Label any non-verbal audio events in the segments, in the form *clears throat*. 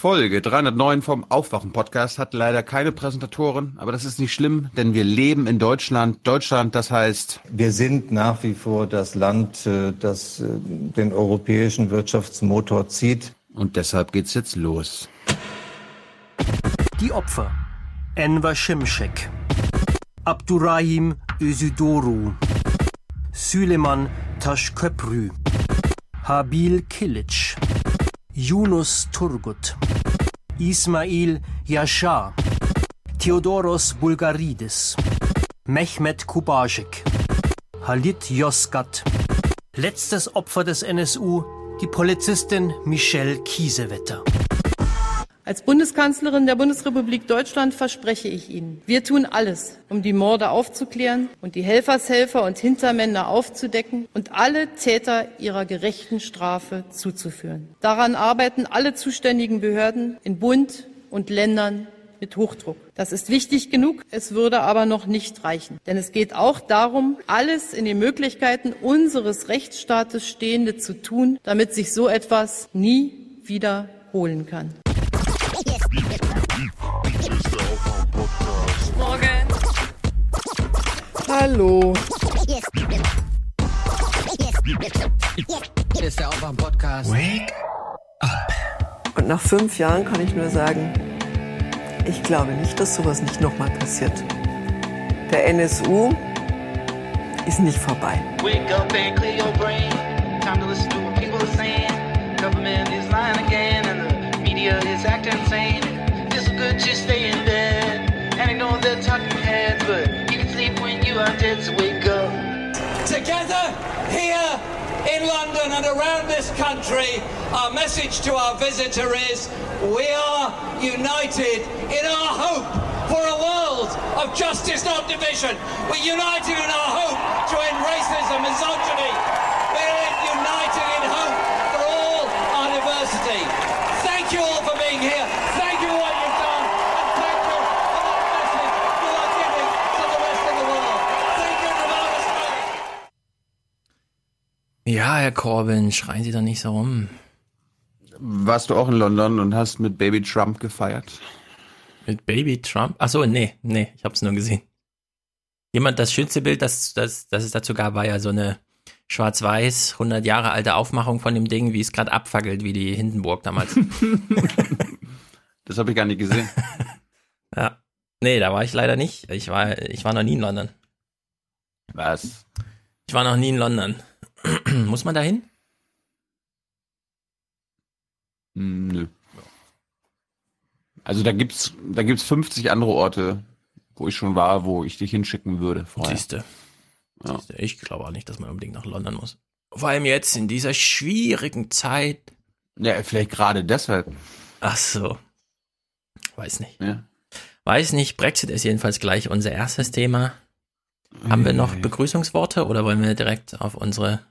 Folge 309 vom Aufwachen-Podcast hat leider keine Präsentatoren, aber das ist nicht schlimm, denn wir leben in Deutschland. Deutschland, das heißt. Wir sind nach wie vor das Land, äh, das äh, den europäischen Wirtschaftsmotor zieht. Und deshalb geht's jetzt los. Die Opfer. Enver Şimşek. Abdurrahim Özidoru. Süleyman Taşköprü. Habil Kilic. Yunus Turgut, Ismail Yashar, Theodoros Bulgaridis, Mehmet Kubasik, Halit Yozgat. Letztes Opfer des NSU, die Polizistin Michelle Kiesewetter. Als Bundeskanzlerin der Bundesrepublik Deutschland verspreche ich Ihnen, wir tun alles, um die Morde aufzuklären und die Helfershelfer und Hintermänner aufzudecken und alle Täter ihrer gerechten Strafe zuzuführen. Daran arbeiten alle zuständigen Behörden in Bund und Ländern mit Hochdruck. Das ist wichtig genug, es würde aber noch nicht reichen. Denn es geht auch darum, alles in den Möglichkeiten unseres Rechtsstaates Stehende zu tun, damit sich so etwas nie wiederholen kann. Morgen. Hallo. Hier ist der Aufwach-Podcast. Wake Und nach fünf Jahren kann ich nur sagen, ich glaube nicht, dass sowas nicht nochmal passiert. Der NSU ist nicht vorbei. Wake up and clear your brain. Time to listen to what people are saying. Government is lying again, media is acting insane. Good stay in bed. And I know they're talking heads, but you can sleep when you are dead, so wake up. Together here in London and around this country, our message to our visitor is we are united in our hope for a world of justice, not division. We're united in our hope to end racism, misogyny. We're Ja, Herr Corbyn, schreien Sie doch nicht so rum. Warst du auch in London und hast mit Baby Trump gefeiert? Mit Baby Trump? Ach so, nee, nee, ich hab's nur gesehen. Jemand, das schönste Bild, das, das, das es dazu gab, war ja so eine schwarz-weiß, 100 Jahre alte Aufmachung von dem Ding, wie es gerade abfackelt, wie die Hindenburg damals. *laughs* Das habe ich gar nicht gesehen. *laughs* ja. Nee, da war ich leider nicht. Ich war, ich war noch nie in London. Was? Ich war noch nie in London. *clears throat* Muss man da hin? Hm, Nö. Also da gibt's, da gibt's 50 andere Orte, wo ich schon war, wo ich dich hinschicken würde vorher. Siehste. Ja. Siehste. Ich glaube auch nicht, dass man unbedingt nach London muss. Vor allem jetzt in dieser schwierigen Zeit. Ja, vielleicht gerade deshalb. Ach so. Weiß nicht. Ja. Weiß nicht. Brexit ist jedenfalls gleich unser erstes Thema. Haben wir noch Begrüßungsworte oder wollen wir direkt auf unsere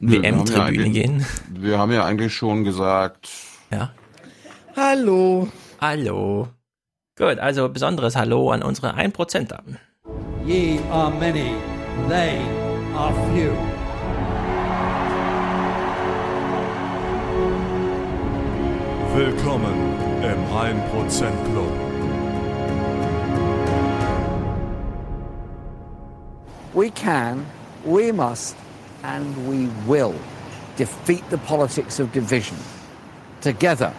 Nö, wir haben ja WM-Tribüne eigentlich- gehen? Wir haben ja eigentlich schon gesagt, Ja. Hallo. Hallo. Gut, also besonderes Hallo an unsere 1%er. Ye are many, they are few. Willkommen im 1% Club. We can, we must, and we will defeat the politics of division. Together,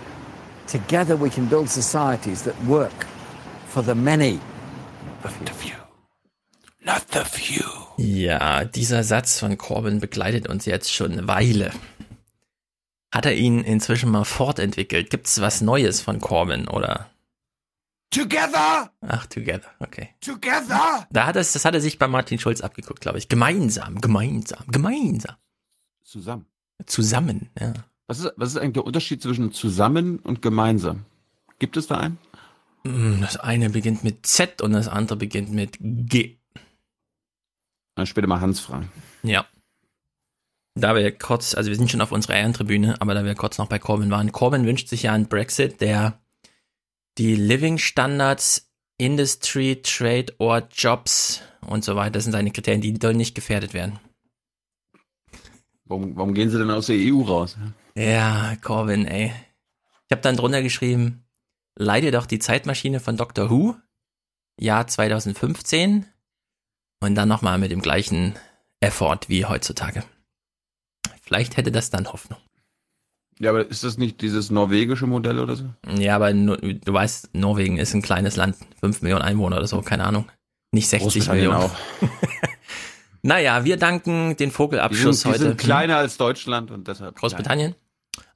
together we can build societies that work for the many. the few. Not the few. Ja, dieser Satz von Corbyn begleitet uns jetzt schon eine Weile. Hat er ihn inzwischen mal fortentwickelt? Gibt's was Neues von Corbyn oder? Together! Ach, together, okay. Together! Da hat es, das hat er sich bei Martin Schulz abgeguckt, glaube ich. Gemeinsam, gemeinsam, gemeinsam. Zusammen. Zusammen, ja. Was ist, was ist eigentlich der Unterschied zwischen zusammen und gemeinsam? Gibt es da einen? Hm, Das eine beginnt mit Z und das andere beginnt mit G. Dann später mal Hans fragen. Ja. Da wir kurz, also wir sind schon auf unserer Ehrentribüne, aber da wir kurz noch bei Corbyn waren. Corbyn wünscht sich ja einen Brexit, der die Living Standards, Industry, Trade, Ort, Jobs und so weiter, das sind seine Kriterien, die sollen nicht gefährdet werden. Warum, warum gehen sie denn aus der EU raus? Ja, Corbyn, ey. Ich habe dann drunter geschrieben, leide doch die Zeitmaschine von Doctor Who, Jahr 2015 und dann nochmal mit dem gleichen Effort wie heutzutage. Vielleicht hätte das dann Hoffnung. Ja, aber ist das nicht dieses norwegische Modell oder so? Ja, aber du weißt, Norwegen ist ein kleines Land, 5 Millionen Einwohner oder so, keine Ahnung. Nicht 60 Großbritannien Millionen. auch. *laughs* Naja, wir danken den Die Vogelabschuss sind, die heute. sind kleiner als Deutschland und deshalb. Großbritannien?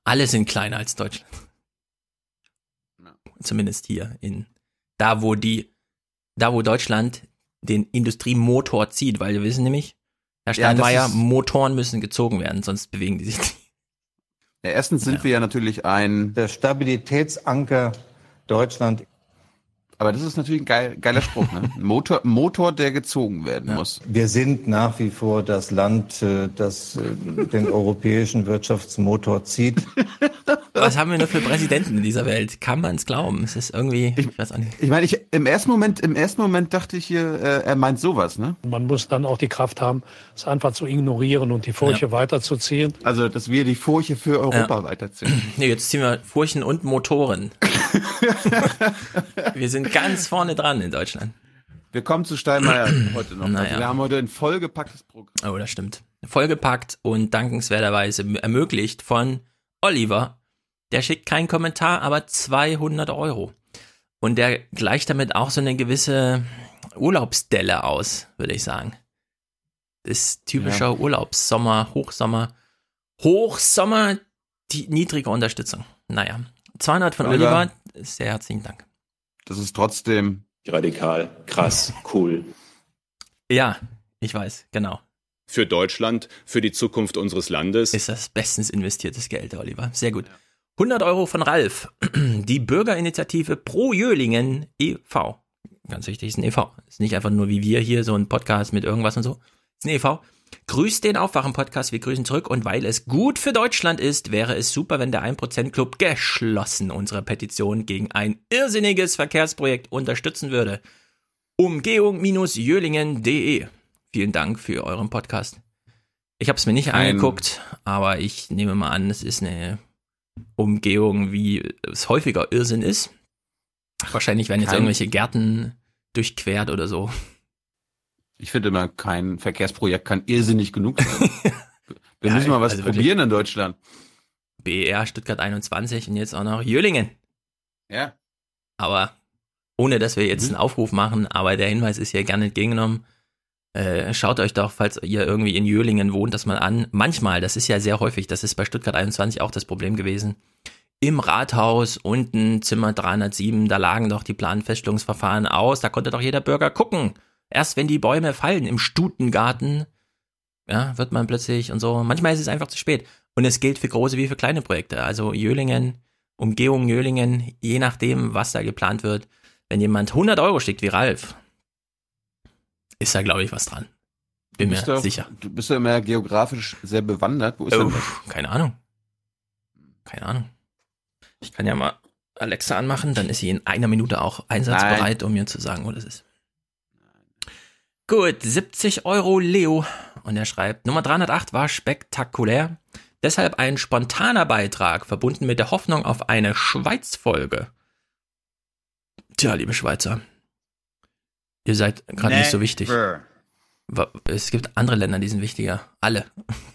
Alle sind kleiner als Deutschland. Ja. Zumindest hier in da wo die da wo Deutschland den Industriemotor zieht, weil wir wissen nämlich, Herr Ja, Steinmeier, ist- Motoren müssen gezogen werden, sonst bewegen die sich nicht. Ja, erstens sind Ja. wir ja natürlich ein, Der Stabilitätsanker Deutschland aber das ist natürlich ein geil, geiler Spruch, ne? *laughs* Motor, Motor, der gezogen werden muss. Wir sind nach wie vor das Land, äh, das äh, den europäischen Wirtschaftsmotor zieht. *laughs* Was haben wir nur für Präsidenten in dieser Welt? Kann man es glauben? Es ist irgendwie, ich, weiß auch nicht. Ich meine, ich, im ersten Moment, im ersten Moment dachte ich hier, äh, er meint sowas, ne? Man muss dann auch die Kraft haben, es einfach zu ignorieren und die Furche weiterzuziehen. Also, dass wir die Furche für Europa weiterziehen. Nee, jetzt ziehen wir Furchen und Motoren. *laughs* wir sind ganz vorne dran in Deutschland. Wir kommen zu Steinmeier *clears throat* heute noch. Naja. Also wir haben heute ein vollgepacktes Programm. Oh, das stimmt. Vollgepackt und dankenswerterweise ermöglicht von Oliver. Der schickt keinen Kommentar, aber 200 Euro. Und der gleicht damit auch so eine gewisse Urlaubsdelle aus, würde ich sagen. Das ist typischer Urlaubssommer, Hochsommer. Hochsommer, die niedrige Unterstützung. Naja, 200 von Oliver. Oliver, sehr herzlichen Dank. Das ist trotzdem, Radikal, krass, cool. Ja, ich weiß, genau. Für Deutschland, für die Zukunft unseres Landes. Ist das bestens investiertes Geld, Oliver. Sehr gut. 100 Euro von Ralf. *clears throat* Die Bürgerinitiative Pro Jöhlingen e.V. Ganz wichtig, ist ein e.V. Ist nicht einfach nur wie wir hier so ein Podcast mit irgendwas und so. Ist ein e.V. Grüßt den Aufwachen-Podcast, wir grüßen zurück und weil es gut für Deutschland ist, wäre es super, wenn der 1%-Club geschlossen unsere Petition gegen ein irrsinniges Verkehrsprojekt unterstützen würde. Umgehung-jöhlingen.de Vielen Dank für euren Podcast. Ich habe es mir nicht Ein- angeguckt, aber ich nehme mal an, es ist eine Umgehung, wie es häufiger Irrsinn ist. Wahrscheinlich werden jetzt irgendwelche Gärten durchquert oder so. Ich finde immer, kein Verkehrsprojekt kann irrsinnig genug sein. *laughs* Wir Ja, müssen mal was also probieren in Deutschland. BER Stuttgart 21 und jetzt auch noch Jöhlingen. Ja. Aber ohne, dass wir jetzt Mhm. einen Aufruf machen, aber der Hinweis ist hier gerne entgegengenommen. Äh, schaut euch doch, falls ihr irgendwie in Jöhlingen wohnt, das mal an. Manchmal, das ist ja sehr häufig, das ist bei Stuttgart 21 auch das Problem gewesen. Im Rathaus unten Zimmer 307, da lagen doch die Planfeststellungsverfahren aus, da konnte doch jeder Bürger gucken. Erst wenn die Bäume fallen im Stutengarten, ja, wird man plötzlich und so. Manchmal ist es einfach zu spät. Und es gilt für große wie für kleine Projekte. Also Jöhlingen, Umgehung Jöhlingen, je nachdem, was da geplant wird. Wenn jemand 100 Euro schickt wie Ralf, ist da, glaube ich, was dran. Bin mir doch- sicher. Du bist ja immer geografisch sehr bewandert. Wo ist Oh, keine Ahnung. Keine Ahnung. Ich kann ja mal Alexa anmachen, dann ist sie in einer Minute auch einsatzbereit, um mir zu sagen, wo das ist. Gut, 70 Euro Leo. Und er schreibt, Nummer 308 war spektakulär. Deshalb ein spontaner Beitrag, verbunden mit der Hoffnung auf eine Schweiz-Folge. Tja, liebe Schweizer. Ihr seid gerade nicht so wichtig. Es gibt andere Länder, die sind wichtiger. Alle.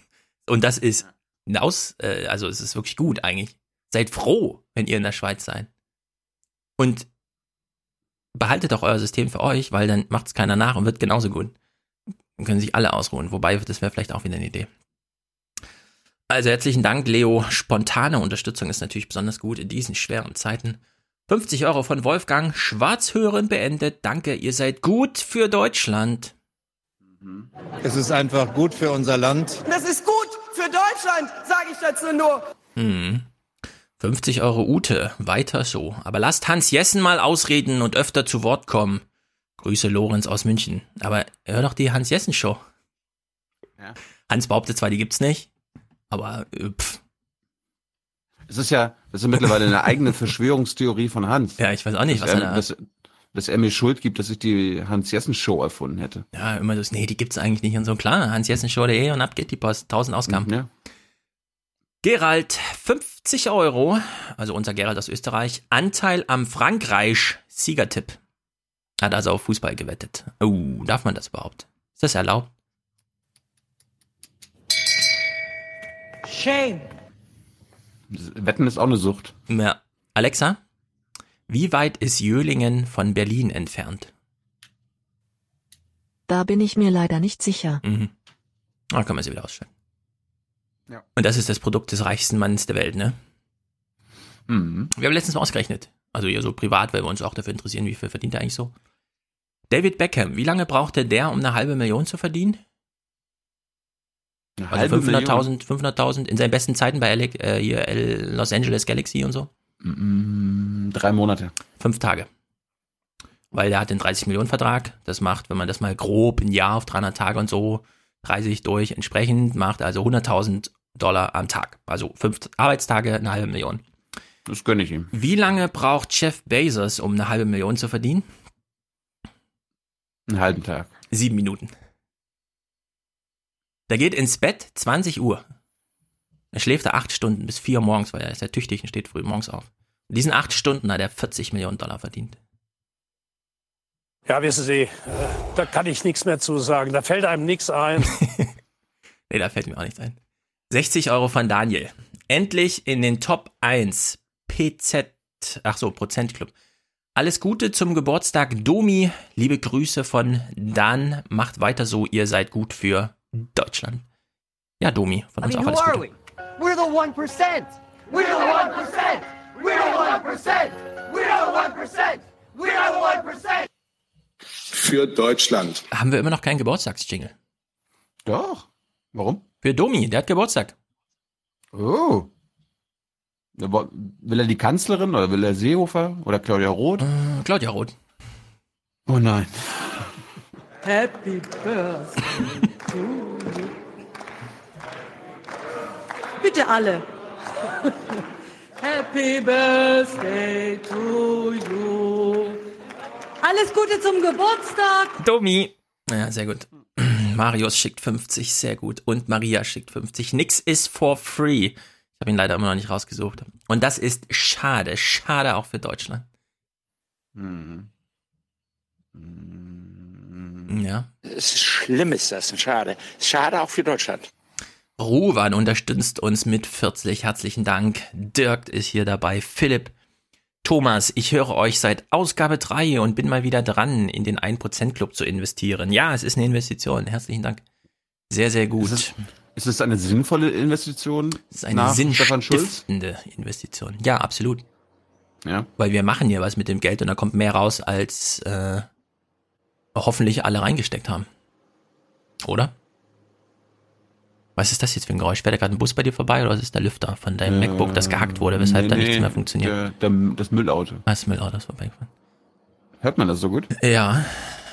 *laughs* Und das ist aus, äh, also es ist wirklich gut eigentlich. Seid froh, wenn ihr in der Schweiz seid. Und behaltet auch euer System für euch, weil dann macht es keiner nach und wird genauso gut. Dann können sich alle ausruhen. Wobei, das wäre vielleicht auch wieder eine Idee. Also herzlichen Dank, Leo. Spontane Unterstützung ist natürlich besonders gut in diesen schweren Zeiten. 50 Euro von Wolfgang. Schwarzhören beendet. Danke, ihr seid gut für Deutschland. Es ist einfach gut für unser Land. Das ist gut für Deutschland, sage ich dazu nur. Hm. 50 Euro Ute, weiter so. Aber lasst Hans Jessen mal ausreden und öfter zu Wort kommen. Grüße Lorenz aus München. Aber hör doch die Hans Jessen Show. Ja. Hans behauptet zwar, die gibt's nicht, aber äh, pff, Es ist ja, das ist mittlerweile eine eigene Verschwörungstheorie von Hans. ja, ich weiß auch nicht, was dass, er er, da. dass, dass er mir Schuld gibt, dass ich die Hans-Jessen-Show erfunden hätte. Ja, immer das, nee, die gibt's eigentlich nicht und so. Klar, Hans Jessen Show.de und ab geht die Post. 1000 Ausgaben. Ja. Gerald, 50 Euro, also unser Gerald aus Österreich, Anteil am Frankreich-Siegertipp. Hat also auf Fußball gewettet. Oh, darf man das überhaupt? Ist das erlaubt? Shame. Wetten ist auch eine Sucht. Ja. Alexa, wie weit ist Jölingen von Berlin entfernt? Da bin ich mir leider nicht sicher. Mhm. Da kann man sie wieder ausstellen. Ja. Und das ist das Produkt des reichsten Mannes der Welt, ne? Mhm. Wir haben letztens mal ausgerechnet. Also ja so privat, weil wir uns auch dafür interessieren, wie viel verdient er eigentlich so. David Beckham, wie lange brauchte der, um eine halbe Million zu verdienen? Eine Also halbe 500.000, 500.000 in seinen besten Zeiten bei LA, äh, hier L Los Angeles Galaxy und so? Mm, Drei Monate. Fünf Tage. Weil der hat den 30 Millionen Vertrag. Das macht, wenn man das mal grob ein Jahr auf 300 Tage und so 30 durch entsprechend macht, also 100.000 Dollar am Tag. Also fünf Arbeitstage, eine halbe Million. Das gönne ich ihm. Wie lange braucht Jeff Bezos, um eine halbe Million zu verdienen? Einen halben Tag. Sieben Minuten. Der geht ins Bett 20 Uhr. Er schläft da acht Stunden bis vier Uhr morgens, weil er ist ja tüchtig und steht früh morgens auf. In diesen acht Stunden hat er 40 Millionen Dollar verdient. Ja, wissen Sie, äh, da kann ich nichts mehr zu sagen. Da fällt einem nichts ein. *laughs* Nee, da fällt mir auch nichts ein. 60 Euro von Daniel. Endlich in den Top 1 PZ, ach so, Prozentclub. Alles Gute zum Geburtstag, Domi. Liebe Grüße von Dan. Macht weiter so, ihr seid gut für Deutschland. Ja, Domi, von I uns mean, auch alles Gute. we? We're the 1%. We're the 1%. We're the 1%. We're the 1%. We're the 1%. Für Deutschland. Haben wir immer noch keinen Geburtstagsjingle? Doch. Warum? Für Domi, der hat Geburtstag. Oh. Will er die Kanzlerin oder will er Seehofer oder Claudia Roth? Äh, Claudia Roth. Oh nein. Happy Birthday to you. Bitte alle. *laughs* Happy Birthday to you. Alles Gute zum Geburtstag. Domi. Ja, sehr gut. Marius schickt 50, sehr gut. Und Maria schickt 50. Nix ist for free. Ich habe ihn leider immer noch nicht rausgesucht. Und das ist schade. Schade auch für Deutschland. Mhm. Ja. Es ist schlimm ist das, schade. Schade auch für Deutschland. Ruwan unterstützt uns mit 40. Herzlichen Dank. Dirk ist hier dabei. Philipp. Thomas, ich höre euch seit Ausgabe 3 und bin mal wieder dran, in den 1% Club zu investieren. Ja, es ist eine Investition. Herzlichen Dank. Sehr, sehr gut. Ist es, ist es eine sinnvolle Investition? Das ist eine sinnstiftende Investition. Ja, absolut. Ja. Weil wir machen hier was mit dem Geld und da kommt mehr raus, als äh, hoffentlich alle reingesteckt haben. Oder? Was ist das jetzt für ein Geräusch? Fährt da gerade ein Bus bei dir vorbei oder ist es der Lüfter von deinem MacBook, das gehackt wurde, weshalb nee, da nichts nee, mehr funktioniert? Der, der, das Müllauto. Ah, das Müllauto ist vorbeigefahren. Hört man das so gut? Ja.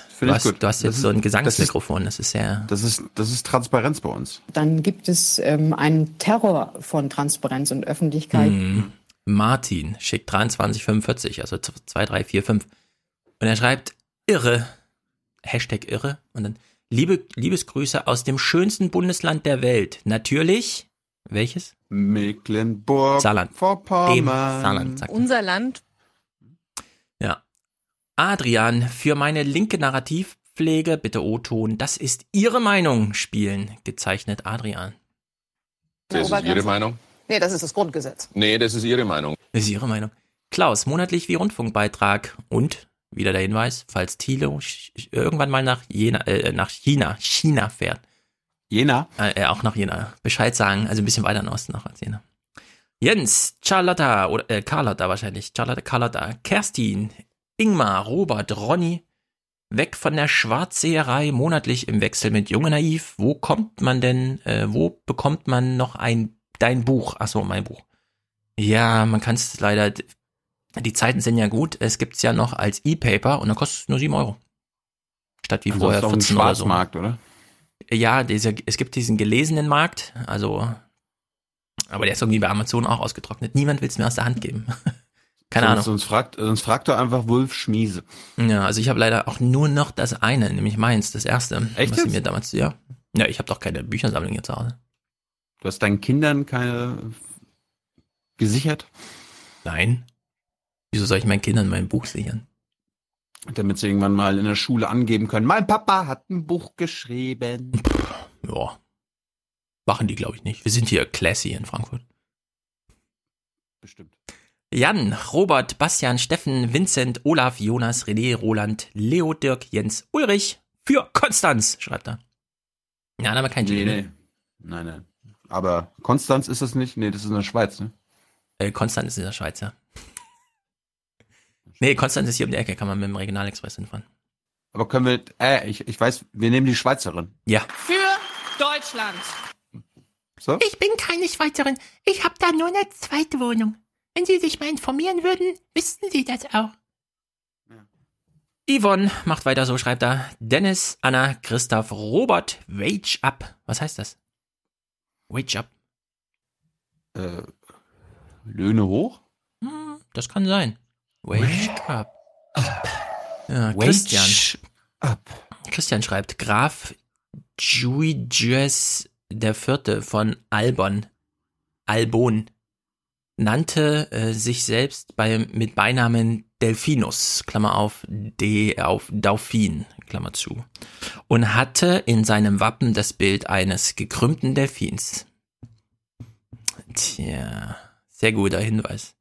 Finde Du ich hast, gut. du hast Das jetzt ist- so ein das ist- Gesangsmikrofon, das ist sehr. Das ist, das ist Transparenz bei uns. Dann gibt es ähm, einen Terror von Transparenz und Öffentlichkeit. Mhm. Martin schickt 2345, also 2345. Und er schreibt irre, Hashtag irre, und dann liebe, Liebesgrüße aus dem schönsten Bundesland der Welt. Natürlich, welches? Mecklenburg, Saarland. Vorpommern. Saarland, sagt er. Unser Land. Ja. Adrian, für meine linke Narrativpflege, bitte O-Ton, das ist Ihre Meinung spielen. Gezeichnet Adrian. Das ist Ihre Meinung? Nee, das ist das Grundgesetz. Nee, das ist Ihre Meinung. Das ist Ihre Meinung. Klaus, monatlich wie Rundfunkbeitrag und wieder der Hinweis, falls Thilo irgendwann mal nach Jena, äh, nach China, China fährt. Jena? Äh, äh, auch nach Jena. Bescheid sagen, also ein bisschen weiter den Osten noch als Jena. Jens, Charlotta, oder äh, Carlotta wahrscheinlich, Charlotta, Carlotta, Kerstin, Ingmar, Robert, Ronny, weg von der Schwarzseherei, monatlich im Wechsel mit Junge Naiv. Wo kommt man denn, äh, wo bekommt man noch ein, dein Buch? Achso, mein Buch. Ja, man kann es leider, die Zeiten sind ja gut, es gibt's ja noch als E-Paper und dann kostet es nur 7 Euro. Statt wie Also vorher ist auch ein 14 oder so. Schwarzmarkt, oder? Ja, dieser, es gibt diesen gelesenen Markt, also, aber der ist irgendwie bei Amazon auch ausgetrocknet. Niemand will es mir aus der Hand geben. *laughs* Keine sonst, Ahnung. Sonst fragt, sonst fragt doch einfach Wolf Schmiese. Ja, also ich habe leider auch nur noch das eine, nämlich meins, das erste. Echt was jetzt? mir damals, ja. Ja, ich habe doch keine Büchersammlung jetzt zu Hause. Du hast deinen Kindern keine gesichert? Nein. Wieso soll ich meinen Kindern mein Buch sichern? Damit sie irgendwann mal in der Schule angeben können. Mein Papa hat ein Buch geschrieben. Ja. Machen die, glaube ich, nicht. Wir sind hier classy in Frankfurt. Bestimmt. Jan, Robert, Bastian, Steffen, Vincent, Olaf, Jonas, René, Roland, Leo, Dirk, Jens, Ulrich für Konstanz, schreibt er. Ja, wir kein Nee, Jingle. nee. Nein, nein. Aber Konstanz ist das nicht? Nee, das ist in der Schweiz, ne? Äh, Konstanz ist in der Schweiz, ja. Nee, Konstanz ist hier um die Ecke, kann man mit dem Regionalexpress hinfahren. Aber können wir, äh, ich, ich weiß, wir nehmen die Schweizerin. Ja. Für Deutschland. So? Ich bin keine Schweizerin. Ich habe da nur eine zweite Wohnung. Wenn Sie sich mal informieren würden, wüssten Sie das auch. Yvonne macht weiter so, schreibt er. Dennis, Anna, Christoph, Robert, Wage Up. Was heißt das? Wage Up. Äh, Löhne hoch? Hm, das kann sein. Wage Up. Ja, Wage Christian. Christian schreibt, Graf Juiges der Vierte von Albon, Albon, nannte äh, sich selbst bei, mit Beinamen Delphinus, Klammer auf, D auf Dauphin, Klammer zu, und hatte in seinem Wappen das Bild eines gekrümmten Delfins. Tja, sehr guter Hinweis.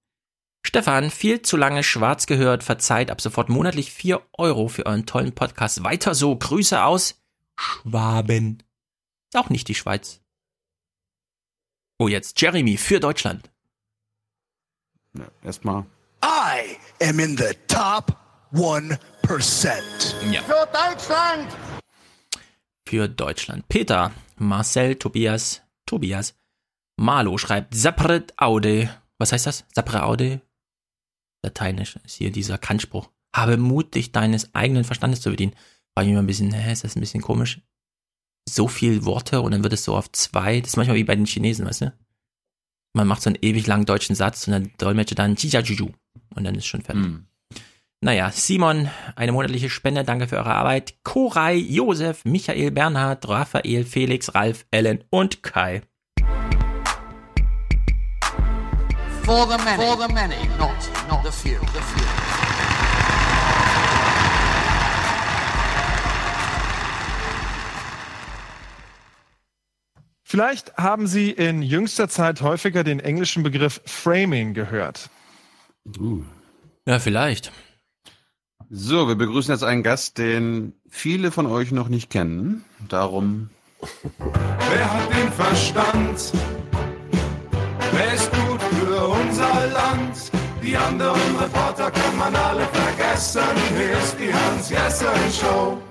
Stefan, viel zu lange schwarz gehört, verzeiht ab sofort monatlich 4 Euro für euren tollen Podcast. Weiter so, Grüße aus Schwaben. Ist auch nicht die Schweiz. Oh, jetzt Jeremy für Deutschland. Ja, erstmal. I am in the top 1%. Ja. Für Deutschland! Für Deutschland. Peter, Marcel, Tobias, Tobias. Marlo schreibt Sapret Aude. Was heißt das? Sapre Aude? Lateinisch ist hier dieser Kantspruch. Habe Mut, dich deines eigenen Verstandes zu bedienen. War ich mir immer ein bisschen, hä, ist das ein bisschen komisch? So viel Worte und dann wird es so auf zwei. Das ist manchmal wie bei den Chinesen, weißt du? Man macht so einen ewig langen deutschen Satz und dann Dolmetscher dann Jijajuju und dann ist schon fertig. Hm. Naja, Simon, eine monatliche Spende, danke für eure Arbeit. Koray, Josef, Michael, Bernhard, Raphael, Felix, Ralf, Ellen und Kai. For the many, for the many, not, not the few, the few. Vielleicht haben Sie in jüngster Zeit häufiger den englischen Begriff Framing gehört. Uh. Ja, vielleicht. So, wir begrüßen jetzt einen Gast, den viele von euch noch nicht kennen. Darum. Wer hat den Verstand? Wer ist gut Land? Die anderen Reporter kann man alle vergessen. Hier ist die Hans-Jessen-Show.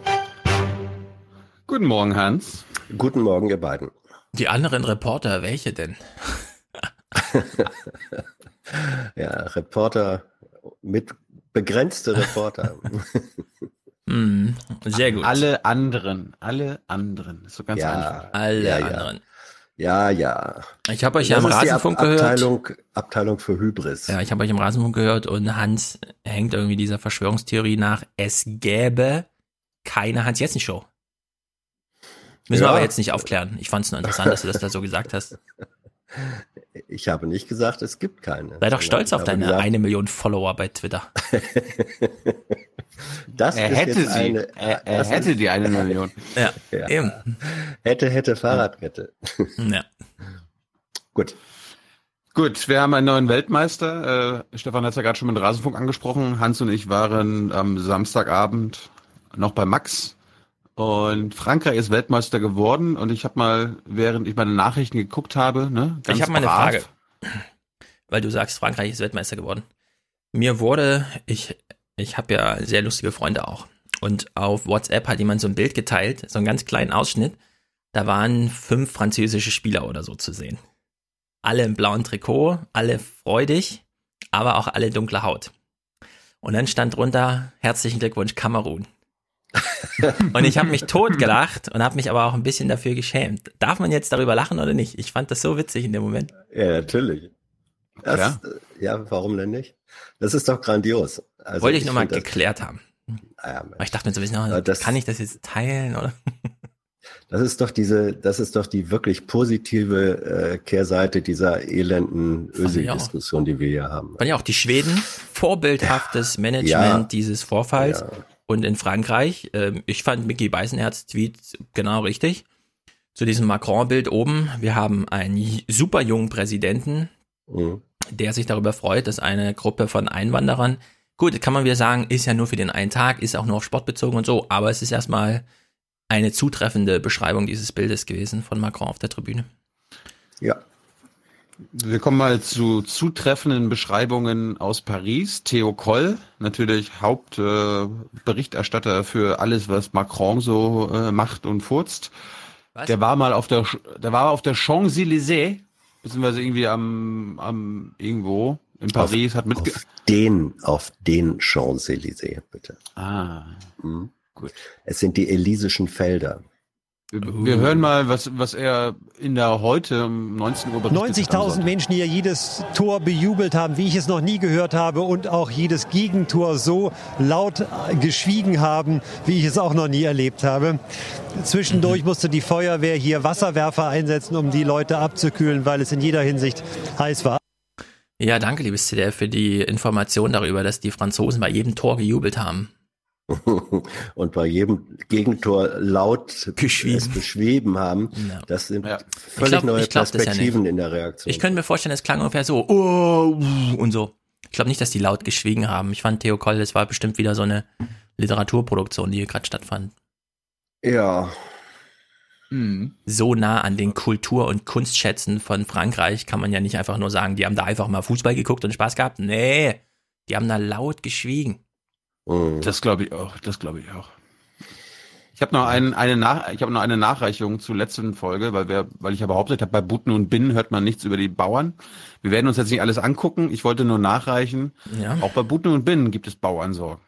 Guten Morgen, Hans. Guten Morgen, ihr beiden. Die anderen Reporter, welche denn? *laughs* Ja, Reporter mit begrenzte Reporter. *laughs* Mm, sehr gut. Alle anderen, alle anderen. Ist so ganz Ja, einfach. Alle ja. anderen. Ja, ja. Ich habe euch ja im Das ist die Rasenfunk Ab gehört. Abteilung, Abteilung für Hybris. Ja, ich habe euch im Rasenfunk gehört und Hans hängt irgendwie dieser Verschwörungstheorie nach, es gäbe keine Hans-Jessen-Show. Müssen wir Ja. aber jetzt nicht aufklären. Ich fand es nur interessant, dass du das da so gesagt hast. *laughs* Ich habe nicht gesagt, es gibt keine. Sei doch stolz auf deine gesagt, eine Million Follower bei Twitter. *laughs* Das Er ist hätte jetzt sie. Eine, er er das ist- hätte die eine Million. *laughs* Ja, Ja. eben. Hätte, hätte, Fahrradkette. Ja. Gut. Gut, wir haben einen neuen Weltmeister. Äh, Stefan hat es ja gerade schon mit dem Rasenfunk angesprochen. Hans und ich waren am Samstagabend noch bei Max. Und Frankreich ist Weltmeister geworden. Und ich habe mal, während ich meine Nachrichten geguckt habe, ne, ganz ich habe mal eine Frage. Weil du sagst, Frankreich ist Weltmeister geworden. Mir wurde, ich, ich habe ja sehr lustige Freunde auch. Und auf WhatsApp hat jemand so ein Bild geteilt, so einen ganz kleinen Ausschnitt. Da waren fünf französische Spieler oder so zu sehen. Alle im blauen Trikot, alle freudig, aber auch alle dunkle Haut. Und dann stand drunter, herzlichen Glückwunsch Kamerun. *laughs* und ich habe mich totgelacht und habe mich aber auch ein bisschen dafür geschämt. Darf man jetzt darüber lachen oder nicht? Ich fand das so witzig in dem Moment. Ja, natürlich. Das, Ja. äh, ja, warum denn nicht? Das ist doch grandios. Also Wollte ich nochmal find das- geklärt haben. Ah, ja, Aber ich dachte mir so ein bisschen, oh, das- kann ich das jetzt teilen oder? *laughs* Das ist doch diese, das ist doch die wirklich positive äh, Kehrseite dieser elenden Ösi-Diskussion, die wir hier haben. Fand ja auch die Schweden vorbildhaftes Management Ja. dieses Vorfalls. Ja. Und in Frankreich, ähm, ich fand Mickey Beisenherz Tweet genau richtig. Zu diesem Macron-Bild oben, wir haben einen super jungen Präsidenten, Mhm. der sich darüber freut, dass eine Gruppe von Einwanderern, gut, kann man wieder sagen, ist ja nur für den einen Tag, ist auch nur auf Sport bezogen und so, aber es ist erstmal eine zutreffende Beschreibung dieses Bildes gewesen von Macron auf der Tribüne. Ja. Wir kommen mal zu zutreffenden Beschreibungen aus Paris. Theo Koll, natürlich Hauptberichterstatter äh, für alles, was Macron so äh, macht und furzt. Was? Der war mal auf der, der war auf der Champs-Élysées, beziehungsweise irgendwie am, am irgendwo in Paris, hat mitge... Auf den, auf den Champs-Élysées, bitte. Ah, Mhm. gut. Es sind die Elysischen Felder. Wir hören mal, was, was er in der heute um 19 Uhr berichtet hat. 90.000 Menschen, die ja jedes Tor bejubelt haben, wie ich es noch nie gehört habe und auch jedes Gegentor so laut geschwiegen haben, wie ich es auch noch nie erlebt habe. Zwischendurch musste die Feuerwehr hier Wasserwerfer einsetzen, um die Leute abzukühlen, weil es in jeder Hinsicht heiß war. Ja, danke, liebes CDF, für die Information darüber, dass die Franzosen bei jedem Tor gejubelt haben. *laughs* und bei jedem Gegentor laut es beschrieben haben. Das sind völlig Ich glaub- neue glaub ja Perspektiven nicht. in der Reaktion. Ich könnte mir vorstellen, es klang ungefähr so, oh, und so. Ich glaube nicht, dass die laut geschwiegen haben. Ich fand Theo Koll, das war bestimmt wieder so eine Literaturproduktion, die hier gerade stattfand. ja, So nah an den Kultur- und Kunstschätzen von Frankreich kann man ja nicht einfach nur sagen, die haben da einfach mal Fußball geguckt und Spaß gehabt. Nee, die haben da laut geschwiegen. Mhm. Das glaube ich auch. Das glaube ich auch. Ich habe noch einen, eine Nach ich habe noch eine Nachreichung zur letzten Folge, weil wir, weil ich ja behauptet habe, bei Buten und Binnen hört man nichts über die Bauern. Wir werden uns jetzt nicht alles angucken. Ich wollte nur nachreichen. Ja. Auch bei Buten und Binnen gibt es Bauernsorgen.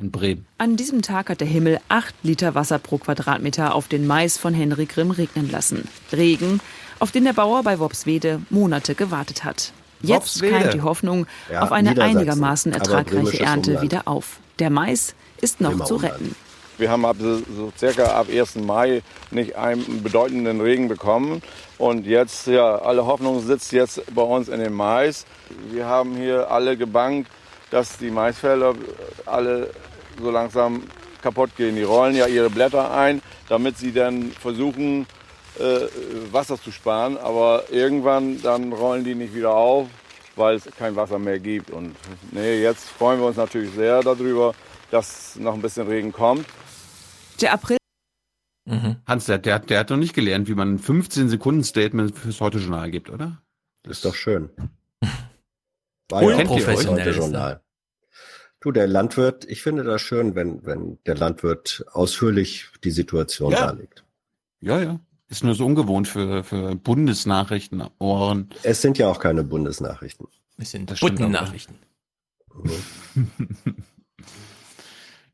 In Bremen. An diesem Tag hat der Himmel 8 Liter Wasser pro Quadratmeter auf den Mais von Henry Grimm regnen lassen. Regen, auf den der Bauer bei Wopswede Monate gewartet hat. Jetzt keimt die Hoffnung Ja, auf eine einigermaßen ertragreiche Ernte Umland. wieder auf. Der Mais ist noch Bremer zu Umland. retten. Wir haben ab so circa ab 1. Mai nicht einen bedeutenden Regen bekommen. Und jetzt, ja, alle Hoffnung sitzt jetzt bei uns in dem Mais. Wir haben hier alle gebankt, dass die Maisfelder alle so langsam kaputt gehen. Die rollen ja ihre Blätter ein, damit sie dann versuchen, äh, Wasser zu sparen. Aber irgendwann dann rollen die nicht wieder auf, weil es kein Wasser mehr gibt. Und nee, jetzt freuen wir uns natürlich sehr darüber, dass noch ein bisschen Regen kommt. Der April Hans, der, der, der hat noch nicht gelernt, wie man ein 15-Sekunden-Statement fürs Heute-Journal gibt, oder? Das ist doch schön. War ja er. Journal. Du, der Landwirt, ich finde das schön, wenn, wenn der Landwirt ausführlich die Situation Ja. darlegt. Ja, ja. Ist nur so ungewohnt für, für Bundesnachrichtenohren. Es sind ja auch keine Bundesnachrichten. Es sind Buttennachrichten. *laughs*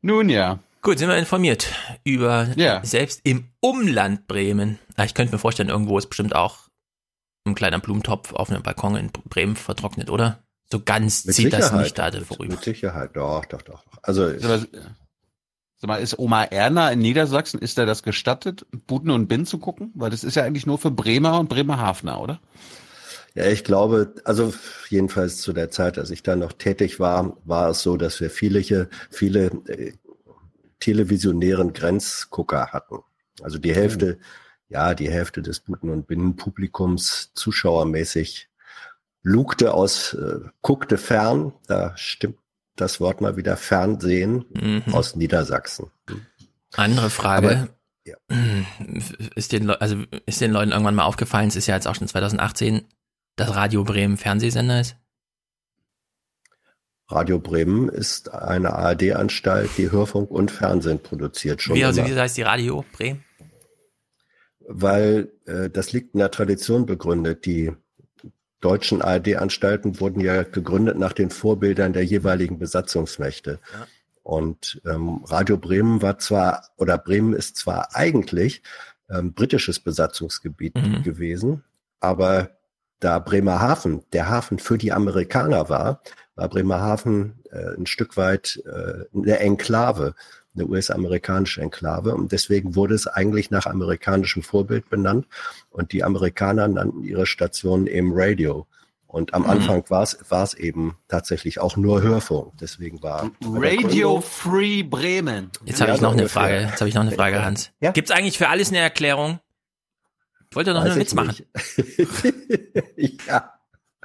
Nun ja. Gut, sind wir informiert über Ja. selbst im Umland Bremen. Ah, Ich könnte mir vorstellen, irgendwo ist bestimmt auch ein kleiner Blumentopf auf einem Balkon in Bremen vertrocknet, oder? So ganz Mit zieht das Sicherheit. nicht da vorüber. Mit Sicherheit, doch, doch, doch. Also, Sag mal, sag mal, ist Oma Erna in Niedersachsen, ist da das gestattet, Buten und Bin zu gucken? Weil das ist ja eigentlich nur für Bremer und Bremerhavener, oder? Ja, ich glaube, also jedenfalls zu der Zeit, als ich da noch tätig war, war es so, dass wir viele, viele äh, televisionären Grenzgucker hatten. Also die Hälfte, ja, die Hälfte des Buten- und Binnenpublikums zuschauermäßig lugte aus, äh, guckte fern, da stimmt das Wort mal wieder, Fernsehen Mhm. aus Niedersachsen. Andere Frage. Aber, *clears throat* Ist den, also ist den Leuten irgendwann mal aufgefallen, es ist ja jetzt auch schon 2018, dass Radio Bremen Fernsehsender ist? Radio Bremen ist eine ARD-Anstalt, die Hörfunk und Fernsehen produziert schon. Wie, also, wie heißt die Radio Bremen? weil äh, das liegt in der Tradition begründet. Die deutschen ARD-Anstalten wurden ja gegründet nach den Vorbildern der jeweiligen Besatzungsmächte. Und ähm, Radio Bremen war zwar, oder Bremen ist zwar eigentlich ähm, britisches Besatzungsgebiet Mhm. gewesen, aber da Bremerhaven der Hafen für die Amerikaner war, war Bremerhaven äh, ein Stück weit äh, eine Enklave, eine US-amerikanische Enklave. Und deswegen wurde es eigentlich nach amerikanischem Vorbild benannt. Und die Amerikaner nannten ihre Station eben Radio. Und am Mhm. Anfang war es war es eben tatsächlich auch nur Hörfunk. Deswegen war Radio Free Bremen. Jetzt habe Ja, ich noch so eine ungefähr. Frage. Jetzt habe ich noch eine Frage, Hans. Ja. Gibt es eigentlich für alles eine Erklärung? Ich wollte doch nur Weiß einen Witz machen. *laughs* ja.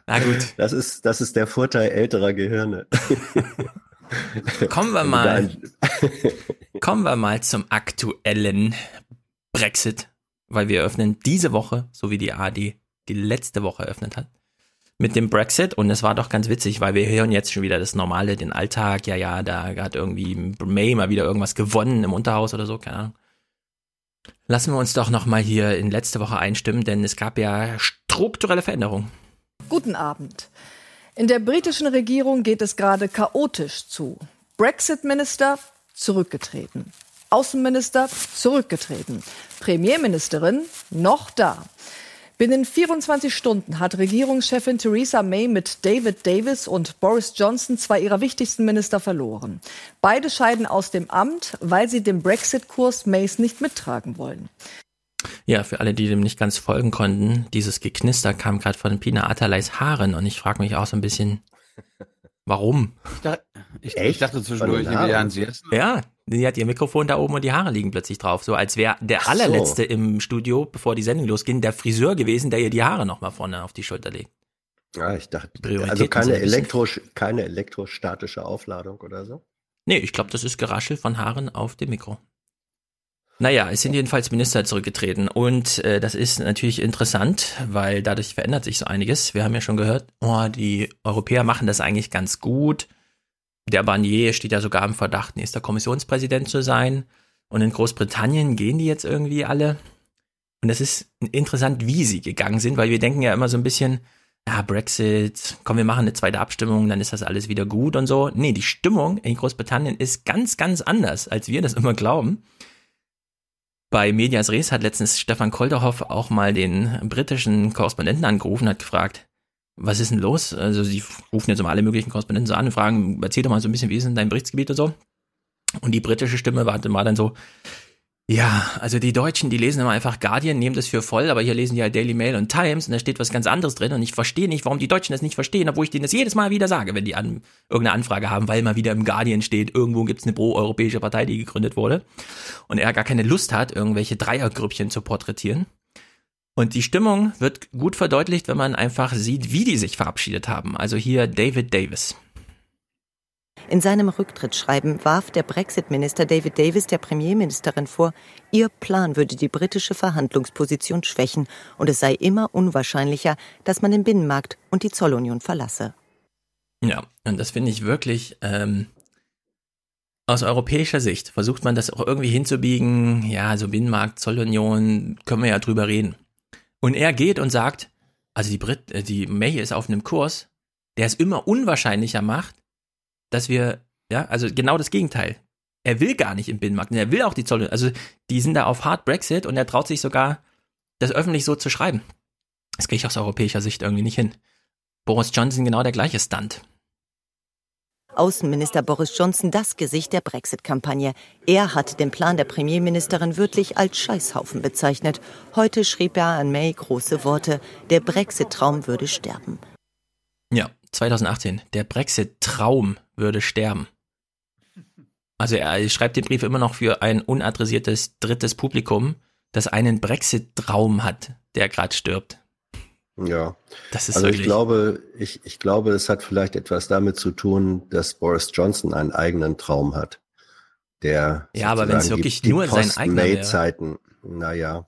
Na gut. Das ist, das ist der Vorteil älterer Gehirne. *laughs* Kommen wir mal, *laughs* *laughs* kommen wir mal zum aktuellen Brexit, weil wir eröffnen diese Woche, so wie die ARD die letzte Woche eröffnet hat, mit dem Brexit und es war doch ganz witzig, weil wir hören jetzt schon wieder das Normale, den Alltag, ja, ja, da hat irgendwie May mal wieder irgendwas gewonnen im Unterhaus oder so, keine Ahnung. Lassen wir uns doch noch mal hier in letzte Woche einstimmen, denn es gab ja strukturelle Veränderungen. Guten Abend. In der britischen Regierung geht es gerade chaotisch zu. Brexit-Minister zurückgetreten. Außenminister zurückgetreten. Premierministerin noch da. Binnen 24 Stunden hat Regierungschefin Theresa May mit David Davis und Boris Johnson zwei ihrer wichtigsten Minister verloren. Beide scheiden aus dem Amt, weil sie den Brexit-Kurs Mays nicht mittragen wollen. Ja, für alle, die dem nicht ganz folgen konnten, dieses Geknister kam gerade von Pina Atalais Haaren und ich frage mich auch so ein bisschen, *laughs* warum? Ich, dachte- ich, ich dachte zwischendurch, Haaren? sie jetzt. Ja, die hat ihr Mikrofon da oben und die Haare liegen plötzlich drauf, so als wäre der so. allerletzte im Studio, bevor die Sendung losging, der Friseur gewesen, der ihr die Haare nochmal vorne auf die Schulter legt. Ja, ich dachte, also keine, Elektro, keine elektrostatische Aufladung oder so. Nee, ich glaube, das ist Geraschel von Haaren auf dem Mikro. Naja, es sind jedenfalls Minister zurückgetreten und äh, das ist natürlich interessant, weil dadurch verändert sich so einiges. Wir haben ja schon gehört, oh, die Europäer machen das eigentlich ganz gut. Der Barnier steht ja sogar im Verdacht, nächster Kommissionspräsident zu sein. Und in Großbritannien gehen die jetzt irgendwie alle. Und es ist interessant, wie sie gegangen sind, weil wir denken ja immer so ein bisschen, ja, Brexit, komm, wir machen eine zweite Abstimmung, dann ist das alles wieder gut und so. Nee, die Stimmung in Großbritannien ist ganz, ganz anders, als wir das immer glauben. Bei Medias Res hat letztens Stefan Kolderhoff auch mal den britischen Korrespondenten angerufen, hat gefragt, was ist denn los? Also sie rufen jetzt immer alle möglichen Korrespondenten so an und fragen, erzähl doch mal so ein bisschen, wie ist denn dein Berichtsgebiet und so. Und die britische Stimme war, war dann so, ja, also die Deutschen, die lesen immer einfach Guardian, nehmen das für voll, aber hier lesen die halt Daily Mail und Times und da steht was ganz anderes drin und ich verstehe nicht, warum die Deutschen das nicht verstehen, obwohl ich denen das jedes Mal wieder sage, wenn die an, irgendeine Anfrage haben, weil mal wieder im Guardian steht, irgendwo gibt's eine pro-europäische Partei, die gegründet wurde und er gar keine Lust hat, irgendwelche Dreiergrüppchen zu porträtieren. Und die Stimmung wird gut verdeutlicht, wenn man einfach sieht, wie die sich verabschiedet haben. Also hier David Davis. In seinem Rücktrittsschreiben warf der Brexit-Minister David Davis der Premierministerin vor, ihr Plan würde die britische Verhandlungsposition schwächen und es sei immer unwahrscheinlicher, dass man den Binnenmarkt und die Zollunion verlasse. Ja, und das finde ich wirklich ähm, aus europäischer Sicht versucht man das auch irgendwie hinzubiegen. Ja, so Binnenmarkt, Zollunion, können wir ja drüber reden. Und er geht und sagt, also die Brit, äh, die May ist auf einem Kurs, der es immer unwahrscheinlicher macht, dass wir, ja, also genau das Gegenteil. Er will gar nicht im Binnenmarkt, und er will auch die Zollunion. Also die sind da auf Hard Brexit und er traut sich sogar, das öffentlich so zu schreiben. Das kriege ich aus europäischer Sicht irgendwie nicht hin. Boris Johnson genau der gleiche Stunt. Außenminister Boris Johnson das Gesicht der Brexit-Kampagne. Er hat den Plan der Premierministerin wörtlich als Scheißhaufen bezeichnet. Heute schrieb er an May große Worte. Der Brexit-Traum würde sterben. Ja, 2018. Der Brexit-Traum würde sterben. Also er schreibt den Brief immer noch für ein unadressiertes drittes Publikum, das einen Brexit-Traum hat, der gerade stirbt. Ja. Das ist also ich glaube, ich, ich glaube, es hat vielleicht etwas damit zu tun, dass Boris Johnson einen eigenen Traum hat. Der Ja, aber wenn es wirklich die, die nur sein eigener wäre. Post-May-Zeiten, naja.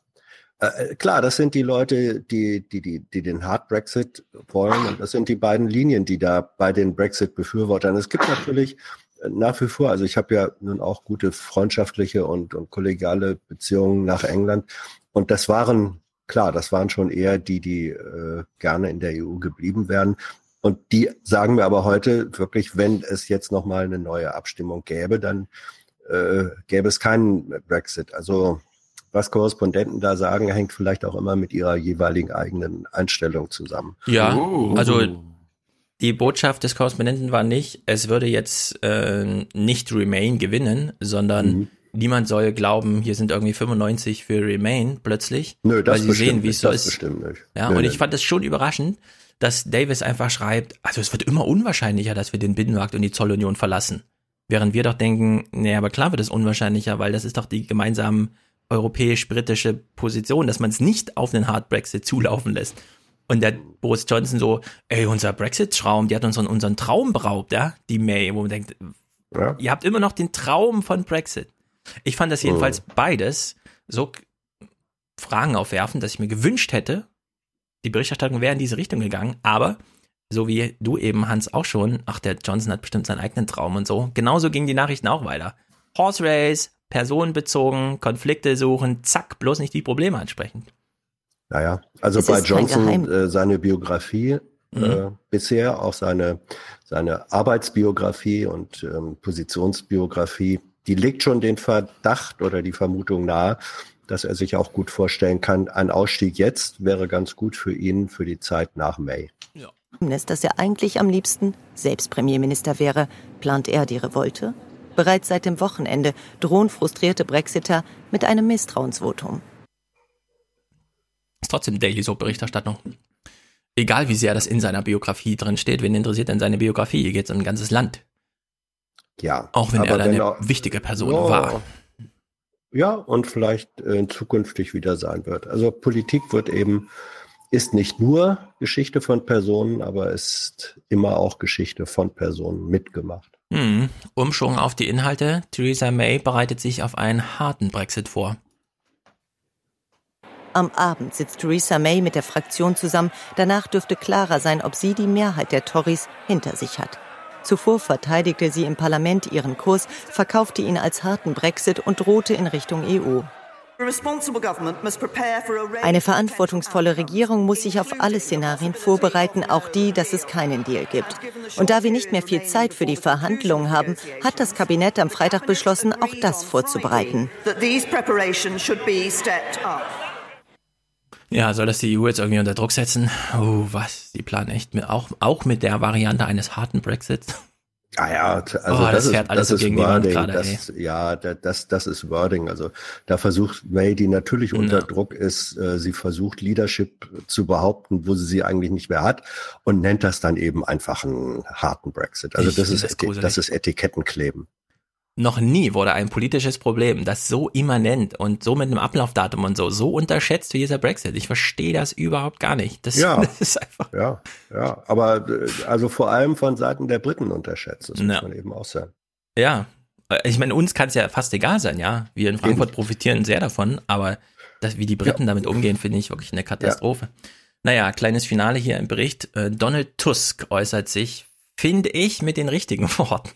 Äh, klar, das sind die Leute, die, die, die, die den Hard Brexit wollen. Und das sind die beiden Linien, die da bei den Brexit-Befürwortern. Es gibt natürlich äh, nach wie vor, also ich habe ja nun auch gute freundschaftliche und, und kollegiale Beziehungen nach England. Und das waren, klar, das waren schon eher die, die äh, gerne in der EU geblieben wären. Und die sagen mir aber heute wirklich, wenn es jetzt nochmal eine neue Abstimmung gäbe, dann äh, gäbe es keinen Brexit. Also was Korrespondenten da sagen, hängt vielleicht auch immer mit ihrer jeweiligen eigenen Einstellung zusammen. Ja, Oh. also die Botschaft des Korrespondenten war nicht, es würde jetzt äh, nicht Remain gewinnen, sondern Mhm. niemand soll glauben, hier sind irgendwie 95 für Remain plötzlich, Nö, das weil sie sehen, wie es nicht, so das ist. bestimmt nicht. Ja, Nö, und nö. ich fand es schon überraschend, dass Davis einfach schreibt, also es wird immer unwahrscheinlicher, dass wir den Binnenmarkt und die Zollunion verlassen. Während wir doch denken, naja, aber klar wird es unwahrscheinlicher, weil das ist doch die gemeinsame europäisch-britische Position, dass man es nicht auf einen Hard Brexit zulaufen lässt. Und der Boris Johnson so, ey, unser Brexit-Traum, die hat uns unseren Traum beraubt, ja, die May, wo man denkt, Ja. ihr habt immer noch den Traum von Brexit. Ich fand das jedenfalls beides so Fragen aufwerfen, dass ich mir gewünscht hätte, die Berichterstattung wäre in diese Richtung gegangen, aber so wie du eben, Hans, auch schon, ach, der Johnson hat bestimmt seinen eigenen Traum und so. Genauso gingen die Nachrichten auch weiter. Horse Race, personenbezogen, Konflikte suchen, zack, bloß nicht die Probleme ansprechen. Naja, also Es bei Johnson äh, seine Biografie Mhm. äh, bisher, auch seine, seine Arbeitsbiografie und ähm, Positionsbiografie, die legt schon den Verdacht oder die Vermutung nahe, dass er sich auch gut vorstellen kann, ein Ausstieg jetzt wäre ganz gut für ihn für die Zeit nach May. ist, dass er eigentlich am liebsten selbst Premierminister wäre. Plant er die Revolte? Bereits seit dem Wochenende drohen frustrierte Brexiter mit einem Misstrauensvotum. Ist trotzdem Daily Soap Berichterstattung. Egal wie sehr das in seiner Biografie drin steht, wen interessiert denn seine Biografie? Hier geht es um ein ganzes Land. Ja. Auch wenn aber er da eine er- wichtige Person Ja. war. Ja, und vielleicht äh, zukünftig wieder sein wird. Also Politik wird eben, ist nicht nur Geschichte von Personen, aber ist immer auch Geschichte von Personen mitgemacht. Hm. Umschwung auf die Inhalte. Theresa May bereitet sich auf einen harten Brexit vor. Am Abend sitzt Theresa May mit der Fraktion zusammen. Danach dürfte klarer sein, ob sie die Mehrheit der Tories hinter sich hat. Zuvor verteidigte sie im Parlament ihren Kurs, verkaufte ihn als harten Brexit und drohte in Richtung EU. Eine verantwortungsvolle Regierung muss sich auf alle Szenarien vorbereiten, auch die, dass es keinen Deal gibt. Und da wir nicht mehr viel Zeit für die Verhandlungen haben, hat das Kabinett am Freitag beschlossen, auch das vorzubereiten. that these preparations should be stepped up. Ja, soll das die EU jetzt irgendwie unter Druck setzen? Oh, was? Die planen echt mit, auch, auch mit der Variante eines harten Brexits? Ah ja, also Oh, das das, fährt ist, alles das so ist Wand Wording. gerade, das, ja, da- das, das ist Wording. Also da versucht May, die natürlich unter Druck ist, äh, sie versucht Leadership zu behaupten, wo sie sie eigentlich nicht mehr hat und nennt das dann eben einfach einen harten Brexit. Also Ich das ist, das ist Etikettenkleben. Noch nie wurde ein politisches Problem, das so immanent und so mit einem Ablaufdatum und so, so unterschätzt wie dieser Brexit. Ich verstehe das überhaupt gar nicht. Das, Ja. das *laughs* ist einfach. Ja, ja, aber äh, also vor allem von Seiten der Briten unterschätzt, das muss Ja. man eben auch sagen. Ja. Äh, Ich meine, uns kann es ja fast egal sein, ja. Wir in Frankfurt profitieren sehr davon, aber das, wie die Briten damit umgehen, finde ich wirklich eine Katastrophe. Naja, kleines Finale hier im Bericht. Äh, Donald Tusk äußert sich, finde ich, mit den richtigen *laughs* Worten.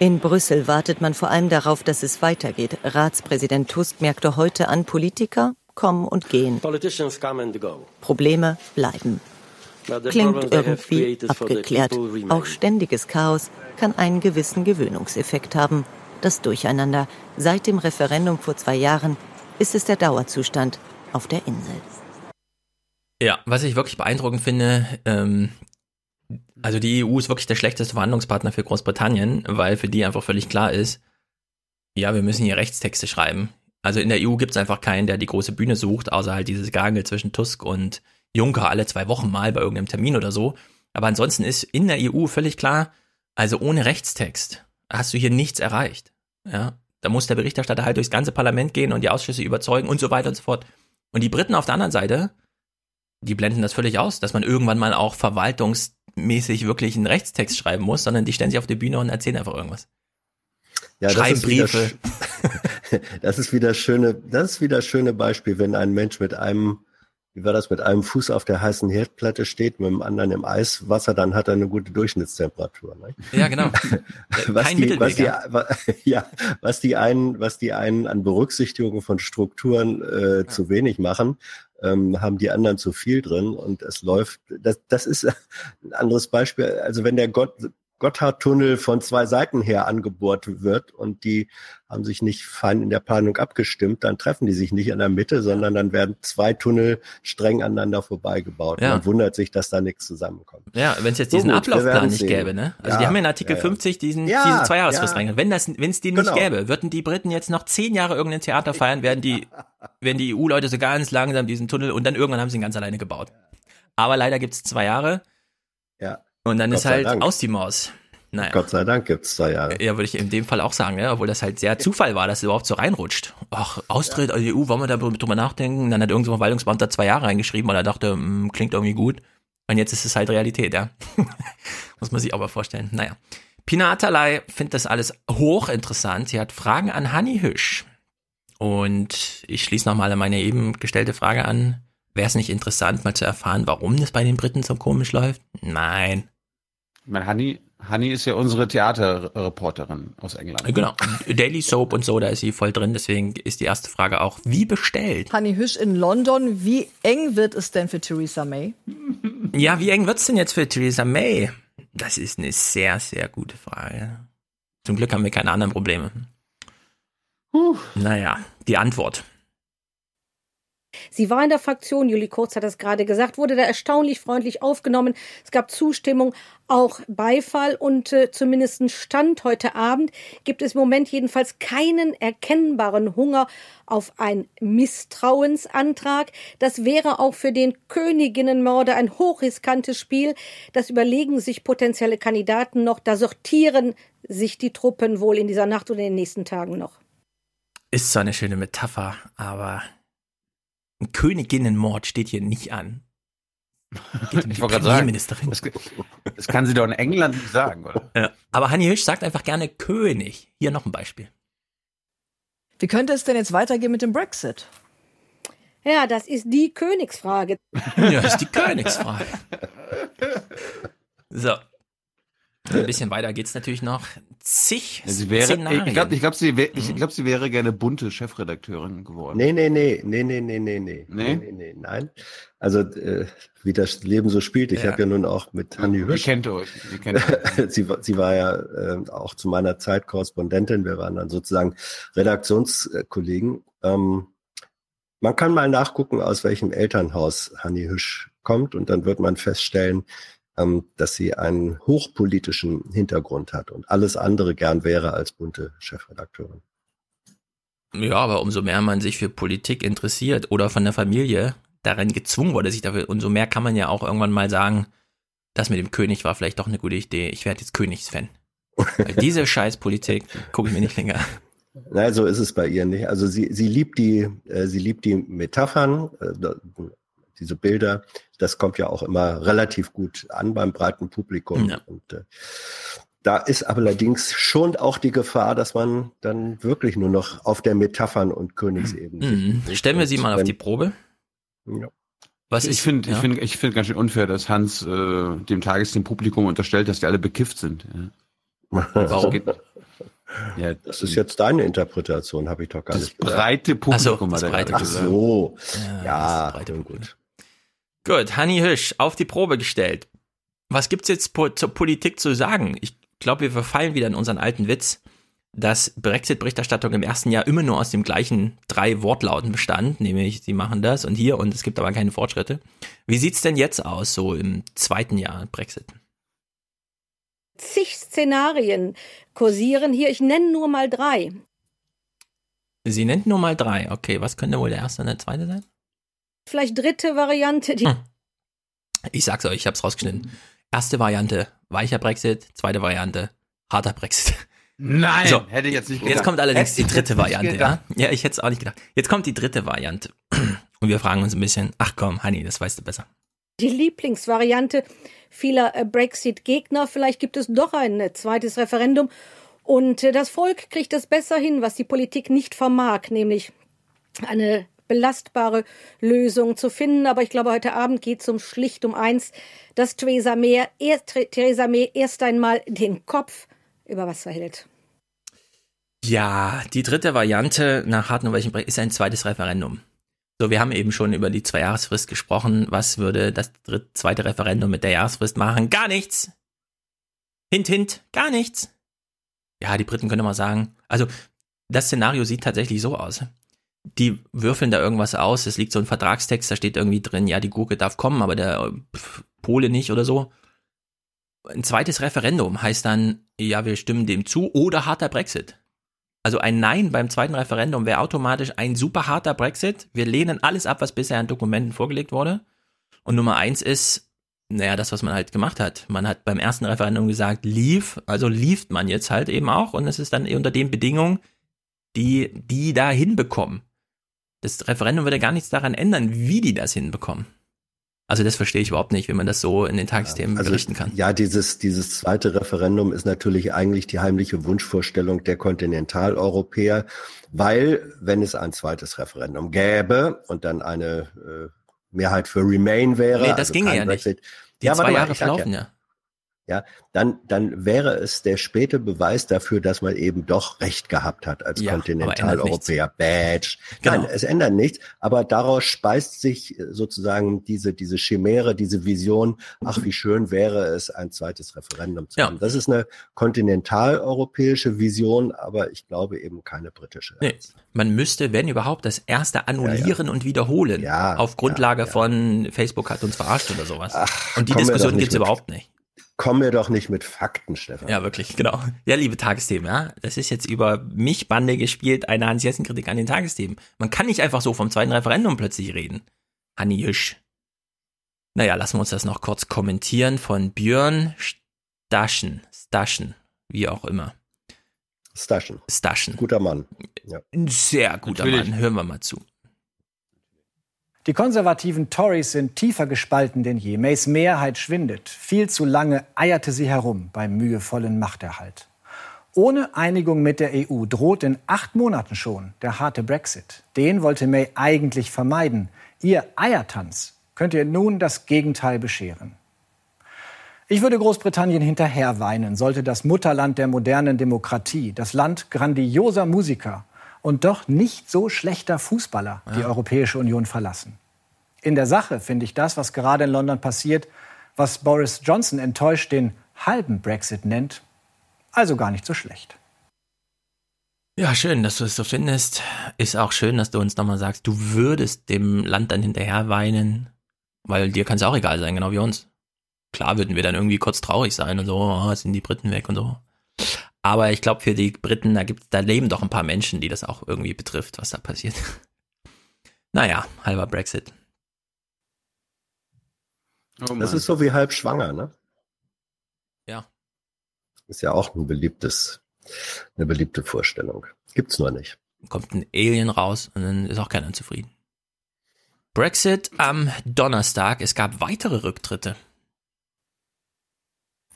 In Brüssel wartet man vor allem darauf, dass es weitergeht. Ratspräsident Tusk merkte heute an, Politiker kommen und gehen. Probleme bleiben. Klingt irgendwie abgeklärt. Auch ständiges Chaos kann einen gewissen Gewöhnungseffekt haben. Das Durcheinander seit dem Referendum vor zwei Jahren ist es der Dauerzustand auf der Insel. Ja, was ich wirklich beeindruckend finde, ähm, also die EU ist wirklich der schlechteste Verhandlungspartner für Großbritannien, weil für die einfach völlig klar ist, ja, wir müssen hier Rechtstexte schreiben. Also in der EU gibt es einfach keinen, der die große Bühne sucht, außer halt dieses Gangel zwischen Tusk und Juncker alle zwei Wochen mal bei irgendeinem Termin oder so. Aber ansonsten ist in der EU völlig klar, also ohne Rechtstext hast du hier nichts erreicht. Ja, da muss der Berichterstatter halt durchs ganze Parlament gehen und die Ausschüsse überzeugen und so weiter und so fort. Und die Briten auf der anderen Seite, die blenden das völlig aus, dass man irgendwann mal auch verwaltungsmäßig wirklich einen Rechtstext schreiben muss, sondern die stellen sich auf die Bühne und erzählen einfach irgendwas. Ja, das ist wieder Briefe. sch- *laughs* das ist wieder schöne, das ist wieder schöne Beispiel, wenn ein Mensch mit einem, wie war das, mit einem Fuß auf der heißen Herdplatte steht, mit dem anderen im Eiswasser, dann hat er eine gute Durchschnittstemperatur. Ne? Ja, genau. *laughs* was Kein die, was die, ja. wa- *laughs* ja, was die einen, was die einen an Berücksichtigung von Strukturen äh, zu wenig machen, ähm, haben die anderen zu viel drin und es läuft. Das, das ist *laughs* ein anderes Beispiel. Also wenn der Gott Gotthardtunnel von zwei Seiten her angebohrt wird und die haben sich nicht fein in der Planung abgestimmt, dann treffen die sich nicht in der Mitte, sondern dann werden zwei Tunnel streng aneinander vorbeigebaut. Ja. Man wundert sich, dass da nichts zusammenkommt. Ja, wenn es jetzt So diesen gut, Ablaufplan nicht sehen. gäbe, ne? Also Ja, die haben ja in Artikel ja, ja. 50 diesen, Ja, diese Zweijahresfrist ja. Wenn das, wenn es die nicht Genau. gäbe, würden die Briten jetzt noch zehn Jahre irgendein Theater feiern, werden die, *laughs* werden die EU-Leute so ganz langsam diesen Tunnel und dann irgendwann haben sie ihn ganz alleine gebaut. Aber leider gibt es zwei Jahre Ja. Und dann Gott ist halt Dank. aus die Maus. Naja. Gott sei Dank gibt's zwei Jahre. Ja, würde ich in dem Fall auch sagen, ja, obwohl das halt sehr Zufall war, dass es überhaupt so reinrutscht. Ach, Austritt aus der EU, wollen wir da drüber nachdenken? Dann hat irgend so ein Verwaltungsbeamter zwei Jahre reingeschrieben, weil er dachte, hm, klingt irgendwie gut. Und jetzt ist es halt Realität, ja. *laughs* Muss man sich aber vorstellen. Naja. Pina Atalay findet das alles hochinteressant. Sie hat Fragen an Hanni Hüsch. Und ich schließe nochmal an meine eben gestellte Frage an. Wäre es nicht interessant, mal zu erfahren, warum das bei den Briten so komisch läuft? Nein. Ich meine, Hanni, Hanni ist ja unsere Theaterreporterin aus England. Genau. Daily Soap und so, da ist sie voll drin. Deswegen ist die erste Frage auch, wie bestellt? Hanni Hüsch in London. Wie eng wird es denn für Theresa May? Ja, wie eng wird's denn jetzt für Theresa May? Das ist eine sehr, sehr gute Frage. Zum Glück haben wir keine anderen Probleme. Naja, die Antwort. Sie war in der Fraktion, Juli Kurz hat das gerade gesagt, wurde da erstaunlich freundlich aufgenommen. Es gab Zustimmung, auch Beifall und äh, zumindest Stand heute Abend gibt es im Moment jedenfalls keinen erkennbaren Hunger auf einen Misstrauensantrag. Das wäre auch für den Königinnenmörder ein hochriskantes Spiel. Das überlegen sich potenzielle Kandidaten noch. Da sortieren sich die Truppen wohl in dieser Nacht oder in den nächsten Tagen noch. Ist zwar eine schöne Metapher, aber ein Königinnenmord steht hier nicht an. Geht um Ich wollte gerade sagen, das, das kann sie doch in England nicht sagen, oder? Ja. Aber Hanni Hüsch sagt einfach gerne König. Hier noch ein Beispiel. Wie könnte es denn jetzt weitergehen mit dem Brexit? Ja, das ist die Königsfrage. *laughs* Ja, das ist die Königsfrage. So. Ein bisschen weiter geht's natürlich noch. Zig Sie wäre, Szenarien. ich glaube, ich glaub, sie, wär, ich glaub, sie wäre gerne bunte Chefredakteurin geworden. Nee, nee, nee, nee, nee, nee, nee, nee, Nee? nee, nee, nein. Also, äh, wie das Leben so spielt, ich Ja. habe ja nun auch mit Hanni Ihr Hüsch kennt euch. Ihr kennt euch. *laughs* sie, war- sie war ja äh, auch zu meiner Zeit Korrespondentin. Wir waren dann sozusagen Redaktionskollegen. Ähm, man kann mal nachgucken, aus welchem Elternhaus Hanni Hüsch kommt und dann wird man feststellen, ähm, dass sie einen hochpolitischen Hintergrund hat und alles andere gern wäre als bunte Chefredakteurin. Ja, aber umso mehr man sich für Politik interessiert oder von der Familie darin gezwungen wurde, sich dafür, umso mehr kann man ja auch irgendwann mal sagen, das mit dem König war vielleicht doch eine gute Idee. Ich werde jetzt Königsfan. Weil diese *laughs* Scheißpolitik gucke ich mir nicht länger an. Nein, so ist es bei ihr nicht. Also sie, sie liebt die, äh, sie liebt die Metaphern, äh, diese Bilder. Das kommt ja auch immer relativ gut an beim breiten Publikum. Ja. Und äh, da ist allerdings schon auch die Gefahr, dass man dann wirklich nur noch auf der Metaphern- und Königsebene Mhm. sich Stellen wir sie mal auf die Probe. Ja. Was ich finde, ja? ich finde, ich finde ganz schön unfair, dass Hans äh, dem Tages dem Publikum unterstellt, dass die alle bekifft sind. Ja. *laughs* Warum? geht- Ja, Das ist jetzt deine Interpretation, habe ich doch gar das nicht gesagt. breite Publikum das hat er breite Ach so. Ja, Ja, das breite gut. Gut, Hanni Hüsch, auf die Probe gestellt. Was gibt's jetzt po zur Politik zu sagen? Ich glaube, wir verfallen wieder in unseren alten Witz, dass Brexit-Berichterstattung im ersten Jahr immer nur aus dem gleichen drei Wortlauten bestand, nämlich sie machen das und hier und es gibt aber keine Fortschritte. Wie sieht's denn jetzt aus, so im zweiten Jahr Brexit? Zig Szenarien kursieren hier. Ich nenne nur mal drei. Sie nennt nur mal drei. Okay, was könnte wohl der erste und der zweite sein? Vielleicht dritte Variante, die Hm. Ich sag's euch, ich hab's rausgeschnitten. Erste Variante, weicher Brexit. Zweite Variante, harter Brexit. Nein, So, hätte ich jetzt nicht gedacht. Jetzt kommt allerdings Hätte die dritte Variante, ja? Ja, ich hätte es auch nicht gedacht. Jetzt kommt die dritte Variante. *clears throat* Und wir fragen uns ein bisschen, ach komm, Hanni, das weißt du besser. die Lieblingsvariante vieler äh, Brexit-Gegner. Vielleicht gibt es doch ein äh, zweites Referendum. Und äh, das Volk kriegt es besser hin, was die Politik nicht vermag, nämlich eine belastbare Lösung zu finden. Aber ich glaube, heute Abend geht es um schlicht um eins, dass Theresa May, erst, Theresa May erst einmal den Kopf über Wasser hält. Ja, die dritte Variante nach harten und Brexit ist ein zweites Referendum. So, wir haben eben schon über die Zwei-Jahresfrist gesprochen. Was würde das dritte, zweite Referendum mit der Jahresfrist machen? Gar nichts. Hint, hint, gar nichts. Ja, die Briten können mal sagen. Also, das Szenario sieht tatsächlich so aus. Die würfeln da irgendwas aus, es liegt so ein Vertragstext, da steht irgendwie drin, ja, die Gurke darf kommen, aber der Pole nicht oder so. Ein zweites Referendum heißt dann, ja, wir stimmen dem zu oder harter Brexit. Also ein Nein beim zweiten Referendum wäre automatisch ein super harter Brexit. Wir lehnen alles ab, was bisher an Dokumenten vorgelegt wurde. Und Nummer eins ist, naja, das, was man halt gemacht hat. Man hat beim ersten Referendum gesagt, leave, also lieft man jetzt halt eben auch. Und es ist dann unter den Bedingungen, die die da hinbekommen. Das Referendum würde gar nichts daran ändern, wie die das hinbekommen. Also das verstehe ich überhaupt nicht, wie man das so in den Tagesthemen Also, berichten kann. Ja, dieses, dieses zweite Referendum ist natürlich eigentlich die heimliche Wunschvorstellung der Kontinentaleuropäer, weil wenn es ein zweites Referendum gäbe und dann eine äh, Mehrheit für Remain wäre, Nee, das also ginge ja nicht. Brexit, Die ja, zwei Jahre verlaufen ja. ja, dann, dann wäre es der späte Beweis dafür, dass man eben doch Recht gehabt hat als Ja, Kontinentaleuropäer. Badge. Genau. Nein, es ändert nichts, aber daraus speist sich äh, sozusagen diese, diese Chimäre, diese Vision, ach, wie schön wäre es, ein zweites Referendum zu Ja. haben. Das ist eine kontinentaleuropäische Vision, aber ich glaube eben keine britische. Nee, man müsste, wenn überhaupt, das erste annullieren und wiederholen. auf Grundlage von Facebook hat uns verarscht oder sowas. und die Diskussion gibt's überhaupt nicht. Komm mir doch nicht mit Fakten, Stefan. Ja, wirklich, genau. Ja, liebe Tagesthemen, ja. Das ist jetzt über mich Bande gespielt, eine Hans-Jessen-Kritik an den Tagesthemen. Man kann nicht einfach so vom zweiten Referendum plötzlich reden. Hanni Jüsch. Naja, lassen wir uns das noch kurz kommentieren von Björn Staschen. Staschen, wie auch immer. Staschen. Staschen. Guter Mann. Ja. Ein sehr guter Natürlich. Mann. Hören wir mal zu. Die konservativen Tories sind tiefer gespalten denn je. Mays Mehrheit schwindet. Viel zu lange eierte sie herum beim mühevollen Machterhalt. Ohne Einigung mit der EU droht in acht Monaten schon der harte Brexit. Den wollte May eigentlich vermeiden. Ihr Eiertanz könnte ihr nun das Gegenteil bescheren. Ich würde Großbritannien hinterher weinen, sollte das Mutterland der modernen Demokratie, das Land grandioser Musiker und doch nicht so schlechter Fußballer die Europäische Union verlassen. In der Sache finde ich das, was gerade in London passiert, was Boris Johnson enttäuscht den halben Brexit nennt, also gar nicht so schlecht. Ja, schön, dass du es so findest. Ist auch schön, dass du uns nochmal sagst, du würdest dem Land dann hinterher weinen, weil dir kann es auch egal sein, genau wie uns. Klar würden wir dann irgendwie kurz traurig sein und so, oh, sind die Briten weg und so. Aber ich glaube, für die Briten, da gibt, da leben doch ein paar Menschen, die das auch irgendwie betrifft, was da passiert. *laughs* Naja, halber Brexit. Oh Das ist so wie halb schwanger, ne? Ja. Ist ja auch ein beliebtes, eine beliebte Vorstellung. Gibt's nur nicht. Kommt ein Alien raus und dann ist auch keiner zufrieden. Brexit am Donnerstag. Es gab weitere Rücktritte.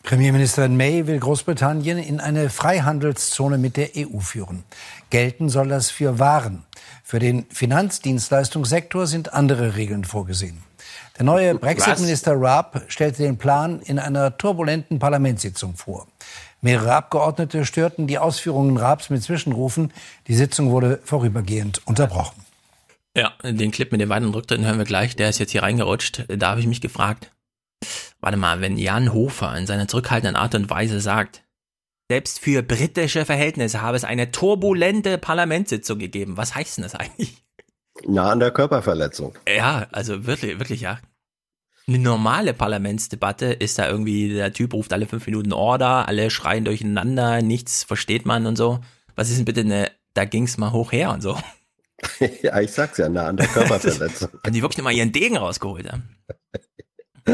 Premierministerin May will Großbritannien in eine Freihandelszone mit der EU führen. Gelten soll das für Waren. Für den Finanzdienstleistungssektor sind andere Regeln vorgesehen. Der neue Brexit-Minister Raab stellte den Plan in einer turbulenten Parlamentssitzung vor. Mehrere Abgeordnete störten die Ausführungen Raabs mit Zwischenrufen. Die Sitzung wurde vorübergehend unterbrochen. Ja, den Clip mit den weiteren Rücktritten hören wir gleich. Der ist jetzt hier reingerutscht. Da habe ich mich gefragt, warte mal, wenn Jan Hofer in seiner zurückhaltenden Art und Weise sagt, selbst für britische Verhältnisse habe es eine turbulente Parlamentssitzung gegeben. Was heißt denn das eigentlich? Nah an der Körperverletzung. Ja, also wirklich, wirklich, ja. Eine normale Parlamentsdebatte ist da irgendwie, der Typ ruft alle fünf Minuten Order, alle schreien durcheinander, nichts versteht man und so. Was ist denn bitte eine, da ging's mal hoch her und so. *laughs* ja, ich sag's ja, nah an der *laughs* Körperverletzung. Haben die wirklich mal ihren Degen rausgeholt haben.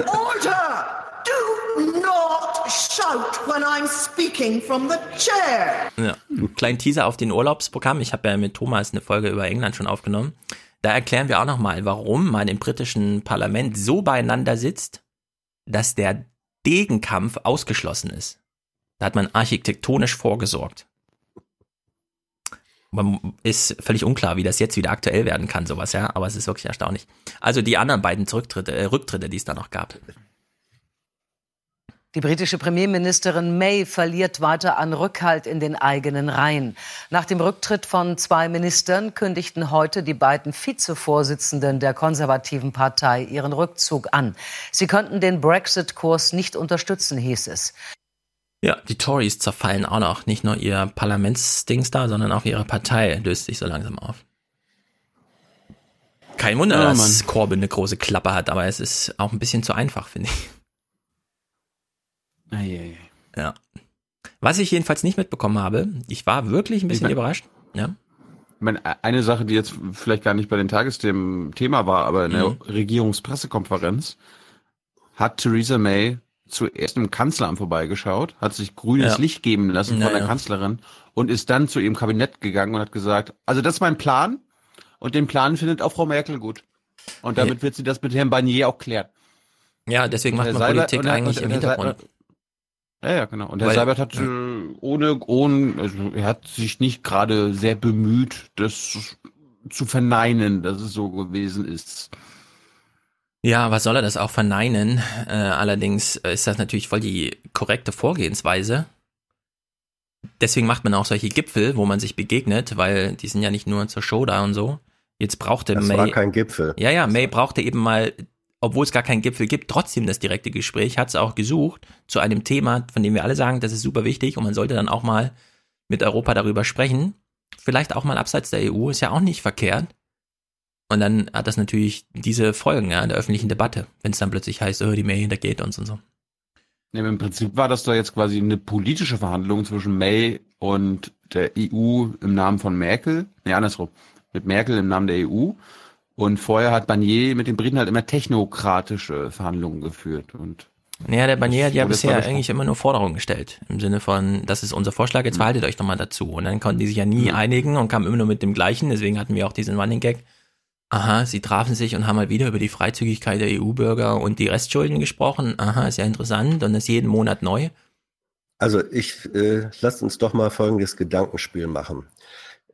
Order! Do not shout when I'm speaking from the chair. Ja, einen kleinen Teaser auf den Urlaubsprogramm. Ich habe ja mit Thomas eine Folge über England schon aufgenommen. Da erklären wir auch nochmal, warum man im britischen Parlament so beieinander sitzt, dass der Degenkampf ausgeschlossen ist. Da hat man architektonisch vorgesorgt. Man ist völlig unklar, wie das jetzt wieder aktuell werden kann, sowas, ja, aber es ist wirklich erstaunlich. Also die anderen beiden Zurücktritte, äh, Rücktritte, die es da noch gab. Die britische Premierministerin May verliert weiter an Rückhalt in den eigenen Reihen. Nach dem Rücktritt von zwei Ministern kündigten heute die beiden Vizevorsitzenden der konservativen Partei ihren Rückzug an. Sie könnten den Brexit-Kurs nicht unterstützen, hieß es. Ja, die Tories zerfallen auch noch. Nicht nur ihr Parlamentsdings da, sondern auch ihre Partei löst sich so langsam auf. Kein Wunder, Ja, dass Mann. Corbyn eine große Klappe hat, aber es ist auch ein bisschen zu einfach, finde ich. Eieiei. Ja. Was ich jedenfalls nicht mitbekommen habe, ich war wirklich ein bisschen Ich mein- überrascht. Ja. Ich meine, eine Sache, die jetzt vielleicht gar nicht bei den Tagesthemen Thema war, aber in der Mhm. Regierungspressekonferenz hat Theresa May zuerst im Kanzleramt vorbeigeschaut, hat sich grünes Ja. Licht geben lassen Ja, von der ja. Kanzlerin und ist dann zu ihrem Kabinett gegangen und hat gesagt, also das ist mein Plan und den Plan findet auch Frau Merkel gut. Und damit wird sie das mit Herrn Barnier auch klären. Ja, deswegen macht man Seibert- Politik und eigentlich und im Hintergrund. Ja, ja, genau. Und Herr Weil- Seibert hat äh, ohne, ohne, also er hat sich nicht gerade sehr bemüht, das zu verneinen, dass es so gewesen ist. Ja, was soll er das auch verneinen? Äh, allerdings ist das natürlich voll die korrekte Vorgehensweise. Deswegen macht man auch solche Gipfel, wo man sich begegnet, weil die sind ja nicht nur zur Show da und so. Jetzt brauchte Das May. war kein Gipfel. Ja, ja, May brauchte eben mal, obwohl es gar keinen Gipfel gibt, trotzdem das direkte Gespräch, hat es auch gesucht zu einem Thema, von dem wir alle sagen, das ist super wichtig und man sollte dann auch mal mit Europa darüber sprechen. Vielleicht auch mal abseits der EU, ist ja auch nicht verkehrt. Und dann hat das natürlich diese Folgen ja, in der öffentlichen Debatte, wenn es dann plötzlich heißt, oh, die May hintergeht uns und so. Ja, Im Prinzip war das da jetzt quasi eine politische Verhandlung zwischen May und der EU im Namen von Merkel. Nee, andersrum. Mit Merkel im Namen der EU. Und vorher hat Barnier mit den Briten halt immer technokratische Verhandlungen geführt. Und Naja, der Barnier hat ja bisher eigentlich immer nur Forderungen gestellt. Im Sinne von, das ist unser Vorschlag, Mhm. jetzt verhaltet euch doch mal dazu. Und dann konnten die sich ja nie einigen und kamen immer nur mit dem gleichen. Deswegen hatten wir auch diesen Running Gag. Aha, sie trafen sich und haben mal wieder über die Freizügigkeit der EU-Bürger und die Restschulden gesprochen. Aha, ist ja interessant und das jeden Monat neu. Also ich äh, lasst uns doch mal folgendes Gedankenspiel machen.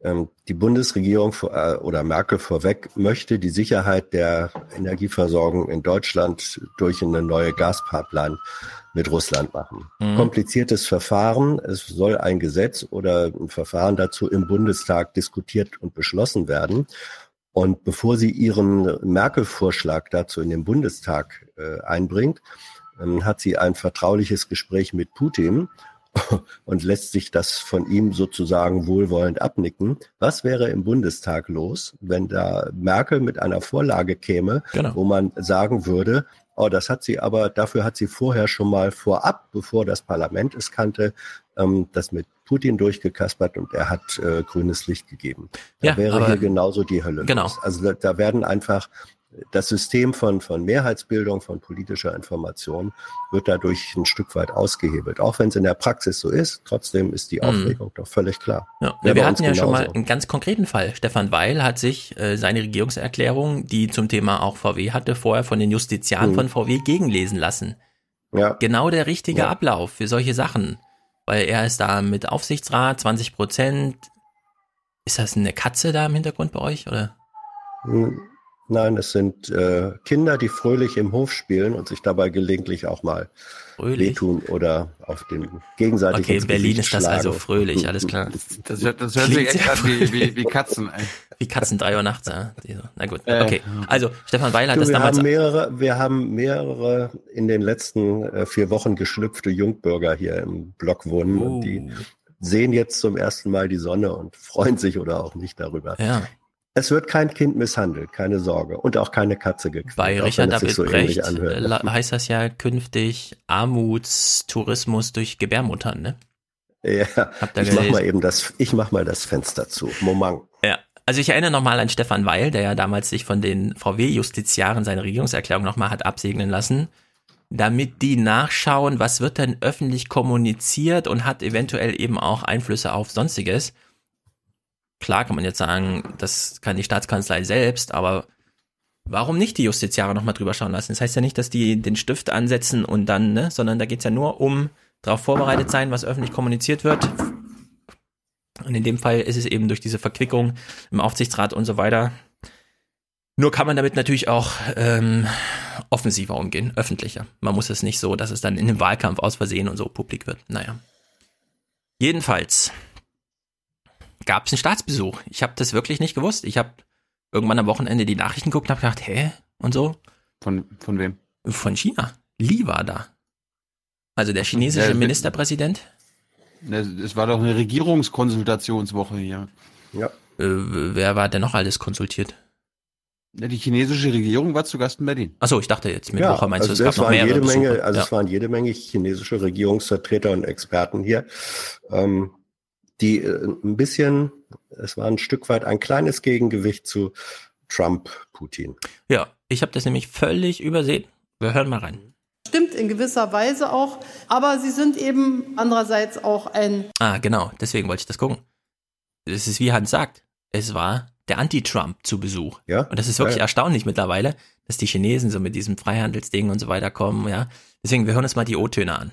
Ähm, die Bundesregierung vor, äh, oder Merkel vorweg möchte die Sicherheit der Energieversorgung in Deutschland durch eine neue Gaspipeline mit Russland machen. Mhm. Kompliziertes Verfahren. Es soll ein Gesetz oder ein Verfahren dazu im Bundestag diskutiert und beschlossen werden. Und bevor sie ihren Merkel-Vorschlag dazu in den Bundestag äh, einbringt, ähm, hat sie ein vertrauliches Gespräch mit Putin *laughs* und lässt sich das von ihm sozusagen wohlwollend abnicken. Was wäre im Bundestag los, wenn da Merkel mit einer Vorlage käme, Genau. wo man sagen würde, oh, das hat sie aber, dafür hat sie vorher schon mal vorab, bevor das Parlament es kannte, ähm, das mit Putin durchgekaspert und er hat äh, grünes Licht gegeben. Da Ja, wäre aber- hier genauso die Hölle. Genau. Los. Also da, da werden einfach das System von, von Mehrheitsbildung, von politischer Information wird dadurch ein Stück weit ausgehebelt. Auch wenn es in der Praxis so ist, trotzdem ist die Mhm. Aufregung doch völlig klar. Ja, Wäre wir hatten ja schon mal genauso. einen ganz konkreten Fall. Stefan Weil hat sich äh, seine Regierungserklärung, die zum Thema auch VW hatte, vorher von den Justiziaren Mhm. von VW gegenlesen lassen. Ja. Genau der richtige Ja. Ablauf für solche Sachen. Weil er ist da mit Aufsichtsrat, 20 Prozent. Ist das eine Katze da im Hintergrund bei euch? Oder? Nein, es sind äh, Kinder, die fröhlich im Hof spielen und sich dabei gelegentlich auch mal Fröhlich? wehtun oder auf den gegenseitigen Okay, in Berlin ist das also fröhlich, *laughs* alles klar. Das, hört- das hört Klingt sich echt an wie, wie, wie Katzen, ey. Wie Katzen drei Uhr nachts, ja. Na gut, Äh, okay. Also, Stefan Weil hat Du, das wir, damals haben mehrere, wir haben mehrere in den letzten äh, vier Wochen geschlüpfte Jungbürger hier im Block wohnen und Oh. die sehen jetzt zum ersten Mal die Sonne und *laughs* freuen sich oder auch nicht darüber. Ja. Es wird kein Kind misshandelt, keine Sorge. Und auch keine Katze gequält. Bei Richard David so Brecht la- heißt das ja künftig Armutstourismus durch Gebärmuttern, ne? Ja, ich mach mal eben das, ich mach mal das Fenster zu. Moment. Also ich erinnere nochmal an Stefan Weil, der ja damals sich von den VW-Justiziaren seine Regierungserklärung nochmal hat absegnen lassen, damit die nachschauen, was wird denn öffentlich kommuniziert und hat eventuell eben auch Einflüsse auf Sonstiges. Klar kann man jetzt sagen, das kann die Staatskanzlei selbst, aber warum nicht die Justiziare nochmal drüber schauen lassen? Das heißt ja nicht, dass die den Stift ansetzen und dann, ne, sondern da geht's ja nur um darauf vorbereitet sein, was öffentlich kommuniziert wird. Und in dem Fall ist es eben durch diese Verquickung im Aufsichtsrat und so weiter. Nur kann man damit natürlich auch ähm, offensiver umgehen, öffentlicher. Man muss es nicht so, dass es dann in einem Wahlkampf aus Versehen und so publik wird. Naja. Jedenfalls gab es einen Staatsbesuch. Ich habe das wirklich nicht gewusst. Ich habe irgendwann am Wochenende die Nachrichten geguckt und habe gedacht, hä? Und so. Von, von wem? Von China. Li war da. Also der chinesische Ja, Ministerpräsident? Ne, Es war doch eine Regierungskonsultationswoche hier. Ja. Äh, wer war denn noch alles konsultiert? Ne, Die chinesische Regierung war zu Gast in Berlin. Achso, ich dachte jetzt mit ja, Woche meinst also du, es es gab noch waren mehrere jede Menge, also ja. es waren jede Menge chinesische Regierungsvertreter und Experten hier, ähm, die äh, ein bisschen, es war ein Stück weit ein kleines Gegengewicht zu Trump, Putin. ja, ich habe das nämlich völlig übersehen. Wir hören mal rein. Stimmt in gewisser Weise auch, aber sie sind eben andererseits auch ein Ah, genau, deswegen wollte ich das gucken. Es ist wie Hans sagt, es war der Anti-Trump zu Besuch. Ja. Und das ist wirklich Ja, ja. erstaunlich mittlerweile, dass die Chinesen so mit diesem Freihandelsding und so weiter kommen, ja. Deswegen, wir hören uns mal die O-Töne an.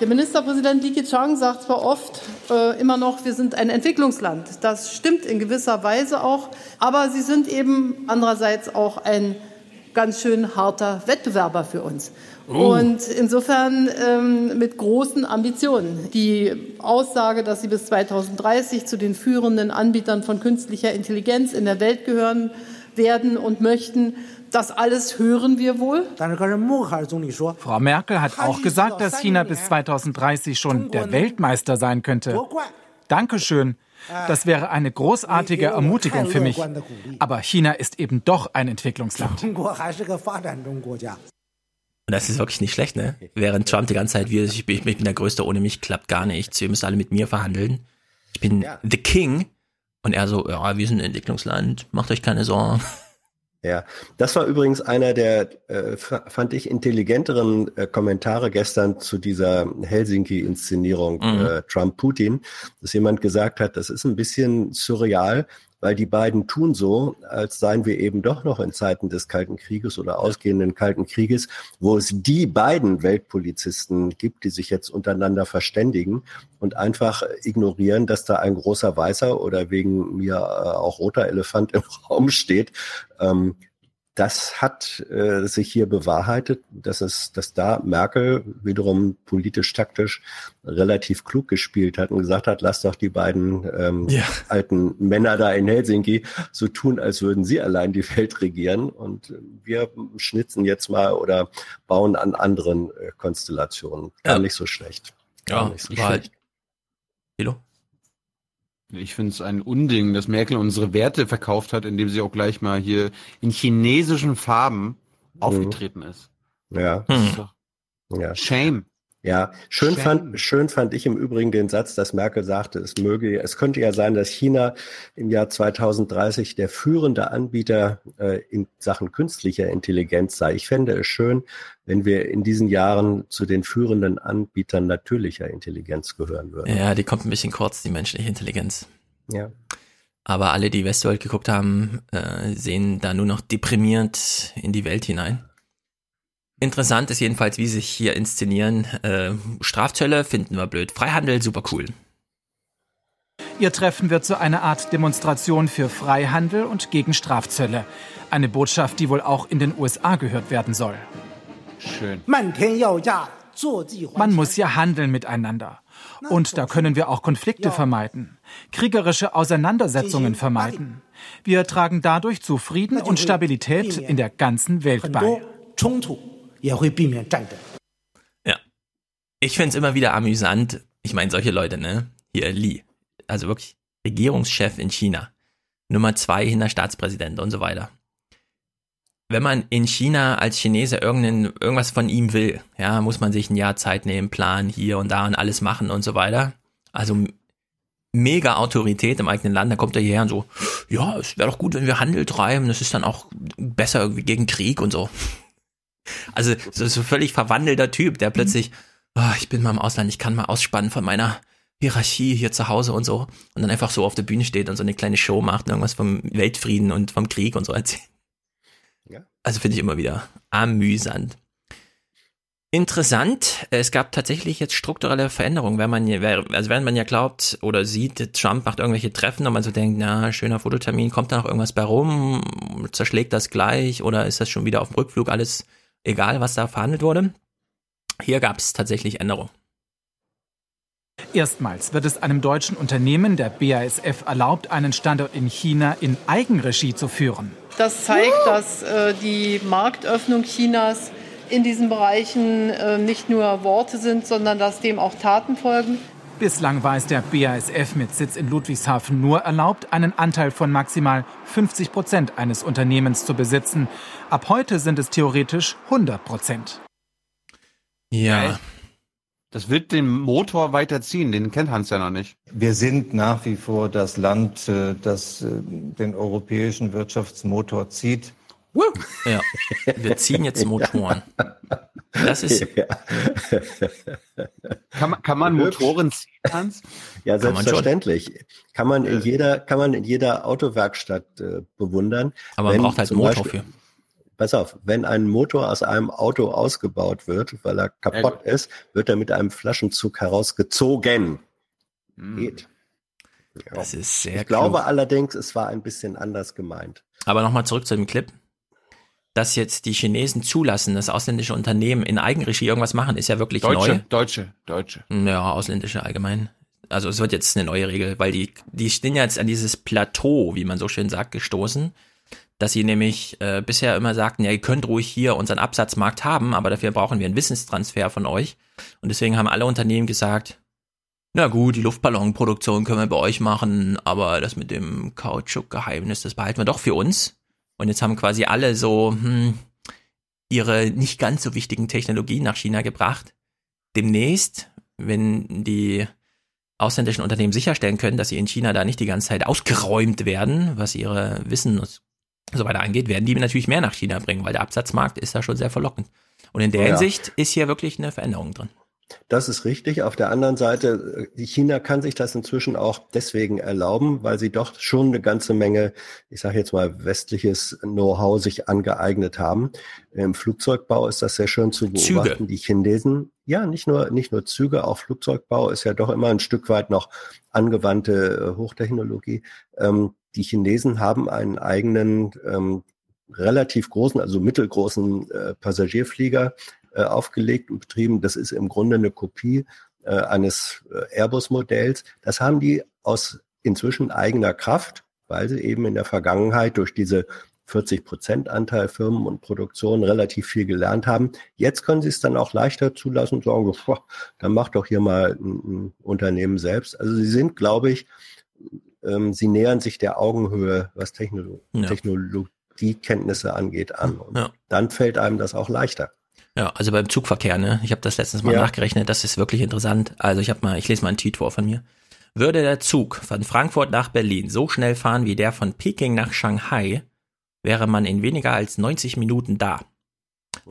Der Ministerpräsident Li Keqiang sagt zwar oft äh, immer noch, wir sind ein Entwicklungsland. Das stimmt in gewisser Weise auch, aber sie sind eben andererseits auch ein ganz schön harter Wettbewerber für uns. Oh. Und insofern ähm, mit großen Ambitionen. Die Aussage, dass sie bis 2030 zu den führenden Anbietern von künstlicher Intelligenz in der Welt gehören werden und möchten, das alles hören wir wohl. Frau Merkel hat auch gesagt, dass China bis 2030 schon der Weltmeister sein könnte. Dankeschön. Das wäre eine großartige Ermutigung für mich. Aber China ist eben doch ein Entwicklungsland. Und das ist wirklich nicht schlecht, ne? Während Trump die ganze Zeit, wie, ich bin, ich bin der Größte, ohne mich klappt gar nichts, ihr müsst alle mit mir verhandeln. Ich bin the king. Und er so, ja, wir sind ein Entwicklungsland, macht euch keine Sorgen. Ja, das war übrigens einer der, äh, fand ich, intelligenteren äh, Kommentare gestern zu dieser Helsinki-Inszenierung Mhm. äh, Trump-Putin, dass jemand gesagt hat, das ist ein bisschen surreal, weil die beiden tun so, als seien wir eben doch noch in Zeiten des Kalten Krieges oder ausgehenden Kalten Krieges, wo es die beiden Weltpolizisten gibt, die sich jetzt untereinander verständigen und einfach ignorieren, dass da ein großer weißer oder wegen mir äh, auch roter Elefant im *laughs* Raum steht. Ähm, das hat äh, sich hier bewahrheitet, dass es, dass da Merkel wiederum politisch taktisch relativ klug gespielt hat und gesagt hat, lass doch die beiden ähm, Ja. alten Männer da in Helsinki so tun, als würden sie allein die Welt regieren und wir schnitzen jetzt mal oder bauen an anderen äh, Konstellationen. Gar Ja. nicht so schlecht. Gar Ja, nicht so war halt- schlecht. Ich finde es ein Unding, dass Merkel unsere Werte verkauft hat, indem sie auch gleich mal hier in chinesischen Farben aufgetreten ist. Ja. Das ist doch Ja. Shame. Ja, schön fand, schön fand ich im Übrigen den Satz, dass Merkel sagte, es möge, es könnte ja sein, dass China im Jahr 2030 der führende Anbieter äh, in Sachen künstlicher Intelligenz sei. Ich fände es schön, wenn wir in diesen Jahren zu den führenden Anbietern natürlicher Intelligenz gehören würden. Ja, die kommt ein bisschen kurz, die menschliche Intelligenz. Ja. Aber alle, die Westworld geguckt haben, äh, sehen da nur noch deprimiert in die Welt hinein. Interessant ist jedenfalls, wie sie sich hier inszenieren. Äh, Strafzölle finden wir blöd. Freihandel, super cool. Ihr Treffen wird zu einer Art Demonstration für Freihandel und gegen Strafzölle. Eine Botschaft, die wohl auch in den USA gehört werden soll. Schön. Man muss ja handeln miteinander. Und da können wir auch Konflikte vermeiden, kriegerische Auseinandersetzungen vermeiden. Wir tragen dadurch zu Frieden und Stabilität in der ganzen Welt bei. Ja. Ich find's immer wieder amüsant. Ich meine, solche Leute, ne? Hier, Li. Also wirklich Regierungschef in China. Nummer zwei hinter Staatspräsident und so weiter. Wenn man in China als Chinese irgendein, irgendwas von ihm will, ja, muss man sich ein Jahr Zeit nehmen, planen hier und da und alles machen und so weiter. Also mega Autorität im eigenen Land, da kommt er hierher und so, ja, es wäre doch gut, wenn wir Handel treiben, das ist dann auch besser irgendwie gegen Krieg und so. Also so, so völlig verwandelter Typ, der plötzlich, ah, ich bin mal im Ausland, ich kann mal ausspannen von meiner Hierarchie hier zu Hause und so und dann einfach so auf der Bühne steht und so eine kleine Show macht, und irgendwas vom Weltfrieden und vom Krieg und so erzählt. Ja. Also finde ich immer wieder amüsant. Interessant, es gab tatsächlich jetzt strukturelle Veränderungen, wenn man, ja- also wenn man ja glaubt oder sieht, Trump macht irgendwelche Treffen und man so denkt, na, schöner Fototermin, kommt da noch irgendwas bei rum, zerschlägt das gleich oder ist das schon wieder auf dem Rückflug alles egal, was da verhandelt wurde? Hier gab es tatsächlich Änderungen. Erstmals wird es einem deutschen Unternehmen, der BASF, erlaubt, einen Standort in China in Eigenregie zu führen. Das zeigt, dass äh, die Marktöffnung Chinas in diesen Bereichen äh, nicht nur Worte sind, sondern dass dem auch Taten folgen. Bislang war es der BASF mit Sitz in Ludwigshafen nur erlaubt, einen Anteil von maximal 50 Prozent eines Unternehmens zu besitzen. Ab heute sind es theoretisch 100 Prozent. Ja. Das wird den Motor weiterziehen, den kennt Hans ja noch nicht. Wir sind nach wie vor das Land, äh, das äh, den europäischen Wirtschaftsmotor zieht. Ja, wir ziehen jetzt Motoren. Das ist. *laughs* Kann man, kann man Motoren ziehen, Hans? Ja, Kann man selbstverständlich. Kann man in jeder, kann man in jeder Autowerkstatt äh, bewundern. Aber man braucht halt einen Motor Beispiel- für. Pass auf, wenn ein Motor aus einem Auto ausgebaut wird, weil er kaputt ist, wird er mit einem Flaschenzug herausgezogen. Geht. Das ist sehr Ich glaube klug. allerdings, es war ein bisschen anders gemeint. Aber nochmal zurück zu dem Clip. Dass jetzt die Chinesen zulassen, dass ausländische Unternehmen in Eigenregie irgendwas machen, ist ja wirklich Deutsche, neu. Deutsche, Deutsche. Ja, ausländische allgemein. Also es wird jetzt eine neue Regel, weil die, die stehen jetzt an dieses Plateau, wie man so schön sagt, gestoßen, dass sie nämlich äh, bisher immer sagten, ja, ihr könnt ruhig hier unseren Absatzmarkt haben, aber dafür brauchen wir einen Wissenstransfer von euch. Und deswegen haben alle Unternehmen gesagt, na gut, die Luftballonproduktion können wir bei euch machen, aber das mit dem Kautschuk-Geheimnis, das behalten wir doch für uns. Und jetzt haben quasi alle so hm, ihre nicht ganz so wichtigen Technologien nach China gebracht. Demnächst, wenn die ausländischen Unternehmen sicherstellen können, dass sie in China da nicht die ganze Zeit ausgeräumt werden, was ihre Wissen und so weiter angeht, werden die natürlich mehr nach China bringen, weil der Absatzmarkt ist da schon sehr verlockend. Und in der Ja. Hinsicht ist hier wirklich eine Veränderung drin. Das ist richtig. Auf der anderen Seite, äh, China kann sich das inzwischen auch deswegen erlauben, weil sie doch schon eine ganze Menge, ich sage jetzt mal, westliches Know-how sich angeeignet haben. Im Flugzeugbau ist das sehr schön zu Züge. beobachten. Die Chinesen, ja, nicht nur, nicht nur Züge, auch Flugzeugbau ist ja doch immer ein Stück weit noch angewandte äh, Hochtechnologie. Ähm, die Chinesen haben einen eigenen, ähm, relativ großen, also mittelgroßen äh, Passagierflieger äh, aufgelegt und betrieben. Das ist im Grunde eine Kopie äh, eines äh, Airbus-Modells. Das haben die aus inzwischen eigener Kraft, weil sie eben in der Vergangenheit durch diese 40 Prozent Anteil Firmen und Produktion relativ viel gelernt haben. Jetzt können sie es dann auch leichter zulassen und sagen, boah, dann mach doch hier mal ein, ein Unternehmen selbst. Also sie sind, glaube ich, ähm, sie nähern sich der Augenhöhe, was Technolo Ja. Technologiekenntnisse angeht, an. Und Ja. dann fällt einem das auch leichter. Ja, also beim Zugverkehr, ne? Ich habe das letztens mal Ja. nachgerechnet, das ist wirklich interessant. Also ich habe mal, ich lese mal einen Tweet vor von mir. Würde der Zug von Frankfurt nach Berlin so schnell fahren wie der von Peking nach Shanghai, wäre man in weniger als 90 Minuten da.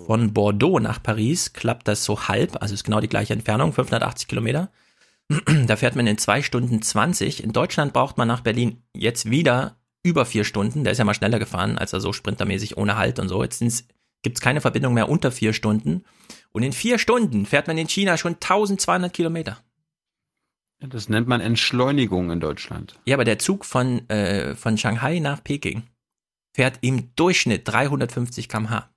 Von Bordeaux nach Paris klappt das so halb, also ist genau die gleiche Entfernung, 580 Kilometer. *clears throat* Da fährt man in zwei Stunden 20. In Deutschland braucht man nach Berlin jetzt wieder über vier Stunden. Der ist ja mal schneller gefahren, als er so sprintermäßig ohne Halt und so. Jetzt sind's, gibt's keine Verbindung mehr unter vier Stunden. Und in vier Stunden fährt man in China schon 1200 Kilometer. Das nennt man Entschleunigung in Deutschland. Ja, aber der Zug von, äh, von Shanghai nach Peking fährt im Durchschnitt 350 km/h.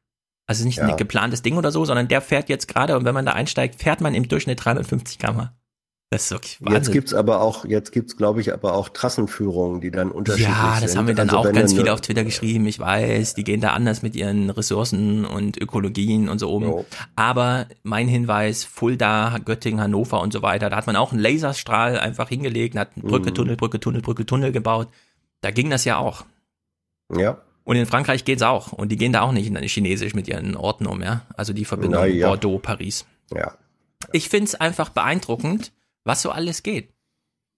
Also nicht Ja. ein geplantes Ding oder so, sondern der fährt jetzt gerade und wenn man da einsteigt, fährt man im Durchschnitt 350 km/h. Das ist wirklich Wahnsinn. Jetzt gibt's aber auch, jetzt gibt's, glaube ich, aber auch Trassenführungen, die dann unterschiedlich sind. Ja, das haben wir dann Also auch ganz viele auf Twitter geschrieben. Ich weiß, die gehen da anders mit ihren Ressourcen und Ökologien und so um. Aber mein Hinweis, Fulda, Göttingen, Hannover und so weiter, da hat man auch einen Laserstrahl einfach hingelegt, hat Brücke, Mhm. Tunnel, Brücke, Tunnel, Brücke, Tunnel gebaut. Da ging das ja auch. Ja. Und in Frankreich geht's auch. Und die gehen da auch nicht in Chinesisch mit ihren Orten um, ja. Also die Verbindung ja. Bordeaux, Paris. Ja. Ich find's einfach beeindruckend, was so alles geht.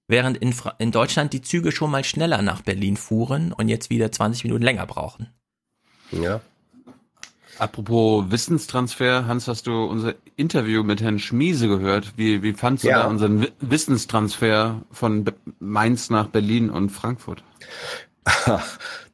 Während in, Fra in Deutschland die Züge schon mal schneller nach Berlin fuhren und jetzt wieder 20 Minuten länger brauchen. Ja. Apropos Wissenstransfer, Hans, hast du unser Interview mit Herrn Schmiese gehört? Wie, wie fandst du Ja. da unseren Wi- Wissenstransfer von Mainz nach Berlin und Frankfurt? *laughs*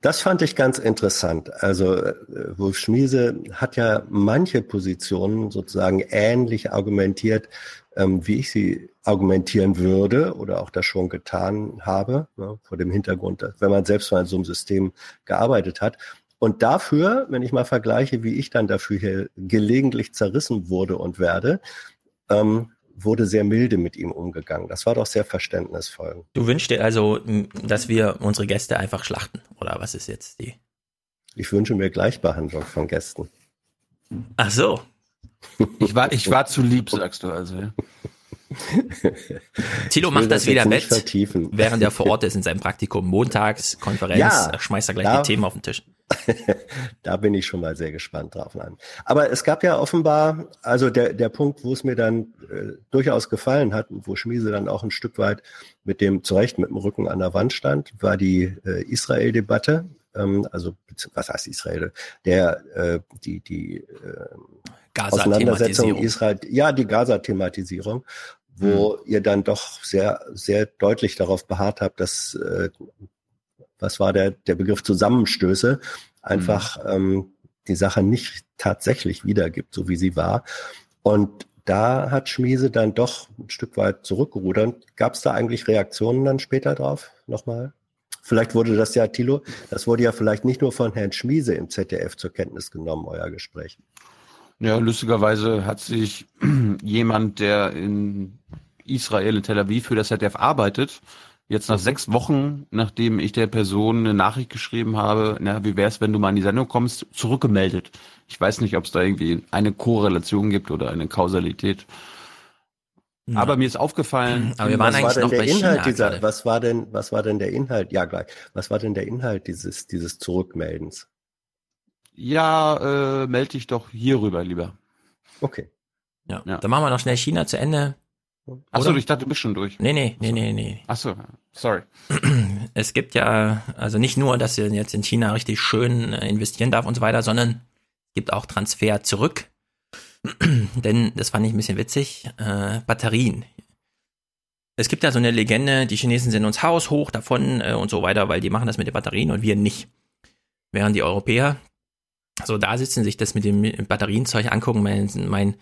Das fand ich ganz interessant. Also äh, Wolf Schmiese hat ja manche Positionen sozusagen ähnlich argumentiert, ähm, wie ich sie argumentieren würde oder auch das schon getan habe, ne, vor dem Hintergrund, dass, wenn man selbst mal in so einem System gearbeitet hat. Und dafür, wenn ich mal vergleiche, wie ich dann dafür hier gelegentlich zerrissen wurde und werde, ähm, wurde sehr milde mit ihm umgegangen. Das war doch sehr verständnisvoll. Du wünschst dir also, dass wir unsere Gäste einfach schlachten? Oder was ist jetzt die? Ich wünsche mir Gleichbehandlung von Gästen. Ach so. Ich war, ich war zu lieb, sagst du also. Ja. *laughs* Tilo macht das das wieder vertiefen. während er *laughs* vor Ort ist in seinem Praktikum. Montags, Konferenz, Ja, schmeißt er gleich da- die Themen auf den Tisch. *laughs* da bin ich schon mal sehr gespannt drauf. Nein. Aber es gab ja offenbar, also der, der Punkt, wo es mir dann äh, durchaus gefallen hat und wo Schmiese dann auch ein Stück weit mit dem, zu Recht mit dem Rücken an der Wand stand, war die äh, Israel-Debatte. Ähm, also, was heißt Israel? Der, äh, die, die äh, Auseinandersetzung Gaza-Thematisierung. Israel, ja, die Gaza-Thematisierung, wo ihr dann doch sehr, sehr deutlich darauf beharrt habt, dass, äh, was war der, der Begriff Zusammenstöße, einfach ähm, die Sache nicht tatsächlich wiedergibt, so wie sie war. Und da hat Schmiese dann doch ein Stück weit zurückgerudert. Gab es da eigentlich Reaktionen dann später drauf? Nochmal? Vielleicht wurde das ja, Thilo, das wurde ja vielleicht nicht nur von Herrn Schmiese im ZDF zur Kenntnis genommen, euer Gespräch. Ja, lustigerweise hat sich *clears throat* jemand, der in Israel, in Tel Aviv für das ZDF arbeitet, jetzt nach sechs Wochen, nachdem ich der Person eine Nachricht geschrieben habe, na, wie wär's, wenn du mal in die Sendung kommst, zurückgemeldet. Ich weiß nicht, ob es da irgendwie eine Korrelation gibt oder eine Kausalität. Aber mir ist aufgefallen, Aber wir waren was war eigentlich denn noch der bei Inhalt China dieser, gerade. was war denn, was war denn der Inhalt? Ja, gleich. Was war denn der Inhalt dieses, dieses Zurückmeldens? Ja, äh, melde dich doch hierüber lieber. Okay. Ja. Ja. Dann machen wir noch schnell China zu Ende. Achso, ich dachte, du bist schon durch. Nee, nee, nee, nee, nee. Achso, sorry. *clears throat* Es gibt ja, also nicht nur, dass ihr jetzt in China richtig schön äh, investieren darf und so weiter, sondern es gibt auch Transfer zurück. *clears throat* Denn, das fand ich ein bisschen witzig, äh, Batterien. Es gibt ja so eine Legende, die Chinesen sind uns Haus hoch davon äh, und so weiter, weil die machen das mit den Batterien und wir nicht. Während die Europäer so da sitzen, sich das mit dem Batterienzeug angucken, meinen, mein,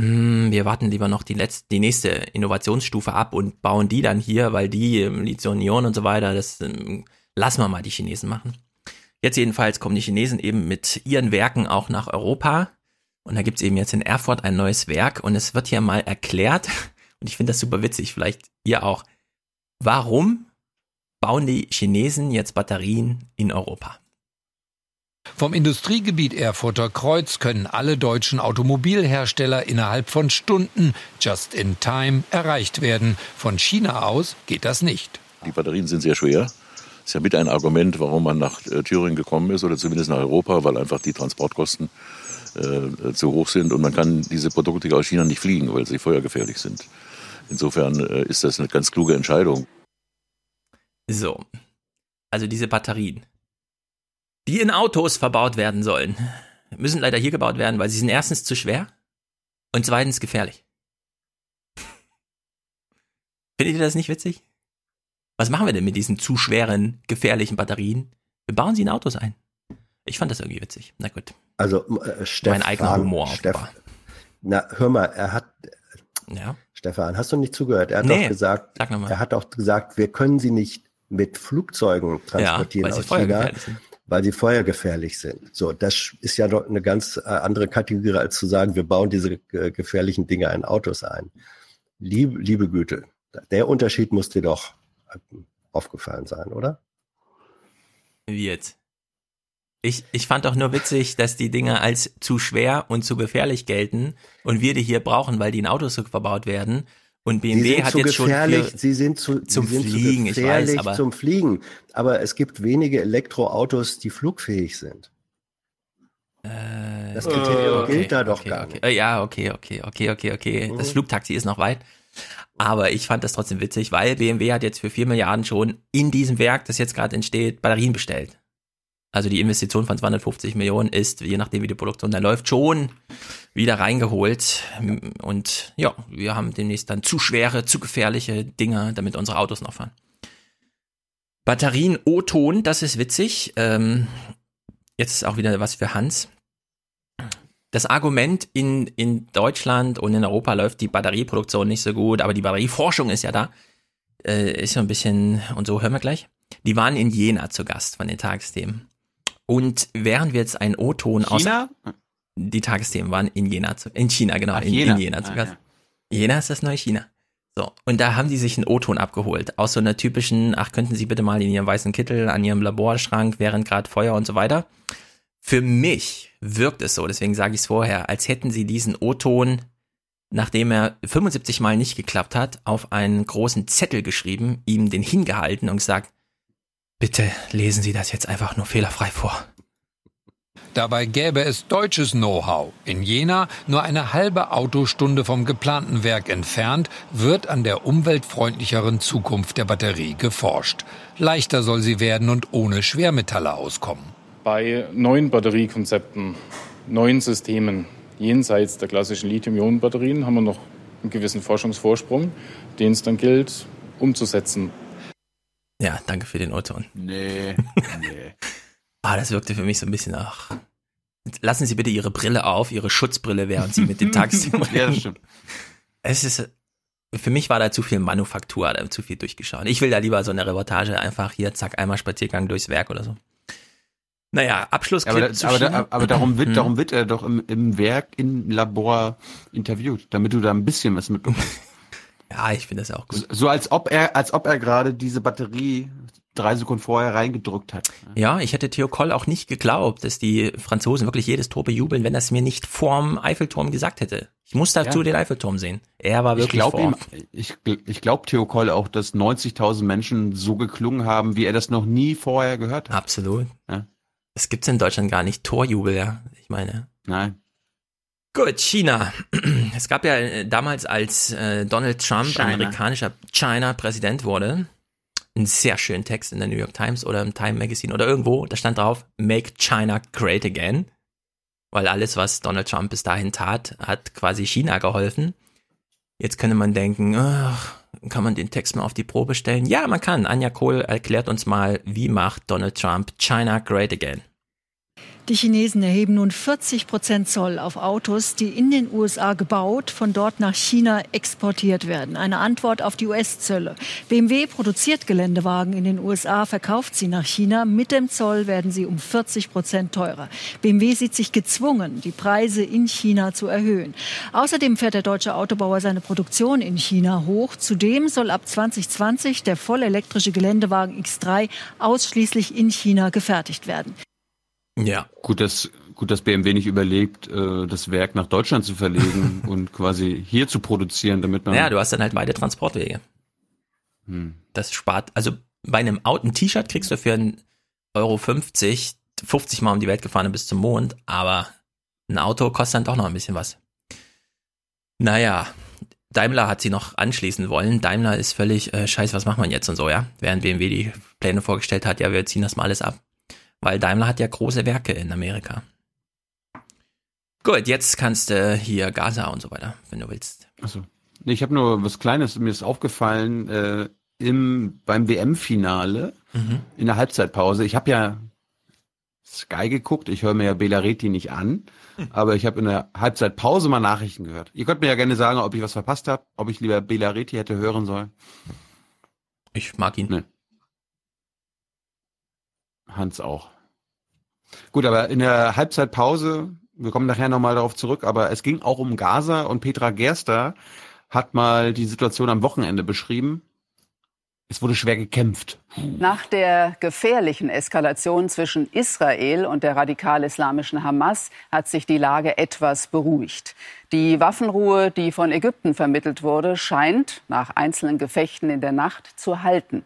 hm, wir warten lieber noch die letzte, die nächste Innovationsstufe ab und bauen die dann hier, weil die ähm, Lithium-Ionen und so weiter, das ähm, lassen wir mal die Chinesen machen. Jetzt jedenfalls kommen die Chinesen eben mit ihren Werken auch nach Europa. Und da gibt's eben jetzt in Erfurt ein neues Werk und es wird hier mal erklärt, *laughs* und ich finde das super witzig, vielleicht ihr auch, warum bauen die Chinesen jetzt Batterien in Europa? Vom Industriegebiet Erfurter Kreuz können alle deutschen Automobilhersteller innerhalb von Stunden just in time erreicht werden. Von China aus geht das nicht. Die Batterien sind sehr schwer. Das ist ja mit ein Argument, warum man nach äh, Thüringen gekommen ist oder zumindest nach Europa, weil einfach die Transportkosten äh, zu hoch sind und man kann diese Produkte aus China nicht fliegen, weil sie feuergefährlich sind. Insofern äh, ist das eine ganz kluge Entscheidung. So. Also diese Batterien, die in Autos verbaut werden sollen, müssen leider hier gebaut werden, weil sie sind erstens zu schwer und zweitens gefährlich. Findet ihr das nicht witzig? Was machen wir denn mit diesen zu schweren, gefährlichen Batterien? Wir bauen sie in Autos ein. Ich fand das irgendwie witzig. Na gut. Also äh, Stefan, Mein eigener Humor offenbar. na, hör mal, er hat Ja. Stefan, hast du nicht zugehört? Er hat Nee, doch gesagt, sag noch mal. er hat doch gesagt, wir können sie nicht mit Flugzeugen transportieren sie aus China. Weil sie feuergefährlich sind. So, das ist ja doch eine ganz äh, andere Kategorie, als zu sagen, wir bauen diese äh, gefährlichen Dinge in Autos ein. Liebe, liebe Güte, der Unterschied muss dir doch aufgefallen sein, oder? Wie jetzt? Ich, ich fand doch nur witzig, dass die Dinger als zu schwer und zu gefährlich gelten und wir die hier brauchen, weil die in Autos verbaut werden. Und Sie BMW sind hat zu jetzt schon sie sind zu, zum sie sind Fliegen, zu ich gefährlich weiß, aber zum Fliegen. Aber es gibt wenige Elektroautos, die flugfähig sind. das Kriterium okay, gilt da doch okay, gar okay. nicht. Äh, Ja, okay, okay, okay, okay, okay. Das Mhm. Flugtaxi ist noch weit. Aber ich fand das trotzdem witzig, weil BMW hat jetzt für 4 Milliarden schon in diesem Werk, das jetzt gerade entsteht, Batterien bestellt. Also die Investition von 250 Millionen ist, je nachdem wie die Produktion da läuft, schon wieder reingeholt. Und ja, wir haben demnächst dann zu schwere, zu gefährliche Dinger, damit unsere Autos noch fahren. Batterien O-Ton, das ist witzig. Ähm, jetzt ist auch wieder was für Hans. Das Argument in, in Deutschland und in Europa läuft die Batterieproduktion nicht so gut, aber die Batterieforschung ist ja da. Äh, ist so ein bisschen, und so hören wir gleich. Die waren in Jena zu Gast von den Tagesthemen. Und während wir jetzt einen O-Ton aus. China? Die Tagesthemen waren in Jena, zu, in China, genau, Ach, in, Jena. in Jena zu Ah, Gast. Jena ist das neue China. So, und da haben die sich einen O-Ton abgeholt. Aus so einer typischen, ach, könnten Sie bitte mal in Ihrem weißen Kittel an Ihrem Laborschrank, während gerade Feuer und so weiter. Für mich wirkt es so, deswegen sage ich es vorher, als hätten sie diesen O-Ton, nachdem er 75 Mal nicht geklappt hat, auf einen großen Zettel geschrieben, ihm den hingehalten und gesagt, bitte lesen Sie das jetzt einfach nur fehlerfrei vor. Dabei gäbe es deutsches Know-how. In Jena, nur eine halbe Autostunde vom geplanten Werk entfernt, wird an der umweltfreundlicheren Zukunft der Batterie geforscht. Leichter soll sie werden und ohne Schwermetalle auskommen. Bei neuen Batteriekonzepten, neuen Systemen jenseits der klassischen Lithium-Ionen-Batterien haben wir noch einen gewissen Forschungsvorsprung, den es dann gilt umzusetzen. Ja, danke für den O-Ton. Nee, nee. *laughs* Ah, das wirkte für mich so ein bisschen nach. Lassen Sie bitte Ihre Brille auf, Ihre Schutzbrille, während Sie mit dem *laughs* Taxi Ja, das stimmt. Es ist, für mich war da zu viel Manufaktur, da zu viel durchgeschaut. Ich will da lieber so eine Reportage einfach hier, zack, einmal Spaziergang durchs Werk oder so. Naja, Abschlussclip aber, da, zu aber, da, aber darum wird, Hm. darum wird er doch im, im Werk, im Labor interviewt, damit du da ein bisschen was mitbekommst. *laughs* Ja, ich finde das auch gut. So als ob er, als ob er gerade diese Batterie drei Sekunden vorher reingedrückt hat. Ja, ich hätte Theo Koll auch nicht geglaubt, dass die Franzosen wirklich jedes Tor bejubeln, wenn er es mir nicht vorm Eiffelturm gesagt hätte. Ich muss dazu Ja. den Eiffelturm sehen. Er war Ich wirklich glaube vor. ihm, ich, ich glaube Theo Koll auch, dass 90.000 Menschen so geklungen haben, wie er das noch nie vorher gehört hat. Absolut. Ja. Das gibt's in Deutschland gar nicht. Torjubel, ja. Ich meine. Nein. Gut, China. *clears throat* Es gab ja äh, damals, als äh, Donald Trump China. amerikanischer China-Präsident wurde, einen sehr schönen Text in der New York Times oder im Time Magazine oder irgendwo, da stand drauf, Make China Great Again. Weil alles, was Donald Trump bis dahin tat, hat quasi China geholfen. Jetzt könnte man denken, ach, kann man den Text mal auf die Probe stellen? Ja, man kann. Anja Kohl erklärt uns mal, wie macht Donald Trump China Great Again? Die Chinesen erheben nun 40 Prozent Zoll auf Autos, die in den USA gebaut, von dort nach China exportiert werden. Eine Antwort auf die US-Zölle. BMW produziert Geländewagen in den USA, verkauft sie nach China. Mit dem Zoll werden sie um 40 Prozent teurer. BMW sieht sich gezwungen, die Preise in China zu erhöhen. Außerdem fährt der deutsche Autobauer seine Produktion in China hoch. Zudem soll ab 2020 der vollelektrische Geländewagen X3 ausschließlich in China gefertigt werden. Ja. Gut, dass, gut, dass BMW nicht überlegt, äh, das Werk nach Deutschland zu verlegen *laughs* und quasi hier zu produzieren, damit man. Ja, du hast dann halt beide Transportwege. Hm. Das spart, also bei einem Auto, ein T-Shirt kriegst du für einen Euro 50, 50 Mal um die Welt gefahren bis zum Mond, aber ein Auto kostet dann doch noch ein bisschen was. Naja, Daimler hat sie noch anschließen wollen. Daimler ist völlig, äh, scheiße, was macht man jetzt und so, ja? Während BMW die Pläne vorgestellt hat, ja, wir ziehen das mal alles ab. Weil Daimler hat ja große Werke in Amerika. Gut, jetzt kannst du hier Gaza und so weiter, wenn du willst. Achso. Ich habe nur was Kleines, mir ist aufgefallen, äh, im, beim WM-Finale, Mhm. in der Halbzeitpause. Ich habe ja Sky geguckt, ich höre mir ja Belareti nicht an, aber ich habe in der Halbzeitpause mal Nachrichten gehört. Ihr könnt mir ja gerne sagen, ob ich was verpasst habe, ob ich lieber Belareti hätte hören sollen. Ich mag ihn. Nee. Hans auch. Gut, aber in der Halbzeitpause, wir kommen nachher nochmal darauf zurück, aber es ging auch um Gaza und Petra Gerster hat mal die Situation am Wochenende beschrieben. Es wurde schwer gekämpft. Nach der gefährlichen Eskalation zwischen Israel und der radikal-islamischen Hamas hat sich die Lage etwas beruhigt. Die Waffenruhe, die von Ägypten vermittelt wurde, scheint nach einzelnen Gefechten in der Nacht zu halten.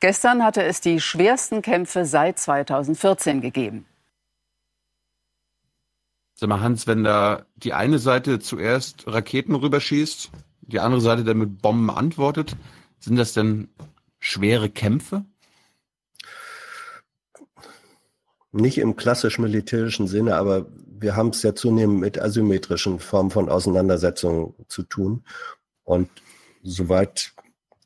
Gestern hatte es die schwersten Kämpfe seit 2014 gegeben. Sag mal, Hans, wenn da die eine Seite zuerst Raketen rüberschießt, die andere Seite dann mit Bomben antwortet, sind das denn schwere Kämpfe? Nicht im klassisch militärischen Sinne, aber wir haben es ja zunehmend mit asymmetrischen Formen von Auseinandersetzungen zu tun. Und soweit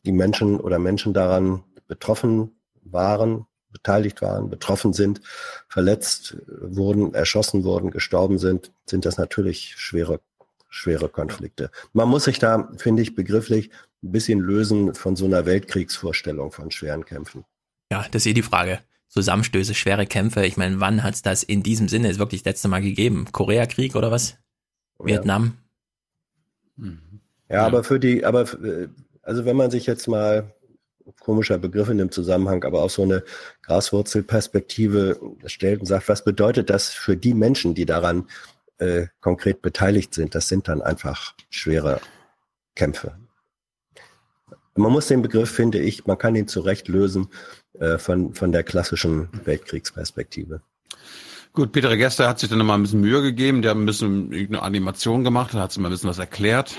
die Menschen oder Menschen daran betroffen waren, beteiligt waren, betroffen sind, verletzt wurden, erschossen wurden, gestorben sind, sind das natürlich schwere, schwere Konflikte. Man muss sich da, finde ich, begrifflich ein bisschen lösen von so einer Weltkriegsvorstellung von schweren Kämpfen. Ja, das ist eh die Frage. Zusammenstöße, schwere Kämpfe. Ich meine, wann hat's das in diesem Sinne wirklich das letzte Mal gegeben? Koreakrieg oder was? Vietnam? Ja, aber für die, aber äh, also wenn man sich jetzt mal komischer Begriff in dem Zusammenhang, aber auch so eine Graswurzelperspektive stellt und sagt, was bedeutet das für die Menschen, die daran äh, konkret beteiligt sind? Das sind dann einfach schwere Kämpfe. Man muss den Begriff, finde ich, man kann ihn zurecht lösen äh, von, von der klassischen Weltkriegsperspektive. Gut, Peter Gester hat sich dann nochmal ein bisschen Mühe gegeben, der hat ein bisschen irgendeine Animation gemacht, hat sich mal ein bisschen was erklärt.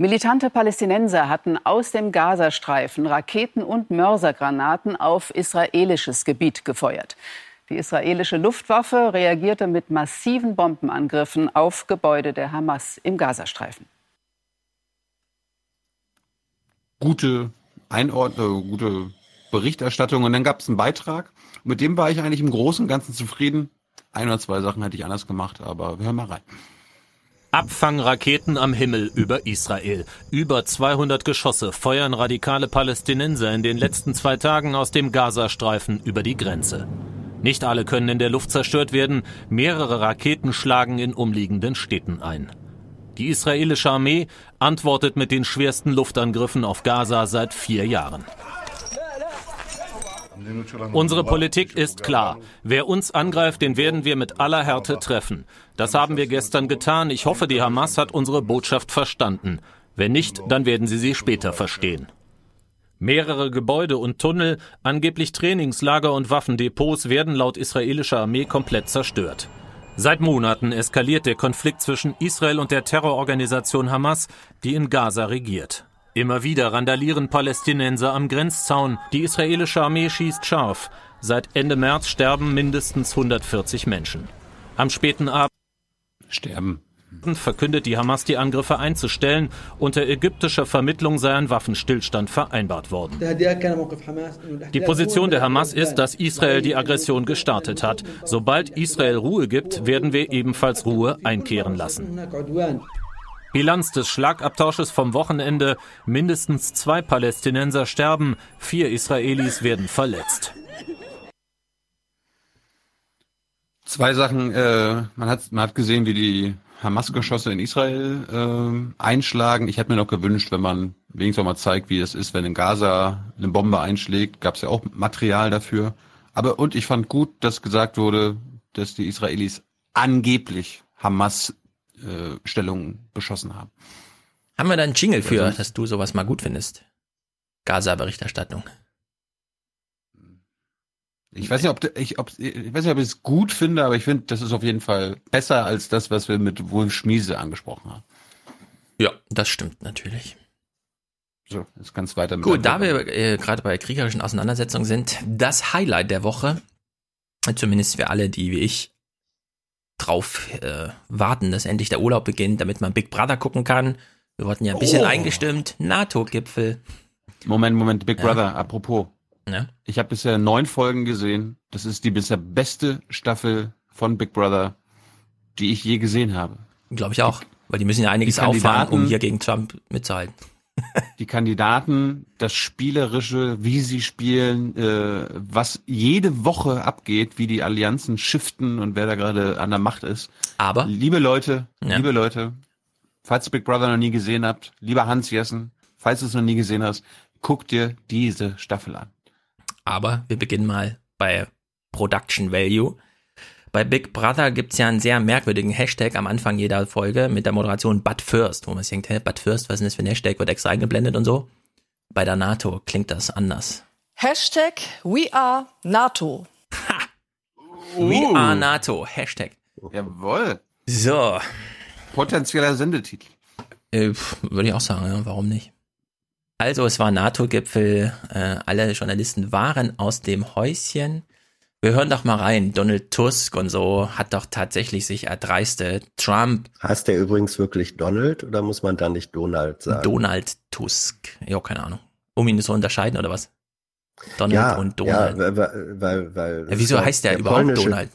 Militante Palästinenser hatten aus dem Gazastreifen Raketen und Mörsergranaten auf israelisches Gebiet gefeuert. Die israelische Luftwaffe reagierte mit massiven Bombenangriffen auf Gebäude der Hamas im Gazastreifen. Gute Einordnung, gute Berichterstattung und dann gab es einen Beitrag. Mit dem war ich eigentlich im Großen und Ganzen zufrieden. Ein oder zwei Sachen hätte ich anders gemacht, aber wir hören mal rein. Abfangraketen am Himmel über Israel. Über 200 Geschosse feuern radikale Palästinenser in den letzten zwei Tagen aus dem Gazastreifen über die Grenze. Nicht alle können in der Luft zerstört werden, mehrere Raketen schlagen in umliegenden Städten ein. Die israelische Armee antwortet mit den schwersten Luftangriffen auf Gaza seit vier Jahren. Unsere Politik ist klar. Wer uns angreift, den werden wir mit aller Härte treffen. Das haben wir gestern getan. Ich hoffe, die Hamas hat unsere Botschaft verstanden. Wenn nicht, dann werden sie sie später verstehen. Mehrere Gebäude und Tunnel, angeblich Trainingslager und Waffendepots werden laut israelischer Armee komplett zerstört. Seit Monaten eskaliert der Konflikt zwischen Israel und der Terrororganisation Hamas, die in Gaza regiert. Immer wieder randalieren Palästinenser am Grenzzaun. Die israelische Armee schießt scharf. Seit Ende März sterben mindestens 140 Menschen. Am späten Abend sterben verkündet die Hamas die Angriffe einzustellen. Unter ägyptischer Vermittlung sei ein Waffenstillstand vereinbart worden. Die Position der Hamas ist, dass Israel die Aggression gestartet hat. Sobald Israel Ruhe gibt, werden wir ebenfalls Ruhe einkehren lassen. Bilanz des Schlagabtausches vom Wochenende. Mindestens zwei Palästinenser sterben, vier Israelis werden verletzt. Zwei Sachen. Äh, man, hat, man hat gesehen, wie die Hamas-Geschosse in Israel äh, einschlagen. Ich hätte mir noch gewünscht, wenn man wenigstens mal zeigt, wie es ist, wenn in Gaza eine Bombe einschlägt. Gab es ja auch Material dafür. Aber und ich fand gut, dass gesagt wurde, dass die Israelis angeblich Hamas äh, Stellungen beschossen haben. Haben wir da einen Jingle für, also, dass du sowas mal gut findest? Gaza-Berichterstattung. Ich weiß nicht, ob ich, ob, ich weiß nicht, ob ich es gut finde, aber ich finde, das ist auf jeden Fall besser als das, was wir mit Wolf Schmiese angesprochen haben. Ja, das stimmt natürlich. So, jetzt ganz weiter mit. Gut, da wir äh, gerade bei kriegerischen Auseinandersetzungen sind, das Highlight der Woche, zumindest für alle, die wie ich drauf äh, warten, dass endlich der Urlaub beginnt, damit man Big Brother gucken kann. Wir wurden ja ein bisschen oh. eingestimmt. NATO-Gipfel. Moment, Moment, Big Brother, ja. apropos. Ja. Ich habe bisher neun Folgen gesehen. Das ist die bisher beste Staffel von Big Brother, die ich je gesehen habe. Glaube ich auch, weil die müssen ja einiges auffahren, um hier gegen Trump mitzuhalten die Kandidaten, das Spielerische, wie sie spielen, äh, was jede Woche abgeht, wie die Allianzen shiften und wer da gerade an der Macht ist. Aber liebe Leute, ja. liebe Leute, falls ihr Big Brother noch nie gesehen habt, lieber Hans Jessen, falls du es noch nie gesehen hast, guck dir diese Staffel an. Aber wir beginnen mal bei Production Value. Bei Big Brother gibt es ja einen sehr merkwürdigen Hashtag am Anfang jeder Folge mit der Moderation But First, wo man sich denkt, hä, But First, was ist denn das für ein Hashtag, wird extra eingeblendet und so. Bei der NATO klingt das anders. Hashtag We Are NATO. Ha! Uh. We Are NATO, Hashtag. Jawohl. So. Potenzieller Sendetitel. Äh, Würde ich auch sagen, ja, warum nicht? Also, es war NATO-Gipfel. Äh, alle Journalisten waren aus dem Häuschen. Wir hören doch mal rein. Donald Tusk und so hat doch tatsächlich sich erdreistet. Trump. Heißt der übrigens wirklich Donald oder muss man da nicht Donald sagen? Donald Tusk. Ja, keine Ahnung. Um ihn zu unterscheiden oder was? Donald ja, und Donald. Ja, weil, weil, weil ja, wieso heißt der, der überhaupt Donald?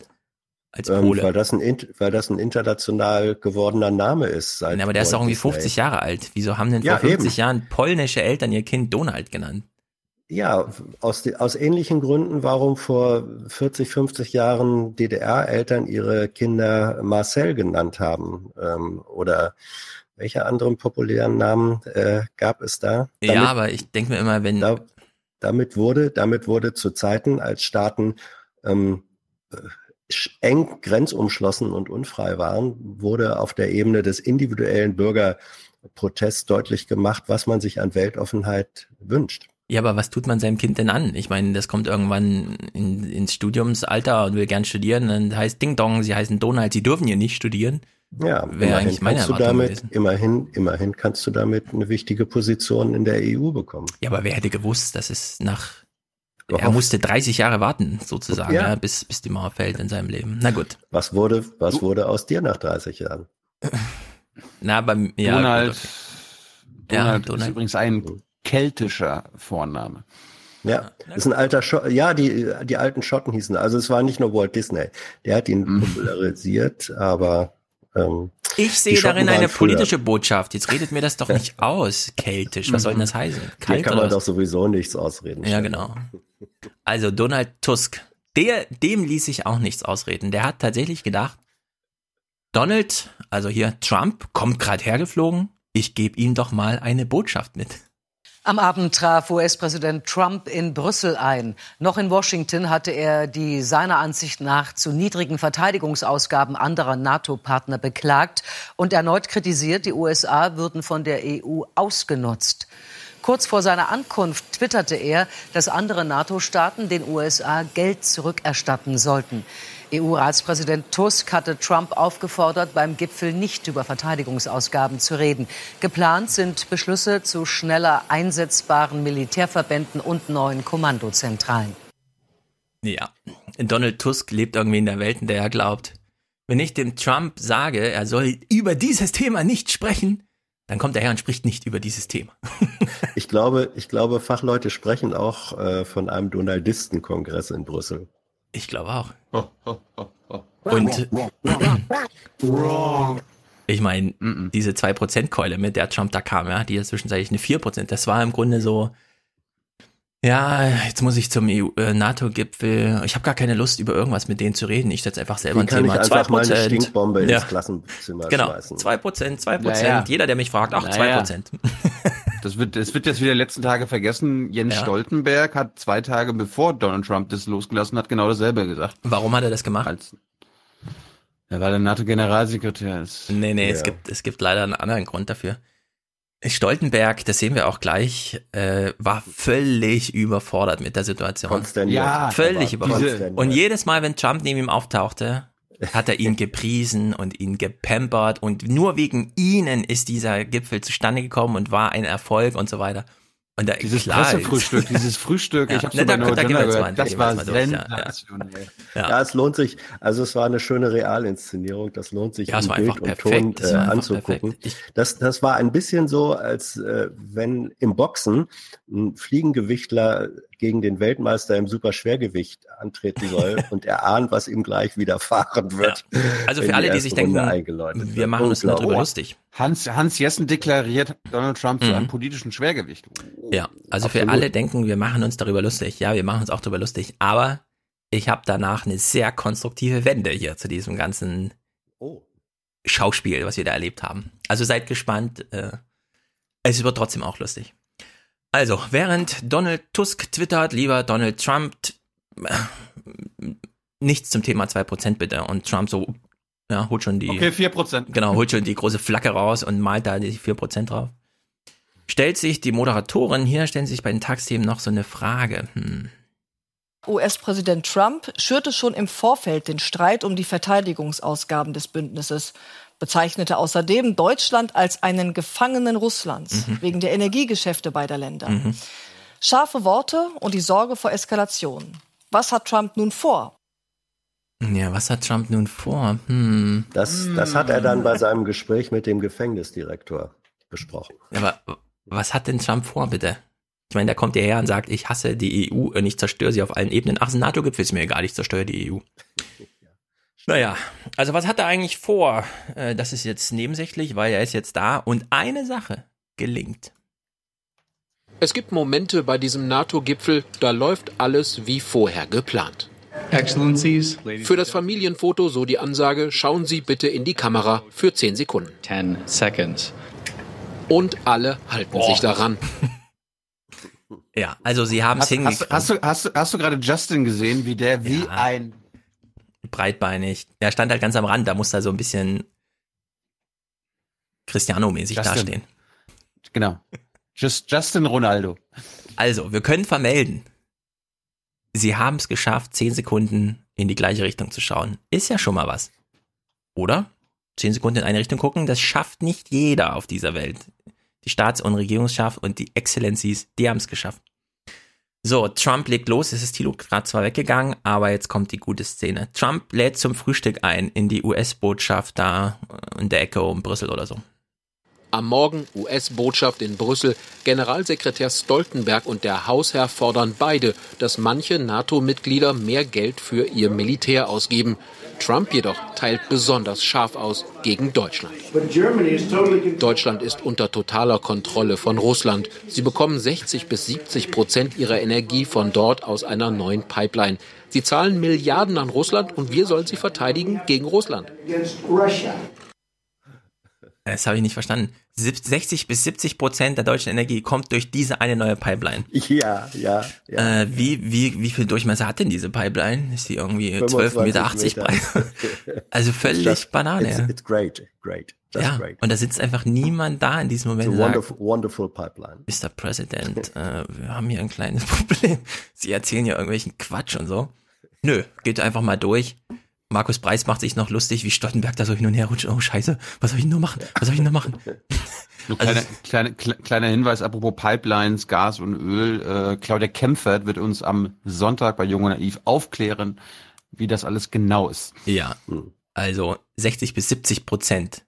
Als ähm, Pole. weil, das ein, weil das ein international gewordener Name ist. Seit ja, aber der ist doch irgendwie 50 Jahre alt. Wieso haben denn vor ja, 50 eben. Jahren polnische Eltern ihr Kind Donald genannt? Ja, aus, aus ähnlichen Gründen, warum vor 40, 50 Jahren DDR-Eltern ihre Kinder Marcel genannt haben ähm, oder welche anderen populären Namen äh, gab es da? Damit, ja, aber ich denke mir immer, wenn. Da, damit wurde, damit wurde zu Zeiten, als Staaten ähm, eng grenzumschlossen und unfrei waren, wurde auf der Ebene des individuellen Bürgerprotests deutlich gemacht, was man sich an Weltoffenheit wünscht. Ja, aber was tut man seinem Kind denn an? Ich meine, das kommt irgendwann in, ins Studiumsalter und will gern studieren, dann heißt Ding Dong, sie heißen Donald, sie dürfen hier nicht studieren. Ja, wäre eigentlich meine kannst Erwartung du damit, gewesen. Immerhin, immerhin kannst du damit eine wichtige Position in der EU bekommen. Ja, aber wer hätte gewusst, dass es nach er musste 30 Jahre warten, sozusagen, ja. ja. bis, bis die Mauer fällt in seinem Leben. Na gut. Was wurde, was wurde aus dir nach 30 Jahren? Na, beim, ja, Donald, Donald, ja, Donald ist übrigens ein keltischer Vorname. Ja, ist ein alter Schott, ja, die, die alten Schotten hießen, also es war nicht nur Walt Disney, der hat ihn mhm. popularisiert, aber ähm, ich sehe darin eine politische Botschaft. Jetzt redet mir das doch nicht *laughs* aus, keltisch. Was soll denn das heißen? Kalt Hier kann man doch sowieso nichts ausreden. Ja, genau. Also Donald Tusk, der, dem ließ sich auch nichts ausreden. Der hat tatsächlich gedacht, Donald, also hier Trump, kommt gerade hergeflogen. Ich gebe ihm doch mal eine Botschaft mit. Am Abend traf US-Präsident Trump in Brüssel ein. Noch in Washington hatte er die seiner Ansicht nach zu niedrigen Verteidigungsausgaben anderer NATO-Partner beklagt und erneut kritisiert, die USA würden von der EU ausgenutzt. Kurz vor seiner Ankunft twitterte er, dass andere NATO-Staaten den USA Geld zurückerstatten sollten. EU-Ratspräsident Tusk hatte Trump aufgefordert, beim Gipfel nicht über Verteidigungsausgaben zu reden. Geplant sind Beschlüsse zu schneller einsetzbaren Militärverbänden und neuen Kommandozentralen. Ja, Donald Tusk lebt irgendwie in der Welt, in der er glaubt, wenn ich dem Trump sage, er soll über dieses Thema nicht sprechen, dann kommt er her und spricht nicht über dieses Thema. ich glaube, ich glaube, Fachleute sprechen auch äh, von einem Donaldistenkongress in Brüssel. Ich glaube auch. Und ich meine, diese 2%-Keule, mit der Trump da kam, ja, die ja zwischenzeitlich eine 4%, das war im Grunde so, ja, jetzt muss ich zum EU, äh, NATO-Gipfel. Ich habe gar keine Lust, über irgendwas mit denen zu reden. Ich setze einfach selber Wie ein kann Thema. Ich einfach 2%. mal eine Stinkbombe ja. ins Klassenzimmer genau. schmeißen. 2%, 2%. Naja. Jeder, der mich fragt, ach, naja. 2%. *laughs* Das wird, das wird jetzt wieder letzten Tage vergessen. Jens ja. Stoltenberg hat zwei Tage bevor Donald Trump das losgelassen hat, genau dasselbe gesagt. Warum hat er das gemacht? Als, ja, weil er NATO-Generalsekretär ist. Nee, nee, ja. es gibt, es gibt leider einen anderen Grund dafür. Stoltenberg, das sehen wir auch gleich, äh, war völlig überfordert mit der Situation. Konstantin. Ja, völlig überfordert. Und jedes Mal, wenn Trump neben ihm auftauchte, hat er ihn gepriesen und ihn gepampert und nur wegen ihnen ist dieser Gipfel zustande gekommen und war ein Erfolg und so weiter. Und da, dieses klar, Pressefrühstück, *laughs* dieses Frühstück, ja, ich habe ne, da, da, da das war sensationell. Ja, ja. ja, es lohnt sich, also es war eine schöne Realinszenierung, das lohnt sich ja, es war Bild und Ton äh, anzugucken. Das, das war ein bisschen so, als äh, wenn im Boxen ein Fliegengewichtler gegen den Weltmeister im Superschwergewicht antreten soll *laughs* und er ahnt, was ihm gleich widerfahren wird. Ja. Also für alle, die sich denken, wir machen uns darüber lustig. Hans, Hans Jessen deklariert Donald Trump mhm. zu einem politischen Schwergewicht. Ja, also Absolut. für alle denken, wir machen uns darüber lustig. Ja, wir machen uns auch darüber lustig. Aber ich habe danach eine sehr konstruktive Wende hier zu diesem ganzen oh. Schauspiel, was wir da erlebt haben. Also seid gespannt. Äh, es wird trotzdem auch lustig. Also, während Donald Tusk twittert, lieber Donald Trump, äh, nichts zum Thema 2% bitte. Und Trump so, ja, holt schon die. Okay, 4%. Genau, holt schon die große Flagge raus und malt da die 4% drauf. Stellt sich die Moderatorin hier, stellen sich bei den Tagsthemen noch so eine Frage. Hm. US-Präsident Trump schürte schon im Vorfeld den Streit um die Verteidigungsausgaben des Bündnisses bezeichnete außerdem Deutschland als einen Gefangenen Russlands mhm. wegen der Energiegeschäfte beider Länder. Mhm. Scharfe Worte und die Sorge vor Eskalation. Was hat Trump nun vor? Ja, was hat Trump nun vor? Hm. Das, das hat er dann bei seinem Gespräch mit dem Gefängnisdirektor besprochen. Aber was hat denn Trump vor, bitte? Ich meine, da kommt er her und sagt, ich hasse die EU und ich zerstöre sie auf allen Ebenen. Ach, ein NATO-Gipfel ist mir egal, ich zerstöre die EU. Naja, also was hat er eigentlich vor? Äh, das ist jetzt nebensächlich, weil er ist jetzt da und eine Sache gelingt. Es gibt Momente bei diesem NATO-Gipfel, da läuft alles wie vorher geplant. Excellencies. Für das Familienfoto so die Ansage, schauen Sie bitte in die Kamera für 10 Sekunden. 10 seconds. Und alle halten Oh. sich daran. Ja, also sie haben es Hast, hingekriegt. hast, hast, du, hast, du, hast du gerade Justin gesehen, wie der wie Ja. ein breitbeinig. Der stand halt ganz am Rand, da musste er so ein bisschen Cristiano-mäßig Justin. dastehen. genau Just, Justin Ronaldo. Also, wir können vermelden, sie haben es geschafft, 10 Sekunden in die gleiche Richtung zu schauen. Ist ja schon mal was. Oder? 10 Sekunden in eine Richtung gucken, das schafft nicht jeder auf dieser Welt. Die Staats- und Regierungsschaft und die Exzellencies, die haben es geschafft. So, Trump legt los, es ist Thilo gerade zwar weggegangen, aber jetzt kommt die gute Szene. Trump lädt zum Frühstück ein in die US-Botschaft da in der Ecke um Brüssel oder so. Am Morgen US-Botschaft in Brüssel. Generalsekretär Stoltenberg und der Hausherr fordern beide, dass manche NATO-Mitglieder mehr Geld für ihr Militär ausgeben. Trump jedoch teilt besonders scharf aus gegen Deutschland. Deutschland ist unter totaler Kontrolle von Russland. Sie bekommen 60 bis 70 Prozent ihrer Energie von dort aus einer neuen Pipeline. Sie zahlen Milliarden an Russland und wir sollen sie verteidigen gegen Russland. Das habe ich nicht verstanden. Sieb- 60 bis 70 Prozent der deutschen Energie kommt durch diese eine neue Pipeline. Ja, ja, ja. Äh, wie, wie, wie viel Durchmesser hat denn diese Pipeline? Ist die irgendwie 12,80 Meter 80 breit? *laughs* Also völlig It's just- Banane. It's, ja. it's great, great, just ja, great. und da sitzt einfach niemand da in diesem It's Moment. a und sagt, wonderful, wonderful pipeline. Mr. President, äh, wir haben hier ein kleines *laughs* Problem. Sie erzählen ja irgendwelchen Quatsch und so. Nö, geht einfach mal durch. Markus Preis macht sich noch lustig, wie Stoltenberg da so hin und her rutscht. Oh, scheiße, was soll ich denn nur machen? Was soll ich denn *laughs* nur machen? Nur Also kleiner, kleine, kle- kleiner Hinweis, apropos Pipelines, Gas und Öl. Äh, Claudia Kempfert wird uns am Sonntag bei Jung und Naiv aufklären, wie das alles genau ist. Ja, also 60 bis 70 Prozent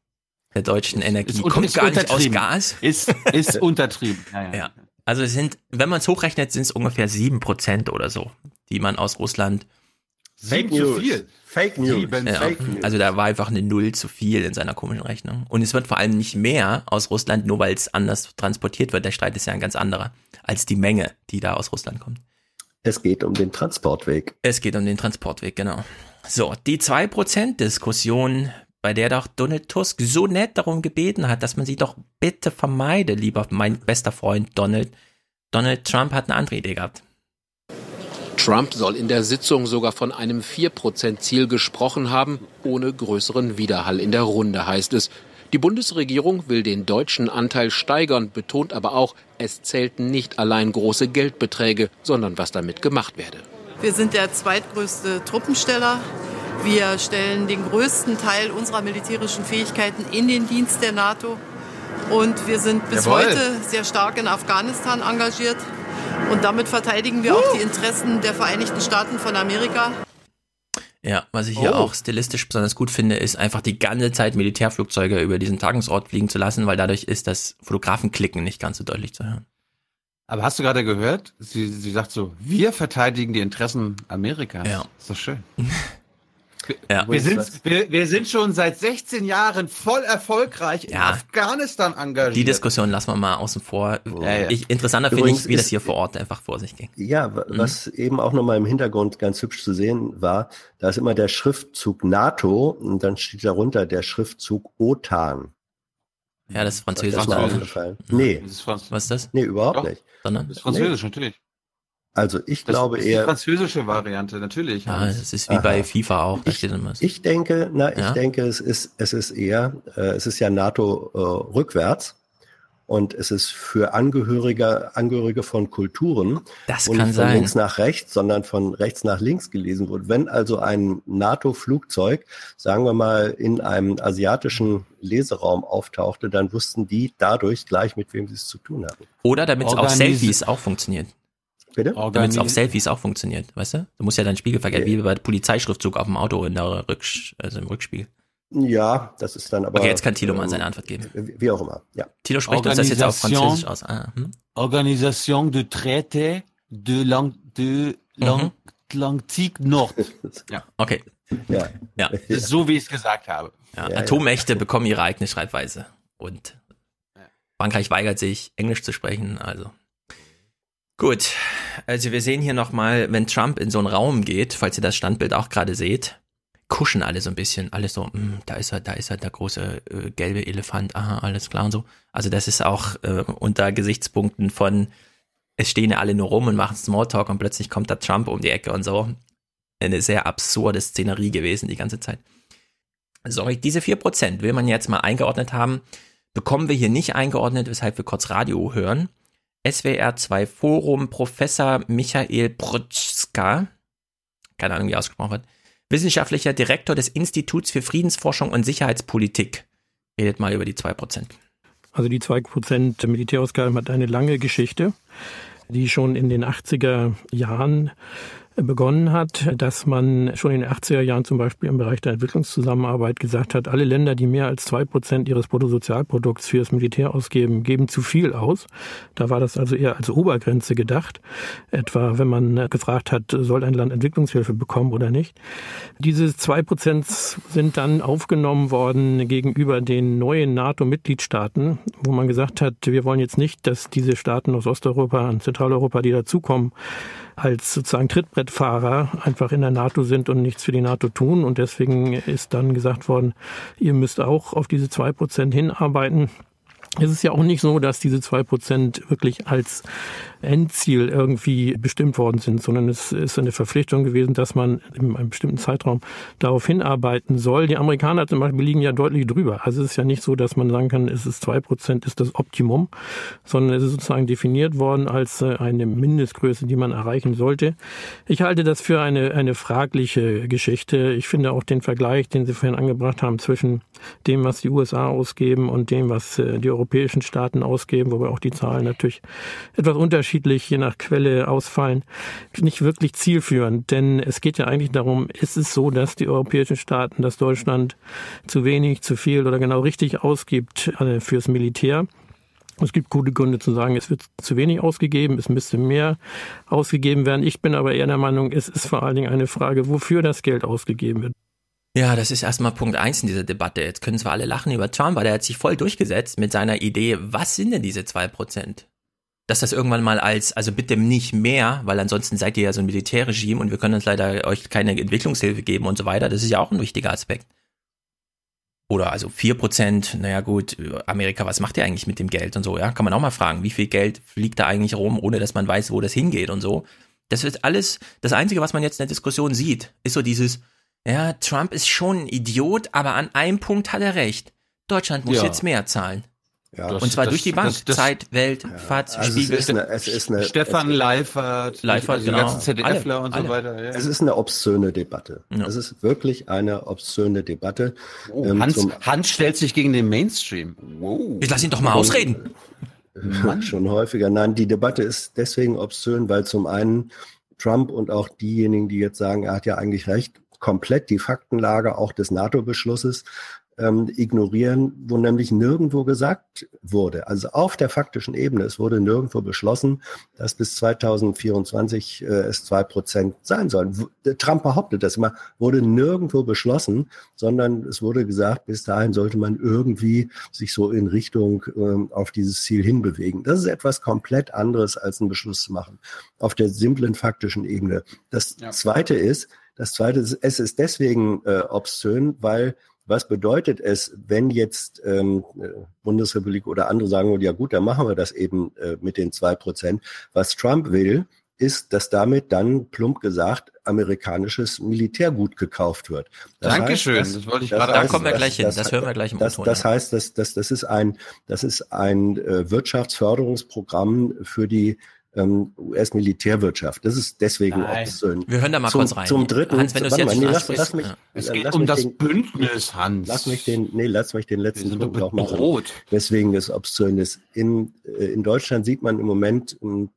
der deutschen Energie un- kommt gar nicht aus. Gas. Ist, ist *laughs* untertrieben. Ja, ja. Ja. Also es sind, wenn man es hochrechnet, sind es ungefähr 7 Prozent oder so, die man aus Russland Fake News. Fake News. Sieben Ja, Fake News. also da war einfach eine Null zu viel in seiner komischen Rechnung. Und es wird vor allem nicht mehr aus Russland, nur weil es anders transportiert wird. Der Streit ist ja ein ganz anderer als die Menge, die da aus Russland kommt. Es geht um den Transportweg. Es geht um den Transportweg, genau. So, die 2%-Diskussion, bei der doch Donald Tusk so nett darum gebeten hat, dass man sie doch bitte vermeide, lieber mein bester Freund Donald. Donald Trump hat eine andere Idee gehabt. Trump soll in der Sitzung sogar von einem 4%-Ziel gesprochen haben, ohne größeren Widerhall in der Runde, heißt es. Die Bundesregierung will den deutschen Anteil steigern, betont aber auch, es zählten nicht allein große Geldbeträge, sondern was damit gemacht werde. Wir sind der zweitgrößte Truppensteller. Wir stellen den größten Teil unserer militärischen Fähigkeiten in den Dienst der NATO. Und wir sind bis Jawohl. heute sehr stark in Afghanistan engagiert. Und damit verteidigen wir auch die Interessen der Vereinigten Staaten von Amerika. Ja, was ich hier Oh. auch stilistisch besonders gut finde, ist einfach die ganze Zeit Militärflugzeuge über diesen Tagungsort fliegen zu lassen, weil dadurch ist das Fotografenklicken nicht ganz so deutlich zu hören. Aber hast du gerade gehört? Sie, sie sagt so, wir verteidigen die Interessen Amerikas. Ja. Ist doch schön. *laughs* Ja. Wir sind, wir, wir sind schon seit 16 Jahren voll erfolgreich in Ja. Afghanistan engagiert. Die Diskussion lassen wir mal außen vor. Ja, ja. Ich, interessanter finde ich, wie das ist- hier vor Ort einfach vor sich ging. Ja, wa- was eben auch nochmal im Hintergrund ganz hübsch zu sehen war, da ist immer der Schriftzug NATO und dann steht darunter der Schriftzug OTAN. Ja, das ist Ist das Französisch. mal Französisch. aufgefallen? Nee, Das ist, Franz Was ist das? nee, überhaupt Doch. nicht. Sondern? das ist Französisch, natürlich. Also ich Das glaube ist die eher, französische Variante, natürlich. Ja, das ist wie Aha. bei FIFA auch. Da steht immer so. ich denke, na, ich Ja? denke, es ist, es ist eher, äh, es ist ja NATO äh, rückwärts und es ist für Angehörige, Angehörige von Kulturen, Das wo kann nicht von sein. links nach rechts, sondern von rechts nach links gelesen wurde. Wenn also ein NATO-Flugzeug, sagen wir mal, in einem asiatischen Leseraum auftauchte, dann wussten die dadurch gleich, mit wem sie es zu tun haben. Oder damit es auf Organis- Selfies auch funktioniert. Bitte? Damit es auf Selfies auch funktioniert, weißt du? Du musst ja dann Spiegelverkehr, wie bei Polizeischriftzug auf dem Auto in der Rücksch also im Rückspiegel. Ja, das ist dann aber. Okay, jetzt kann Thilo mal ähm, seine Antwort geben. Wie auch immer, ja. Tilo spricht uns das jetzt auf. Französisch aus. Ah, hm? Organisation de traité de l'An- de Mhm. l'Atlantique Nord. *laughs* Ja, Okay, Ja. ja. *laughs* so, wie ich es gesagt habe. ja. Ja, Atommächte bekommen ihre eigene Schreibweise. Und Frankreich weigert sich, Englisch zu sprechen, also. Gut, also wir sehen hier nochmal, wenn Trump in so einen Raum geht, falls ihr das Standbild auch gerade seht, kuschen alle so ein bisschen, alles so, mh, da ist er, da ist er, der große äh, gelbe Elefant, aha, alles klar und so. Also das ist auch äh, unter Gesichtspunkten von, es stehen ja alle nur rum und machen Smalltalk und plötzlich kommt da Trump um die Ecke und so. Eine sehr absurde Szenerie gewesen die ganze Zeit. Sorry, diese vier Prozent will man jetzt mal eingeordnet haben, bekommen wir hier nicht eingeordnet, weshalb wir kurz Radio hören. SWR 2 Forum Professor Michael Prutschka, keine Ahnung, wie ausgesprochen wird, wissenschaftlicher Direktor des Instituts für Friedensforschung und Sicherheitspolitik, redet mal über die 2%. Also die 2% Militärausgaben hat eine lange Geschichte, die schon in den 80er Jahren begonnen hat, dass man schon in den 80er Jahren zum Beispiel im Bereich der Entwicklungszusammenarbeit gesagt hat, alle Länder, die mehr als zwei Prozent ihres Bruttosozialprodukts fürs Militär ausgeben, geben zu viel aus. Da war das also eher als Obergrenze gedacht. Etwa, wenn man gefragt hat, soll ein Land Entwicklungshilfe bekommen oder nicht. Diese zwei Prozent sind dann aufgenommen worden gegenüber den neuen NATO-Mitgliedstaaten, wo man gesagt hat, wir wollen jetzt nicht, dass diese Staaten aus Osteuropa und Zentraleuropa, die dazukommen, als sozusagen Trittbrettfahrer einfach in der NATO sind und nichts für die NATO tun. Und deswegen ist dann gesagt worden, ihr müsst auch auf diese zwei Prozent hinarbeiten. Es ist ja auch nicht so, dass diese zwei Prozent wirklich als Endziel irgendwie bestimmt worden sind, sondern es ist eine Verpflichtung gewesen, dass man in einem bestimmten Zeitraum darauf hinarbeiten soll. Die Amerikaner zum Beispiel liegen ja deutlich drüber. Also es ist ja nicht so, dass man sagen kann, es ist zwei Prozent ist das Optimum, sondern es ist sozusagen definiert worden als äh, eine Mindestgröße, die man erreichen sollte. Ich halte das für eine, eine fragliche Geschichte. Ich finde auch den Vergleich, den Sie vorhin angebracht haben, zwischen dem, was die USA ausgeben und dem, was äh, die europäischen Staaten ausgeben, wobei auch die Zahlen natürlich etwas unterschiedlich unterschiedlich je nach Quelle ausfallen, nicht wirklich zielführend. Denn es geht ja eigentlich darum, ist es so, dass die europäischen Staaten, dass Deutschland zu wenig, zu viel oder genau richtig ausgibt äh, fürs Militär? Es gibt gute Gründe zu sagen, es wird zu wenig ausgegeben, es müsste mehr ausgegeben werden. Ich bin aber eher der Meinung, es ist vor allen Dingen eine Frage, wofür das Geld ausgegeben wird. Ja, das ist erstmal Punkt eins in dieser Debatte. Jetzt können zwar alle lachen über Trump, aber der hat sich voll durchgesetzt mit seiner Idee, was sind denn diese zwei Prozent? Dass das irgendwann mal als, also bitte nicht mehr, weil ansonsten seid ihr ja so ein Militärregime und wir können uns leider euch keine Entwicklungshilfe geben und so weiter. Das ist ja auch ein wichtiger Aspekt. Oder also vier Prozent, naja gut, Amerika, was macht ihr eigentlich mit dem Geld und so, ja? Kann man auch mal fragen, wie viel Geld fliegt da eigentlich rum, ohne dass man weiß, wo das hingeht und so. Das ist alles, das Einzige, was man jetzt in der Diskussion sieht, ist so dieses, ja, Trump ist schon ein Idiot, aber an einem Punkt hat er recht. Deutschland muss ja. jetzt mehr zahlen. Ja, das, und zwar das, durch die Bank. Das, das, Zeit, Welt, ja, FAZ, also Spiegel. Es ist eine, es ist eine, Stefan Leifert, Leifert die genau. ganzen ZDFler alle, und so alle. weiter. Ja. Es ist eine obszöne Debatte. Ja. Es ist wirklich eine obszöne Debatte. Oh, ähm, Hans, Hans stellt sich gegen den Mainstream. Wow. Ich lass ihn doch mal ausreden. Mann. *laughs* Schon häufiger. Nein, die Debatte ist deswegen obszön, weil zum einen Trump und auch diejenigen, die jetzt sagen, er hat ja eigentlich recht, komplett die Faktenlage auch des NATO-Beschlusses ähm, ignorieren, wo nämlich nirgendwo gesagt wurde, also auf der faktischen Ebene, es wurde nirgendwo beschlossen, dass bis 2024 äh, es zwei Prozent sein sollen. Trump behauptet das immer, wurde nirgendwo beschlossen, sondern es wurde gesagt, bis dahin sollte man irgendwie sich so in Richtung äh, auf dieses Ziel hinbewegen. Das ist etwas komplett anderes, als einen Beschluss zu machen auf der simplen faktischen Ebene. Das ja. Zweite ist, das Zweite ist, es ist deswegen äh, obszön, weil was bedeutet es, wenn jetzt ähm, äh, Bundesrepublik oder andere sagen, ja gut, dann machen wir das eben äh, mit den zwei Prozent. Was Trump will, ist, dass damit dann plump gesagt amerikanisches Militärgut gekauft wird. Das Dankeschön. Heißt, das, das wollte ich gerade. Da kommen wir gleich hin. Das, das hören wir gleich im das, das heißt, das, das, das ist ein, das ist ein äh, Wirtschaftsförderungsprogramm für die ähm, US-Militärwirtschaft. Das ist deswegen Nein. obszön. Wir hören da mal zum, kurz rein. Zum dritten, Hans, wenn du es jetzt nee, lass, lass mich, ja. Es geht um das den, Bündnis, Hans. Lass mich den, nee, lass mich den letzten Punkt noch machen. Rot. Weswegen es obszön ist. In, äh, in Deutschland sieht man im Moment um,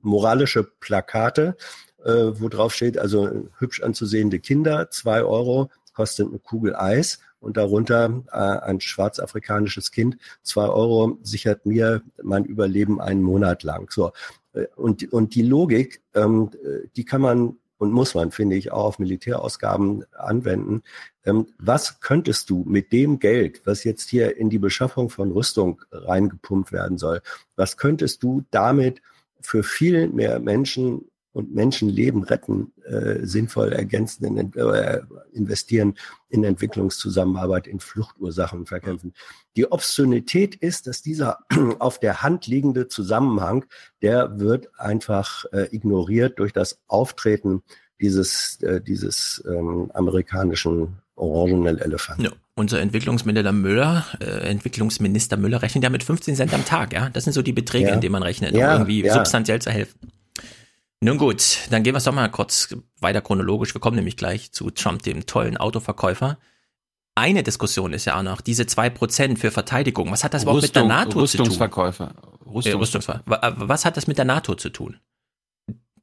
moralische Plakate, äh, wo drauf steht, also hübsch anzusehende Kinder, zwei Euro, kostet eine Kugel Eis und darunter äh, ein schwarzafrikanisches Kind. Zwei Euro sichert mir mein Überleben einen Monat lang. So. Äh, und, und die Logik, ähm, die kann man und muss man, finde ich, auch auf Militärausgaben anwenden. Ähm, was könntest du mit dem Geld, was jetzt hier in die Beschaffung von Rüstung reingepumpt werden soll, was könntest du damit für viel mehr Menschen und Menschenleben retten, äh, sinnvoll ergänzen, in, äh, investieren in Entwicklungszusammenarbeit, in Fluchtursachen verkämpfen. Die Obszönität ist, dass dieser *clears throat* auf der Hand liegende Zusammenhang, der wird einfach äh, ignoriert durch das Auftreten dieses, äh, dieses ähm, amerikanischen orangenen Elefanten. Ja, unser Entwicklungsminister Müller, äh, Entwicklungsminister Müller rechnet ja mit 15 Cent am Tag, ja. Das sind so die Beträge, Ja. in denen man rechnet, Ja, um irgendwie ja. substanziell zu helfen. Nun gut, dann gehen wir es doch mal kurz weiter chronologisch. Wir kommen nämlich gleich zu Trump, dem tollen Autoverkäufer. Eine Diskussion ist ja auch noch, diese 2% für Verteidigung. Was hat das überhaupt mit der Rüstung- NATO zu tun? Rüstungsverkäufer. Rüstungs ja, Rüstungsver Wa- äh, Was hat das mit der NATO zu tun?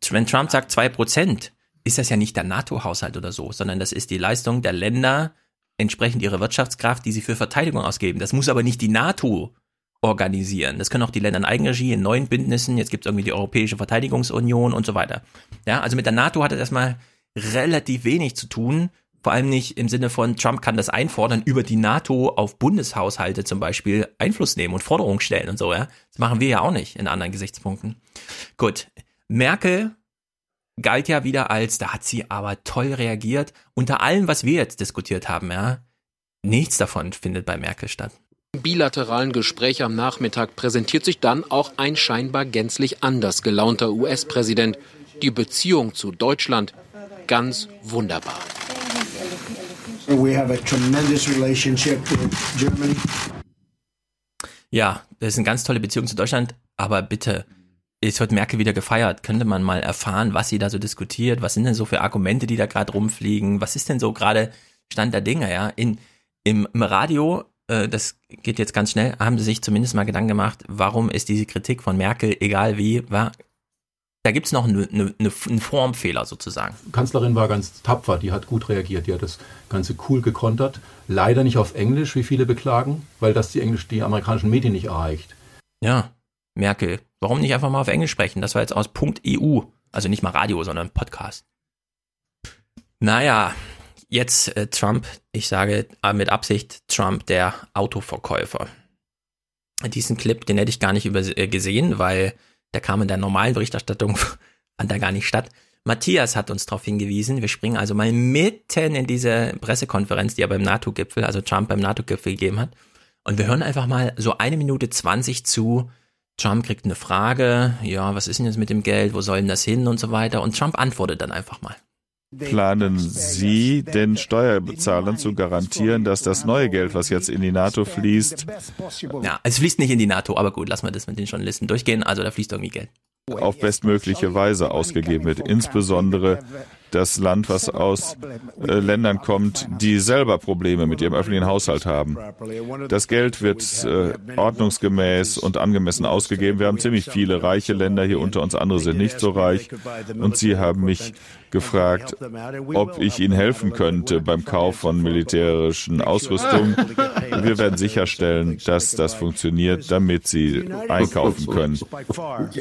Wenn Trump sagt 2%, ist das ja nicht der NATO-Haushalt oder so, sondern das ist die Leistung der Länder entsprechend ihrer Wirtschaftskraft, die sie für Verteidigung ausgeben. Das muss aber nicht die NATO organisieren. Das können auch die Länder in Eigenregie, in neuen Bündnissen. Jetzt gibt es irgendwie die Europäische Verteidigungsunion und so weiter. Ja, also mit der NATO hat es erstmal relativ wenig zu tun. Vor allem nicht im Sinne von, Trump kann das einfordern, über die NATO auf Bundeshaushalte zum Beispiel Einfluss nehmen und Forderungen stellen und so, ja. Das machen wir ja auch nicht in anderen Gesichtspunkten. Gut. Merkel galt ja wieder als, da hat sie aber toll reagiert. Unter allem, was wir jetzt diskutiert haben, ja. Nichts davon findet bei Merkel statt. Im bilateralen Gespräch am Nachmittag präsentiert sich dann auch ein scheinbar gänzlich anders gelaunter US-Präsident. Die Beziehung zu Deutschland ganz wunderbar. We have a tremendous relationship with Germany. Ja, das ist eine ganz tolle Beziehung zu Deutschland, aber bitte, jetzt wird Merkel wieder gefeiert. Könnte man mal erfahren, was sie da so diskutiert? Was sind denn so für Argumente, die da gerade rumfliegen? Was ist denn so gerade Stand der Dinge, ja? In, im, Im Radio, äh, das geht jetzt ganz schnell, haben sie sich zumindest mal Gedanken gemacht, warum ist diese Kritik von Merkel, egal wie, war, da gibt's noch eine, eine, eine, einen Formfehler sozusagen. Kanzlerin war ganz tapfer, die hat gut reagiert, die hat das Ganze cool gekontert. Leider nicht auf Englisch, wie viele beklagen, weil das die Englisch, die amerikanischen Medien nicht erreicht. Ja, Merkel, warum nicht einfach mal auf Englisch sprechen? Das war jetzt aus Punkt EU, also nicht mal Radio, sondern Podcast. Naja, jetzt äh, Trump, ich sage äh, mit Absicht Trump, der Autoverkäufer. Diesen Clip, den hätte ich gar nicht über, äh, gesehen, weil der kam in der normalen Berichterstattung, *laughs* fand da gar nicht statt. Matthias hat uns darauf hingewiesen. Wir springen also mal mitten in diese Pressekonferenz, die er beim NATO-Gipfel, also Trump beim NATO-Gipfel gegeben hat. Und wir hören einfach mal so eine Minute zwanzig zu. Trump kriegt eine Frage, ja, was ist denn jetzt mit dem Geld, wo soll denn das hin und so weiter. Und Trump antwortet dann einfach mal. Planen Sie, den Steuerzahlern zu garantieren, dass das neue Geld, was jetzt in die NATO fließt, Ja, es fließt nicht in die NATO, aber gut, lassen wir das mit den Journalisten durchgehen. Also da fließt irgendwie Geld. auf bestmögliche Weise ausgegeben wird. Insbesondere das Land, was aus äh, Ländern kommt, die selber Probleme mit ihrem öffentlichen Haushalt haben. Das Geld wird äh, ordnungsgemäß und angemessen ausgegeben. Wir haben ziemlich viele reiche Länder hier unter uns, andere sind nicht so reich. Und sie haben mich gefragt, ob ich ihnen helfen könnte beim Kauf von militärischen Ausrüstung. Wir werden sicherstellen, dass das funktioniert, damit sie einkaufen können.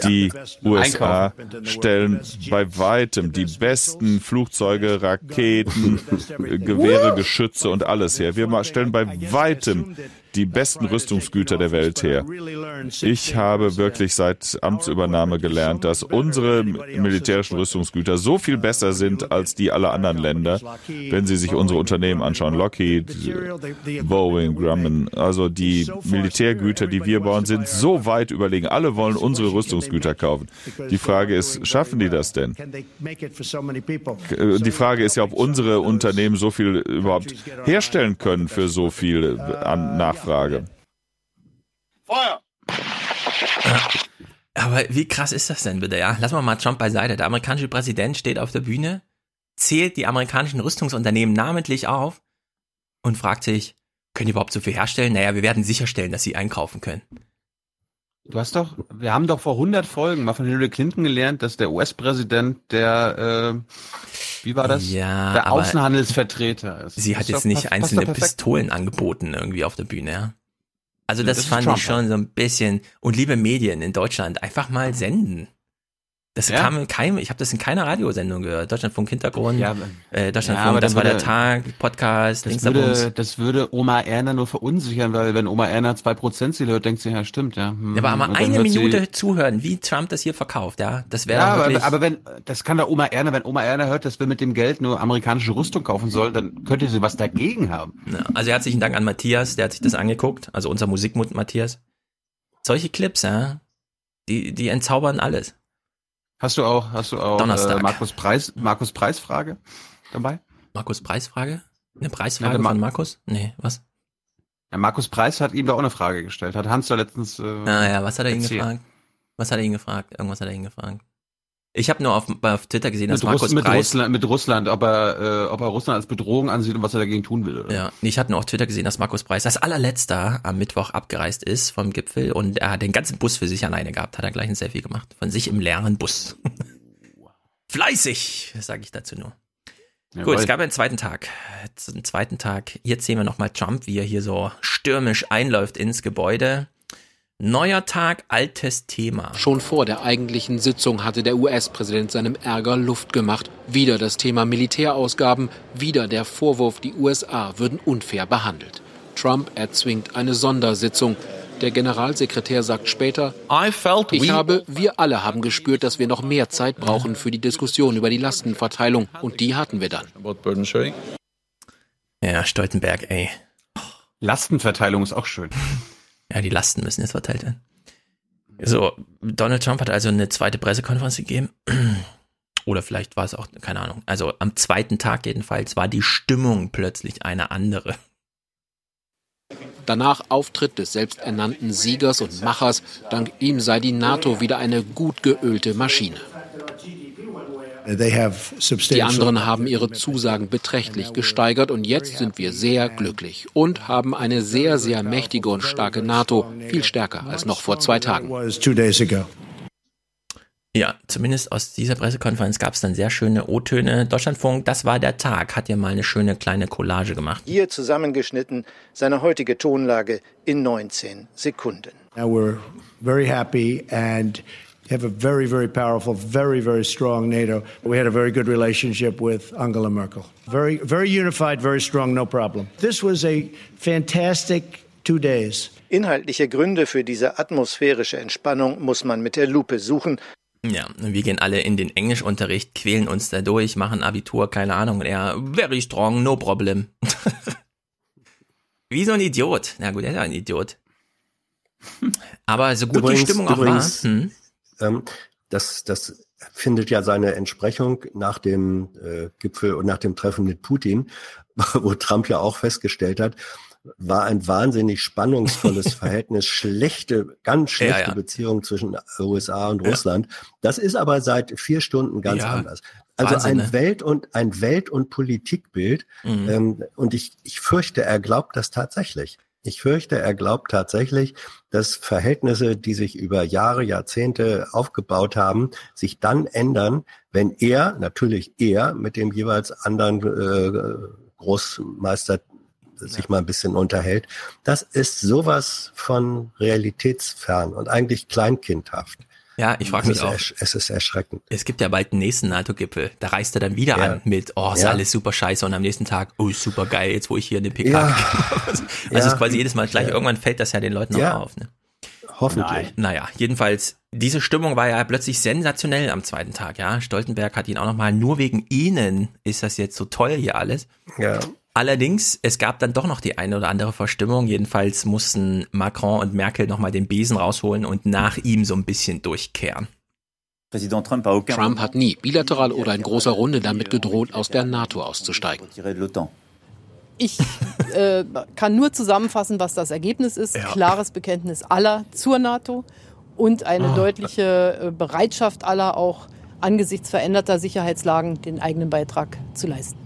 Die USA stellen bei weitem die besten Flugzeuge, Raketen, *laughs* Gewehre, Geschütze und alles her. Wir stellen bei weitem die besten Rüstungsgüter der Welt her. Ich habe wirklich seit Amtsübernahme gelernt, dass unsere militärischen Rüstungsgüter so viel besser sind als die aller anderen Länder, wenn Sie sich unsere Unternehmen anschauen. Lockheed, Boeing, Grumman, also die Militärgüter, die wir bauen, sind so weit überlegen. Alle wollen unsere Rüstungsgüter kaufen. Die Frage ist, schaffen die das denn? Die Frage ist ja, ob unsere Unternehmen so viel überhaupt herstellen können für so viel an Nachfrage. Feuer! Aber wie krass ist das denn bitte, ja? Lassen wir mal Trump beiseite. Der amerikanische Präsident steht auf der Bühne, zählt die amerikanischen Rüstungsunternehmen namentlich auf und fragt sich, können die überhaupt so viel herstellen? Naja, wir werden sicherstellen, dass sie einkaufen können. Du hast doch, wir haben doch vor 100 Folgen mal von Hillary Clinton gelernt, dass der US-Präsident der, äh, wie war das? Ja, der Außenhandelsvertreter ist. Sie hat jetzt doch- nicht einzelne. Pistolen angeboten irgendwie auf der Bühne, ja? Also das, das fand Trump ich schon so ein bisschen, und liebe Medien in Deutschland, einfach mal senden. Das Ja? kam in keinem, ich habe das in keiner Radiosendung gehört. Deutschlandfunk Hintergrund, Ja, äh, Ja, Deutschlandfunk, aber das dann war der würde- Tag, Podcast, Das würde, das würde Oma Erna nur verunsichern, weil wenn Oma Erna 2% Ziel hört, denkt sie, ja, stimmt, ja. hm, Ja, aber mal eine hört sie- Minute zuhören, wie Trump das hier verkauft, ja, das wäre Ja, wirklich. aber, aber wenn, das kann doch Oma Erna, wenn Oma Erna hört, dass wir mit dem Geld nur amerikanische Rüstung kaufen sollen, dann könnte sie was dagegen haben. Ja, also herzlichen Dank an Matthias, der hat sich das angeguckt, also unser Musikmut Matthias. Solche Clips, ja, die, die entzaubern alles. Hast du auch, hast du auch Donnerstag. Äh, Markus Preis, Markus Preisfrage dabei? Markus Preisfrage? Eine Preisfrage Ja, von Markus? Nee, was? Ja, Markus Preis hat ihm da auch eine Frage gestellt. Hat Hans da letztens. Äh, Ah ja, was hat er ihn erzählt. gefragt? Was hat er ihn gefragt? Irgendwas hat er ihn gefragt. Ich habe nur auf, auf Twitter gesehen, dass Mit, Markus Russ, mit, Preis. Russland, mit Russland, ob er, äh, ob er Russland als Bedrohung ansieht und was er dagegen tun will. Oder? Ja, ich hatte nur auf Twitter gesehen, dass Markus Preis als allerletzter am Mittwoch abgereist ist vom Gipfel und er hat den ganzen Bus für sich alleine gehabt, hat er gleich ein Selfie gemacht. Von sich im leeren Bus. *laughs* Fleißig, sage ich dazu nur. Jawohl. Gut, es gab einen zweiten Tag. Einen zweiten Tag. Jetzt sehen wir nochmal Trump, wie er hier so stürmisch einläuft ins Gebäude. Neuer Tag, altes Thema. Schon vor der eigentlichen Sitzung hatte der US-Präsident seinem Ärger Luft gemacht. Wieder das Thema Militärausgaben, wieder der Vorwurf, die USA würden unfair behandelt. Trump erzwingt eine Sondersitzung. Der Generalsekretär sagt später, ich habe, wir alle haben gespürt, dass wir noch mehr Zeit brauchen für die Diskussion über die Lastenverteilung. Und die hatten wir dann. Ja, Stoltenberg, ey. Lastenverteilung ist auch schön. Ja, die Lasten müssen jetzt verteilt werden. So, Donald Trump hat also eine zweite Pressekonferenz gegeben. *clears throat* Oder vielleicht war es auch, keine Ahnung. Also am zweiten Tag jedenfalls war die Stimmung plötzlich eine andere. Danach Auftritt des selbsternannten Siegers und Machers. Dank ihm sei die NATO wieder eine gut geölte Maschine. They have Die anderen haben ihre Zusagen beträchtlich gesteigert und jetzt sind wir sehr glücklich und haben eine sehr, sehr mächtige und starke NATO, viel stärker als noch vor zwei Tagen. was two days ago. Ja, zumindest aus dieser Pressekonferenz gab es dann sehr schöne O-Töne. Deutschlandfunk, das war der Tag, hat ja mal eine schöne kleine Collage gemacht. Hier zusammengeschnitten seine heutige Tonlage in 19 Sekunden. Now we're very happy and have a very, very powerful, very, very strong NATO. We had a very good relationship with Angela Merkel. Very, very unified, very strong, no problem. This was a fantastic two days. Inhaltliche Gründe für diese atmosphärische Entspannung muss man mit der Lupe suchen. Ja, wir gehen alle in den Englischunterricht, quälen uns da durch, machen Abitur, keine Ahnung. Und er, very strong, no problem. *laughs* Wie so ein Idiot. Na gut, er ist ein Idiot. Aber so gut die Stimmung auch übrigens, war. Hm? Ähm, das, das findet ja seine Entsprechung nach dem äh, Gipfel und nach dem Treffen mit Putin, *laughs* wo Trump ja auch festgestellt hat, war ein wahnsinnig spannungsvolles *laughs* Verhältnis, schlechte, ganz schlechte Ja, ja. Beziehungen zwischen USA und Ja. Russland. Das ist aber seit vier Stunden ganz anders. Also Wahnsinn, ein ne? Welt- und ein Welt- und Politikbild. Mhm. Ähm, und ich, ich fürchte, er glaubt das tatsächlich. Ich fürchte, er glaubt tatsächlich, dass Verhältnisse, die sich über Jahre, Jahrzehnte aufgebaut haben, sich dann ändern, wenn er, natürlich er, mit dem jeweils anderen äh, Großmeister sich mal ein bisschen unterhält. Das ist sowas von realitätsfern und eigentlich kleinkindhaft. Ja, ich frage mich auch. Es ist erschreckend. Es gibt ja bald den nächsten NATO-Gipfel. Da reist er dann wieder Ja. an mit, oh, ist Ja. alles super scheiße. Und am nächsten Tag, oh, ist super geil, jetzt wo ich hier eine PK Ja. *laughs* Also Ja. es ist quasi jedes Mal gleich. Ja. Irgendwann fällt das ja den Leuten Ja. auch auf. Ne? Hoffentlich. Naja, jedenfalls, diese Stimmung war ja plötzlich sensationell am zweiten Tag, ja. Stoltenberg hat ihn auch nochmal, nur wegen Ihnen ist das jetzt so toll hier alles. Ja. Allerdings, es gab dann doch noch die eine oder andere Verstimmung. Jedenfalls mussten Macron und Merkel nochmal den Besen rausholen und nach ihm so ein bisschen durchkehren. Trump hat nie, bilateral oder in großer Runde, damit gedroht, aus der NATO auszusteigen. Ich äh, kann nur zusammenfassen, was das Ergebnis ist. Klares Bekenntnis aller zur NATO und eine Oh. deutliche äh, Bereitschaft aller auch angesichts veränderter Sicherheitslagen den eigenen Beitrag zu leisten.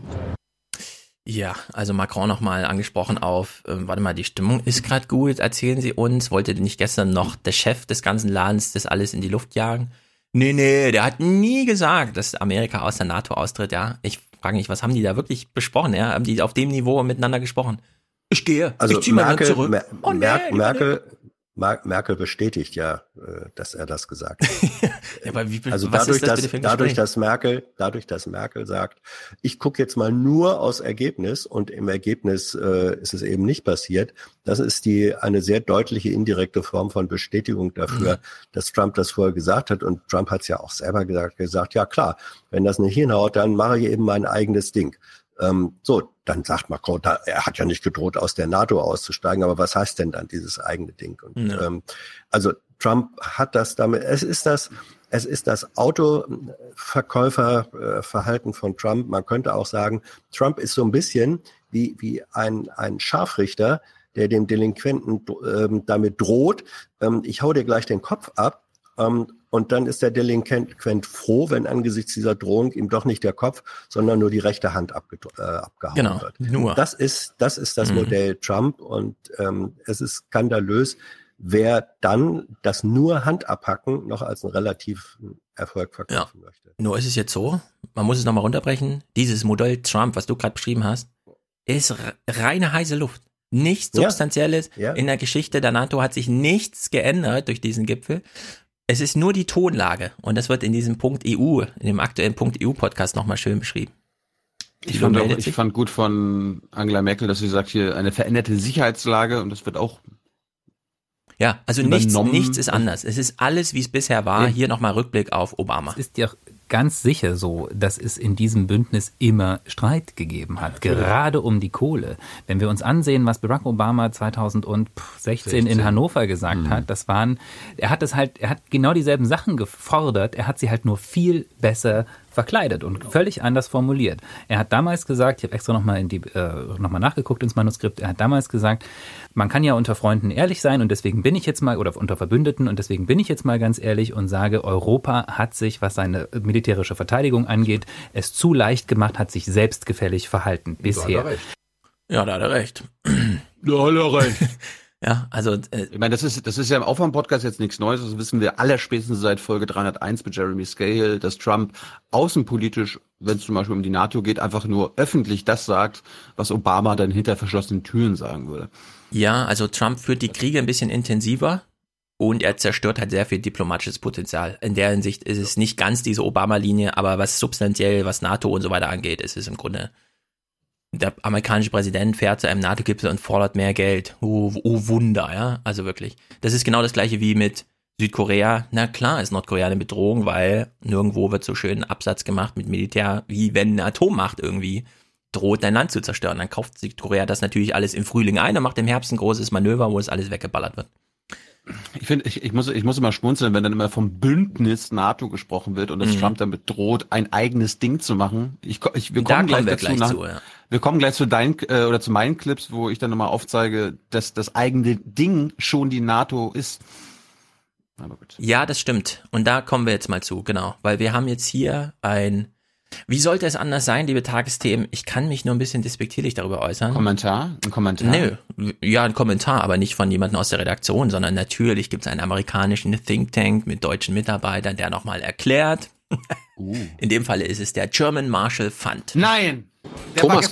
Ja, also Macron nochmal angesprochen auf, ähm, warte mal, die Stimmung ist gerade gut, erzählen Sie uns. Wollte nicht gestern noch der Chef des ganzen Ladens das alles in die Luft jagen? Nee, nee, der hat nie gesagt, dass Amerika aus der NATO austritt, ja. Ich frage mich, was haben die da wirklich besprochen, ja? Haben die auf dem Niveau miteinander gesprochen? Ich gehe, Also ich ziehe mal Merkel, zurück. Mer Oh, nee, Merkel, Mer Merkel bestätigt ja, äh, dass er das gesagt hat. *laughs* Aber wie, also dadurch, das dass, dadurch, dass Merkel, dadurch, dass Merkel sagt, ich gucke jetzt mal nur aus Ergebnis und im Ergebnis äh, ist es eben nicht passiert. Das ist die eine sehr deutliche indirekte Form von Bestätigung dafür, mhm. dass Trump das vorher gesagt hat. Und Trump hat es ja auch selber gesagt, gesagt, ja klar, wenn das nicht hinhaut, dann mache ich eben mein eigenes Ding. Ähm, so, dann sagt Macron, da, er hat ja nicht gedroht, aus der NATO auszusteigen, aber was heißt denn dann dieses eigene Ding? Und, ja. ähm, also Trump hat das damit, es ist das, es ist das Autoverkäuferverhalten von Trump. Man könnte auch sagen, Trump ist so ein bisschen wie, wie ein, ein Scharfrichter, der dem Delinquenten ähm, damit droht, ähm, ich hau dir gleich den Kopf ab. Ähm, und dann ist der Delinquent froh, wenn angesichts dieser Drohung ihm doch nicht der Kopf, sondern nur die rechte Hand abge äh, abgehauen genau, wird. Nur. Das ist das, ist das mhm. Modell Trump und ähm, es ist skandalös, wer dann das nur Hand abhacken noch als einen relativen Erfolg verkaufen ja. möchte. Nur ist es jetzt so, man muss es nochmal runterbrechen, dieses Modell Trump, was du gerade beschrieben hast, ist reine heiße Luft. Nichts Substanzielles ja, ja. in der Geschichte der NATO hat sich nichts geändert durch diesen Gipfel. Es ist nur die Tonlage und das wird in diesem Punkt EU, in dem aktuellen Punkt EU-Podcast nochmal schön beschrieben. Ich fand, auch, ich fand gut von Angela Merkel, dass sie sagt, hier eine veränderte Sicherheitslage und das wird auch. Ja, also nichts, nichts ist anders. Es ist alles, wie es bisher war. Hier nochmal Rückblick auf Obama. Es ist ja ganz sicher so, dass es in diesem Bündnis immer Streit gegeben hat, gerade um die Kohle. Wenn wir uns ansehen, was Barack Obama 2016 16. in Hannover gesagt mhm. hat, das waren, er hat es halt, er hat genau dieselben Sachen gefordert, er hat sie halt nur viel besser verkleidet und völlig anders formuliert. Er hat damals gesagt, ich habe extra nochmal in die äh, nochmal nachgeguckt ins Manuskript, er hat damals gesagt, man kann ja unter Freunden ehrlich sein und deswegen bin ich jetzt mal, oder unter Verbündeten und deswegen bin ich jetzt mal ganz ehrlich und sage, Europa hat sich, was seine militärische Verteidigung angeht, es zu leicht gemacht, hat sich selbstgefällig verhalten bisher. Ja, da hat er recht. Da hat er recht. *laughs* Ja, also äh, ich meine, das ist das ist ja im Aufwand-Podcast jetzt nichts Neues. Das wissen wir allerspätestens seit Folge 301 mit Jeremy Scale, dass Trump außenpolitisch, wenn es zum Beispiel um die NATO geht, einfach nur öffentlich das sagt, was Obama dann hinter verschlossenen Türen sagen würde. Ja, also Trump führt die Kriege ein bisschen intensiver und er zerstört halt sehr viel diplomatisches Potenzial. In der Hinsicht ist es nicht ganz diese Obama-Linie, aber was substanziell, was NATO und so weiter angeht, ist es im Grunde der amerikanische Präsident fährt zu einem NATO-Gipfel und fordert mehr Geld. Oh, oh, Wunder, ja. Also wirklich. Das ist genau das gleiche wie mit Südkorea. Na klar ist Nordkorea eine Bedrohung, weil nirgendwo wird so schön Absatz gemacht mit Militär, wie wenn eine Atommacht irgendwie droht, dein Land zu zerstören. Dann kauft Südkorea das natürlich alles im Frühling ein und macht im Herbst ein großes Manöver, wo es alles weggeballert wird. Ich finde, ich, ich, muss, ich muss immer schmunzeln, wenn dann immer vom Bündnis NATO gesprochen wird und dass mhm. Trump damit droht, ein eigenes Ding zu machen. Ich, ich, wir kommen gleich, wir dazu gleich nach, zu, ja. Wir kommen gleich zu deinen äh, oder zu meinen Clips, wo ich dann nochmal aufzeige, dass das eigene Ding schon die NATO ist. Ja, das stimmt. Und da kommen wir jetzt mal zu, genau. Weil wir haben jetzt hier ein wie sollte es anders sein, liebe Tagesthemen? Ich kann mich nur ein bisschen despektierlich darüber äußern. Kommentar? Ein Kommentar? Nö, ja, ein Kommentar, aber nicht von jemandem aus der Redaktion, sondern natürlich gibt es einen amerikanischen Think Tank mit deutschen Mitarbeitern, der nochmal erklärt. Uh. In dem Falle ist es der German Marshall Fund. Nein! Der Thomas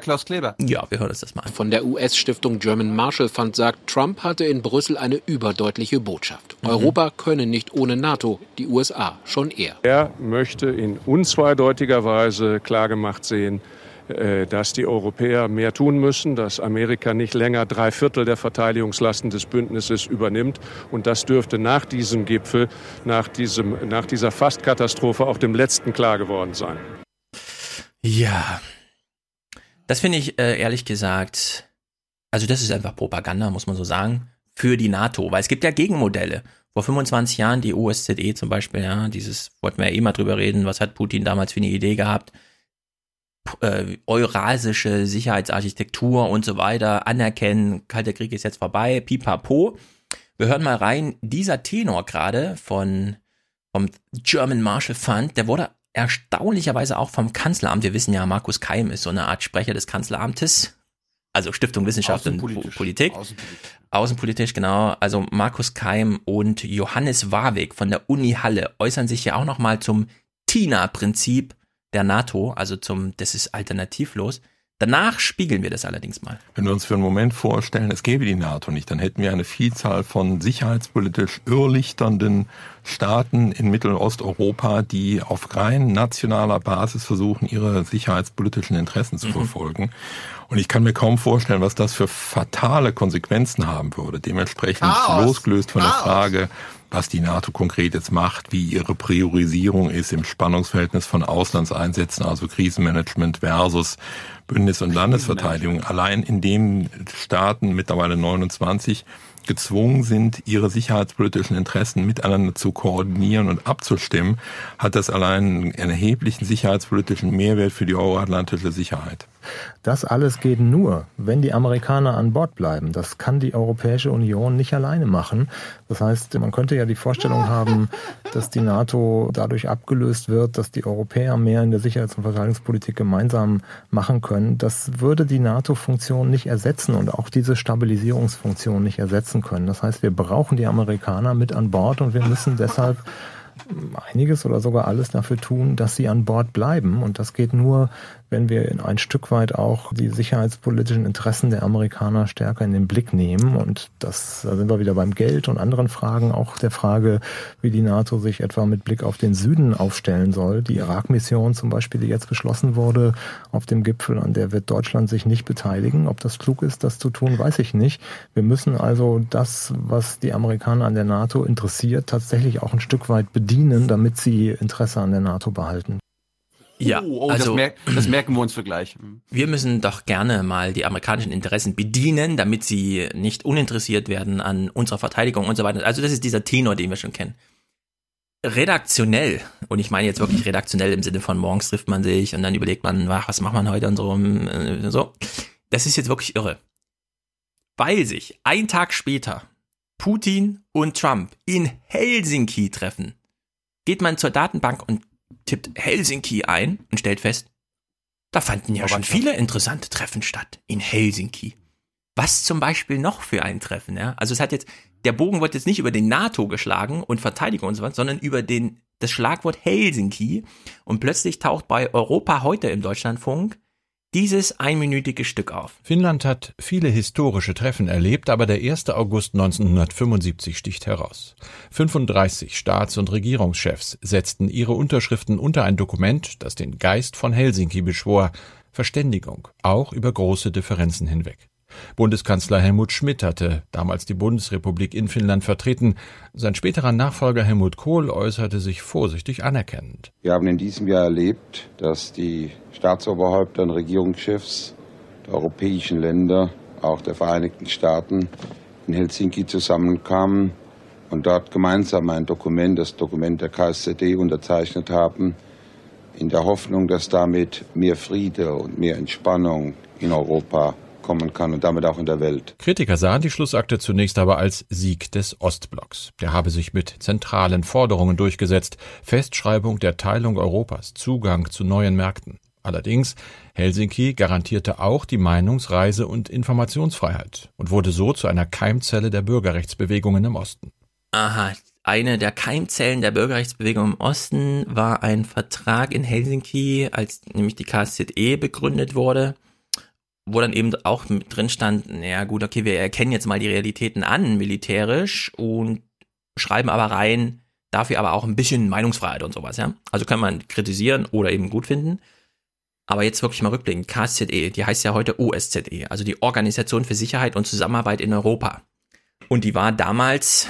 Klaus Kleber. Ja, wir hören uns das mal an. Von der US-Stiftung German Marshall Fund sagt, Trump hatte in Brüssel eine überdeutliche Botschaft. Mhm. Europa könne nicht ohne NATO, die USA schon eher. Er möchte in unzweideutiger Weise klargemacht sehen, äh, dass die Europäer mehr tun müssen, dass Amerika nicht länger drei Viertel der Verteidigungslasten des Bündnisses übernimmt. Und das dürfte nach diesem Gipfel, nach, diesem, nach dieser Fastkatastrophe auch dem letzten klar geworden sein. Ja. Das finde ich äh, ehrlich gesagt, also das ist einfach Propaganda, muss man so sagen, für die NATO, weil es gibt ja Gegenmodelle. Vor 25 Jahren die OSZE zum Beispiel, ja, dieses, wollten wir ja eh mal drüber reden, was hat Putin damals für eine Idee gehabt? Äh, eurasische Sicherheitsarchitektur und so weiter anerkennen, Kalter Krieg ist jetzt vorbei, pipapo. Wir hören mal rein, dieser Tenor gerade von vom German Marshall Fund, der wurde erstaunlicherweise auch vom Kanzleramt. Wir wissen ja, Markus Keim ist so eine Art Sprecher des Kanzleramtes. Also Stiftung Wissenschaft und Politik. Außenpolitisch. Außenpolitisch, genau. Also Markus Keim und Johannes Warwick von der Uni Halle äußern sich ja auch nochmal zum TINA-Prinzip der NATO, also zum, das ist alternativlos. Danach spiegeln wir das allerdings mal. Wenn wir uns für einen Moment vorstellen, es gäbe die NATO nicht, dann hätten wir eine Vielzahl von sicherheitspolitisch irrlichternden Staaten in Mittel- und Osteuropa, die auf rein nationaler Basis versuchen, ihre sicherheitspolitischen Interessen zu mhm. verfolgen. Und ich kann mir kaum vorstellen, was das für fatale Konsequenzen haben würde. Dementsprechend Chaos. losgelöst von Chaos. der Frage, was die NATO konkret jetzt macht, wie ihre Priorisierung ist im Spannungsverhältnis von Auslandseinsätzen, also Krisenmanagement versus Bündnis- und Landesverteidigung. Allein in dem Staaten, mittlerweile 29, gezwungen sind, ihre sicherheitspolitischen Interessen miteinander zu koordinieren und abzustimmen, hat das allein einen erheblichen sicherheitspolitischen Mehrwert für die euroatlantische Sicherheit. Das alles geht nur, wenn die Amerikaner an Bord bleiben. Das kann die Europäische Union nicht alleine machen. Das heißt, man könnte ja die Vorstellung *laughs* haben, dass die NATO dadurch abgelöst wird, dass die Europäer mehr in der Sicherheits- und Verteidigungspolitik gemeinsam machen können. Das würde die NATO-Funktion nicht ersetzen und auch diese Stabilisierungsfunktion nicht ersetzen können. Das heißt, wir brauchen die Amerikaner mit an Bord und wir müssen deshalb einiges oder sogar alles dafür tun, dass sie an Bord bleiben. Und das geht nur, wenn wir in ein Stück weit auch die sicherheitspolitischen Interessen der Amerikaner stärker in den Blick nehmen. Und das, da sind wir wieder beim Geld und anderen Fragen, auch der Frage, wie die NATO sich etwa mit Blick auf den Süden aufstellen soll. Die Irak-Mission zum Beispiel, die jetzt beschlossen wurde auf dem Gipfel, an der wird Deutschland sich nicht beteiligen. Ob das klug ist, das zu tun, weiß ich nicht. Wir müssen also das, was die Amerikaner an der NATO interessiert, tatsächlich auch ein Stück weit bedienen, damit sie Interesse an der NATO behalten. Ja, oh, oh, also das, merk, das, merken wir uns für gleich. Hm. Wir müssen doch gerne mal die amerikanischen Interessen bedienen, damit sie nicht uninteressiert werden an unserer Verteidigung und so weiter. Also das ist dieser Tenor, den wir schon kennen. Redaktionell, und ich meine jetzt wirklich redaktionell im Sinne von morgens trifft man sich und dann überlegt man, ach, was macht man heute und so, äh, so. Das ist jetzt wirklich irre. Weil sich ein Tag später Putin und Trump in Helsinki treffen, geht man zur Datenbank und tippt Helsinki ein und stellt fest, da fanden ja schon viele interessante Treffen statt in Helsinki. Was zum Beispiel noch für ein Treffen, ja? Also es hat jetzt, der Bogen wird jetzt nicht über den NATO geschlagen und Verteidigung und so weiter, sondern über den, das Schlagwort Helsinki. Und plötzlich taucht bei Europa heute im Deutschlandfunk dieses einminütige Stück auf. Finnland hat viele historische Treffen erlebt, aber der 1. August 1975 sticht heraus. 35 Staats- und Regierungschefs setzten ihre Unterschriften unter ein Dokument, das den Geist von Helsinki beschwor, Verständigung, auch über große Differenzen hinweg. Bundeskanzler Helmut Schmidt hatte damals die Bundesrepublik in Finnland vertreten. Sein späterer Nachfolger Helmut Kohl äußerte sich vorsichtig anerkennend. Wir haben in diesem Jahr erlebt, dass die Staatsoberhäupter und Regierungschefs der europäischen Länder, auch der Vereinigten Staaten, in Helsinki zusammenkamen und dort gemeinsam ein Dokument, das Dokument der KSZD, unterzeichnet haben, in der Hoffnung, dass damit mehr Friede und mehr Entspannung in Europa kommen kann und damit auch in der Welt. Kritiker sahen die Schlussakte zunächst aber als Sieg des Ostblocks. Der habe sich mit zentralen Forderungen durchgesetzt, Festschreibung der Teilung Europas, Zugang zu neuen Märkten. Allerdings, Helsinki garantierte auch die Meinungsreise- und Informationsfreiheit und wurde so zu einer Keimzelle der Bürgerrechtsbewegungen im Osten. Aha, eine der Keimzellen der Bürgerrechtsbewegung im Osten war ein Vertrag in Helsinki, als nämlich die KSZE begründet wurde wo dann eben auch drin stand, naja gut, okay, wir erkennen jetzt mal die Realitäten an, militärisch, und schreiben aber rein, dafür aber auch ein bisschen Meinungsfreiheit und sowas, ja. Also kann man kritisieren oder eben gut finden. Aber jetzt wirklich mal rückblicken, KSZE, die heißt ja heute OSZE, also die Organisation für Sicherheit und Zusammenarbeit in Europa. Und die war damals,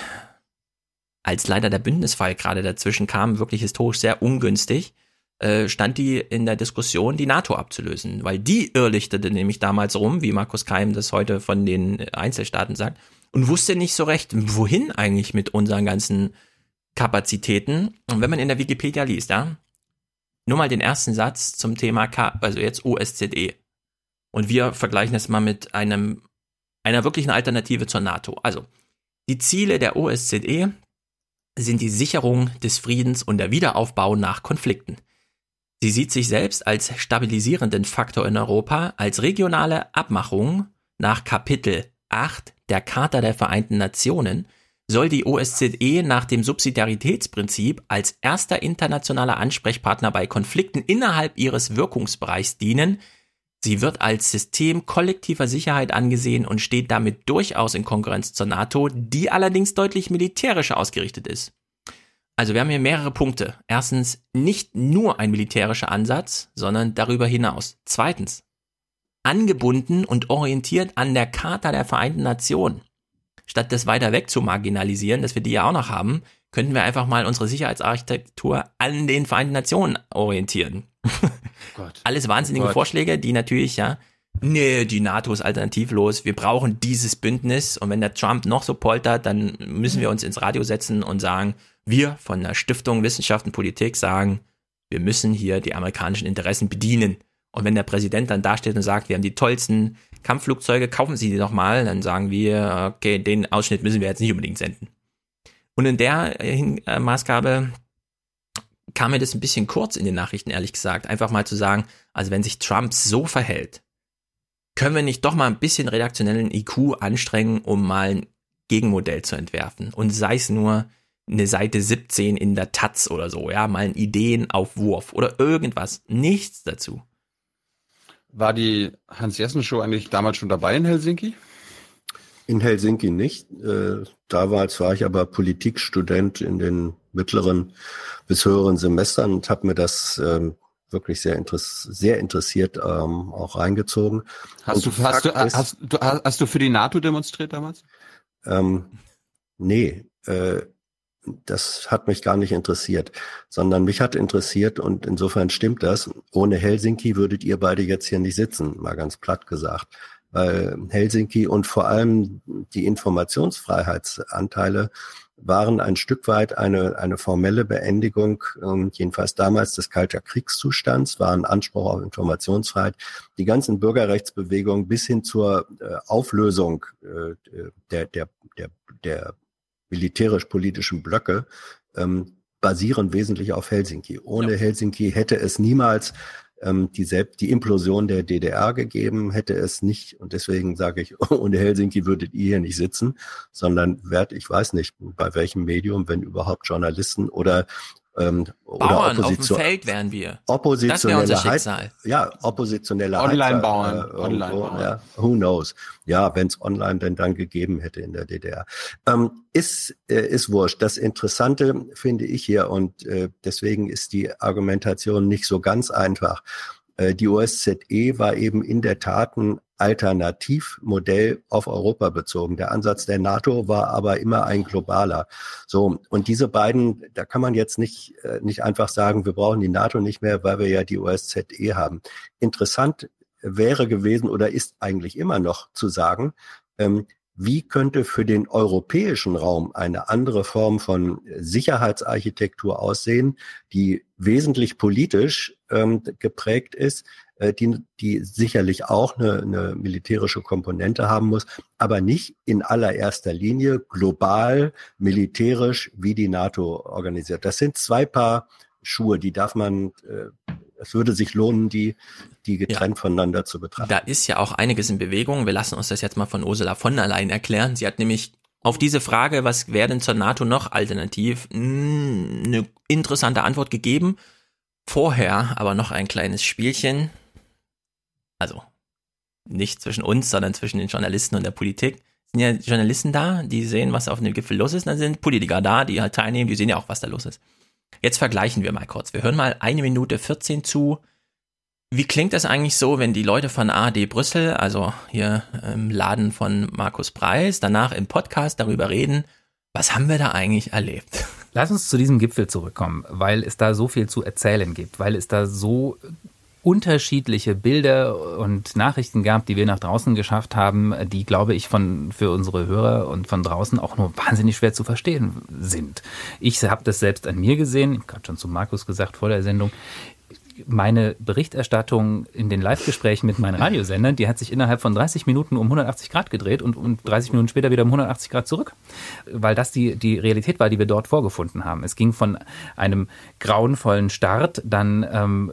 als leider der Bündnisfall gerade dazwischen kam, wirklich historisch sehr ungünstig äh, stand die in der Diskussion, die NATO abzulösen, weil die irrlichtete nämlich damals rum, wie Markus Keim das heute von den Einzelstaaten sagt, und wusste nicht so recht, wohin eigentlich mit unseren ganzen Kapazitäten. Und wenn man in der Wikipedia liest, ja, nur mal den ersten Satz zum Thema K, also jetzt OSZE. Und wir vergleichen das mal mit einem, einer wirklichen Alternative zur NATO. Also, die Ziele der OSZE sind die Sicherung des Friedens und der Wiederaufbau nach Konflikten. Sie sieht sich selbst als stabilisierenden Faktor in Europa, als regionale Abmachung nach Kapitel 8 der Charta der Vereinten Nationen soll die OSZE nach dem Subsidiaritätsprinzip als erster internationaler Ansprechpartner bei Konflikten innerhalb ihres Wirkungsbereichs dienen, Sie wird als System kollektiver Sicherheit angesehen und steht damit durchaus in Konkurrenz zur NATO, die allerdings deutlich militärischer ausgerichtet ist. Also wir haben hier mehrere Punkte. Erstens, nicht nur ein militärischer Ansatz, sondern darüber hinaus. Zweitens, angebunden und orientiert an der Charta der Vereinten Nationen. Statt das weiter weg zu marginalisieren, dass wir die ja auch noch haben, könnten wir einfach mal unsere Sicherheitsarchitektur an den Vereinten Nationen orientieren. *laughs* Gott. Alles wahnsinnige Gott. Vorschläge, die natürlich, ja, nee, die NATO ist alternativlos, wir brauchen dieses Bündnis und wenn der Trump noch so poltert, dann müssen wir uns ins Radio setzen und sagen, wir von der Stiftung Wissenschaft und Politik sagen, wir müssen hier die amerikanischen Interessen bedienen. Und wenn der Präsident dann dasteht und sagt, wir haben die tollsten Kampfflugzeuge, kaufen Sie die doch mal, dann sagen wir, okay, den Ausschnitt müssen wir jetzt nicht unbedingt senden. Und in der äh, Maßgabe kam mir das ein bisschen kurz in den Nachrichten, ehrlich gesagt. Einfach mal zu sagen, also wenn sich Trump so verhält, können wir nicht doch mal ein bisschen redaktionellen IQ anstrengen, um mal ein Gegenmodell zu entwerfen. Und sei es nur eine Seite 17 in der Taz oder so, ja, mal einen Ideenaufwurf oder irgendwas. Nichts dazu. War die Hans-Jessen-Show eigentlich damals schon dabei in Helsinki? In Helsinki nicht. Äh, damals war ich aber Politikstudent in den mittleren bis höheren Semestern und habe mir das ähm, wirklich sehr, interess sehr interessiert ähm, auch reingezogen. Hast du, hast, du, ist, hast, du, hast du für die NATO demonstriert damals? Ähm, nee, äh, das hat mich gar nicht interessiert, sondern mich hat interessiert und insofern stimmt das. Ohne Helsinki würdet ihr beide jetzt hier nicht sitzen, mal ganz platt gesagt weil Helsinki und vor allem die Informationsfreiheitsanteile waren ein Stück weit eine, eine formelle Beendigung, ähm, jedenfalls damals des Kalter Kriegszustands, war ein Anspruch auf Informationsfreiheit. Die ganzen Bürgerrechtsbewegungen bis hin zur äh, Auflösung äh, der, der, der, der militärisch-politischen Blöcke ähm, basieren wesentlich auf Helsinki. Ohne ja. Helsinki hätte es niemals ähm, die, die Implosion der DDR gegeben, hätte es nicht, und deswegen sage ich, *laughs* ohne Helsinki würdet ihr hier nicht sitzen, sondern werd, ich weiß nicht, bei welchem Medium, wenn überhaupt Journalisten oder ähm, Bauern oder Opposition, auf dem Feld wären wir. Oppositionelle das unser Schicksal. ja, oppositionelle Online-Bauern. Äh, Online ja, who knows? Ja, wenn es online denn dann gegeben hätte in der DDR. Ähm, ist, äh, ist wurscht. Das Interessante finde ich hier und äh, deswegen ist die Argumentation nicht so ganz einfach. Äh, die OSZE war eben in der Tat ein Alternativmodell auf Europa bezogen. Der Ansatz der NATO war aber immer ein globaler. So. Und diese beiden, da kann man jetzt nicht, äh, nicht einfach sagen, wir brauchen die NATO nicht mehr, weil wir ja die OSZE haben. Interessant wäre gewesen oder ist eigentlich immer noch zu sagen, ähm, wie könnte für den europäischen Raum eine andere Form von Sicherheitsarchitektur aussehen, die wesentlich politisch ähm, geprägt ist, äh, die, die sicherlich auch eine, eine militärische Komponente haben muss, aber nicht in allererster Linie global militärisch wie die NATO organisiert. Das sind zwei Paar Schuhe, die darf man, äh, es würde sich lohnen, die, die getrennt ja. voneinander zu betrachten. Da ist ja auch einiges in Bewegung. Wir lassen uns das jetzt mal von Ursula von der Leyen erklären. Sie hat nämlich auf diese Frage, was wäre denn zur NATO noch alternativ, eine interessante Antwort gegeben. Vorher aber noch ein kleines Spielchen. Also nicht zwischen uns, sondern zwischen den Journalisten und der Politik. Sind ja Journalisten da, die sehen, was auf dem Gipfel los ist, dann sind Politiker da, die halt teilnehmen, die sehen ja auch, was da los ist. Jetzt vergleichen wir mal kurz. Wir hören mal eine Minute 14 zu. Wie klingt das eigentlich so, wenn die Leute von AD Brüssel, also hier im Laden von Markus Preis, danach im Podcast darüber reden, was haben wir da eigentlich erlebt? Lass uns zu diesem Gipfel zurückkommen, weil es da so viel zu erzählen gibt, weil es da so unterschiedliche Bilder und Nachrichten gab, die wir nach draußen geschafft haben, die, glaube ich, von für unsere Hörer und von draußen auch nur wahnsinnig schwer zu verstehen sind. Ich habe das selbst an mir gesehen, ich habe schon zu Markus gesagt vor der Sendung meine Berichterstattung in den Live-Gesprächen mit meinen Radiosendern, die hat sich innerhalb von 30 Minuten um 180 Grad gedreht und, und 30 Minuten später wieder um 180 Grad zurück. Weil das die, die Realität war, die wir dort vorgefunden haben. Es ging von einem grauenvollen Start dann ähm,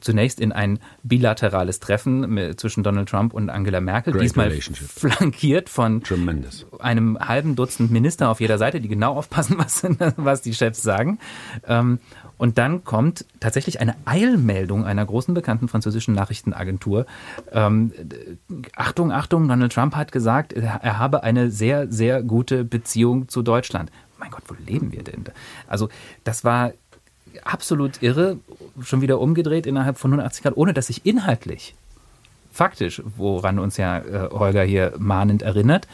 zunächst in ein bilaterales Treffen zwischen Donald Trump und Angela Merkel, Great diesmal flankiert von Tremendous. einem halben Dutzend Minister auf jeder Seite, die genau aufpassen, *laughs* was, was die Chefs sagen. Ähm, Und dann kommt tatsächlich eine Eilmeldung einer großen bekannten französischen Nachrichtenagentur. Ähm, Achtung, Achtung, Donald Trump hat gesagt, er habe eine sehr, sehr gute Beziehung zu Deutschland. Mein Gott, wo leben wir denn? Also das war absolut irre, schon wieder umgedreht innerhalb von 180 Grad, ohne dass sich inhaltlich, faktisch, woran uns ja äh, Holger hier mahnend erinnert,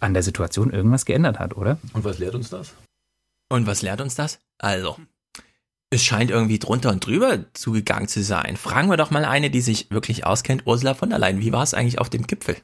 an der Situation irgendwas geändert hat, oder? Und was lehrt uns das? Und was lehrt uns das? Also, es scheint irgendwie drunter und drüber zugegangen zu sein. Fragen wir doch mal eine, die sich wirklich auskennt, Ursula von der Leyen. Wie war es eigentlich auf dem Gipfel?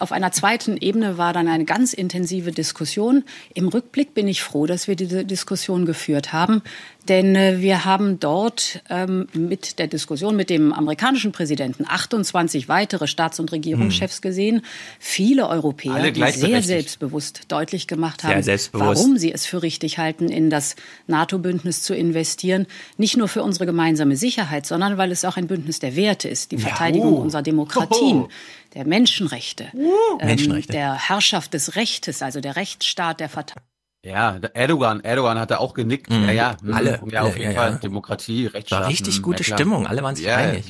Auf einer zweiten Ebene war dann eine ganz intensive Diskussion. Im Rückblick bin ich froh, dass wir diese Diskussion geführt haben, denn äh, wir haben dort ähm, mit der Diskussion mit dem amerikanischen Präsidenten 28 weitere Staats- und Regierungschefs hm. gesehen, viele Europäer, die sehr selbstbewusst deutlich gemacht haben, warum sie es für richtig halten, in das NATO-Bündnis zu investieren. Nicht nur für unsere gemeinsame Sicherheit, sondern weil es auch ein Bündnis der Werte ist, die Verteidigung ja, oh. unserer Demokratien. Hoho der Menschenrechte, uh, ähm, Menschenrechte, der Herrschaft des Rechtes, also der Rechtsstaat, der Verteidigung. Ja, Erdogan, Erdogan hat da auch genickt. Mhm. Ja, ja, alle. Ja, auf jeden ja, Fall. Ja. Demokratie, Rechtsstaat. War richtig gute ja, Stimmung, alle waren sich ja, einig.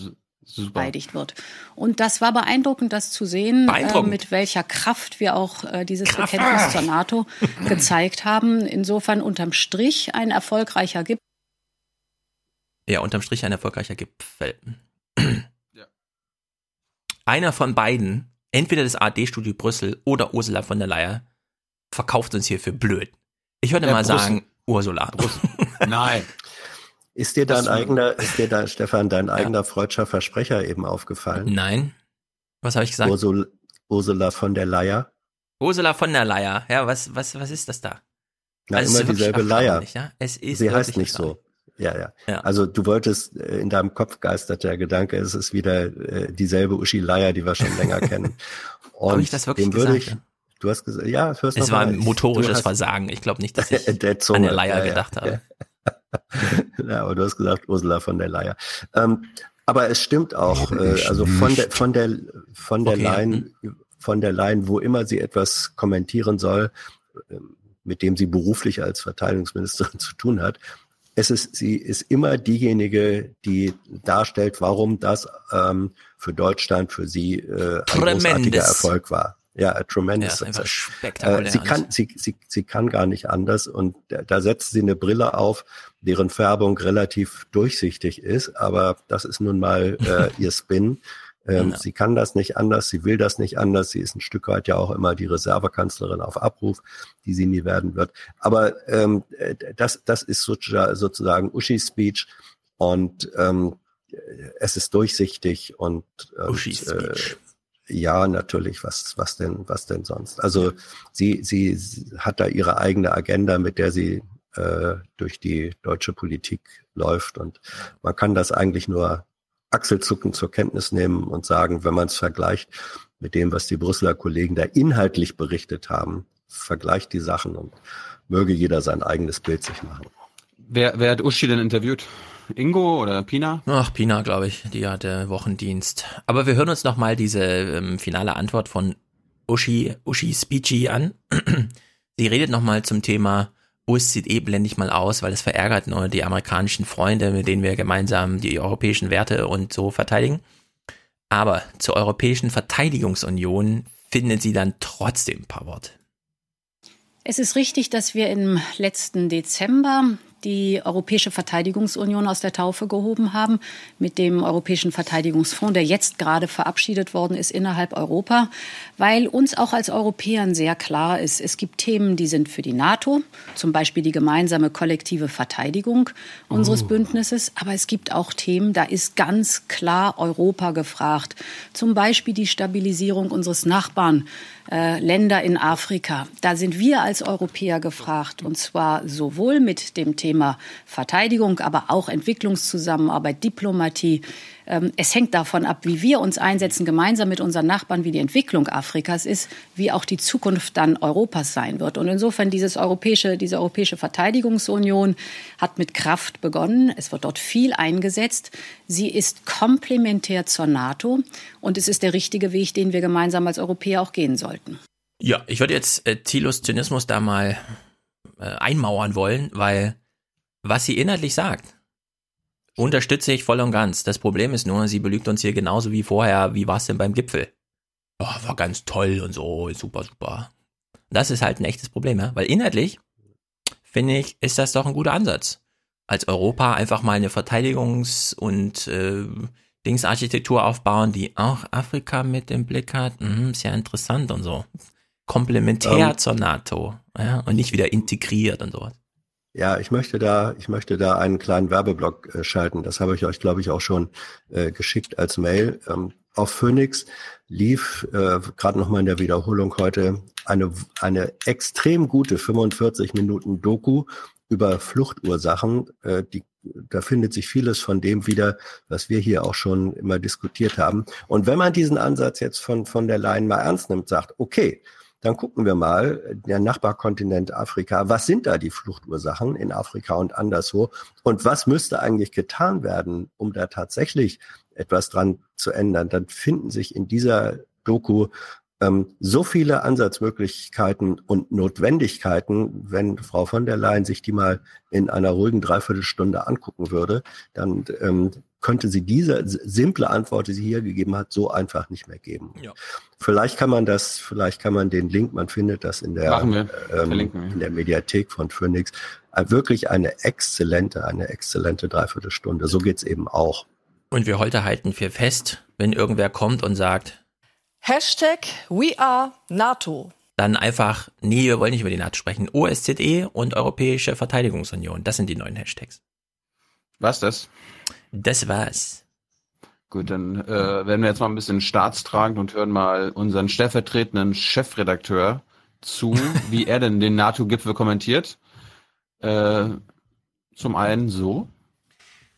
Super. verteidigt wird. Und das war beeindruckend, das zu sehen, äh, mit welcher Kraft wir auch äh, dieses Kraft. Bekenntnis zur NATO *laughs* gezeigt haben. Insofern unterm Strich ein erfolgreicher Gipfel. Ja, unterm Strich ein erfolgreicher Gipfel. Einer von beiden, entweder das ARD-Studio Brüssel oder Ursula von der Leyen, verkauft uns hier für blöd. Ich würde ja, mal Brüssel. sagen, Ursula. *laughs* Nein. Ist dir dein eigener, ist dir da, Stefan, dein ja. eigener freudscher Versprecher eben aufgefallen? Nein. Was habe ich gesagt? Ursula, Ursula von der Leier. Ursula von der Leier. Ja, was, was, was ist das da? Na, also immer dieselbe Leier. Ja? Es ist Sie heißt nicht so. Ja, ja, ja. Also du wolltest, äh, in deinem Kopf geistert der Gedanke, es ist wieder äh, dieselbe Uschi Leier, die wir schon länger *laughs* kennen. Und Habe ich das wirklich gesagt? Ich, du hast gesagt, ja, hörst Es war ein motorisches Versagen. Ich glaube nicht, dass *laughs* ich an der Leier ja, gedacht habe. *laughs* ja, aber du hast gesagt Ursula von der Leier. Ähm, aber es stimmt auch, äh, also von der, von der, von der okay. Line, von der Line, wo immer sie etwas kommentieren soll, äh, mit dem sie beruflich als Verteidigungsministerin *laughs* zu tun hat, es ist, sie ist immer diejenige, die darstellt, warum das ähm, für Deutschland, für sie äh, ein großartiger Erfolg war. Ja, a tremendous ja, success. Spektakulär. Äh, sie kann, sie, sie, sie kann gar nicht anders und da, setzt sie eine Brille auf, deren Färbung relativ durchsichtig ist, aber das ist nun mal *laughs* äh, ihr Spin. Ähm, genau. Sie kann das nicht anders, sie will das nicht anders. Sie ist ein Stück weit ja auch immer die Reservekanzlerin auf Abruf, die sie nie werden wird. Aber ähm, das, das ist sozusagen Uschis Speech und ähm, es ist durchsichtig und, und äh, ja, natürlich, was, was denn, was denn sonst? Also sie, sie hat da ihre eigene Agenda, mit der sie äh, durch die deutsche Politik läuft und man kann das eigentlich nur Achselzucken zur Kenntnis nehmen und sagen, wenn man es vergleicht mit dem, was die Brüsseler Kollegen da inhaltlich berichtet haben, vergleicht die Sachen und möge jeder sein eigenes Bild sich machen. Wer, wer hat Uschi denn interviewt? Ingo oder Pina? Ach, Pina, glaube ich. Die hatte Wochendienst. Aber wir hören uns noch mal diese ähm, finale Antwort von Uschi, Uschi Speechy an. *clears throat* Sie redet noch mal zum Thema OSZE blende ich mal aus, weil es verärgert nur die amerikanischen Freunde, mit denen wir gemeinsam die europäischen Werte und so verteidigen. Aber zur Europäischen Verteidigungsunion findet sie dann trotzdem ein paar Worte. Es ist richtig, dass wir im letzten Dezember die Europäische Verteidigungsunion aus der Taufe gehoben haben mit dem Europäischen Verteidigungsfonds, der jetzt gerade verabschiedet worden ist innerhalb Europa, weil uns auch als Europäern sehr klar ist, es gibt Themen, die sind für die NATO, zum Beispiel die gemeinsame kollektive Verteidigung unseres oh. Bündnisses, aber es gibt auch Themen, da ist ganz klar Europa gefragt, zum Beispiel die Stabilisierung unseres Nachbarn äh, Länder in Afrika. Da sind wir als Europäer gefragt, und zwar sowohl mit dem Thema Verteidigung, aber auch Entwicklungszusammenarbeit, Diplomatie, es hängt davon ab, wie wir uns einsetzen, gemeinsam mit unseren Nachbarn, wie die Entwicklung Afrikas ist, wie auch die Zukunft dann Europas sein wird. Und insofern dieses europäische, diese Europäische Verteidigungsunion hat mit Kraft begonnen. Es wird dort viel eingesetzt. Sie ist komplementär zur NATO und es ist der richtige Weg, den wir gemeinsam als Europäer auch gehen sollten. Ja, ich würde jetzt äh, Thilos Zynismus da mal äh, einmauern wollen, weil was sie inhaltlich sagt, unterstütze ich voll und ganz. Das Problem ist nur, sie belügt uns hier genauso wie vorher. Wie war es denn beim Gipfel? Oh, war ganz toll und so, super, super. Das ist halt ein echtes Problem, ja? weil inhaltlich finde ich, ist das doch ein guter Ansatz. Als Europa einfach mal eine Verteidigungs- und äh, Dingsarchitektur aufbauen, die auch Afrika mit im Blick hat. Mhm, ist ja interessant und so. Komplementär um, zur NATO ja? und nicht wieder integriert und sowas. Ja, ich möchte da, ich möchte da einen kleinen Werbeblock äh, schalten. Das habe ich euch, glaube ich, auch schon äh, geschickt als Mail. Ähm, auf Phoenix lief äh, gerade noch mal in der Wiederholung heute eine eine extrem gute 45 Minuten Doku über Fluchtursachen. Äh, die, da findet sich vieles von dem wieder, was wir hier auch schon immer diskutiert haben. Und wenn man diesen Ansatz jetzt von von der Leyen mal ernst nimmt, sagt, okay, dann gucken wir mal, der Nachbarkontinent Afrika, was sind da die Fluchtursachen in Afrika und anderswo? Und was müsste eigentlich getan werden, um da tatsächlich etwas dran zu ändern? Dann finden sich in dieser Doku ähm, so viele Ansatzmöglichkeiten und Notwendigkeiten, wenn Frau von der Leyen sich die mal in einer ruhigen Dreiviertelstunde angucken würde, dann ähm, könnte sie diese simple Antwort, die sie hier gegeben hat, so einfach nicht mehr geben. Ja. Vielleicht kann man das, vielleicht kann man den Link, man findet das in der, ähm, in der Mediathek von Phoenix, äh, wirklich eine exzellente, eine exzellente Dreiviertelstunde. So geht's eben auch. Und wir heute halten für fest, wenn irgendwer kommt und sagt, Hashtag We Are NATO. Dann einfach, nee, wir wollen nicht über die NATO sprechen. OSZE und Europäische Verteidigungsunion. Das sind die neuen Hashtags. Was das? Das war's. Gut, dann äh, werden wir jetzt mal ein bisschen staatstragend und hören mal unseren stellvertretenden Chefredakteur zu, *laughs* wie er denn den NATO-Gipfel kommentiert. Äh, zum einen so.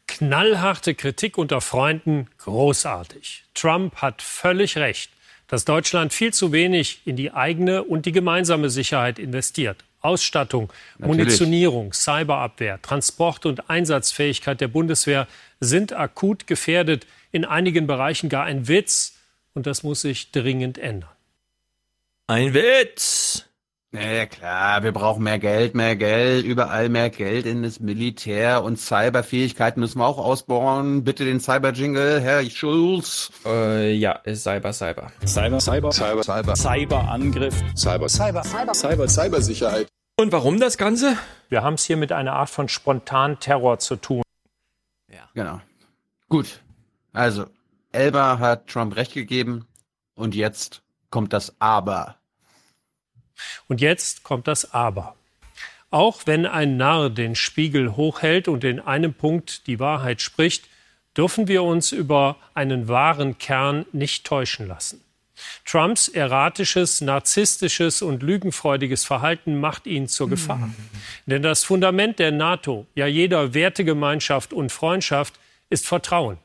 Knallharte Kritik unter Freunden, großartig. Trump hat völlig recht, dass Deutschland viel zu wenig in die eigene und die gemeinsame Sicherheit investiert. Ausstattung, Natürlich. Munitionierung, Cyberabwehr, Transport und Einsatzfähigkeit der Bundeswehr sind akut gefährdet, in einigen Bereichen gar ein Witz. Und das muss sich dringend ändern. Ein Witz! Ja, klar, wir brauchen mehr Geld, mehr Geld, überall mehr Geld in das Militär und Cyberfähigkeiten müssen wir auch ausbauen. Bitte den Cyber-Jingle, Herr Schulz. Äh, ja, Cyber, Cyber. Cyber, Cyber, Cyber, Cyber. Cyberangriff. Cyber, Cyber, Cyber, Cyber, Cybersicherheit. Und warum das Ganze? Wir haben es hier mit einer Art von spontanen Terror zu tun. Ja. Genau. Gut. Also, Elba hat Trump recht gegeben und jetzt kommt das Aber. Und jetzt kommt das Aber. Auch wenn ein Narr den Spiegel hochhält und in einem Punkt die Wahrheit spricht, dürfen wir uns über einen wahren Kern nicht täuschen lassen. Trumps erratisches, narzisstisches und lügenfreudiges Verhalten macht ihn zur Gefahr. Mhm. Denn das Fundament der NATO, ja jeder Wertegemeinschaft und Freundschaft, ist Vertrauen.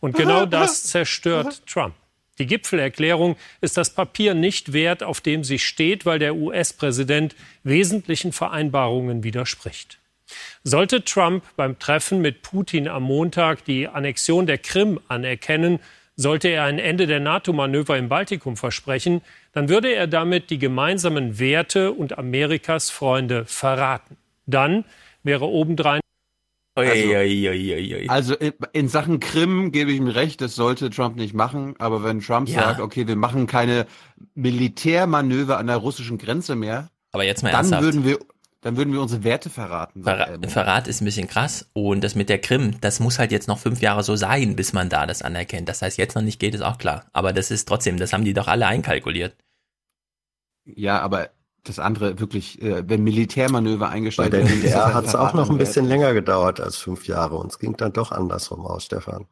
Und genau das zerstört Trump. Die Gipfelerklärung ist das Papier nicht wert, auf dem sie steht, weil der US-Präsident wesentlichen Vereinbarungen widerspricht. Sollte Trump beim Treffen mit Putin am Montag die Annexion der Krim anerkennen, sollte er ein Ende der NATO-Manöver im Baltikum versprechen, dann würde er damit die gemeinsamen Werte und Amerikas Freunde verraten. Dann wäre obendrein also, also in, in, Sachen Krim gebe ich ihm recht, das sollte Trump nicht machen. Aber wenn Trump ja. sagt, okay, wir machen keine Militärmanöver an der russischen Grenze mehr, aber jetzt mal dann ernsthaft. würden wir dann würden wir unsere Werte verraten. Ver Verrat ist ein bisschen krass. Und das mit der Krim, das muss halt jetzt noch fünf Jahre so sein, bis man da das anerkennt. Das heißt, jetzt noch nicht geht, ist auch klar. Aber das ist trotzdem, das haben die doch alle einkalkuliert. Ja, aber das andere wirklich, äh, wenn Militärmanöver eingestellt werden. Bei der DDR hat es auch noch ein bisschen länger gedauert als fünf Jahre und es ging dann doch andersrum aus, Stefan.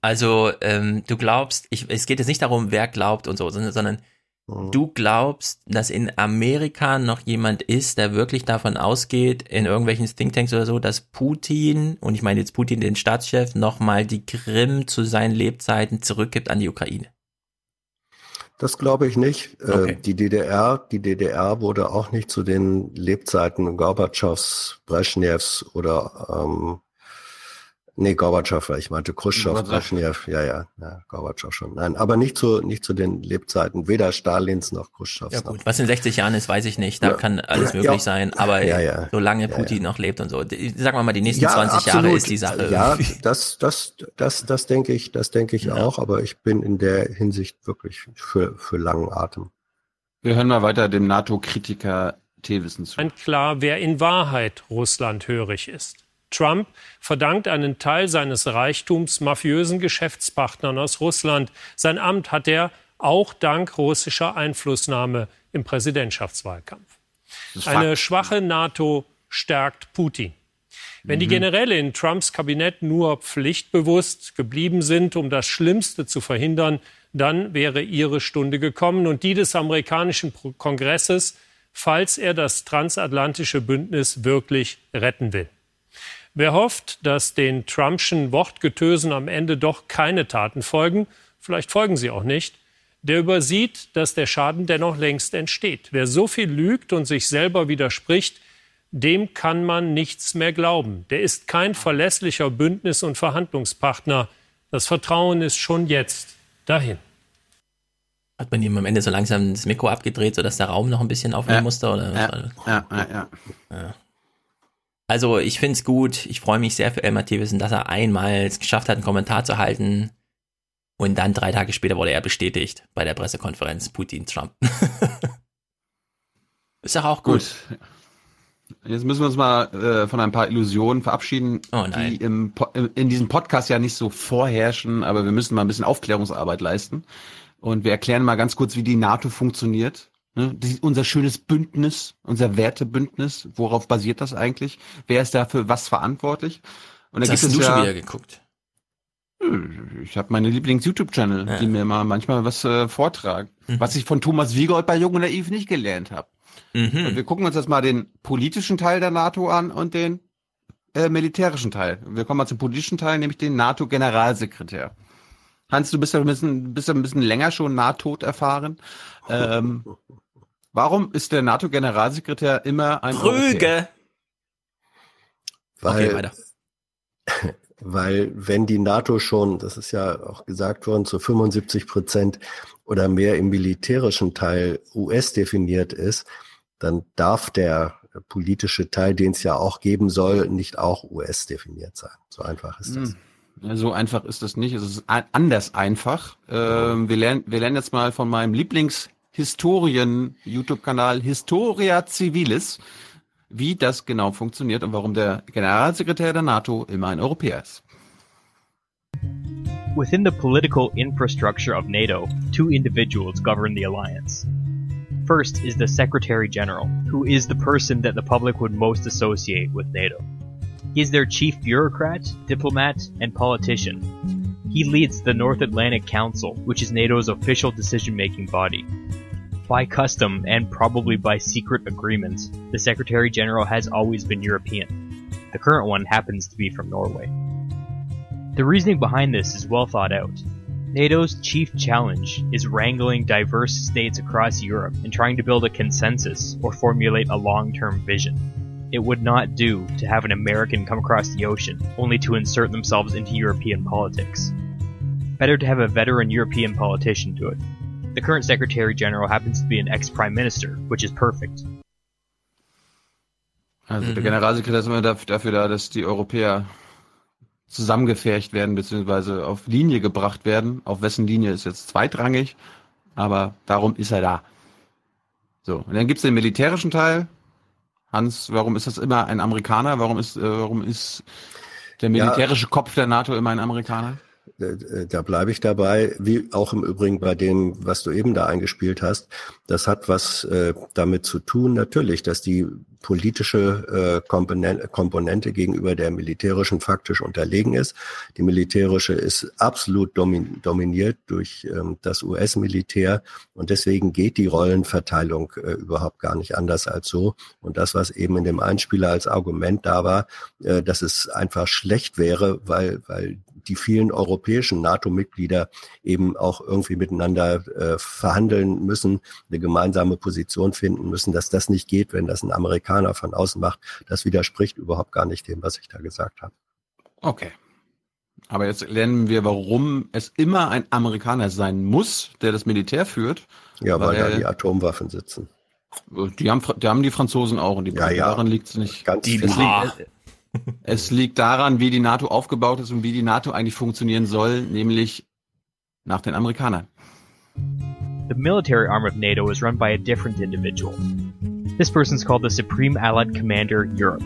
Also ähm, du glaubst, ich, es geht jetzt nicht darum, wer glaubt und so, sondern, sondern Mhm. Du glaubst, dass in Amerika noch jemand ist, der wirklich davon ausgeht, in irgendwelchen Thinktanks oder so, dass Putin, und ich meine jetzt Putin, den Staatschef, nochmal die Krim zu seinen Lebzeiten zurückgibt an die Ukraine? Das glaube ich nicht. Äh, okay. Die DDR, die DDR wurde auch nicht zu den Lebzeiten Gorbatschows, Brezhnevs oder ähm, Nee, Gorbatschow, ich meinte Khrushchev, Brezhnev, ja, ja, ja, Gorbatschow schon. Nein, aber nicht zu, nicht zu den Lebzeiten, weder Stalins noch Khrushchevs. Ja gut, was in 60 Jahren ist, weiß ich nicht, da ja. kann alles möglich ja. sein, aber ja, ja. solange Putin noch lebt und so, sagen wir mal, die nächsten 20 absolut. Jahre ist die Sache. Ja, *laughs* das, das, das, das denke ich, das denke ich auch, aber ich bin in der Hinsicht wirklich für, für langen Atem. Wir hören mal weiter dem NATO-Kritiker Thewissen zu. Ein klar, wer in Wahrheit Russland hörig ist. Trump verdankt einen Teil seines Reichtums mafiösen Geschäftspartnern aus Russland. Sein Amt hat er auch dank russischer Einflussnahme im Präsidentschaftswahlkampf. Eine schwache NATO stärkt Putin. Wenn die mhm. Generäle in Trumps Kabinett nur pflichtbewusst geblieben sind, um das Schlimmste zu verhindern, dann wäre ihre Stunde gekommen und die des amerikanischen Kongresses, falls er das transatlantische Bündnis wirklich retten will. Wer hofft, dass den Trumpschen Wortgetösen am Ende doch keine Taten folgen, vielleicht folgen sie auch nicht, der übersieht, dass der Schaden dennoch längst entsteht. Wer so viel lügt und sich selber widerspricht, dem kann man nichts mehr glauben. Der ist kein verlässlicher Bündnis- und Verhandlungspartner. Das Vertrauen ist schon jetzt dahin. Hat man ihm am Ende so langsam das Mikro abgedreht, sodass der Raum noch ein bisschen aufnehmen ja. musste? Oder? Ja, ja, ja. ja. Also ich finde es gut. Ich freue mich sehr für Elmar Thewissen, dass er einmal es geschafft hat, einen Kommentar zu halten. Und dann drei Tage später wurde er bestätigt bei der Pressekonferenz Putin-Trump. *laughs* Ist doch auch gut. gut. Jetzt müssen wir uns mal äh, von ein paar Illusionen verabschieden, oh die im, in diesem Podcast ja nicht so vorherrschen, aber wir müssen mal ein bisschen Aufklärungsarbeit leisten. Und wir erklären mal ganz kurz, wie die NATO funktioniert. Ne? Unser schönes Bündnis, unser Wertebündnis, worauf basiert das eigentlich? Wer ist dafür was verantwortlich? Und da das gibt hast es du ja, schon wieder geguckt. Ich habe meine Lieblings-YouTube-Channel, ja. die mir mal manchmal was äh, vortragen, mhm. was ich von Thomas Wiegold bei Jung und Naiv nicht gelernt habe. Mhm. Wir gucken uns jetzt mal den politischen Teil der NATO an und den äh, militärischen Teil. Wir kommen mal zum politischen Teil, nämlich den NATO-Generalsekretär. Hans, du bist ja ein bisschen, bist ja ein bisschen länger schon nahtod erfahren. Ähm, *laughs* Warum ist der NATO-Generalsekretär immer ein Rüge? Weil, okay, weiter. *laughs* weil wenn die NATO schon, das ist ja auch gesagt worden, zu 75 Prozent oder mehr im militärischen Teil US definiert ist, dann darf der politische Teil, den es ja auch geben soll, nicht auch US definiert sein. So einfach ist das. Hm. So einfach ist das nicht. Es ist anders einfach. Ähm, wir, lernen, wir lernen jetzt mal von meinem Lieblings Historien-YouTube-Kanal Historia Civilis, wie das genau funktioniert und warum der Generalsekretär der NATO immer ein Europäer ist. Within the political infrastructure of NATO, two individuals govern the alliance. First is the Secretary General, who is the person that the public would most associate with NATO. He is their chief bureaucrat, diplomat, and politician. He leads the North Atlantic Council, which is NATO's official decision making body. By custom, and probably by secret agreement, the Secretary General has always been European. The current one happens to be from Norway. The reasoning behind this is well thought out. NATO's chief challenge is wrangling diverse states across Europe and trying to build a consensus or formulate a long-term vision. It would not do to have an American come across the ocean only to insert themselves into European politics. Better to have a veteran European politician do it, The current Secretary General happens to be an ex-Prime Minister, which is perfect. Also mhm. der Generalsekretär ist immer dafür da, dass die Europäer zusammengefärcht werden, beziehungsweise auf Linie gebracht werden. Auf wessen Linie ist jetzt zweitrangig, aber darum ist er da. So, und dann gibt es den militärischen Teil. Hans, warum ist das immer ein Amerikaner? Warum ist, äh, warum ist der militärische ja. Kopf der NATO immer ein Amerikaner? Äh, da bleibe ich dabei, wie auch im Übrigen bei dem, was du eben da eingespielt hast. Das hat was äh, damit zu tun, natürlich, dass die politische äh, Komponente, Komponente gegenüber der militärischen faktisch unterlegen ist. Die militärische ist absolut domin dominiert durch ähm, das US-Militär und deswegen geht die Rollenverteilung äh, überhaupt gar nicht anders als so. Und das, was eben in dem Einspieler als Argument da war, äh, dass es einfach schlecht wäre, weil, weil die vielen europäischen NATO-Mitglieder eben auch irgendwie miteinander äh, verhandeln müssen, eine gemeinsame Position finden müssen, dass das nicht geht, wenn das ein Amerikaner von außen macht. Das widerspricht überhaupt gar nicht dem, was ich da gesagt habe. Okay. Aber jetzt lernen wir, warum es immer ein Amerikaner sein muss, der das Militär führt. Ja, weil, weil da die Atomwaffen sitzen. Die haben, die haben die Franzosen auch und die ja, ja. daran liegt es nicht. Ganz die, liegt, es liegt daran, wie die NATO aufgebaut ist und wie die NATO eigentlich funktionieren soll, nämlich nach den Amerikanern. The military arm of NATO is run by a different individual. This person is called the Supreme Allied Commander Europe.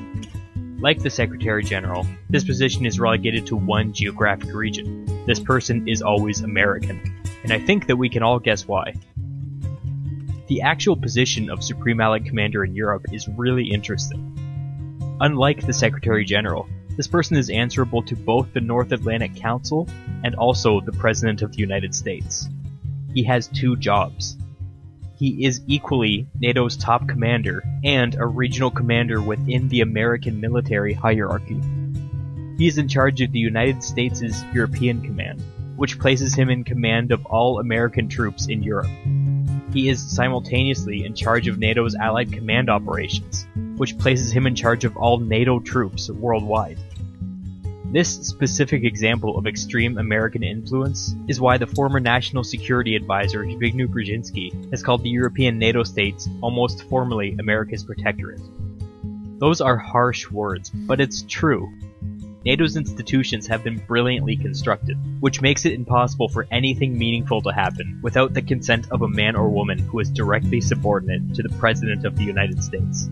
Like the Secretary General, this position is relegated to one geographic region. This person is always American. And I think that we can all guess why. The actual position of Supreme Allied Commander in Europe is really interesting. Unlike the Secretary General, this person is answerable to both the North Atlantic Council and also the President of the United States. He has two jobs. He is equally NATO's top commander and a regional commander within the American military hierarchy. He is in charge of the United States' European Command, which places him in command of all American troops in Europe. He is simultaneously in charge of NATO's Allied Command operations, which places him in charge of all NATO troops worldwide. This specific example of extreme American influence is why the former National Security Advisor Zbigniew Brzezinski has called the European NATO states almost formally America's protectorate. Those are harsh words, but it's true. NATO's institutions have been brilliantly constructed, which makes it impossible for anything meaningful to happen without the consent of a man or woman who is directly subordinate to the President of the United States.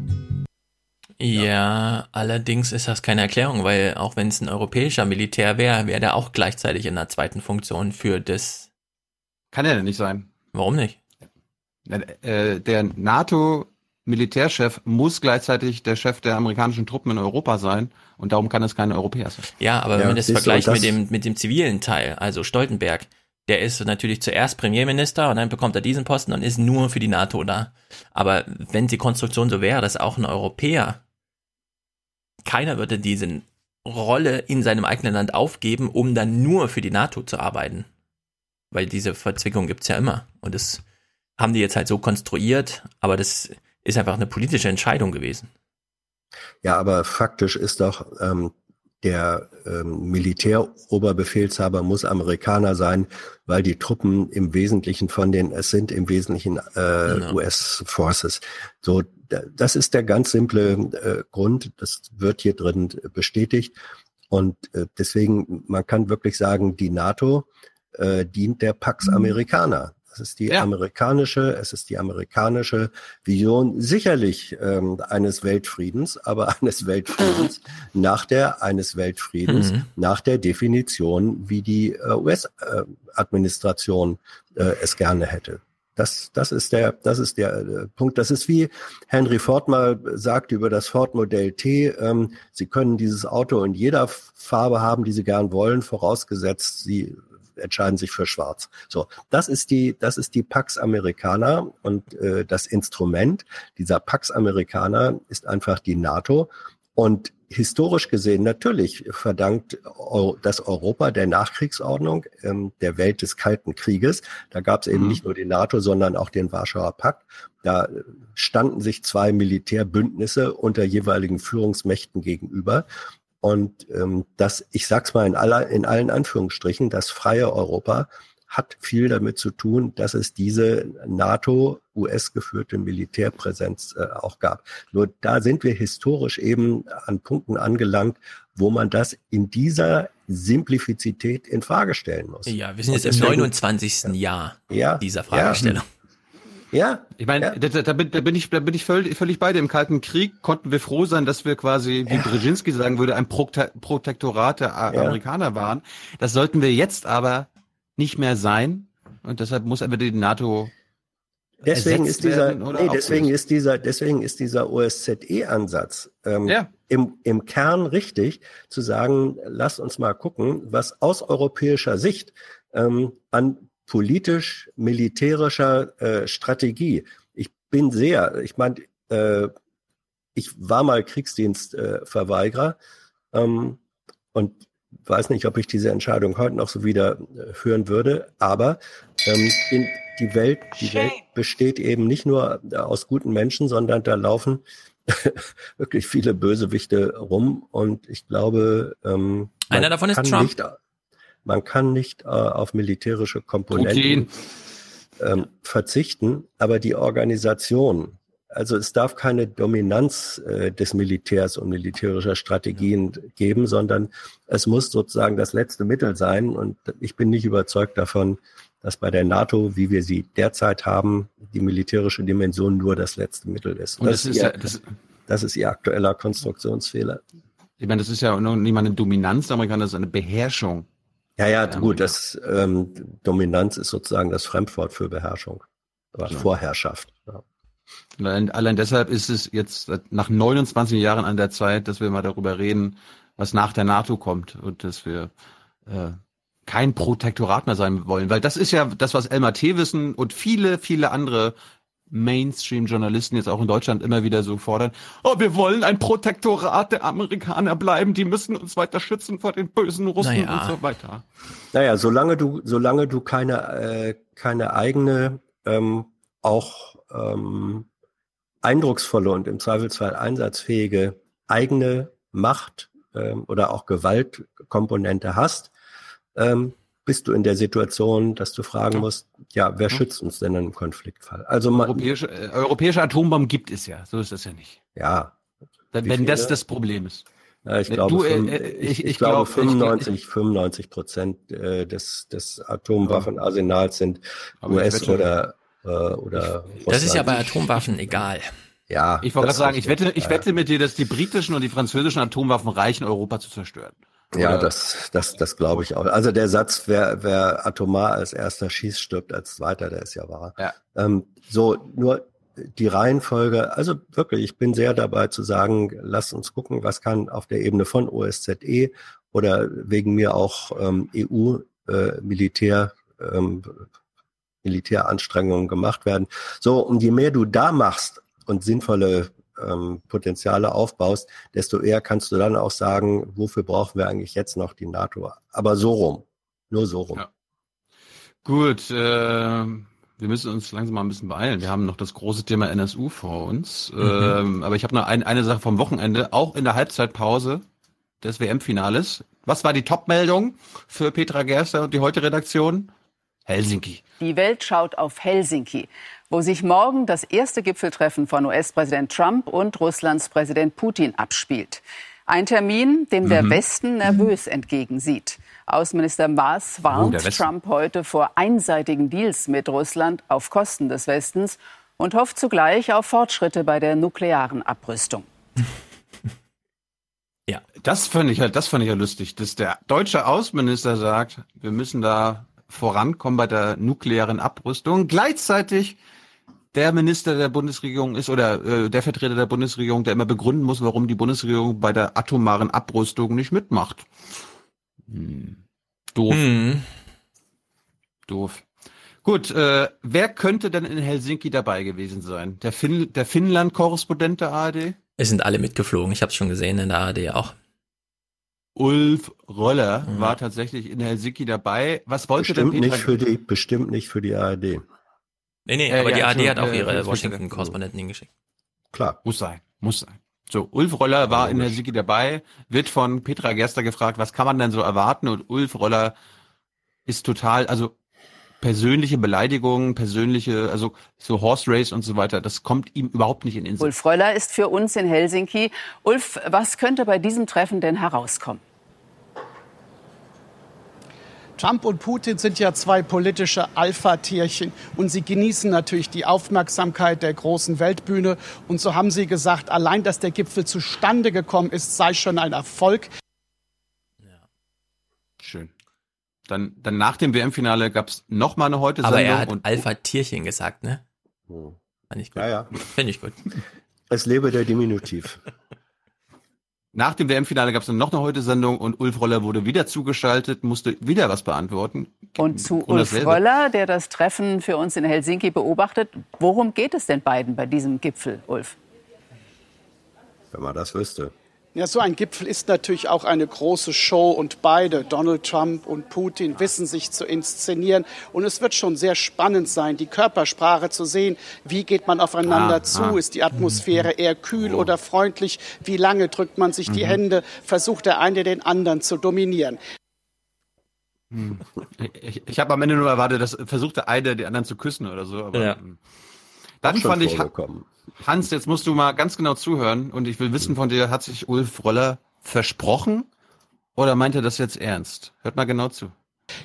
Ja, allerdings ist das keine Erklärung, weil auch wenn es ein europäischer Militär wäre, wäre der auch gleichzeitig in einer zweiten Funktion für das. Kann er denn nicht sein? Warum nicht? Äh, der NATO-Militärchef muss gleichzeitig der Chef der amerikanischen Truppen in Europa sein und darum kann es kein Europäer sein. Ja, aber ja, wenn man das vergleicht das mit dem, mit dem zivilen Teil, also Stoltenberg, der ist natürlich zuerst Premierminister und dann bekommt er diesen Posten und ist nur für die NATO da. Aber wenn die Konstruktion so wäre, dass auch ein Europäer keiner würde diese Rolle in seinem eigenen Land aufgeben, um dann nur für die NATO zu arbeiten. Weil diese Verzwickung gibt es ja immer. Und das haben die jetzt halt so konstruiert, aber das ist einfach eine politische Entscheidung gewesen. Ja, aber faktisch ist doch, ähm, der ähm, Militäroberbefehlshaber muss Amerikaner sein, weil die Truppen im Wesentlichen von den, es sind im Wesentlichen äh, genau. US-Forces. So, das ist der ganz simple äh, Grund. Das wird hier drin bestätigt. Und äh, deswegen, man kann wirklich sagen, die NATO äh, dient der Pax mhm. Americana. Es ist die ja. amerikanische, es ist die amerikanische Vision sicherlich ähm, eines Weltfriedens, aber *laughs* eines Weltfriedens *laughs* nach der eines Weltfriedens mhm. nach der Definition, wie die äh, US-Administration äh, es gerne hätte. Das, das ist der, das ist der äh, Punkt. Das ist wie Henry Ford mal sagte über das Ford Modell T. Ähm, Sie können dieses Auto in jeder Farbe haben, die Sie gern wollen, vorausgesetzt Sie entscheiden sich für Schwarz. So, das ist die, das ist die Pax Americana und äh, das Instrument dieser Pax Americana ist einfach die NATO. Und historisch gesehen natürlich verdankt das Europa der Nachkriegsordnung, ähm, der Welt des Kalten Krieges. Da gab es eben mhm. nicht nur die NATO, sondern auch den Warschauer Pakt. Da standen sich zwei Militärbündnisse unter jeweiligen Führungsmächten gegenüber. Und ähm, das, ich sag's mal in, aller, in allen Anführungsstrichen, das freie Europa hat viel damit zu tun, dass es diese NATO-US geführte Militärpräsenz äh, auch gab. Nur da sind wir historisch eben an Punkten angelangt, wo man das in dieser Simplifizität in Frage stellen muss. Ja, wir sind jetzt im 29. Jahr ja, dieser Fragestellung. Ja. Ja. Ich meine, ja. da, da, bin, da bin ich, da bin ich völlig, völlig bei dir. Im Kalten Krieg konnten wir froh sein, dass wir quasi, wie ja. Brzezinski sagen würde, ein Protektorat der ja. Amerikaner waren. Das sollten wir jetzt aber nicht mehr sein. Und deshalb muss aber die NATO Deswegen ist dieser, nee, deswegen ist dieser, deswegen ist dieser OSZE-Ansatz ähm, ja. im, im Kern richtig, zu sagen, lass uns mal gucken, was aus europäischer Sicht ähm, an politisch-militärischer äh, Strategie. Ich bin sehr, ich meine, äh, ich war mal Kriegsdienstverweigerer äh, ähm, und weiß nicht, ob ich diese Entscheidung heute noch so wieder äh, führen würde, aber ähm, in, die Welt, die Welt besteht eben nicht nur aus guten Menschen, sondern da laufen *laughs* wirklich viele Bösewichte rum und ich glaube, ähm, einer davon ist Trump. Nicht, man kann nicht äh, auf militärische Komponenten ähm, verzichten, aber die Organisation, also es darf keine Dominanz äh, des Militärs und militärischer Strategien geben, sondern es muss sozusagen das letzte Mittel sein. Und ich bin nicht überzeugt davon, dass bei der NATO, wie wir sie derzeit haben, die militärische Dimension nur das letzte Mittel ist. Das, das, ist, ihr, das, das ist ihr aktueller Konstruktionsfehler. Ich meine, das ist ja nicht mal eine Dominanz der Amerikaner, das ist eine Beherrschung. Ja, ja, gut, das ähm, Dominanz ist sozusagen das Fremdwort für Beherrschung. Oder ja. Vorherrschaft. Ja. Allein, allein deshalb ist es jetzt nach 29 Jahren an der Zeit, dass wir mal darüber reden, was nach der NATO kommt und dass wir äh, kein Protektorat mehr sein wollen, weil das ist ja das, was Elmar T. wissen und viele, viele andere Mainstream-Journalisten jetzt auch in Deutschland immer wieder so fordern, oh, wir wollen ein Protektorat der Amerikaner bleiben, die müssen uns weiter schützen vor den bösen Russen naja. und so weiter. Naja, solange du, solange du keine, äh, keine eigene, ähm, auch ähm, eindrucksvolle und im Zweifelsfall einsatzfähige eigene Macht ähm, oder auch Gewaltkomponente hast, ähm, bist du in der Situation, dass du fragen musst, ja, wer schützt uns denn im Konfliktfall? Also man, europäische, äh, europäische Atombomben gibt es ja, so ist das ja nicht. Ja. Wenn das das Problem ist. Ja, ich, glaube, du, äh, äh, ich, ich, ich, glaube, 95, 95 Prozent äh, des, des Atomwaffenarsenals sind US oder, äh, oder Russland. Das ist ja bei Atomwaffen egal. Ja. Ich wollte gerade sagen, ich wette, ich wette mit dir, dass die britischen und die französischen Atomwaffen reichen, Europa zu zerstören. Ja, das, das, das glaube ich auch. Also der Satz, wer, wer atomar als erster schießt, stirbt als zweiter, der ist ja wahr. Ja. Ähm, so, nur die Reihenfolge, also wirklich, ich bin sehr dabei zu sagen, lasst uns gucken, was kann auf der Ebene von OSZE oder wegen mir auch ähm, EU-Militär, äh, ähm, Militäranstrengungen gemacht werden. So, und je mehr du da machst und sinnvolle ähm, Potenziale aufbaust, desto eher kannst du dann auch sagen, wofür brauchen wir eigentlich jetzt noch die NATO? Aber so rum, nur so rum. Ja. Gut, äh, wir müssen uns langsam mal ein bisschen beeilen. Wir haben noch das große Thema NSU vor uns. Mhm. Ähm, aber ich habe noch ein, eine Sache vom Wochenende, auch in der Halbzeitpause des WM-Finales. Was war die Top-Meldung für Petra Gerster und die Heute-Redaktion? Helsinki. Die Welt schaut auf Helsinki wo sich morgen das erste Gipfeltreffen von US-Präsident Trump und Russlands Präsident Putin abspielt. Ein Termin, dem der mhm. Westen nervös entgegensieht. Außenminister Maas warnt oh, Trump heute vor einseitigen Deals mit Russland auf Kosten des Westens und hofft zugleich auf Fortschritte bei der nuklearen Abrüstung. *laughs* Ja, das fand ich halt, das fand ich ja lustig, dass der deutsche Außenminister sagt, wir müssen da vorankommen bei der nuklearen Abrüstung. Gleichzeitig der Minister der Bundesregierung ist oder äh, der Vertreter der Bundesregierung, der immer begründen muss, warum die Bundesregierung bei der atomaren Abrüstung nicht mitmacht. Hm. Doof. Hm. Doof. Gut, äh, wer könnte denn in Helsinki dabei gewesen sein? Der, fin der Finnland-Korrespondent der ARD? Es sind alle mitgeflogen, ich habe es schon gesehen in der ARD auch. Ulf Roller mhm. war tatsächlich in Helsinki dabei. Was wollte bestimmt denn Petra nicht für die Bestimmt nicht für die ARD. Nee, nee, äh, aber ja, die AD hat auch ihre äh, Washington-Korrespondenten hingeschickt. Klar. Muss sein, muss sein. So, Ulf Roller war in der Sigi dabei, wird von Petra Gerster gefragt, was kann man denn so erwarten? Und Ulf Roller ist total, also persönliche Beleidigungen, persönliche, also so Horse Race und so weiter, das kommt ihm überhaupt nicht in den Sinn. Ulf Roller ist für uns in Helsinki. Ulf, was könnte bei diesem Treffen denn herauskommen? Trump und Putin sind ja zwei politische Alpha-Tierchen und sie genießen natürlich die Aufmerksamkeit der großen Weltbühne. Und so haben sie gesagt, allein, dass der Gipfel zustande gekommen ist, sei schon ein Erfolg. Ja. Schön. Dann, dann nach dem WM-Finale gab es nochmal eine heute Aber er hat Alpha-Tierchen gesagt, ne? Oh. Fand ich gut. Ja, ja. Finde ich gut. Es lebe der Diminutiv. Nach dem WM-Finale gab es dann noch eine Heute-Sendung und Ulf Roller wurde wieder zugeschaltet, musste wieder was beantworten. Und zu und Ulf Roller, der das Treffen für uns in Helsinki beobachtet, worum geht es denn beiden bei diesem Gipfel, Ulf? Wenn man das wüsste. Ja, so ein Gipfel ist natürlich auch eine große Show und beide, Donald Trump und Putin, wissen sich zu inszenieren. Und es wird schon sehr spannend sein, die Körpersprache zu sehen. Wie geht man aufeinander ah, zu? Ah. Ist die Atmosphäre eher kühl oh. oder freundlich? Wie lange drückt man sich mhm. die Hände? Versucht der eine den anderen zu dominieren? Hm. Ich, ich habe am Ende nur erwartet, dass versuchte eine den anderen zu küssen oder so. Aber, ja. Hm. Dann fand ich, Hans, jetzt musst du mal ganz genau zuhören und ich will wissen von dir, hat sich Ulf Roller versprochen oder meint er das jetzt ernst? Hört mal genau zu.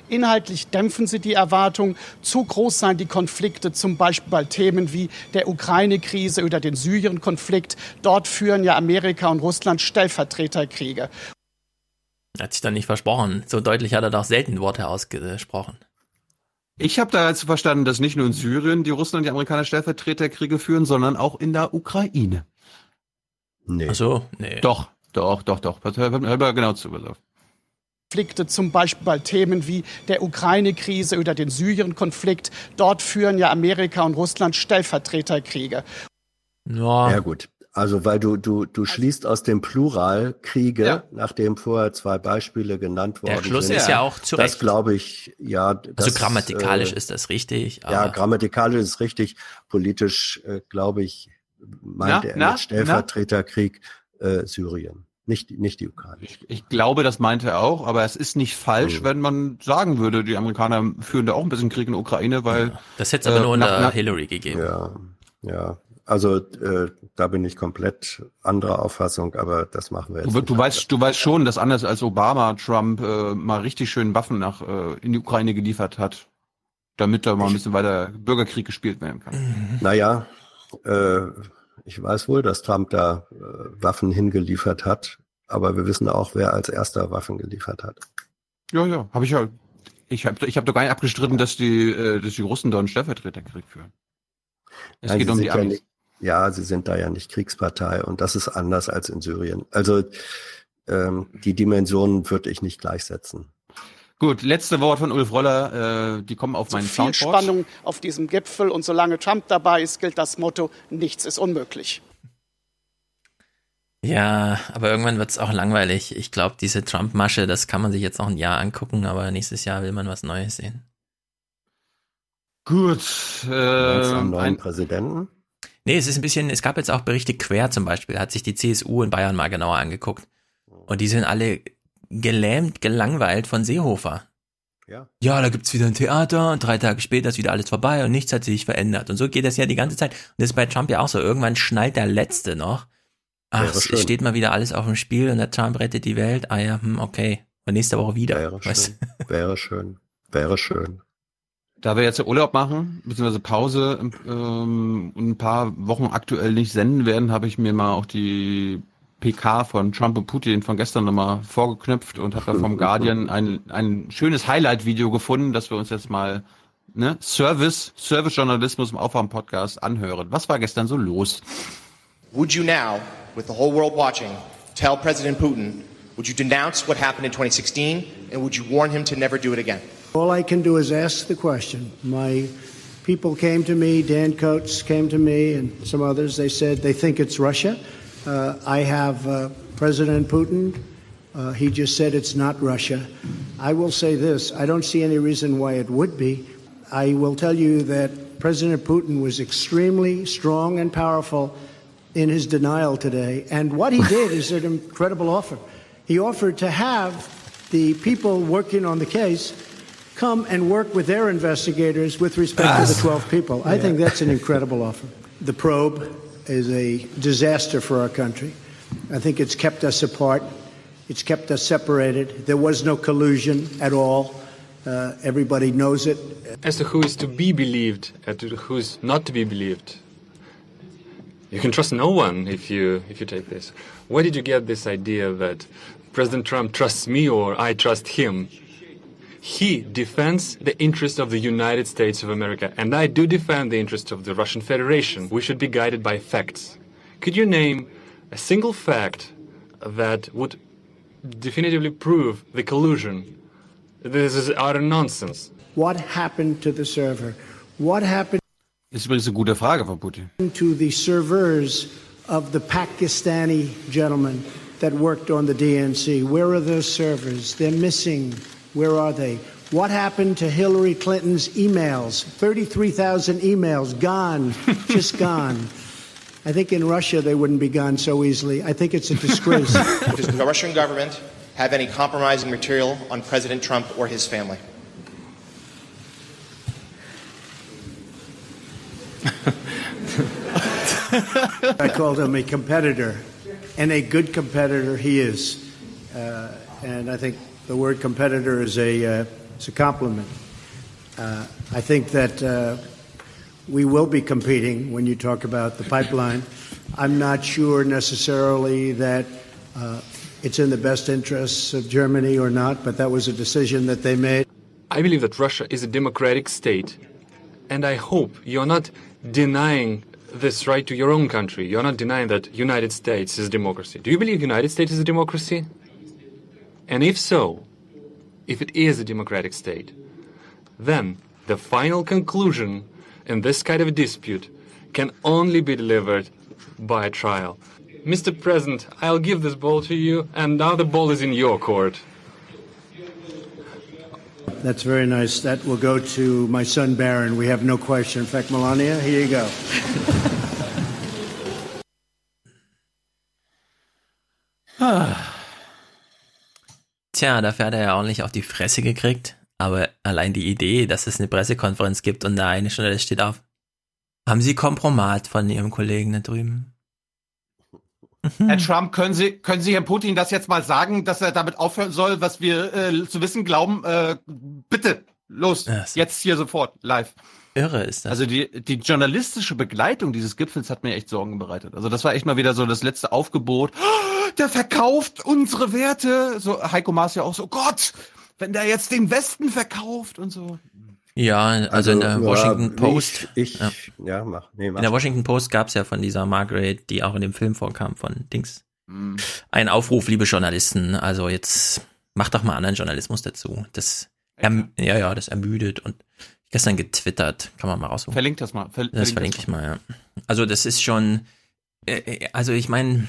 Inhaltlich dämpfen sie die Erwartung. Zu groß seien die Konflikte, zum Beispiel bei Themen wie der Ukraine-Krise oder den Syrien-Konflikt. Dort führen ja Amerika und Russland Stellvertreterkriege. Hat sich dann nicht versprochen. So deutlich hat er doch selten Worte ausgesprochen. Ich habe da jetzt verstanden, dass nicht nur in Syrien die Russen und die Amerikaner Stellvertreterkriege führen, sondern auch in der Ukraine. Nee. Ach so, nee. Doch, doch, doch, doch. Hör, mal genau zu. Konflikte, zum Beispiel bei Themen wie der Ukraine-Krise oder den Syrien-Konflikt. Dort führen ja Amerika und Russland Stellvertreterkriege. Ja. ja gut. Also weil du du du schließt aus dem Plural Kriege, ja. nachdem vorher zwei Beispiele genannt worden sind. Der Schluss sind. ist ja auch zu Das glaube ich, ja. Also das, also grammatikalisch äh, ist das richtig. ja, grammatikalisch ist richtig. Politisch äh, glaube ich meint er mit Stellvertreterkrieg äh, Syrien. Nicht, nicht die Ukraine. Ich, ich, glaube, das meinte er auch, aber es ist nicht falsch, mhm. wenn man sagen würde, die Amerikaner führen da auch ein bisschen Krieg in der Ukraine, weil. Ja. Das hätte es aber äh, nur unter Hillary gegeben. Ja, ja. Also äh, da bin ich komplett anderer Auffassung, aber das machen wir jetzt. Du, du weißt, du weißt schon, dass anders als Obama Trump äh, mal richtig schön Waffen nach äh, in die Ukraine geliefert hat, damit da mal ein bisschen weiter Bürgerkrieg gespielt werden kann. Mhm. Naja, äh, ich weiß wohl, dass Trump da äh, Waffen hingeliefert hat, aber wir wissen auch, wer als erster Waffen geliefert hat. Ja, ja, habe ich ja. Ich habe ich hab doch gar nicht abgestritten, dass die, äh, dass die Russen da einen Stellvertreterkrieg führen. Es Nein, geht um die Amis. Ja ja, sie sind da ja nicht Kriegspartei und das ist anders als in Syrien. Also ähm, die Dimensionen würde ich nicht gleichsetzen. Gut, letzte Wort von Ulf Roller. Äh, die kommen auf meinen Soundboard. Viel Spannung auf diesem Gipfel und solange Trump dabei ist, gilt das Motto: Nichts ist unmöglich. Ja, aber irgendwann wird es auch langweilig. Ich glaube, diese Trump-Masche, das kann man sich jetzt noch ein Jahr angucken, aber nächstes Jahr will man was Neues sehen. Gut. Äh, einen neuen Präsidenten? Nee, es ist ein bisschen, es gab jetzt auch Berichte quer zum Beispiel, hat sich die CSU in Bayern mal genauer angeguckt. Und die sind alle gelähmt, gelangweilt von Seehofer. Ja. Ja, da gibt's wieder ein Theater und drei Tage später ist wieder alles vorbei und nichts hat sich verändert. Und so geht das ja die ganze Zeit. Und das ist bei Trump ja auch so. Irgendwann schnallt der Letzte noch. Ach, es steht mal wieder alles auf dem Spiel und der Trump rettet die Welt. Ah ja, hm, okay. Und nächste Woche wieder. Wäre schön. Wäre schön. Wäre schön. Da wir jetzt Urlaub machen, beziehungsweise Pause ähm, ein paar Wochen aktuell nicht senden werden, habe ich mir mal auch die PK von Trump und Putin von gestern nochmal vorgeknüpft und habe da vom *laughs* Guardian ein, ein schönes Highlight-Video gefunden, dass wir uns jetzt mal ne, Service, Service-Journalismus im Aufwärm-Podcast anhören. Was war gestern so los? Would you now, with the whole world watching, tell President Putin, would you denounce what happened in 2016 and would you warn him to never do it again? All I can do is ask the question. My people came to me, Dan Coates came to me, and some others. They said they think it's Russia. Uh, I have uh, President Putin. Uh, he just said it's not Russia. I will say this I don't see any reason why it would be. I will tell you that President Putin was extremely strong and powerful in his denial today. And what he did is an incredible offer. He offered to have the people working on the case come and work with their investigators with respect to the 12 people. I yeah. think that's an incredible offer. The probe is a disaster for our country. I think it's kept us apart. It's kept us separated. There was no collusion at all. Uh, everybody knows it. As to who is to be believed and who is not to be believed, you can trust no one if you if you take this. Where did you get this idea that President Trump trusts me or I trust him? He defends the interest of the United States of America, and I do defend the interest of the Russian Federation. We should be guided by facts. Could you name a single fact that would definitively prove the collusion? This is utter nonsense. What happened to the server? What happened? Ist übrigens eine gute Frage von Putin. To the servers of the Pakistani gentleman that worked on the DNC. Where are those servers? They're missing. Where are they? What happened to Hillary Clinton's emails? 33,000 emails gone, *laughs* just gone. I think in Russia they wouldn't be gone so easily. I think it's a disgrace. *laughs* Does the Russian government have any compromising material on President Trump or his family? I called him a competitor, and a good competitor he is. Uh, and I think the word competitor is a, uh, is a compliment. Uh, I think that uh, we will be competing when you talk about the pipeline. I'm not sure necessarily that uh, it's in the best interests of Germany or not, but that was a decision that they made. I believe that Russia is a democratic state, and I hope you're not denying this right to your own country. You're not denying that United States is democracy. Do you believe United States is a democracy? And if so, if it is a democratic state, then the final conclusion in this kind of dispute can only be delivered by a trial. Mr. President, I'll give this ball to you, and now the ball is in your court. That's very nice. That will go to my son Baron. We have no question. In fact, Melania, here you go. *laughs* Tja, dafür hat er ja ordentlich auf die Fresse gekriegt. Aber allein die Idee, dass es eine Pressekonferenz gibt und da eine Journalist steht auf. Haben Sie Kompromat von Ihrem Kollegen da drüben? Herr Trump, können Sie, können Sie Herrn Putin das jetzt mal sagen, dass er damit aufhören soll, was wir äh, zu wissen glauben? Äh, bitte, los, Das- jetzt hier sofort, live. Irre ist das. Also die, die journalistische Begleitung dieses Gipfels hat mir echt Sorgen bereitet. Also das war echt mal wieder so das letzte Aufgebot. Oh, Der verkauft unsere Werte. So Heiko Maas ja auch so, Gott, wenn der jetzt den Westen verkauft und so. Ja, also, in der ja, Washington Post. Ich, ja. ja, mach. Nee, mach. In der Washington Post gab es ja von dieser Margaret, die auch in dem Film vorkam, von Dings, Hm. ein Aufruf, liebe Journalisten, also jetzt macht doch mal anderen Journalismus dazu. Das, erm ja, ja, das ermüdet und gestern getwittert, kann man mal raussuchen. Verlinkt das mal. Ver Das verlinke ich mal, ja. Also das ist schon, äh, also ich meine,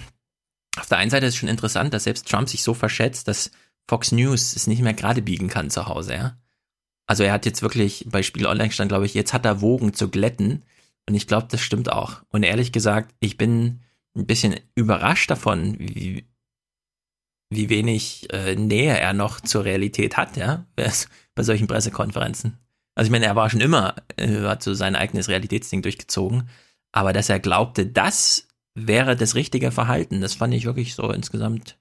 auf der einen Seite ist es schon interessant, dass selbst Trump sich so verschätzt, dass Fox News es nicht mehr gerade biegen kann zu Hause, ja. Also er hat jetzt wirklich, bei Spiegel Online stand, glaube ich, jetzt hat er Wogen zu glätten. Und ich glaube, das stimmt auch. Und ehrlich gesagt, ich bin ein bisschen überrascht davon, wie, wie wenig äh, Nähe er noch zur Realität hat, ja, *laughs* bei solchen Pressekonferenzen. Also ich meine, er war schon immer, äh, hat so sein eigenes Realitätsding durchgezogen, aber dass er glaubte, das wäre das richtige Verhalten, das fand ich wirklich so insgesamt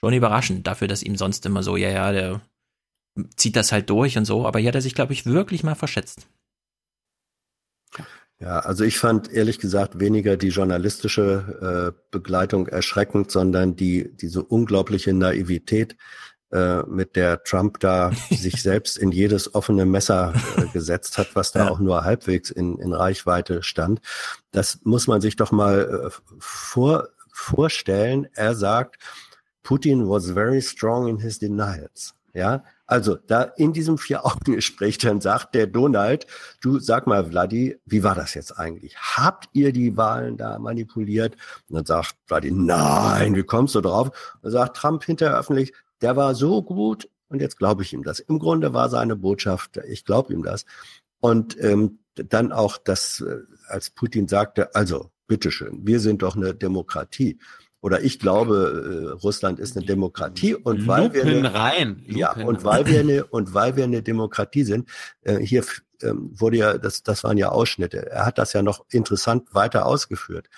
schon überraschend, dafür, dass ihm sonst immer so, ja, ja, der zieht das halt durch und so, aber hier hat er sich, glaube ich, wirklich mal verschätzt. Ja, also ich fand ehrlich gesagt weniger die journalistische äh, Begleitung erschreckend, sondern die diese unglaubliche Naivität, äh, mit der Trump da *laughs* sich selbst in jedes offene Messer äh, gesetzt hat, was da Ja. auch nur halbwegs in, in Reichweite stand. Das muss man sich doch mal äh, vor, vorstellen. Er sagt, Putin was very strong in his denials. Ja, also da in diesem Vier-Augen-Gespräch dann sagt der Donald, du sag mal, Vladi, wie war das jetzt eigentlich? Habt ihr die Wahlen da manipuliert? Und dann sagt Vladi, nein, wie kommst du drauf? Und dann sagt Trump hinterher öffentlich, der war so gut und jetzt glaube ich ihm das. Im Grunde war seine Botschaft, ich glaube ihm das. Und ähm, dann auch das, äh, als Putin sagte, also bitteschön, wir sind doch eine Demokratie. Oder ich glaube, äh, Russland ist eine Demokratie und weil wir Lupen eine, rein. ja Lupen und weil wir eine und weil wir eine Demokratie sind, äh, hier ähm, wurde ja das das waren ja Ausschnitte. Er hat das ja noch interessant weiter ausgeführt.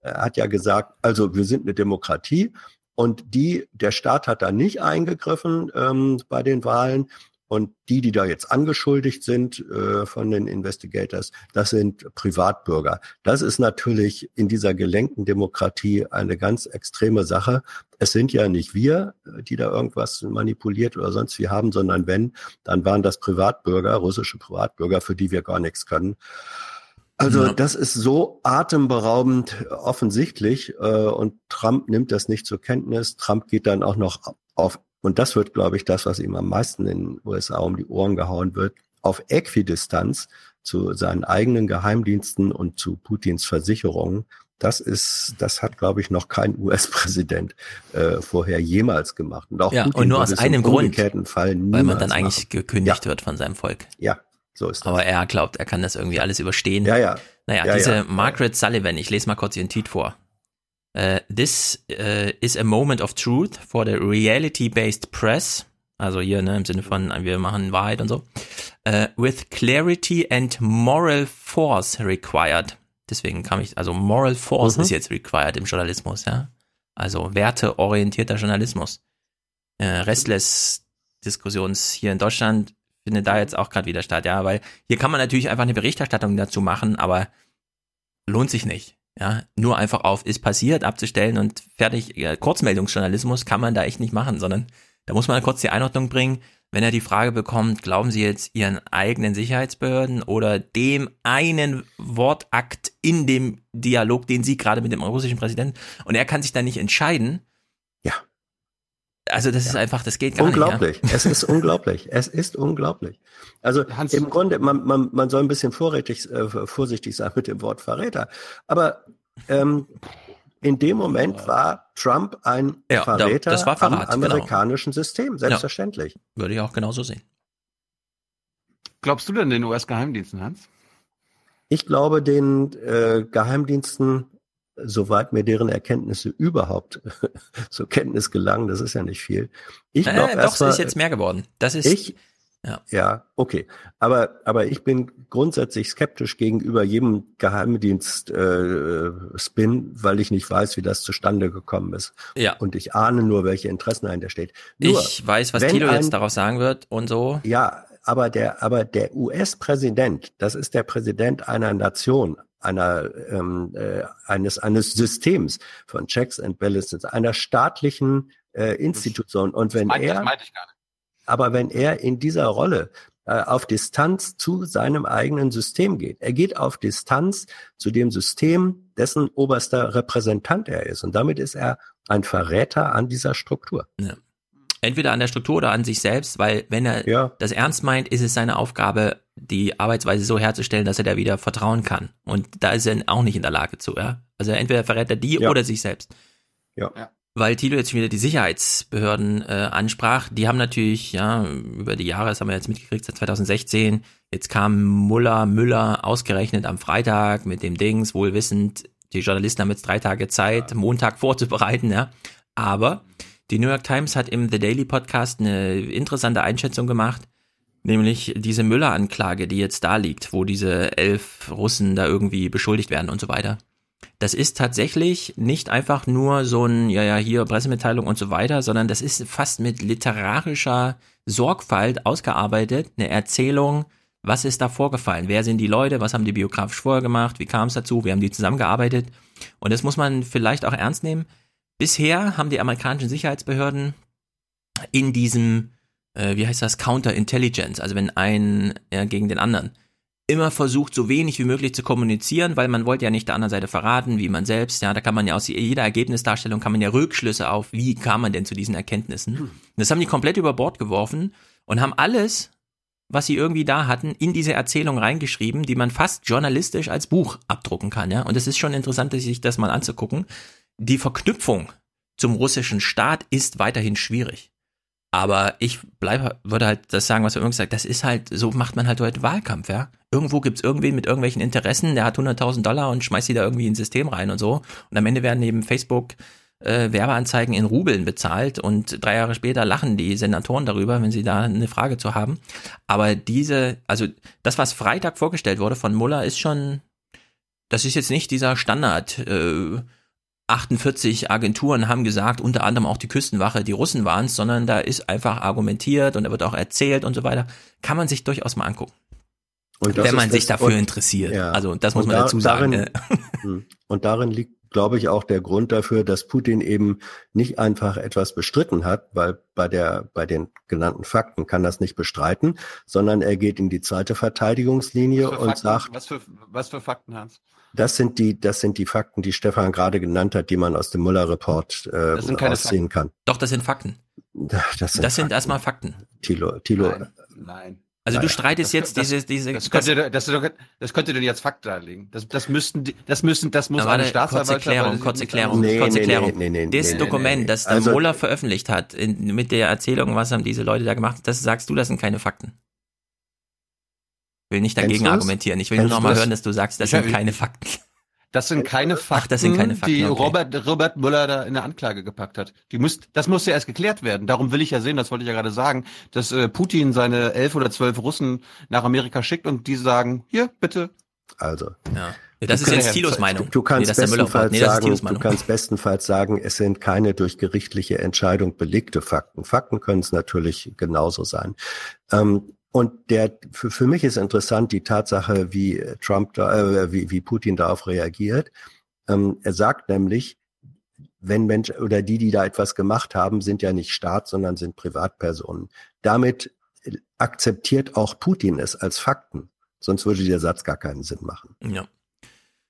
Er hat ja gesagt, also wir sind eine Demokratie und die der Staat hat da nicht eingegriffen ähm, bei den Wahlen und die, die da jetzt angeschuldigt sind äh, von den Investigators, das sind Privatbürger. Das ist natürlich in dieser gelenkten Demokratie eine ganz extreme Sache. Es sind ja nicht wir, äh, die da irgendwas manipuliert oder sonst wie haben, sondern wenn, dann waren das Privatbürger, russische Privatbürger, für die wir gar nichts können. Also Ja. das ist so atemberaubend offensichtlich äh, und Trump nimmt das nicht zur Kenntnis. Trump geht dann auch noch auf, und das wird, glaube ich, das, was ihm am meisten in den USA um die Ohren gehauen wird, auf Äquidistanz zu seinen eigenen Geheimdiensten und zu Putins Versicherungen. Das ist, das hat, glaube ich, noch kein US-Präsident äh, vorher jemals gemacht. Und auch Ja, Putin und nur aus einem Grund, Fall Weil man dann eigentlich gekündigt wird von seinem Volk. Ja, so ist das. Aber er glaubt, er kann das irgendwie alles überstehen. Ja, ja. Naja, Ja, diese ja. Margaret Sullivan, ich lese mal kurz ihren Tweet vor. Uh, this uh, is a moment of truth for the reality-based press. Also hier ne, im Sinne von, wir machen Wahrheit und so. Uh, with clarity and moral force required. Deswegen kam ich, also moral force mhm. ist jetzt required im Journalismus, ja. Also werteorientierter Journalismus. Äh, Restless-Diskussions hier in Deutschland findet da jetzt auch gerade wieder statt, ja, weil hier kann man natürlich einfach eine Berichterstattung dazu machen, aber lohnt sich nicht. Ja, nur einfach auf ist passiert abzustellen und fertig. Ja, Kurzmeldungsjournalismus kann man da echt nicht machen, sondern da muss man kurz die Einordnung bringen. Wenn er die Frage bekommt, glauben Sie jetzt Ihren eigenen Sicherheitsbehörden oder dem einen Wortakt in dem Dialog, den Sie gerade mit dem russischen Präsidenten, und er kann sich da nicht entscheiden. Also das ja. ist einfach, das geht gar unglaublich. nicht. Unglaublich. Ja? Es ist unglaublich. *laughs* Es ist unglaublich. Also Hans, im Grunde, man, man, man soll ein bisschen vorrätig, äh, vorsichtig sein mit dem Wort Verräter. Aber ähm, in dem Moment war Trump ein ja, Verräter das war Verrat, am genau. amerikanischen genau. System, selbstverständlich. Ja, würde ich auch genauso sehen. Glaubst du denn den US-Geheimdiensten, Hans? Ich glaube den äh, Geheimdiensten, soweit mir deren Erkenntnisse überhaupt *laughs* zur Kenntnis gelangen, das ist ja nicht viel. Ich glaube, äh, doch, es ist jetzt mehr geworden. Das ist ich, ja. ja, okay. Aber, aber ich bin grundsätzlich skeptisch gegenüber jedem Geheimdienst-Spin, äh, weil ich nicht weiß, wie das zustande gekommen ist. Ja. Und ich ahne nur, welche Interessen dahinter steht. Nur, ich weiß, was Tilo jetzt darauf sagen wird und so. Ja, aber der, aber der US-Präsident, das ist der Präsident einer Nation, einer ähm, äh, eines eines Systems von Checks and Balances, einer staatlichen äh, Institution. Und wenn das meint, er, das meinte ich gar nicht. Aber wenn er in dieser Rolle äh, auf Distanz zu seinem eigenen System geht, er geht auf Distanz zu dem System, dessen oberster Repräsentant er ist. Und damit ist er ein Verräter an dieser Struktur. Ja. Entweder an der Struktur oder an sich selbst, weil wenn er ja. das ernst meint, ist es seine Aufgabe, die Arbeitsweise so herzustellen, dass er da wieder vertrauen kann. Und da ist er auch nicht in der Lage zu. Ja? Also entweder verrät er die ja. oder sich selbst. Ja. ja weil Tilo jetzt wieder die Sicherheitsbehörden äh, ansprach, die haben natürlich, ja, über die Jahre, das haben wir jetzt mitgekriegt, seit 2016, jetzt kam Muller, Müller ausgerechnet am Freitag mit dem Dings, wohlwissend, die Journalisten haben jetzt drei Tage Zeit, Montag vorzubereiten, ja. Aber die New York Times hat im The Daily Podcast eine interessante Einschätzung gemacht, nämlich diese Müller-Anklage, die jetzt da liegt, wo diese elf Russen da irgendwie beschuldigt werden und so weiter. Das ist tatsächlich nicht einfach nur so ein, ja, ja, hier Pressemitteilung und so weiter, sondern das ist fast mit literarischer Sorgfalt ausgearbeitet, eine Erzählung, was ist da vorgefallen, wer sind die Leute, was haben die biografisch vorher gemacht, wie kam es dazu, wie haben die zusammengearbeitet? Und das muss man vielleicht auch ernst nehmen. Bisher haben die amerikanischen Sicherheitsbehörden in diesem, äh, wie heißt das, Counterintelligence, also wenn ein ja, gegen den anderen, immer versucht, so wenig wie möglich zu kommunizieren, weil man wollte ja nicht der anderen Seite verraten, wie man selbst, ja, da kann man ja aus jeder Ergebnisdarstellung kann man ja Rückschlüsse auf, wie kam man denn zu diesen Erkenntnissen. Hm. Das haben die komplett über Bord geworfen und haben alles, was sie irgendwie da hatten, in diese Erzählung reingeschrieben, die man fast journalistisch als Buch abdrucken kann, ja. Und es ist schon interessant, sich das mal anzugucken. Die Verknüpfung zum russischen Staat ist weiterhin schwierig. Aber ich bleibe, würde halt das sagen, was wir immer gesagt das ist halt, so macht man halt heute Wahlkampf, ja. Irgendwo gibt's irgendwen mit irgendwelchen Interessen, der hat 100.000 Dollar und schmeißt die da irgendwie ins System rein und so. Und am Ende werden neben Facebook äh, Werbeanzeigen in Rubeln bezahlt und drei Jahre später lachen die Senatoren darüber, wenn sie da eine Frage zu haben. Aber diese, also das, was Freitag vorgestellt wurde von Muller, ist schon, das ist jetzt nicht dieser Standard, äh, 48 Agenturen haben gesagt, unter anderem auch die Küstenwache, die Russen waren es, sondern da ist einfach argumentiert und da wird auch erzählt und so weiter. Kann man sich durchaus mal angucken. wenn man sich dafür und, interessiert. Ja. Also das muss man da, dazu sagen. Darin, ne? *laughs* hm. und darin liegt, glaube ich, auch der Grund dafür, dass Putin eben nicht einfach etwas bestritten hat, weil bei der, bei den genannten Fakten kann das nicht bestreiten, sondern er geht in die zweite Verteidigungslinie und Fakten, sagt. Was für, was für Fakten, Hans? Das sind die, das sind die Fakten, die Stefan gerade genannt hat, die man aus dem Muller-Report äh, aussehen kann. Doch, das sind Fakten. Das sind, das sind erstmal Fakten. Tilo, Tilo. Nein. Nein. Also du streitest jetzt das, diese, diese. Das könnte, das, das könnte denn jetzt Fakt darlegen. Das, das müssten, das müssen, das muss eine Staatsanwaltschaft. Kurze Klärung, kurze Klärung, nee, kurze Klärung. Nee, nee, nee, das nee, Dokument, nee, das der also, Muller veröffentlicht hat, in, mit der Erzählung, was haben diese Leute da gemacht, das sagst du, das sind keine Fakten will nicht dagegen argumentieren. Ich will nur noch mal hören, dass du sagst, das sind keine Fakten. Das sind keine Fakten, Ach, das sind keine Fakten die okay. Robert, Robert Müller da in der Anklage gepackt hat. Die müsst, das muss ja erst geklärt werden. Darum will ich ja sehen, das wollte ich ja gerade sagen, dass äh, Putin seine elf oder zwölf Russen nach Amerika schickt und die sagen, hier, bitte. Also. Ja. Das ist jetzt Thilos Meinung. Du, du kannst Nee, bestenfalls nee, sagen, du kannst bestenfalls sagen, es sind keine durch gerichtliche Entscheidung belegte Fakten. Fakten können es natürlich genauso sein. Ähm, und der, für, für mich ist interessant die Tatsache, wie Trump da, äh, wie, wie Putin darauf reagiert. Ähm, er sagt nämlich, wenn Mensch oder die, die da etwas gemacht haben, sind ja nicht Staat, sondern sind Privatpersonen. Damit akzeptiert auch Putin es als Fakten. Sonst würde der Satz gar keinen Sinn machen. Ja.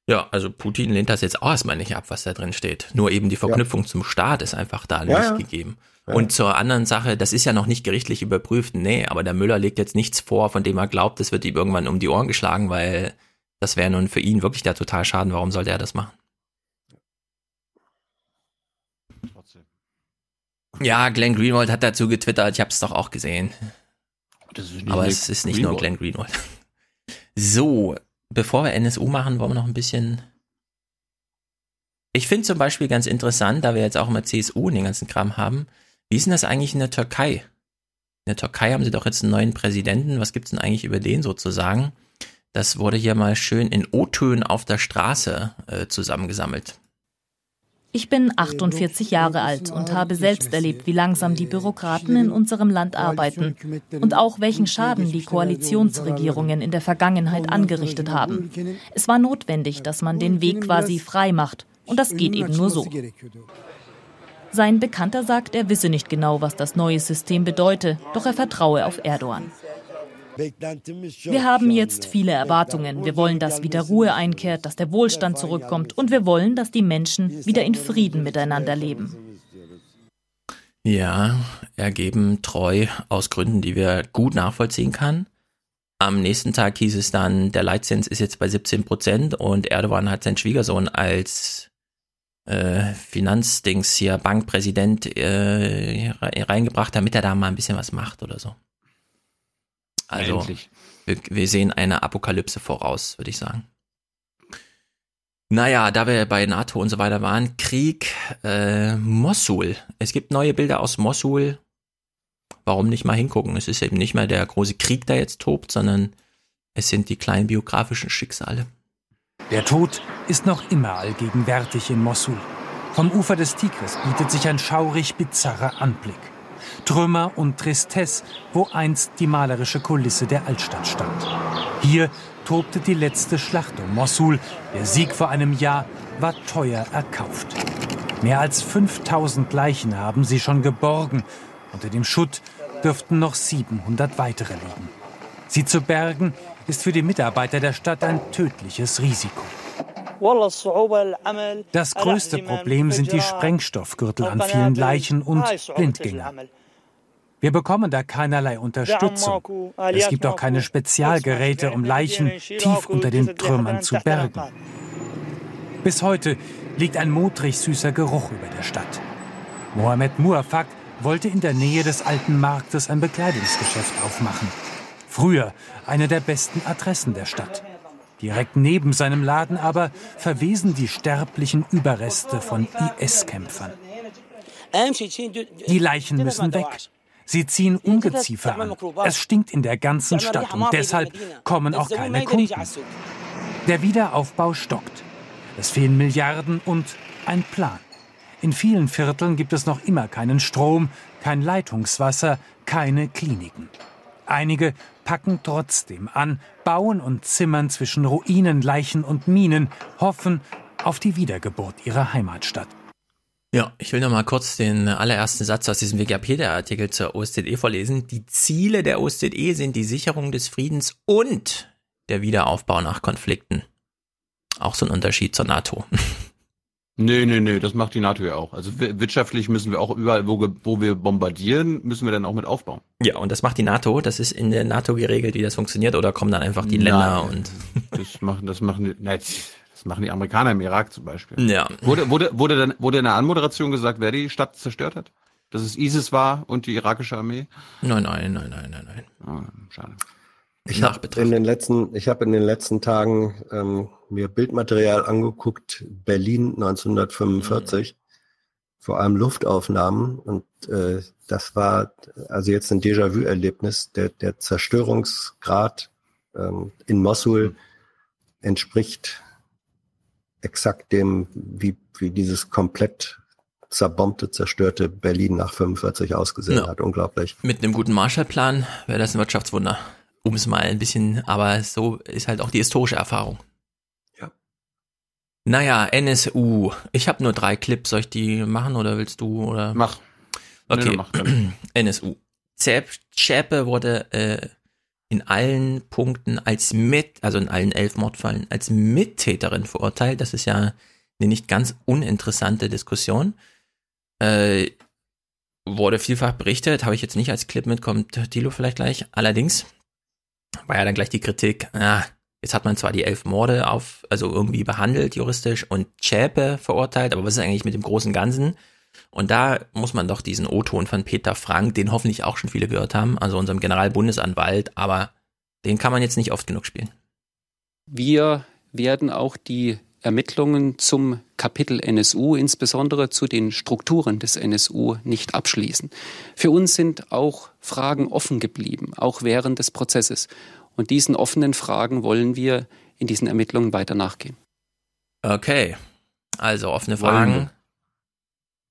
Ja, also Putin lehnt das jetzt auch erstmal nicht ab, was da drin steht. Nur eben die Verknüpfung zum Staat ist einfach da Ja, nicht ja. gegeben. Ja. Und zur anderen Sache, das ist ja noch nicht gerichtlich überprüft. Nee, aber der Müller legt jetzt nichts vor, von dem er glaubt, das wird ihm irgendwann um die Ohren geschlagen, weil das wäre nun für ihn wirklich der total Schaden. Warum sollte er das machen? Ja, Glenn Greenwald hat dazu getwittert, ich habe es doch auch gesehen. Aber es ist nicht nur Greenwald. Glenn Greenwald. So, bevor wir NSU machen, wollen wir noch ein bisschen. Ich finde zum Beispiel ganz interessant, da wir jetzt auch immer CSU und den ganzen Kram haben, wie ist denn das eigentlich in der Türkei? In der Türkei haben sie doch jetzt einen neuen Präsidenten. Was gibt's denn eigentlich über den sozusagen? Das wurde hier mal schön in O-Tönen auf der Straße äh, zusammengesammelt. Ich bin 48 Jahre alt und habe selbst erlebt, wie langsam die Bürokraten in unserem Land arbeiten und auch welchen Schaden die Koalitionsregierungen in der Vergangenheit angerichtet haben. Es war notwendig, dass man den Weg quasi frei macht und das geht eben nur so. Sein Bekannter sagt, er wisse nicht genau, was das neue System bedeute, doch er vertraue auf Erdogan. Wir haben jetzt viele Erwartungen. Wir wollen, dass wieder Ruhe einkehrt, dass der Wohlstand zurückkommt und wir wollen, dass die Menschen wieder in Frieden miteinander leben. Ja, ergeben treu aus Gründen, die wir gut nachvollziehen kann. Am nächsten Tag hieß es dann, der Leitzins ist jetzt bei 17 Prozent und Erdogan hat seinen Schwiegersohn als äh, Finanzdings hier Bankpräsident äh, re- reingebracht, damit er da mal ein bisschen was macht oder so. Also wir, wir sehen eine Apokalypse voraus, würde ich sagen. Naja, da wir bei NATO und so weiter waren, Krieg, äh, Mossul. Es gibt neue Bilder aus Mossul. Warum nicht mal hingucken? Es ist eben nicht mehr der große Krieg, der jetzt tobt, sondern es sind die kleinen biografischen Schicksale. Der Tod ist noch immer allgegenwärtig in Mossul. Vom Ufer des Tigris bietet sich ein schaurig bizarrer Anblick. Trümmer und Tristesse, wo einst die malerische Kulisse der Altstadt stand. Hier tobte die letzte Schlacht um Mossul. Der Sieg vor einem Jahr war teuer erkauft. Mehr als 5000 Leichen haben sie schon geborgen. Unter dem Schutt dürften noch 700 weitere liegen. Sie zu bergen ist für die Mitarbeiter der Stadt ein tödliches Risiko. Das größte Problem sind die Sprengstoffgürtel an vielen Leichen und Blindgänger. Wir bekommen da keinerlei Unterstützung. Es gibt auch keine Spezialgeräte, um Leichen tief unter den Trümmern zu bergen. Bis heute liegt ein modrig süßer Geruch über der Stadt. Mohamed Muafak wollte in der Nähe des alten Marktes ein Bekleidungsgeschäft aufmachen. Früher eine der besten Adressen der Stadt. Direkt neben seinem Laden aber verwesen die sterblichen Überreste von IS-Kämpfern. Die Leichen müssen weg. Sie ziehen Ungeziefer an. Es stinkt in der ganzen Stadt und deshalb kommen auch keine Kunden. Der Wiederaufbau stockt. Es fehlen Milliarden und ein Plan. In vielen Vierteln gibt es noch immer keinen Strom, kein Leitungswasser, keine Kliniken. Einige packen trotzdem an, bauen und zimmern zwischen Ruinen, Leichen und Minen, hoffen auf die Wiedergeburt ihrer Heimatstadt. Ja, ich will noch mal kurz den allerersten Satz aus diesem Wikipedia-Artikel zur OSZE vorlesen. Die Ziele der OSZE sind die Sicherung des Friedens und der Wiederaufbau nach Konflikten. Auch so ein Unterschied zur NATO. *laughs* Nee, nee, nee, das macht die NATO ja auch. Also wir- wirtschaftlich müssen wir auch überall, wo, wo wir bombardieren, müssen wir dann auch mit aufbauen. Ja, und das macht die NATO. Das ist in der NATO geregelt, wie das funktioniert, oder kommen dann einfach die Nein. Länder und. *laughs* Das machen, das machen die, nein, das machen die Amerikaner im Irak zum Beispiel. Ja. Wurde, wurde, wurde dann, wurde in der Anmoderation gesagt, wer die Stadt zerstört hat? Dass es ISIS war und die irakische Armee? Nein, nein, nein, nein, nein, nein. Oh, schade. Ich habe in den letzten, ich habe in den letzten Tagen ähm, mir Bildmaterial angeguckt, Berlin 1945, mhm. vor allem Luftaufnahmen und äh, das war also jetzt ein Déjà-vu-Erlebnis. Der, der Zerstörungsgrad ähm, in Mosul mhm. entspricht exakt dem, wie, wie dieses komplett zerbombte, zerstörte Berlin nach 45 ausgesehen ja. hat. Unglaublich. Mit einem guten Marshallplan wäre das ein Wirtschaftswunder. Um es mal ein bisschen, aber so ist halt auch die historische Erfahrung. Ja. Naja, NSU. Ich habe nur drei Clips. Soll ich die machen oder willst du? Oder? Mach. Okay. Nee, mach, NSU. *clears throat* Zschäpe wurde äh, in allen Punkten als mit, also in allen elf Mordfällen, als Mittäterin verurteilt. Das ist ja eine nicht ganz uninteressante Diskussion. Äh, wurde vielfach berichtet, habe ich jetzt nicht als Clip mitkommt, Tilo vielleicht gleich. Allerdings war ja dann gleich die Kritik, ah, jetzt hat man zwar die elf Morde auf, also irgendwie behandelt juristisch und Schäpe verurteilt, aber was ist eigentlich mit dem großen Ganzen? Und da muss man doch diesen O-Ton von Peter Frank, den hoffentlich auch schon viele gehört haben, also unserem Generalbundesanwalt, aber den kann man jetzt nicht oft genug spielen. Wir werden auch die Ermittlungen zum Kapitel NSU, insbesondere zu den Strukturen des NSU, nicht abschließen. Für uns sind auch Fragen offen geblieben, auch während des Prozesses. Und diesen offenen Fragen wollen wir in diesen Ermittlungen weiter nachgehen. Okay, also offene Fragen.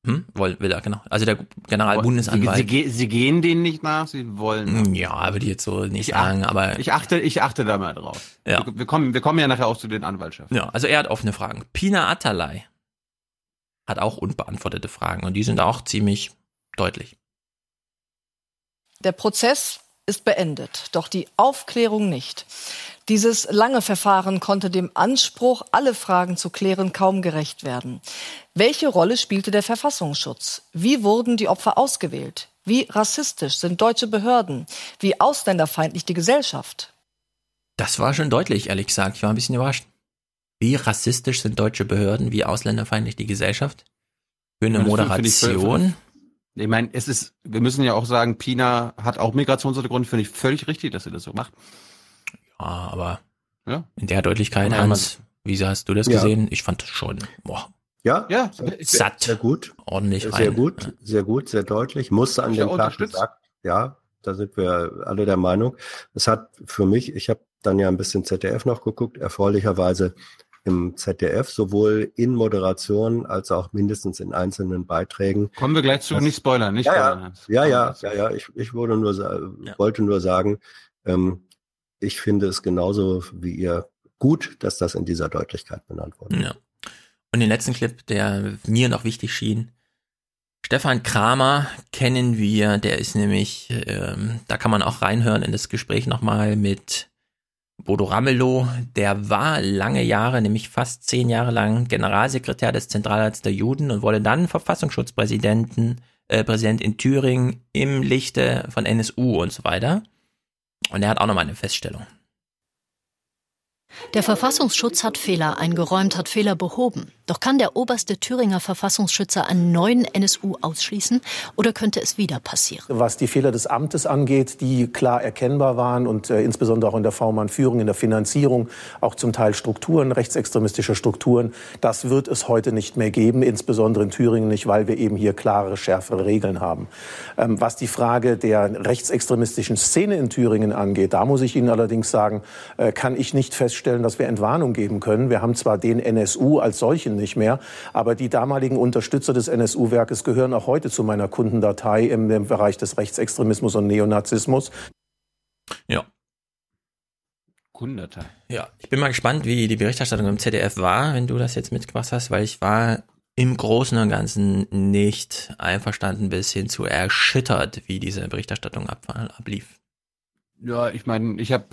Hm? Will, will er, genau. Also der Generalbundesanwalt. Sie, sie, sie, gehen denen nicht nach, sie wollen. Hm, ja, würde ich jetzt so nicht ich sagen, achte, aber. Ich achte, ich achte da mal drauf. Ja. Wir, wir, kommen, wir kommen ja nachher auch zu den Anwaltschaften. Ja, also er hat offene Fragen. Pina Atalay hat auch unbeantwortete Fragen und die sind auch ziemlich deutlich. Der Prozess ist beendet, doch die Aufklärung nicht. Dieses lange Verfahren konnte dem Anspruch, alle Fragen zu klären, kaum gerecht werden. Welche Rolle spielte der Verfassungsschutz? Wie wurden die Opfer ausgewählt? Wie rassistisch sind deutsche Behörden? Wie ausländerfeindlich die Gesellschaft? Das war schon deutlich, ehrlich gesagt. Ich war ein bisschen überrascht. Wie rassistisch sind deutsche Behörden? Wie ausländerfeindlich die Gesellschaft? Für eine Moderation? Ich meine, es ist, wir müssen ja auch sagen, Pina hat auch Migrationshintergrund, finde ich völlig richtig, dass sie das so macht. Ja, aber ja. in der Deutlichkeit, Hans, wie hast du das gesehen? Ja. Ich fand das schon, boah. Ja, ja, satt. Sehr gut. Ordentlich sehr rein. Sehr gut, sehr gut, sehr deutlich. Musste an dem Tag gesagt, ja, da sind wir alle der Meinung. Es hat für mich, ich habe dann ja ein bisschen ZDF noch geguckt, erfreulicherweise im ZDF, sowohl in Moderation als auch mindestens in einzelnen Beiträgen. Kommen wir gleich zu, das, nicht spoilern, nicht ja, spoilern. Ja, ja, ja, ja, ich, ich wurde nur, ja. wollte nur sagen, ähm, ich finde es genauso wie ihr gut, dass das in dieser Deutlichkeit benannt wurde. Ja. Und den letzten Clip, der mir noch wichtig schien, Stefan Kramer kennen wir, der ist nämlich, ähm, da kann man auch reinhören in das Gespräch nochmal mit Bodo Ramelow, der war lange Jahre, nämlich fast zehn Jahre lang Generalsekretär des Zentralrats der Juden und wurde dann Verfassungsschutzpräsidenten, äh, Präsident in Thüringen im Lichte von NSU und so weiter. Und er hat auch nochmal eine Feststellung. Der Verfassungsschutz hat Fehler eingeräumt, hat Fehler behoben. Doch kann der oberste Thüringer Verfassungsschützer einen neuen NSU ausschließen oder könnte es wieder passieren? Was die Fehler des Amtes angeht, die klar erkennbar waren und äh, insbesondere auch in der V-Mann-Führung, in der Finanzierung, auch zum Teil Strukturen, rechtsextremistische Strukturen, das wird es heute nicht mehr geben, insbesondere in Thüringen nicht, weil wir eben hier klare, schärfere Regeln haben. Ähm, was die Frage der rechtsextremistischen Szene in Thüringen angeht, da muss ich Ihnen allerdings sagen, äh, kann ich nicht feststellen, dass wir Entwarnung geben können. Wir haben zwar den NSU als solchen nicht mehr. Aber die damaligen Unterstützer des NSU-Werkes gehören auch heute zu meiner Kundendatei im, im Bereich des Rechtsextremismus und Neonazismus. Ja. Kundendatei. Ja, ich bin mal gespannt, wie die Berichterstattung im ZDF war, wenn du das jetzt mitgebracht hast, weil ich war im Großen und Ganzen nicht einverstanden bis hin zu erschüttert, wie diese Berichterstattung ab, ablief. Ja, ich meine, ich habe,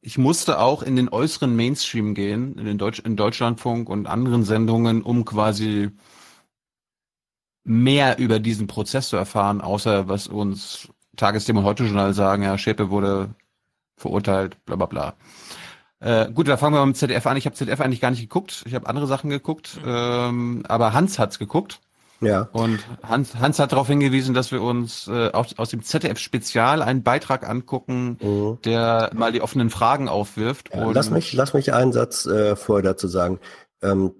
ich musste auch in den äußeren Mainstream gehen, in den Deutsch, in Deutschlandfunk und anderen Sendungen, um quasi mehr über diesen Prozess zu erfahren, außer was uns Tagesthema und Heute Journal sagen, ja, Schäpe wurde verurteilt, bla bla bla. Äh, gut, da fangen wir mit ZDF an. Ich habe ZDF eigentlich gar nicht geguckt. Ich habe andere Sachen geguckt, ähm, aber Hans hat's geguckt. Ja. Und Hans, Hans hat darauf hingewiesen, dass wir uns äh, aus, aus dem ZDF-Spezial einen Beitrag angucken, mhm. der mal die offenen Fragen aufwirft. Ja, lass mich, lass mich einen Satz äh, vorher dazu sagen. Ähm,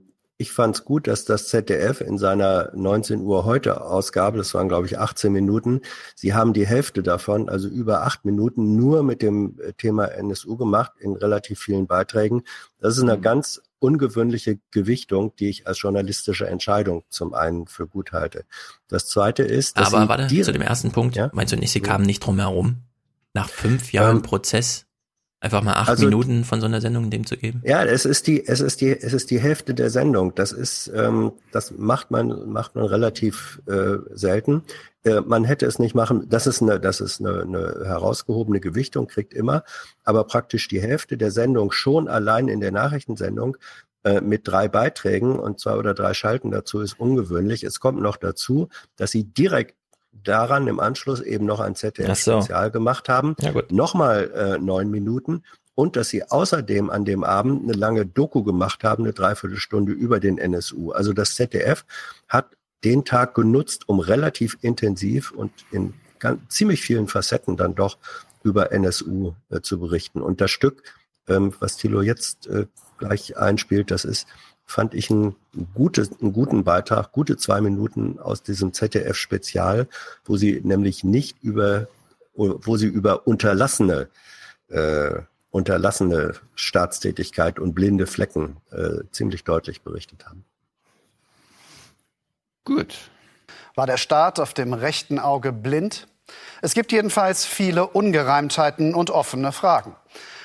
ich fand es gut, dass das ZDF in seiner 19 Uhr heute Ausgabe, das waren glaube ich 18 Minuten, sie haben die Hälfte davon, also über acht Minuten, nur mit dem äh, Thema NSU gemacht in relativ vielen Beiträgen. Das ist eine mhm. ganz ungewöhnliche Gewichtung, die ich als journalistische Entscheidung zum einen für gut halte. Das zweite ist, dass Aber warte, zu dem ersten Punkt, ja? meinst du nicht, sie kamen nicht drum herum? Nach fünf Jahren ähm, Prozess einfach mal acht also, Minuten von so einer Sendung dem zu geben? Ja, es ist die, es ist die, es ist die Hälfte der Sendung. Das ist, ähm, das macht man, macht man relativ äh, selten. Äh, man hätte es nicht machen, das ist eine, das ist eine, eine herausgehobene Gewichtung, kriegt immer, aber praktisch die Hälfte der Sendung schon allein in der Nachrichtensendung äh, mit drei Beiträgen und zwei oder drei Schalten dazu ist ungewöhnlich. Es kommt noch dazu, dass sie direkt daran im Anschluss eben noch ein ZDF-Spezial so. gemacht haben. Ja, Nochmal äh, neun Minuten. Und dass sie außerdem an dem Abend eine lange Doku gemacht haben, eine Dreiviertelstunde über den NSU. Also das ZDF hat den Tag genutzt, um relativ intensiv und in ganz, ziemlich vielen Facetten dann doch über NSU äh, zu berichten. Und das Stück, ähm, was Thilo jetzt äh, gleich einspielt, das ist, fand ich ein gutes, einen guten Beitrag, gute zwei Minuten aus diesem ZDF-Spezial, wo sie nämlich nicht über, wo sie über unterlassene äh, unterlassene Staatstätigkeit und blinde Flecken äh, ziemlich deutlich berichtet haben. Gut. War der Staat auf dem rechten Auge blind? Es gibt jedenfalls viele Ungereimtheiten und offene Fragen.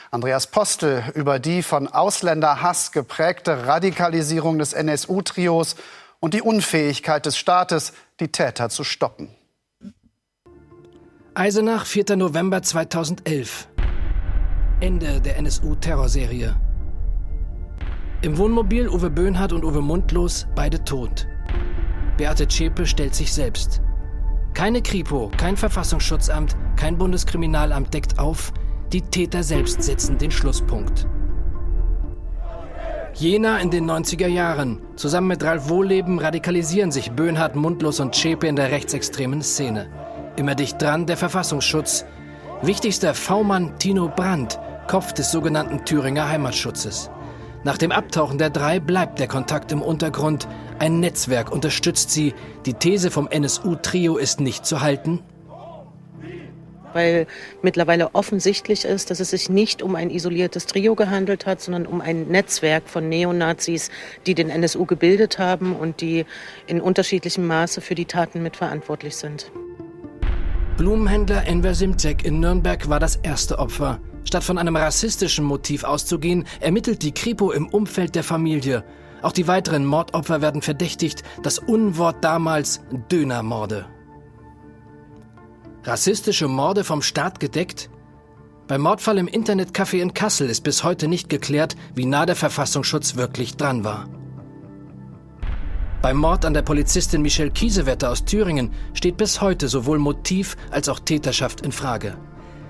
Andreas Postel über die von Ausländerhass geprägte Radikalisierung des NSU-Trios und die Unfähigkeit des Staates, die Täter zu stoppen. Eisenach, 4. November 2011. Ende der NSU-Terrorserie. Im Wohnmobil Uwe Böhnhardt und Uwe Mundlos, beide tot. Beate Zschäpe stellt sich selbst. Keine Kripo, kein Verfassungsschutzamt, kein Bundeskriminalamt deckt auf. Die Täter selbst setzen den Schlusspunkt. Jena in den 90er Jahren. Zusammen mit Ralf Wohleben radikalisieren sich Böhnhardt, Mundlos und Zschäpe in der rechtsextremen Szene. Immer dicht dran der Verfassungsschutz. Wichtigster V-Mann Tino Brandt, Kopf des sogenannten Thüringer Heimatschutzes. Nach dem Abtauchen der drei bleibt der Kontakt im Untergrund. Ein Netzwerk unterstützt sie. Die These vom NSU-Trio ist nicht zu halten. Weil mittlerweile offensichtlich ist, dass es sich nicht um ein isoliertes Trio gehandelt hat, sondern um ein Netzwerk von Neonazis, die den NSU gebildet haben und die in unterschiedlichem Maße für die Taten mitverantwortlich sind. Blumenhändler Enver Simcek in Nürnberg war das erste Opfer. Statt von einem rassistischen Motiv auszugehen, ermittelt die Kripo im Umfeld der Familie. Auch die weiteren Mordopfer werden verdächtigt, das Unwort damals Dönermorde. Rassistische Morde vom Staat gedeckt? Beim Mordfall im Internetcafé in Kassel ist bis heute nicht geklärt, wie nah der Verfassungsschutz wirklich dran war. Beim Mord an der Polizistin Michelle Kiesewetter aus Thüringen steht bis heute sowohl Motiv als auch Täterschaft in Frage.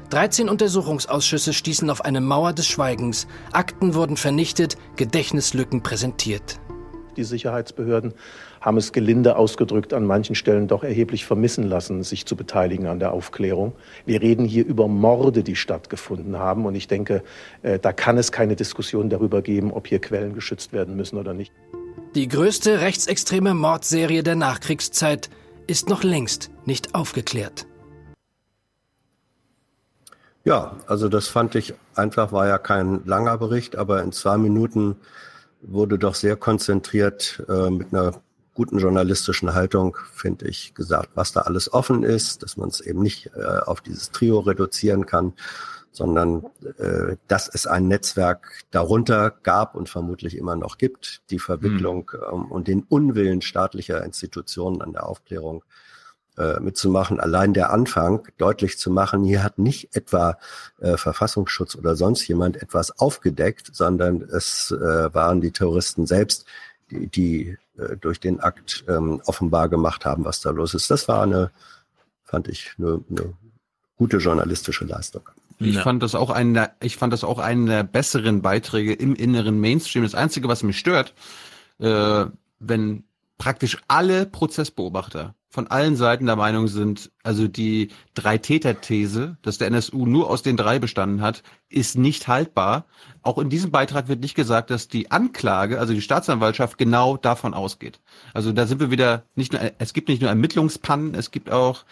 13 Untersuchungsausschüsse stießen auf eine Mauer des Schweigens. Akten wurden vernichtet, Gedächtnislücken präsentiert. Die Sicherheitsbehörden haben es gelinde ausgedrückt an manchen Stellen doch erheblich vermissen lassen, sich zu beteiligen an der Aufklärung. Wir reden hier über Morde, die stattgefunden haben. Und ich denke, äh, da kann es keine Diskussion darüber geben, ob hier Quellen geschützt werden müssen oder nicht. Die größte rechtsextreme Mordserie der Nachkriegszeit ist noch längst nicht aufgeklärt. Ja, also das fand ich einfach, war ja kein langer Bericht, aber in zwei Minuten wurde doch sehr konzentriert äh, mit einer guten journalistischen Haltung, finde ich, gesagt, was da alles offen ist, dass man es eben nicht äh, auf dieses Trio reduzieren kann, sondern äh, dass es ein Netzwerk darunter gab und vermutlich immer noch gibt, die Verwicklung mhm. ähm, und den Unwillen staatlicher Institutionen an der Aufklärung äh, mitzumachen. Allein der Anfang deutlich zu machen, hier hat nicht etwa äh, Verfassungsschutz oder sonst jemand etwas aufgedeckt, sondern es äh, waren die Terroristen selbst, die, die äh, durch den Akt ähm, offenbar gemacht haben, was da los ist. Das war eine, fand ich, eine, eine gute journalistische Leistung. Ich ja. fand das auch einen, ich fand das auch einen der besseren Beiträge im inneren Mainstream. Das Einzige, was mich stört, äh, wenn praktisch alle Prozessbeobachter von allen Seiten der Meinung sind, also die Drei-Täter-These, dass der NSU nur aus den drei bestanden hat, ist nicht haltbar. Auch in diesem Beitrag wird nicht gesagt, dass die Anklage, also die Staatsanwaltschaft, genau davon ausgeht. Also da sind wir wieder nicht nur, es gibt nicht nur Ermittlungspannen, es gibt auch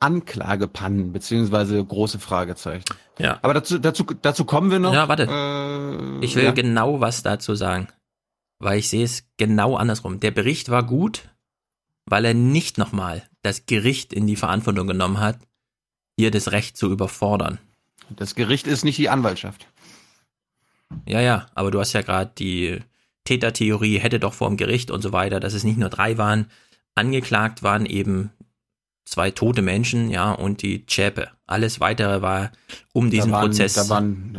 Anklagepannen beziehungsweise große Fragezeichen. Ja. Aber dazu, dazu, dazu kommen wir noch. Ja, warte. Äh, ich will ja. genau was dazu sagen. Weil ich sehe es genau andersrum. Der Bericht war gut, weil er nicht nochmal das Gericht in die Verantwortung genommen hat, hier das Recht zu überfordern. Das Gericht ist nicht die Anwaltschaft. Ja, ja, aber du hast ja gerade die Tätertheorie, hätte doch vor dem Gericht und so weiter, dass es nicht nur drei waren. Angeklagt waren eben zwei tote Menschen, ja, und die Zschäpe. Alles weitere war um diesen da waren, Prozess. Da waren,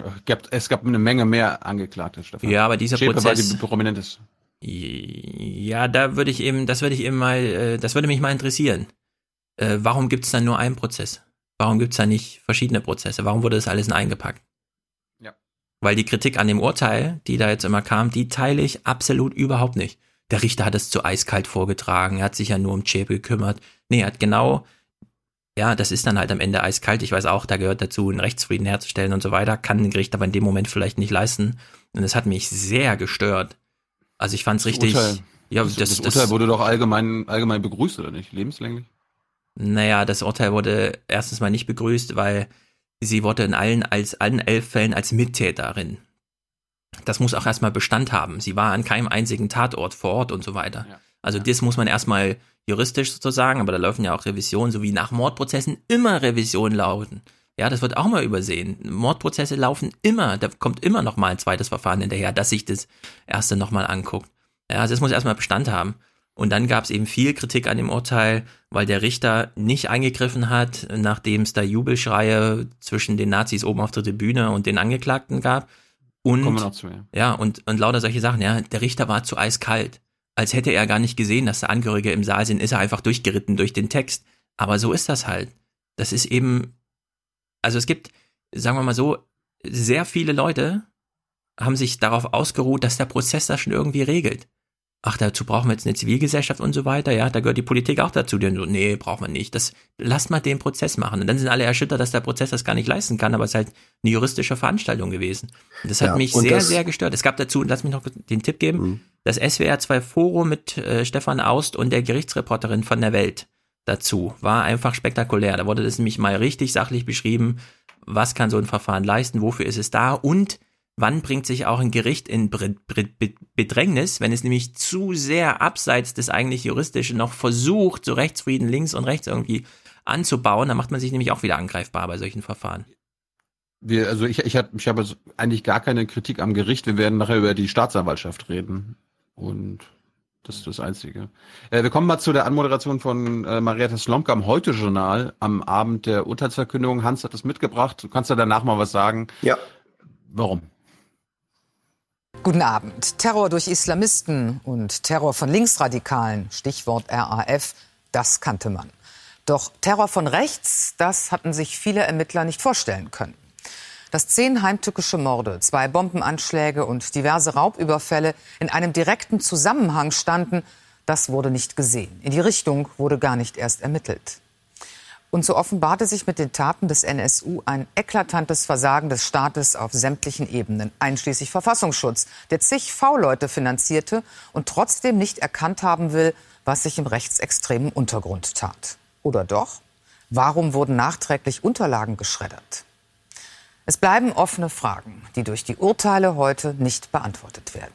es gab eine Menge mehr Angeklagte, Stefan. Ja, aber dieser Zschäpe Prozess. war die prominenteste. Ja, da würde ich eben, das würde ich eben mal, äh, das würde mich mal interessieren. Äh, warum gibt es dann nur einen Prozess? Warum gibt es da nicht verschiedene Prozesse? Warum wurde das alles in eingepackt? Ja. Weil die Kritik an dem Urteil, die da jetzt immer kam, die teile ich absolut überhaupt nicht. Der Richter hat es zu eiskalt vorgetragen, er hat sich ja nur um Zschäpe gekümmert. Nee, er hat genau, ja, das ist dann halt am Ende eiskalt. Ich weiß auch, da gehört dazu, einen Rechtsfrieden herzustellen und so weiter, kann ein Gericht aber in dem Moment vielleicht nicht leisten. Und das hat mich sehr gestört. Also ich fand's richtig. Urteil, ja, das, das, das, Urteil wurde doch allgemein, allgemein begrüßt, oder nicht? Lebenslänglich? Naja, das Urteil wurde erstens mal nicht begrüßt, weil sie wurde in allen, als, allen elf Fällen als Mittäterin. Das muss auch erstmal Bestand haben. Sie war an keinem einzigen Tatort vor Ort und so weiter. Ja. Also das muss man erstmal juristisch sozusagen, aber da laufen ja auch Revisionen, so wie nach Mordprozessen immer Revisionen lauten. Ja, das wird auch mal übersehen. Mordprozesse laufen immer, da kommt immer noch mal ein zweites Verfahren hinterher, dass sich das erste noch mal anguckt. Ja, also es muss erstmal Bestand haben. Und dann gab es eben viel Kritik an dem Urteil, weil der Richter nicht eingegriffen hat, nachdem es da Jubelschreie zwischen den Nazis oben auf der Tribüne und den Angeklagten gab. Und, zu, ja. ja, und, und lauter solche Sachen, ja. Der Richter war zu eiskalt. Als hätte er gar nicht gesehen, dass da Angehörige im Saal sind, ist er einfach durchgeritten durch den Text. Aber so ist das halt. Das ist eben, also es gibt, sagen wir mal so, sehr viele Leute haben sich darauf ausgeruht, dass der Prozess das schon irgendwie regelt. Ach, dazu brauchen wir jetzt eine Zivilgesellschaft und so weiter, ja, da gehört die Politik auch dazu, die so, nee, brauchen wir nicht. Das, lasst mal den Prozess machen. Und dann sind alle erschüttert, dass der Prozess das gar nicht leisten kann, aber es ist halt eine juristische Veranstaltung gewesen. Und das hat Ja, mich sehr, sehr gestört. Es gab dazu, lass mich noch den Tipp geben, Mhm. das SWR 2 Forum mit äh, Stefan Aust und der Gerichtsreporterin von der Welt dazu war einfach spektakulär. Da wurde das nämlich mal richtig sachlich beschrieben, was kann so ein Verfahren leisten, wofür ist es da und wann bringt sich auch ein Gericht in Bedrängnis, wenn es nämlich zu sehr abseits des eigentlich juristischen noch versucht, so Rechtsfrieden links und rechts irgendwie anzubauen, dann macht man sich nämlich auch wieder angreifbar bei solchen Verfahren. Wir, also ich, ich, hab, ich habe eigentlich gar keine Kritik am Gericht. Wir werden nachher über die Staatsanwaltschaft reden. Und das ist das Einzige. Äh, wir kommen mal zu der Anmoderation von äh, Marietta Slomka am Heute-Journal am Abend der Urteilsverkündung. Hans hat das mitgebracht. Du kannst ja danach mal was sagen. Ja. Warum? Guten Abend. Terror durch Islamisten und Terror von Linksradikalen, Stichwort RAF, das kannte man. Doch Terror von rechts, das hatten sich viele Ermittler nicht vorstellen können. Dass zehn heimtückische Morde, zwei Bombenanschläge und diverse Raubüberfälle in einem direkten Zusammenhang standen, das wurde nicht gesehen. In die Richtung wurde gar nicht erst ermittelt. Und so offenbarte sich mit den Taten des NSU ein eklatantes Versagen des Staates auf sämtlichen Ebenen, einschließlich Verfassungsschutz, der zig V-Leute finanzierte und trotzdem nicht erkannt haben will, was sich im rechtsextremen Untergrund tat. Oder doch? Warum wurden nachträglich Unterlagen geschreddert? Es bleiben offene Fragen, die durch die Urteile heute nicht beantwortet werden.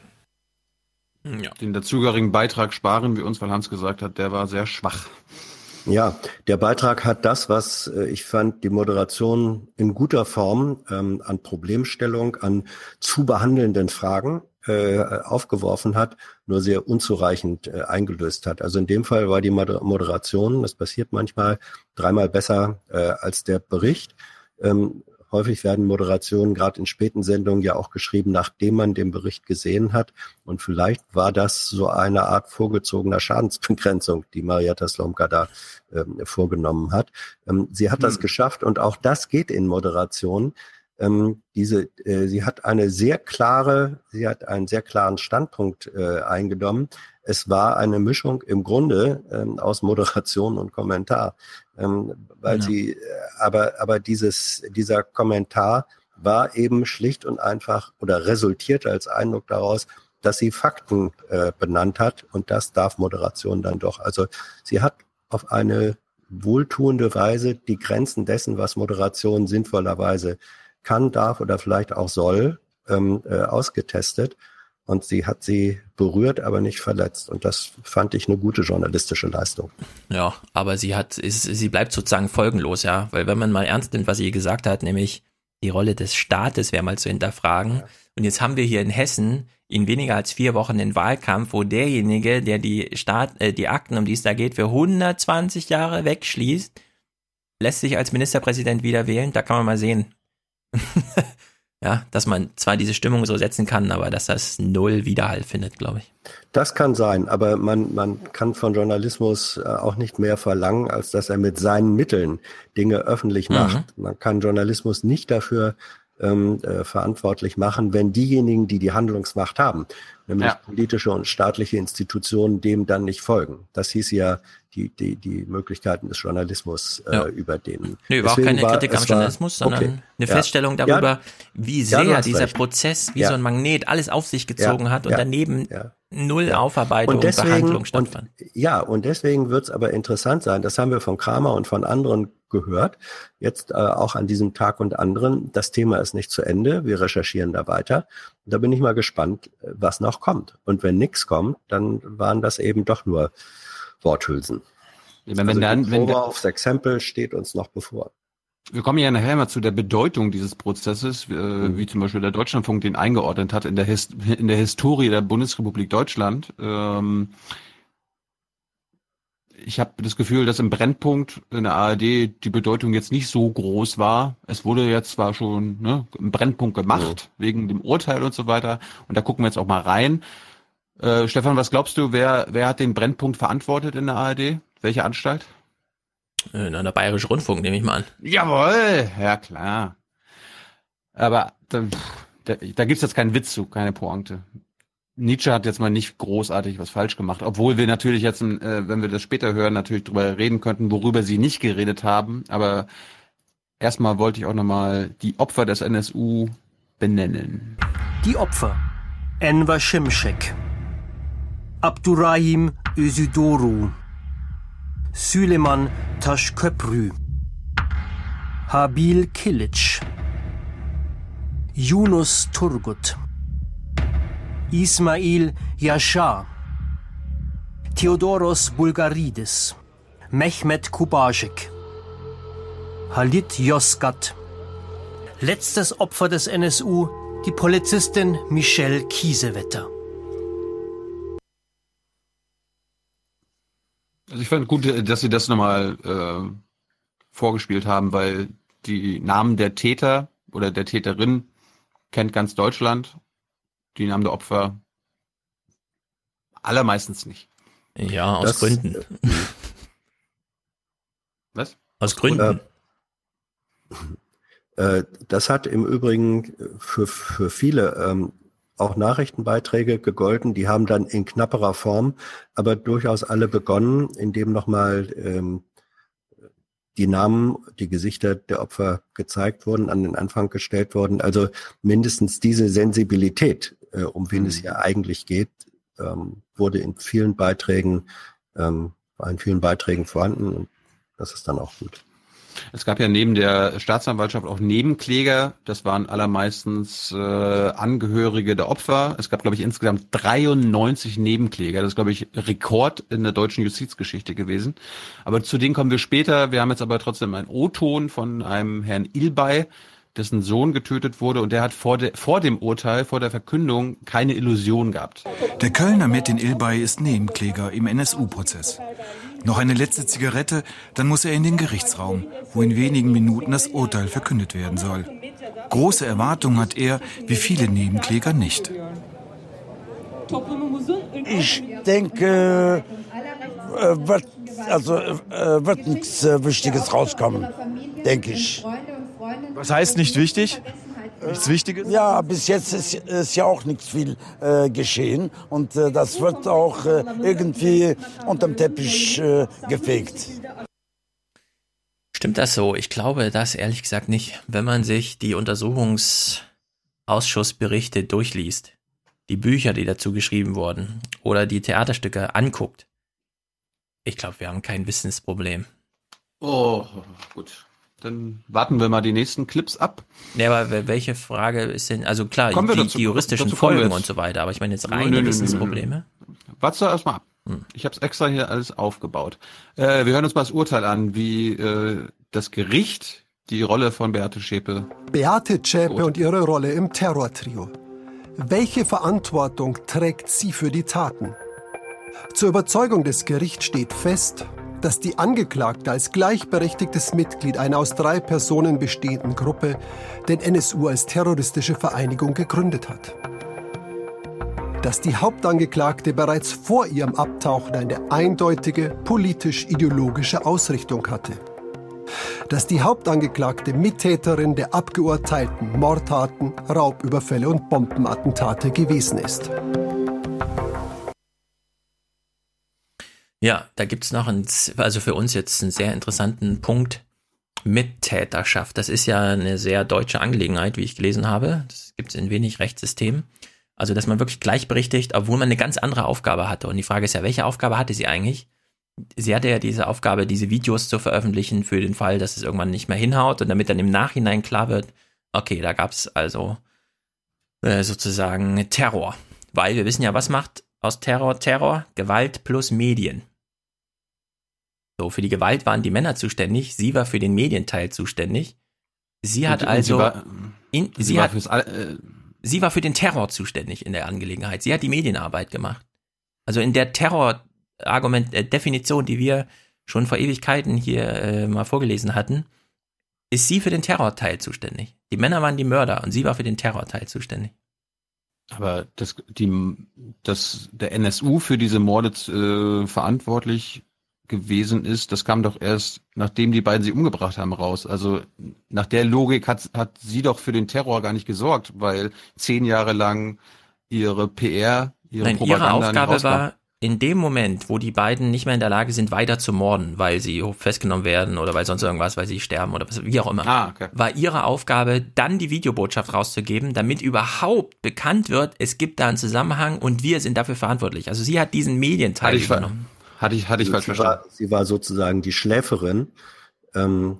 Ja. Den dazugehörigen Beitrag sparen wir uns, weil Hans gesagt hat, der war sehr schwach. Ja, der Beitrag hat das, was äh, ich fand, die Moderation in guter Form ähm, an Problemstellung, an zu behandelnden Fragen äh, aufgeworfen hat, nur sehr unzureichend äh, eingelöst hat. Also in dem Fall war die Moder Moderation, das passiert manchmal, dreimal besser äh, als der Bericht. Ähm, Häufig werden Moderationen gerade in späten Sendungen ja auch geschrieben, nachdem man den Bericht gesehen hat. Und vielleicht war das so eine Art vorgezogener Schadensbegrenzung, die Marietta Slomka da ähm, vorgenommen hat. Ähm, sie hat das geschafft und auch das geht in Moderation. Ähm, diese, äh, sie hat eine sehr klare, sie hat einen sehr klaren Standpunkt äh, eingenommen, Es war eine Mischung im Grunde ähm, aus Moderation und Kommentar, ähm, weil ja. sie, äh, aber, aber dieses, dieser Kommentar war eben schlicht und einfach oder resultierte als Eindruck daraus, dass sie Fakten äh, benannt hat und das darf Moderation dann doch. Also sie hat auf eine wohltuende Weise die Grenzen dessen, was Moderation sinnvollerweise kann, darf oder vielleicht auch soll, ähm, äh, ausgetestet. Und sie hat sie berührt, aber nicht verletzt. Und das fand ich eine gute journalistische Leistung. Ja, aber sie hat, ist, sie bleibt sozusagen folgenlos, ja. Weil wenn man mal ernst nimmt, was sie gesagt hat, nämlich die Rolle des Staates wäre mal zu hinterfragen. Ja. Und jetzt haben wir hier in Hessen in weniger als vier Wochen den Wahlkampf, wo derjenige, der die Staat, äh, die Akten, um die es da geht, für 120 Jahre wegschließt, lässt sich als Ministerpräsident wieder wählen. Da kann man mal sehen. *laughs* ja, dass man zwar diese Stimmung so setzen kann, aber dass das null Widerhall findet, glaube ich. Das kann sein, aber man, man kann von Journalismus äh, auch nicht mehr verlangen, als dass er mit seinen Mitteln Dinge öffentlich mhm. macht. Mhm. Man kann Journalismus nicht dafür ähm, äh, verantwortlich machen, wenn diejenigen, die die Handlungsmacht haben, nämlich ja. politische und staatliche Institutionen, dem dann nicht folgen. Das hieß ja die, die, die Möglichkeiten des Journalismus äh, ja. über den. Nö, war auch keine war, Kritik am Journalismus, war, sondern okay. eine ja. Feststellung darüber, wie sehr dieser recht. Prozess wie so ein Magnet alles auf sich gezogen hat und daneben null Aufarbeitung und, deswegen, und Behandlung stattfand. Und, ja, und deswegen wird es aber interessant sein, das haben wir von Kramer und von anderen gehört, jetzt äh, auch an diesem Tag und anderen. Das Thema ist nicht zu Ende, wir recherchieren da weiter. Da bin ich mal gespannt, was noch kommt. Und wenn nichts kommt, dann waren das eben doch nur Worthülsen. Wenn, wenn also dann, wenn der, aufs Exempel steht uns noch bevor. Wir kommen ja nachher mal zu der Bedeutung dieses Prozesses, äh, mhm. wie zum Beispiel der Deutschlandfunk den eingeordnet hat in der, Hist in der Historie der Bundesrepublik Deutschland. Ähm, ich habe das Gefühl, dass im Brennpunkt in der ARD die Bedeutung jetzt nicht so groß war. Es wurde jetzt zwar schon ne, im Brennpunkt gemacht, mhm. wegen dem Urteil und so weiter. Und da gucken wir jetzt auch mal rein. Äh, Stefan, was glaubst du, wer, wer hat den Brennpunkt verantwortet in der ARD? Welche Anstalt? Äh, in der Bayerische Rundfunk, nehme ich mal an. Jawohl, ja klar. Aber da, da, da gibt's jetzt keinen Witz zu, keine Pointe. Nietzsche hat jetzt mal nicht großartig was falsch gemacht, obwohl wir natürlich jetzt, äh, wenn wir das später hören, natürlich darüber reden könnten, worüber sie nicht geredet haben. Aber erstmal wollte ich auch nochmal die Opfer des NSU benennen. Die Opfer. Enver Şimşek, Abdurrahim Özidoru, Süleyman Taşköprü, Habil Kilic, Yunus Turgut, Ismail Yasha, Theodoros Bulgaridis, Mehmet Kubasik, Halit Yozgat. Letztes Opfer des NSU, die Polizistin Michelle Kiesewetter. Also ich fand gut, dass Sie das nochmal äh, vorgespielt haben, weil die Namen der Täter oder der Täterin kennt ganz Deutschland die Namen der Opfer allermeistens nicht. Ja, aus das, Gründen. *laughs* Was? Aus Gründen. Äh, das hat im Übrigen für, für viele ähm, auch Nachrichtenbeiträge gegolten. Die haben dann in knapperer Form, aber durchaus alle begonnen, indem nochmal ähm, die Namen, die Gesichter der Opfer gezeigt wurden, an den Anfang gestellt wurden. Also mindestens diese Sensibilität äh, um wen mhm. es hier eigentlich geht, ähm, wurde in vielen Beiträgen, ähm, in vielen Beiträgen vorhanden und das ist dann auch gut. Es gab ja neben der Staatsanwaltschaft auch Nebenkläger. Das waren allermeistens äh, Angehörige der Opfer. Es gab, glaube ich, insgesamt 93 Nebenkläger. Das ist, glaube ich, Rekord in der deutschen Justizgeschichte gewesen. Aber zu denen kommen wir später. Wir haben jetzt aber trotzdem einen O-Ton von einem Herrn Ilbay, dessen Sohn getötet wurde und der hat vor, de, vor dem Urteil, vor der Verkündung keine Illusion gehabt. Der Kölner Metin Ilbay ist Nebenkläger im NSU-Prozess. Noch eine letzte Zigarette, dann muss er in den Gerichtsraum, wo in wenigen Minuten das Urteil verkündet werden soll. Große Erwartungen hat er, wie viele Nebenkläger nicht. Ich denke, äh, wird, also, äh, wird nichts äh, Wichtiges rauskommen, denke ich. Was heißt nicht wichtig? Nichts Wichtiges? Ja, bis jetzt ist, ist ja auch nichts viel äh, geschehen und äh, das wird auch äh, irgendwie unterm Teppich äh, gefegt. Stimmt das so? Ich glaube das ehrlich gesagt nicht. Wenn man sich die Untersuchungsausschussberichte durchliest, die Bücher, die dazu geschrieben wurden, oder die Theaterstücke anguckt, ich glaube, wir haben kein Wissensproblem. Oh, gut. Dann warten wir mal die nächsten Clips ab. Ja, aber welche Frage ist denn, also klar, die, dazu, die, juristischen Folgen und so weiter, aber ich meine jetzt nö, Wissensprobleme. Warte erstmal ab. Hm. Ich habe es extra hier alles aufgebaut. Äh, wir hören uns mal das Urteil an, wie äh, das Gericht die Rolle von Beate Schäpe. Beate Schäpe und ihre Rolle im Terrortrio. Welche Verantwortung trägt sie für die Taten? Zur Überzeugung des Gerichts steht fest, dass die Angeklagte als gleichberechtigtes Mitglied einer aus drei Personen bestehenden Gruppe den NSU als terroristische Vereinigung gegründet hat. Dass die Hauptangeklagte bereits vor ihrem Abtauchen eine eindeutige politisch-ideologische Ausrichtung hatte. Dass die Hauptangeklagte Mittäterin der abgeurteilten Mordtaten, Raubüberfälle und Bombenattentate gewesen ist. Ja, da gibt's noch einen, also für uns jetzt einen sehr interessanten Punkt. Mittäterschaft. Das ist ja eine sehr deutsche Angelegenheit, wie ich gelesen habe. Das gibt's in wenig Rechtssystemen. Also, dass man wirklich gleichberechtigt, obwohl man eine ganz andere Aufgabe hatte. Und die Frage ist ja, welche Aufgabe hatte sie eigentlich? Sie hatte ja diese Aufgabe, diese Videos zu veröffentlichen für den Fall, dass es irgendwann nicht mehr hinhaut und damit dann im Nachhinein klar wird, okay, da gab's also äh, sozusagen Terror. Weil wir wissen ja, was macht aus Terror Terror? Gewalt plus Medien. So, für die Gewalt waren die Männer zuständig, sie war für den Medienteil zuständig. Sie hat und, also. Und sie war, in, sie, sie, war hat, äh, sie war für den Terror zuständig in der Angelegenheit. Sie hat die Medienarbeit gemacht. Also in der Terror-Argument, äh, die wir schon vor Ewigkeiten hier äh, mal vorgelesen hatten, ist sie für den Terrorteil zuständig. Die Männer waren die Mörder und sie war für den Terrorteil zuständig. Aber das, die, das, der NSU für diese Morde äh, verantwortlich gewesen ist, das kam doch erst, nachdem die beiden sie umgebracht haben, raus. Also nach der Logik hat, hat sie doch für den Terror gar nicht gesorgt, weil zehn Jahre lang ihre PR, ihre Nein, Propaganda ihre Aufgabe war, in dem Moment, wo die beiden nicht mehr in der Lage sind, weiter zu morden, weil sie festgenommen werden oder weil sonst irgendwas, weil sie sterben oder was, wie auch immer, ah, okay. war ihre Aufgabe, dann die Videobotschaft rauszugeben, damit überhaupt bekannt wird, es gibt da einen Zusammenhang und wir sind dafür verantwortlich. Also sie hat diesen Medienteil übernommen. Hatte ich, hatte ich falsch verstanden. War, sie war sozusagen die Schläferin, ähm,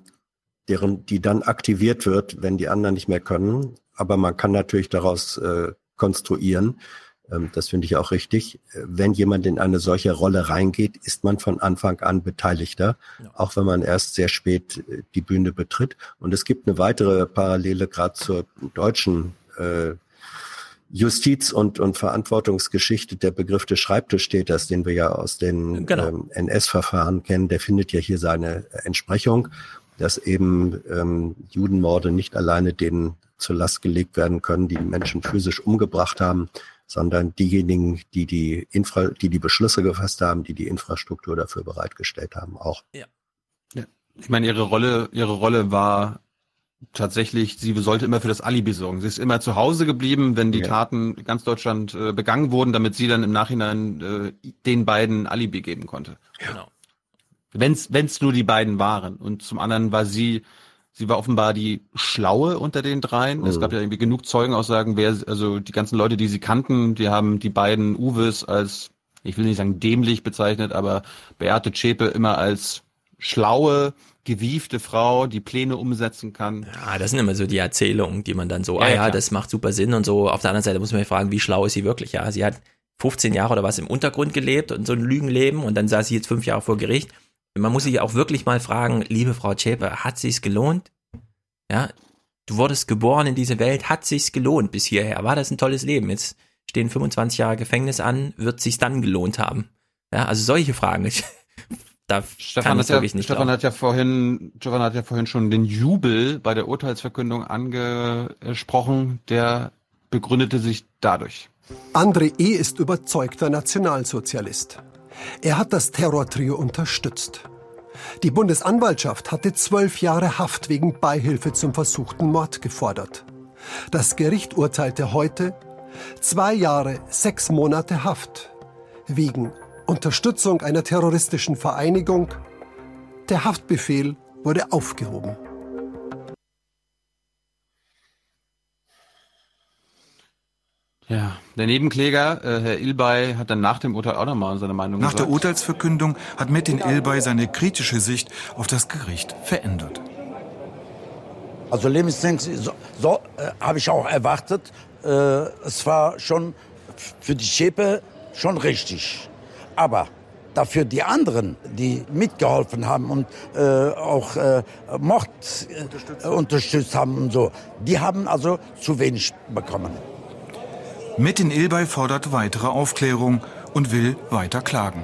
deren, die dann aktiviert wird, wenn die anderen nicht mehr können. Aber man kann natürlich daraus äh, konstruieren, ähm, das finde ich auch richtig, wenn jemand in eine solche Rolle reingeht, ist man von Anfang an Beteiligter, ja. auch wenn man erst sehr spät äh, die Bühne betritt. Und es gibt eine weitere Parallele gerade zur deutschen äh, Justiz- und, und Verantwortungsgeschichte, der Begriff des Schreibtischtäters, den wir ja aus den genau. ähm, NS-Verfahren kennen, der findet ja hier seine Entsprechung, dass eben ähm, Judenmorde nicht alleine denen zur Last gelegt werden können, die Menschen physisch umgebracht haben, sondern diejenigen, die die, Infra die die Beschlüsse gefasst haben, die die Infrastruktur dafür bereitgestellt haben, auch. Ja. ja. Ich meine, ihre Rolle, ihre Rolle war tatsächlich, sie sollte immer für das Alibi sorgen. Sie ist immer zu Hause geblieben, wenn die ja. Taten ganz Deutschland äh, begangen wurden, damit sie dann im Nachhinein äh, den beiden Alibi geben konnte. Genau. Wenn's, wenn's nur die beiden waren. Und zum anderen war sie, sie war offenbar die Schlaue unter den dreien. Mhm. Es gab ja irgendwie genug Zeugenaussagen, wer, also die ganzen Leute, die sie kannten, die haben die beiden Uwes als, ich will nicht sagen dämlich bezeichnet, aber Beate Zschäpe immer als schlaue, gewiefte Frau, die Pläne umsetzen kann. Ja, das sind immer so die Erzählungen, die man dann so, ja, ah ja, klar. das macht super Sinn und so. Auf der anderen Seite muss man sich fragen, wie schlau ist sie wirklich? Ja, sie hat 15 Jahre oder was im Untergrund gelebt und so ein Lügenleben und dann saß sie jetzt fünf Jahre vor Gericht. Man muss sich auch wirklich mal fragen, liebe Frau Schäper, hat sich's gelohnt? Ja, du wurdest geboren in diese Welt, hat sich's gelohnt bis hierher? War das ein tolles Leben? Jetzt stehen 25 Jahre Gefängnis an, wird sich's dann gelohnt haben? Ja, also solche Fragen. *laughs* Da Stefan, hat ja, Stefan hat ja vorhin, Stefan hat ja vorhin schon den Jubel bei der Urteilsverkündung angesprochen, der begründete sich dadurch. André E. ist überzeugter Nationalsozialist. Er hat das Terrortrio unterstützt. Die Bundesanwaltschaft hatte zwölf Jahre Haft wegen Beihilfe zum versuchten Mord gefordert. Das Gericht urteilte heute zwei Jahre, sechs Monate Haft wegen Unterstützung einer terroristischen Vereinigung. Der Haftbefehl wurde aufgehoben. Ja, der Nebenkläger, äh, Herr Ilbay, hat dann nach dem Urteil auch nochmal seine Meinung Nach gesagt. der Urteilsverkündung hat Metin Ilbay seine kritische Sicht auf das Gericht verändert. Also lebenslänglich, so, so äh, habe ich auch erwartet. Äh, es war schon für die Schäpe schon richtig. Aber dafür die anderen, die mitgeholfen haben und äh, auch äh, Mord äh, unterstützt haben und so, die haben also zu wenig bekommen. Metin Ilbay fordert weitere Aufklärung und will weiter klagen.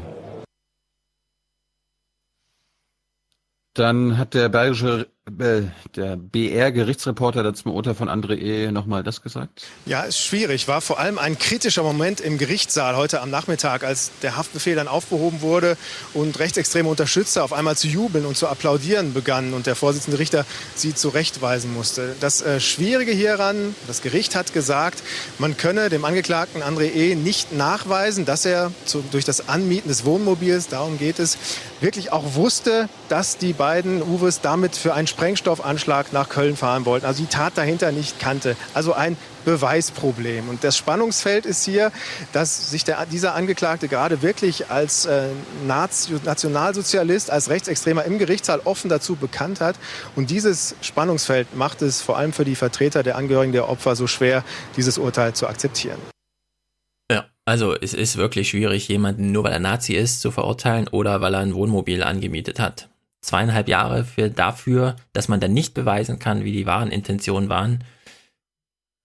Dann hat der bayerische, der BR-Gerichtsreporter da zum Urteil von André E. nochmal das gesagt. Ja, ist schwierig. War vor allem ein kritischer Moment im Gerichtssaal heute am Nachmittag, als der Haftbefehl dann aufgehoben wurde und rechtsextreme Unterstützer auf einmal zu jubeln und zu applaudieren begannen und der Vorsitzende Richter sie zurechtweisen musste. Das äh, Schwierige hieran, das Gericht hat gesagt, man könne dem Angeklagten André E. nicht nachweisen, dass er zu, durch das Anmieten des Wohnmobils, darum geht es, wirklich auch wusste, dass die beiden Uwes damit für einen Sprengstoffanschlag nach Köln fahren wollten. Also die Tat dahinter nicht kannte. Also ein Beweisproblem. Und das Spannungsfeld ist hier, dass sich der, dieser Angeklagte gerade wirklich als äh, Nationalsozialist, als Rechtsextremer im Gerichtssaal offen dazu bekannt hat. Und dieses Spannungsfeld macht es vor allem für die Vertreter der Angehörigen der Opfer so schwer, dieses Urteil zu akzeptieren. Ja, also es ist wirklich schwierig, jemanden nur weil er Nazi ist zu verurteilen oder weil er ein Wohnmobil angemietet hat. Zweieinhalb Jahre für dafür, dass man dann nicht beweisen kann, wie die wahren Intentionen waren.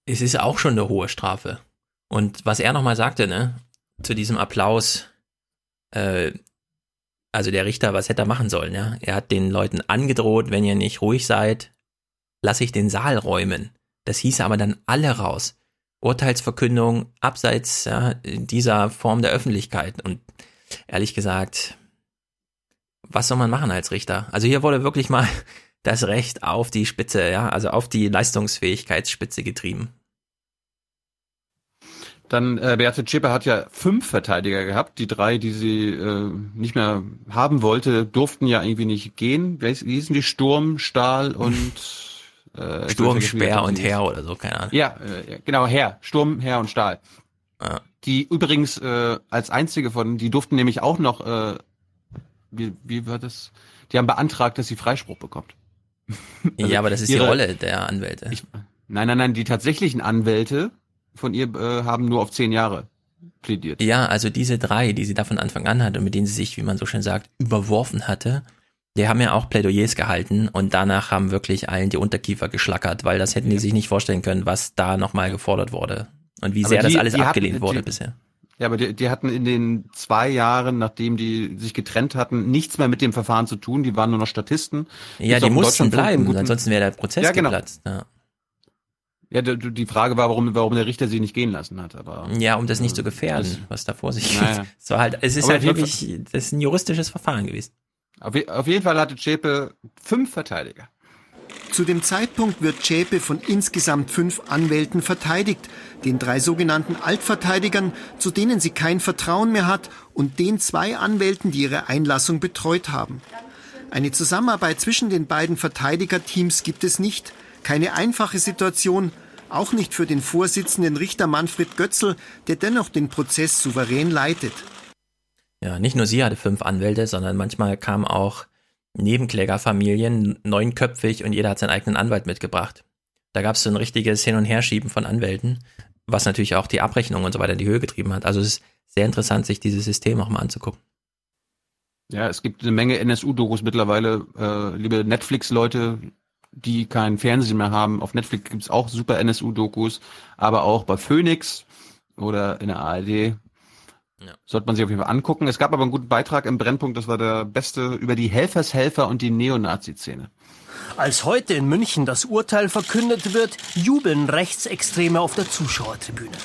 Es ist auch schon eine hohe Strafe. Und was er nochmal sagte, ne, zu diesem Applaus, äh, also der Richter, was hätte er machen sollen, ja? Er hat den Leuten angedroht, wenn ihr nicht ruhig seid, lasse ich den Saal räumen. Das hieße aber dann alle raus. Urteilsverkündung abseits ja, dieser Form der Öffentlichkeit. Und ehrlich gesagt, was soll man machen als Richter? Also hier wurde wirklich mal *laughs* das Recht auf die Spitze, ja, also auf die Leistungsfähigkeitsspitze getrieben. Dann äh, Beate Zschäpe hat ja fünf Verteidiger gehabt. Die drei, die sie äh, nicht mehr haben wollte, durften ja irgendwie nicht gehen. Wie hießen die? Sturm, Stahl und äh, Sturm, Speer und Herr oder so, keine Ahnung. Ja, äh, genau, Herr. Sturm, Herr und Stahl. Ja. Die übrigens äh, als einzige von, die durften nämlich auch noch, äh, wie, wie war das? Die haben beantragt, dass sie Freispruch bekommt. *laughs* Also ja, aber das ist ihre, die Rolle der Anwälte. Ich, nein, nein, nein, die tatsächlichen Anwälte von ihr äh, haben nur auf zehn Jahre plädiert. Ja, also diese drei, die sie da von Anfang an hatte und mit denen sie sich, wie man so schön sagt, überworfen hatte, die haben ja auch Plädoyers gehalten und danach haben wirklich allen die Unterkiefer geschlackert, weil das hätten die sich nicht vorstellen können, was da nochmal gefordert wurde und wie Aber sehr die- das alles abgelehnt wurde die- bisher. Ja, aber die, die hatten in den zwei Jahren, nachdem die sich getrennt hatten, nichts mehr mit dem Verfahren zu tun. Die waren nur noch Statisten. Ja, die mussten bleiben, guten- ansonsten wäre der Prozess Ja, genau. geplatzt. Ja. Ja, die, die Frage war, warum, warum der Richter sie nicht gehen lassen hat. Aber ja, um das nicht zu gefährden, was da vor sich geht. Naja. Es war halt, es ist Aber halt wirklich, das ist ein juristisches Verfahren gewesen. Auf, auf jeden Fall hatte Zschäpe fünf Verteidiger. Zu dem Zeitpunkt wird Zschäpe von insgesamt fünf Anwälten verteidigt, den drei sogenannten Altverteidigern, zu denen sie kein Vertrauen mehr hat, und den zwei Anwälten, die ihre Einlassung betreut haben. Eine Zusammenarbeit zwischen den beiden Verteidigerteams gibt es nicht. Keine einfache Situation, auch nicht für den Vorsitzenden Richter Manfred Götzl, der dennoch den Prozess souverän leitet. Ja, nicht nur sie hatte fünf Anwälte, sondern manchmal kamen auch Nebenklägerfamilien, neunköpfig und jeder hat seinen eigenen Anwalt mitgebracht. Da gab es so ein richtiges Hin- und Herschieben von Anwälten, was natürlich auch die Abrechnung und so weiter in die Höhe getrieben hat. Also es ist sehr interessant, sich dieses System auch mal anzugucken. Ja, es gibt eine Menge NSU-Dokus mittlerweile. Äh, liebe Netflix-Leute, die keinen Fernsehen mehr haben. Auf Netflix gibt's auch super NSU-Dokus, aber auch bei Phoenix oder in der ARD. Sollte man sich auf jeden Fall angucken. Es gab aber einen guten Beitrag im Brennpunkt, das war der beste, über die Helfershelfer und die Neonazi-Szene. Als heute in München das Urteil verkündet wird, jubeln Rechtsextreme auf der Zuschauertribüne.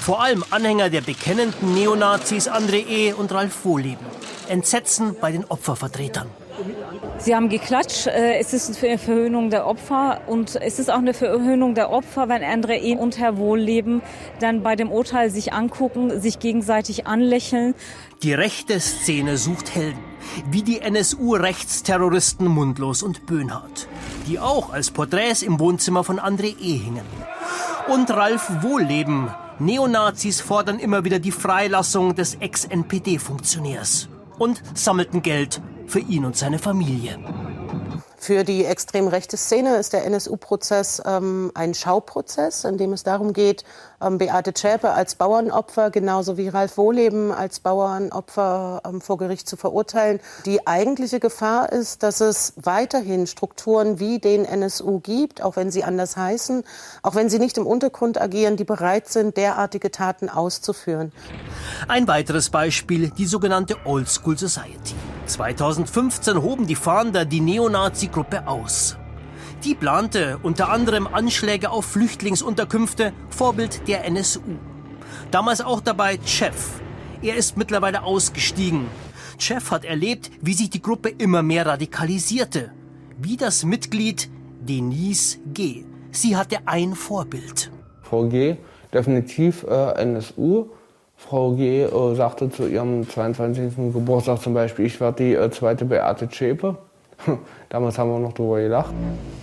Vor allem Anhänger der bekennenden Neonazis André E. und Ralf Wohleben. Entsetzen bei den Opfervertretern. Sie haben geklatscht. Äh, es ist eine Verhöhnung der Opfer und es ist auch eine Verhöhnung der Opfer, wenn Andre E. und Herr Wohlleben dann bei dem Urteil sich angucken, sich gegenseitig anlächeln. Die rechte Szene sucht Helden, wie die NSU-Rechtsterroristen Mundlos und Böhnhardt, die auch als Porträts im Wohnzimmer von André E. hingen. Und Ralf Wohlleben. Neonazis fordern immer wieder die Freilassung des Ex-NPD-Funktionärs und sammelten Geld für ihn und seine Familie. Für die extrem rechte Szene ist der NSU-Prozess ähm, ein Schauprozess, in dem es darum geht, ähm, Beate Zschäpe als Bauernopfer genauso wie Ralf Wohleben als Bauernopfer ähm, vor Gericht zu verurteilen. Die eigentliche Gefahr ist, dass es weiterhin Strukturen wie den NSU gibt, auch wenn sie anders heißen, auch wenn sie nicht im Untergrund agieren, die bereit sind, derartige Taten auszuführen. Ein weiteres Beispiel, die sogenannte Old School Society. 2015 hoben die Fahnder die Neonazi-Gruppe aus. Die plante unter anderem Anschläge auf Flüchtlingsunterkünfte, Vorbild der NSU. Damals auch dabei Chef. Er ist mittlerweile ausgestiegen. Chef hat erlebt, wie sich die Gruppe immer mehr radikalisierte. Wie das Mitglied Denise G. Sie hatte ein Vorbild. Frau G. definitiv äh, NSU Frau G. Äh, sagte zu ihrem 22. Geburtstag zum Beispiel, ich werde die äh, zweite Beate Zschäpe. *laughs* Damals haben wir noch darüber gelacht.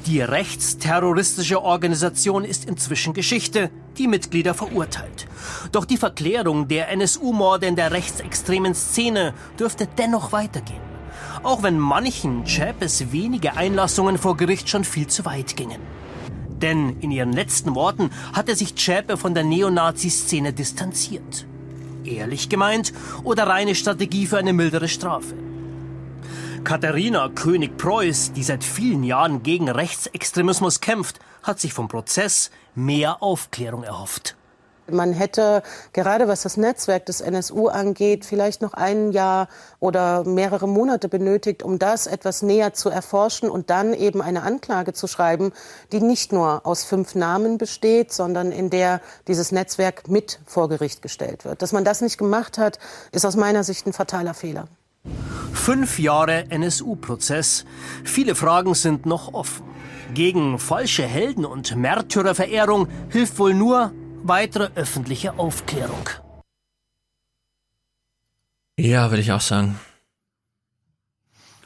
Die rechtsterroristische Organisation ist inzwischen Geschichte, die Mitglieder verurteilt. Doch die Verklärung der NSU-Morde in der rechtsextremen Szene dürfte dennoch weitergehen. Auch wenn manchen Chapes wenige Einlassungen vor Gericht schon viel zu weit gingen. Denn in ihren letzten Worten hatte sich Zschäpe von der Neonazi-Szene distanziert. Ehrlich gemeint oder reine Strategie für eine mildere Strafe? Katharina König-Preuß, die seit vielen Jahren gegen Rechtsextremismus kämpft, hat sich vom Prozess mehr Aufklärung erhofft. Man hätte, gerade was das Netzwerk des NSU angeht, vielleicht noch ein Jahr oder mehrere Monate benötigt, um das etwas näher zu erforschen und dann eben eine Anklage zu schreiben, die nicht nur aus fünf Namen besteht, sondern in der dieses Netzwerk mit vor Gericht gestellt wird. Dass man das nicht gemacht hat, ist aus meiner Sicht ein fataler Fehler. Fünf Jahre NSU-Prozess. Viele Fragen sind noch offen. Gegen falsche Helden- und Märtyrerverehrung hilft wohl nur weitere öffentliche Aufklärung. Ja, würde ich auch sagen.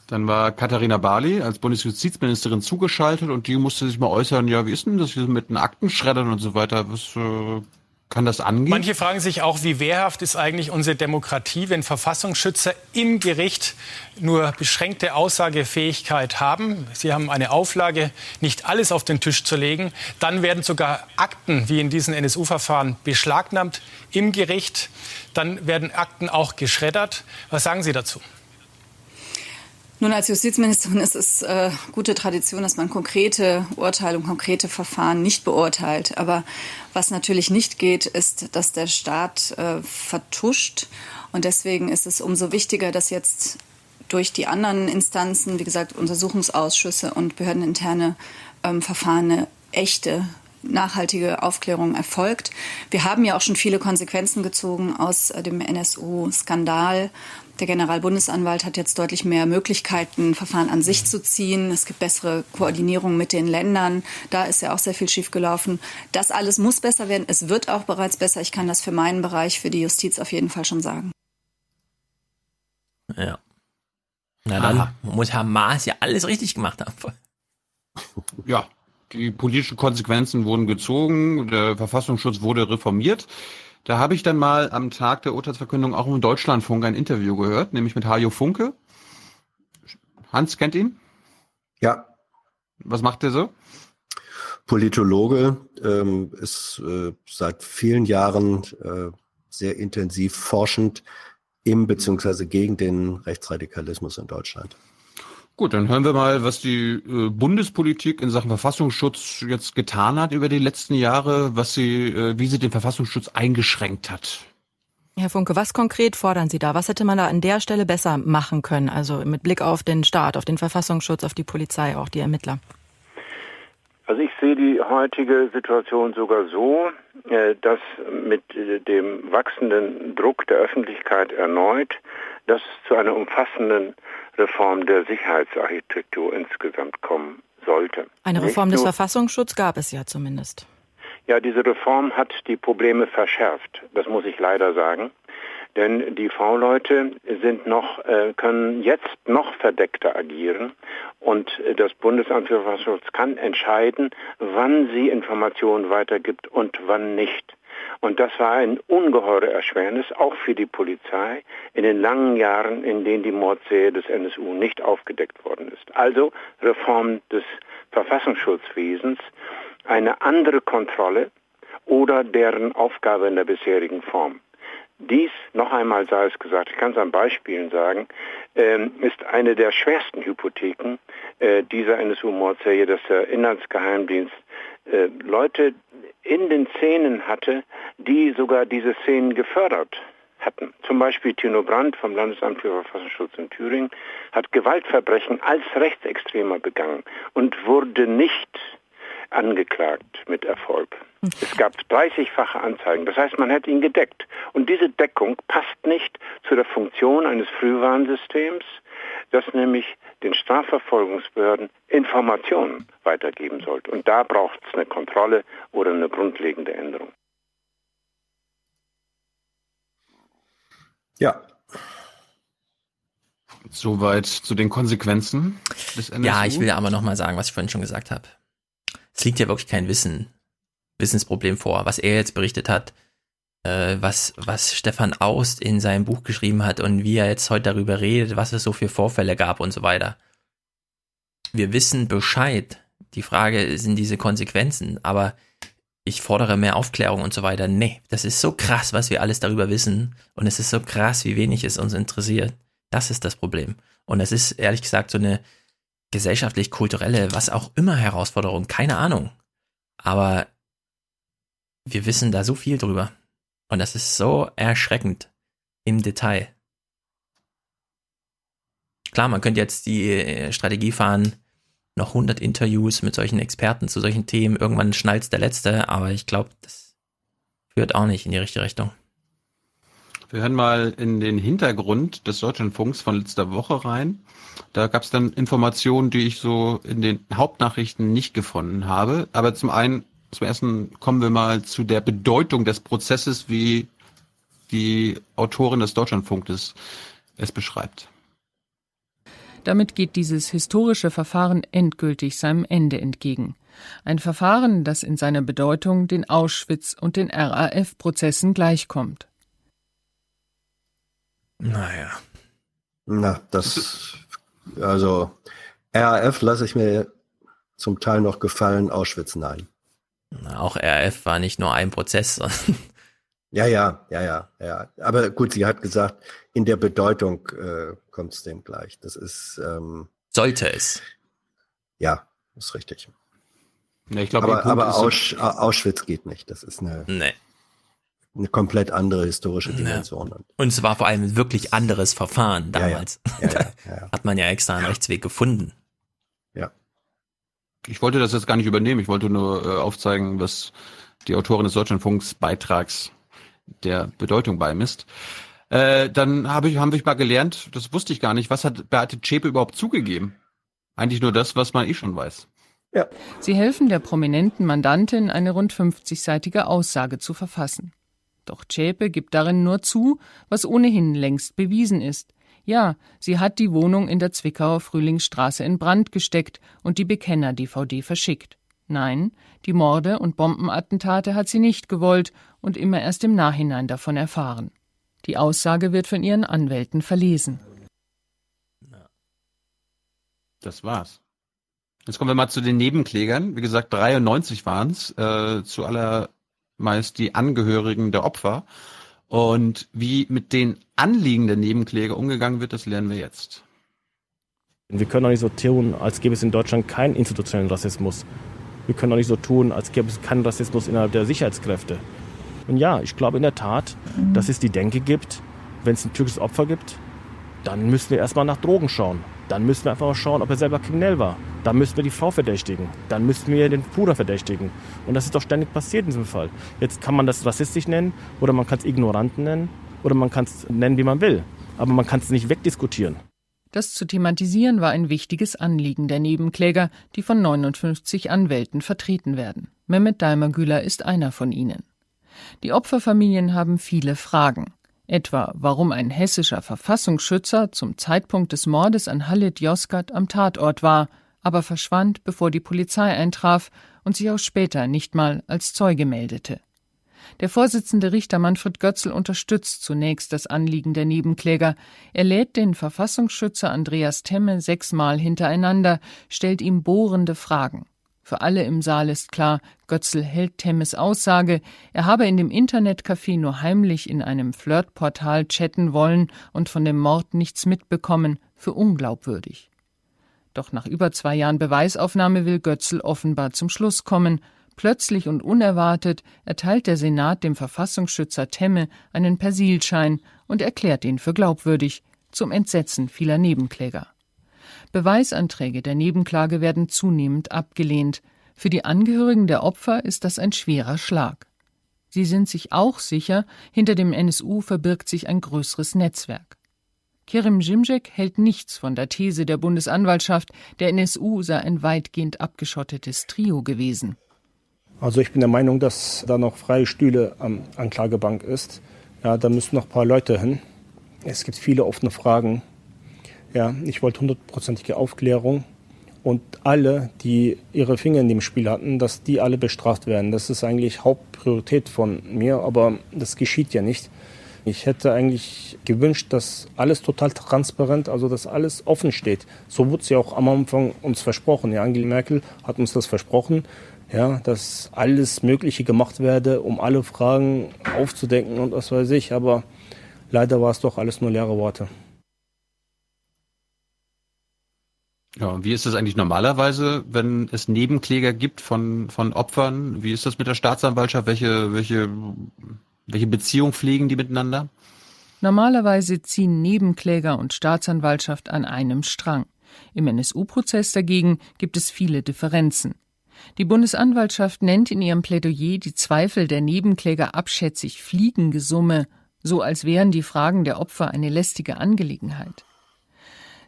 Dann war Katharina Barley als Bundesjustizministerin zugeschaltet und die musste sich mal äußern, ja, wie ist denn das hier mit den Aktenschreddern und so weiter? Was äh, kann das angehen? Manche fragen sich auch, wie wehrhaft ist eigentlich unsere Demokratie, wenn Verfassungsschützer im Gericht nur beschränkte Aussagefähigkeit haben. Sie haben eine Auflage, nicht alles auf den Tisch zu legen. Dann werden sogar Akten, wie in diesen NSU-Verfahren, beschlagnahmt im Gericht. Dann werden Akten auch geschreddert. Was sagen Sie dazu? Nun, als Justizministerin ist es äh, gute Tradition, dass man konkrete Urteile und konkrete Verfahren nicht beurteilt. Aber was natürlich nicht geht, ist, dass der Staat äh, vertuscht. Und deswegen ist es umso wichtiger, dass jetzt durch die anderen Instanzen, wie gesagt, Untersuchungsausschüsse und behördeninterne ähm, Verfahren eine echte nachhaltige Aufklärung erfolgt. Wir haben ja auch schon viele Konsequenzen gezogen aus äh, dem NSU-Skandal. Der Generalbundesanwalt hat jetzt deutlich mehr Möglichkeiten, Verfahren an sich zu ziehen. Es gibt bessere Koordinierung mit den Ländern. Da ist ja auch sehr viel schiefgelaufen. Das alles muss besser werden. Es wird auch bereits besser. Ich kann das für meinen Bereich, für die Justiz auf jeden Fall schon sagen. Ja. Na dann Aha. muss Herr Maas ja alles richtig gemacht haben. *laughs* Ja, die politischen Konsequenzen wurden gezogen, der Verfassungsschutz wurde reformiert. Da habe ich dann mal am Tag der Urteilsverkündung auch im Deutschlandfunk ein Interview gehört, nämlich mit Hajo Funke. Hans kennt ihn? Ja. Was macht er so? Politologe, ähm, ist äh, seit vielen Jahren äh, sehr intensiv forschend im bzw. gegen den Rechtsradikalismus in Deutschland. Gut, dann hören wir mal, was die äh, Bundespolitik in Sachen Verfassungsschutz jetzt getan hat über die letzten Jahre, was sie, äh, wie sie den Verfassungsschutz eingeschränkt hat. Herr Funke, was konkret fordern Sie da? Was hätte man da an der Stelle besser machen können? Also mit Blick auf den Staat, auf den Verfassungsschutz, auf die Polizei, auch die Ermittler. Also ich sehe die heutige Situation sogar so, äh, dass mit dem wachsenden Druck der Öffentlichkeit erneut dass es zu einer umfassenden Reform der Sicherheitsarchitektur insgesamt kommen sollte. Eine Reform des Verfassungsschutzes gab es ja zumindest. Ja, diese Reform hat die Probleme verschärft. Das muss ich leider sagen. Denn die V-Leute sind noch, äh, können jetzt noch verdeckter agieren und das Bundesamt für Verfassungsschutz kann entscheiden, wann sie Informationen weitergibt und wann nicht. Und das war ein ungeheure Erschwernis, auch für die Polizei, in den langen Jahren, in denen die Mordserie des NSU nicht aufgedeckt worden ist. Also Reform des Verfassungsschutzwesens, eine andere Kontrolle oder deren Aufgabe in der bisherigen Form. Dies, noch einmal sei es gesagt, ich kann es an Beispielen sagen, ähm, ist eine der schwersten Hypotheken äh, dieser NSU-Mordserie, dass der Inlandsgeheimdienst äh, Leute in den Szenen hatte, die sogar diese Szenen gefördert hatten. Zum Beispiel Tino Brandt vom Landesamt für Verfassungsschutz in Thüringen hat Gewaltverbrechen als Rechtsextremer begangen und wurde nicht angeklagt mit Erfolg. Es gab 30-fache Anzeigen. Das heißt, man hat ihn gedeckt. Und diese Deckung passt nicht zu der Funktion eines Frühwarnsystems, das nämlich den Strafverfolgungsbehörden Informationen weitergeben sollte. Und da braucht es eine Kontrolle oder eine grundlegende Änderung. Ja. Soweit zu den Konsequenzen des NSU. Ja, ich will aber nochmal sagen, was ich vorhin schon gesagt habe. Es liegt ja wirklich kein Wissen, Wissensproblem vor, was er jetzt berichtet hat, was, was Stefan Aust in seinem Buch geschrieben hat und wie er jetzt heute darüber redet, was es so für Vorfälle gab und so weiter. Wir wissen Bescheid. Die Frage sind diese Konsequenzen, aber ich fordere mehr Aufklärung und so weiter. Nee, das ist so krass, was wir alles darüber wissen und es ist so krass, wie wenig es uns interessiert. Das ist das Problem. Und es ist ehrlich gesagt so eine gesellschaftlich-kulturelle, was auch immer Herausforderung, keine Ahnung. Aber wir wissen da so viel drüber. Und das ist so erschreckend im Detail. Klar, man könnte jetzt die äh, Strategie fahren, noch 100 Interviews mit solchen Experten zu solchen Themen, irgendwann schnallt der Letzte, aber ich glaube, das führt auch nicht in die richtige Richtung. Wir hören mal in den Hintergrund des Deutschlandfunks von letzter Woche rein. Da gab es dann Informationen, die ich so in den Hauptnachrichten nicht gefunden habe. Aber zum einen, zum ersten kommen wir mal zu der Bedeutung des Prozesses, wie die Autorin des Deutschlandfunkes es beschreibt. Damit geht dieses historische Verfahren endgültig seinem Ende entgegen. Ein Verfahren, das in seiner Bedeutung den Auschwitz- und den RAF-Prozessen gleichkommt. Naja. Na, das, also RAF lasse ich mir zum Teil noch gefallen, Auschwitz nein. Auch RAF war nicht nur ein Prozess. *laughs* ja, ja, ja, ja, ja. Aber gut, sie hat gesagt, in der Bedeutung äh, kommt es dem gleich. Das ist. Ähm, Sollte es. Ja, ist richtig. Ja, ich glaub, aber aber Ausch Auschwitz geht nicht. Das ist eine. Nee eine komplett andere historische Dimension. Ja. Und es war vor allem wirklich anderes Verfahren damals. Ja, *laughs* hat man ja extra einen Rechtsweg gefunden. Ja. Ich wollte das jetzt gar nicht übernehmen. Ich wollte nur äh, aufzeigen, was die Autorin des Deutschlandfunks Beitrags der Bedeutung beimisst. Äh, dann hab ich, haben wir mal gelernt, das wusste ich gar nicht, was hat Beate Zschäpe überhaupt zugegeben? Eigentlich nur das, was man eh schon weiß. Ja. Sie helfen der prominenten Mandantin, eine rund 50-seitige Aussage zu verfassen. Doch Zschäpe gibt darin nur zu, was ohnehin längst bewiesen ist. Ja, sie hat die Wohnung in der Zwickauer Frühlingsstraße in Brand gesteckt und die Bekenner-DVD verschickt. Nein, die Morde und Bombenattentate hat sie nicht gewollt und immer erst im Nachhinein davon erfahren. Die Aussage wird von ihren Anwälten verlesen. Das war's. Jetzt kommen wir mal zu den Nebenklägern. Wie gesagt, 93 waren es. Äh, zu aller meist die Angehörigen der Opfer. Und wie mit den Anliegen der Nebenkläger umgegangen wird, das lernen wir jetzt. Wir können auch nicht so tun, als gäbe es in Deutschland keinen institutionellen Rassismus. Wir können auch nicht so tun, als gäbe es keinen Rassismus innerhalb der Sicherheitskräfte. Und ja, ich glaube in der Tat, dass es die Denke gibt, wenn es ein türkisches Opfer gibt, dann müssen wir erstmal nach Drogen schauen. Dann müssen wir einfach mal schauen, ob er selber kriminell war. Dann müssen wir die Frau verdächtigen. Dann müssen wir den Bruder verdächtigen. Und das ist doch ständig passiert in diesem Fall. Jetzt kann man das rassistisch nennen oder man kann es ignorant nennen oder man kann es nennen, wie man will. aber man kann es nicht wegdiskutieren. Das zu thematisieren war ein wichtiges Anliegen der Nebenkläger, die von 59 Anwälten vertreten werden. Mehmet Daimagüler ist einer von ihnen. Die Opferfamilien haben viele Fragen. Etwa, warum ein hessischer Verfassungsschützer zum Zeitpunkt des Mordes an Halit Yozgat am Tatort war, aber verschwand, bevor die Polizei eintraf und sich auch später nicht mal als Zeuge meldete. Der Vorsitzende Richter Manfred Götzl unterstützt zunächst das Anliegen der Nebenkläger. Er lädt den Verfassungsschützer Andreas Temme sechsmal hintereinander, stellt ihm bohrende Fragen. Für alle im Saal ist klar, Götzl hält Temmes Aussage, er habe in dem Internetcafé nur heimlich in einem Flirtportal chatten wollen und von dem Mord nichts mitbekommen, für unglaubwürdig. Doch nach über zwei Jahren Beweisaufnahme will Götzl offenbar zum Schluss kommen. Plötzlich und unerwartet erteilt der Senat dem Verfassungsschützer Temme einen Persilschein und erklärt ihn für glaubwürdig, zum Entsetzen vieler Nebenkläger. Beweisanträge der Nebenklage werden zunehmend abgelehnt. Für die Angehörigen der Opfer ist das ein schwerer Schlag. Sie sind sich auch sicher, hinter dem NSU verbirgt sich ein größeres Netzwerk. Kerim Jimjek hält nichts von der These der Bundesanwaltschaft, der NSU sei ein weitgehend abgeschottetes Trio gewesen. Also ich bin der Meinung, dass da noch freie Stühle am Anklagebank ist. Ja, da müssen noch ein paar Leute hin. Es gibt viele offene Fragen. Ja, ich wollte hundertprozentige Aufklärung und alle, die ihre Finger in dem Spiel hatten, dass die alle bestraft werden. Das ist eigentlich Hauptpriorität von mir, aber das geschieht ja nicht. Ich hätte eigentlich gewünscht, dass alles total transparent, also dass alles offen steht. So wurde es ja auch am Anfang uns versprochen. Ja, Angela Merkel hat uns das versprochen, ja, dass alles Mögliche gemacht werde, um alle Fragen aufzudecken und was weiß ich. Aber leider war es doch alles nur leere Worte. Ja, und wie ist das eigentlich normalerweise, wenn es Nebenkläger gibt von, von Opfern? Wie ist das mit der Staatsanwaltschaft? Welche, welche, welche Beziehung pflegen die miteinander? Normalerweise ziehen Nebenkläger und Staatsanwaltschaft an einem Strang. Im NSU-Prozess dagegen gibt es viele Differenzen. Die Bundesanwaltschaft nennt in ihrem Plädoyer die Zweifel der Nebenkläger abschätzig fliegende Summe, so als wären die Fragen der Opfer eine lästige Angelegenheit.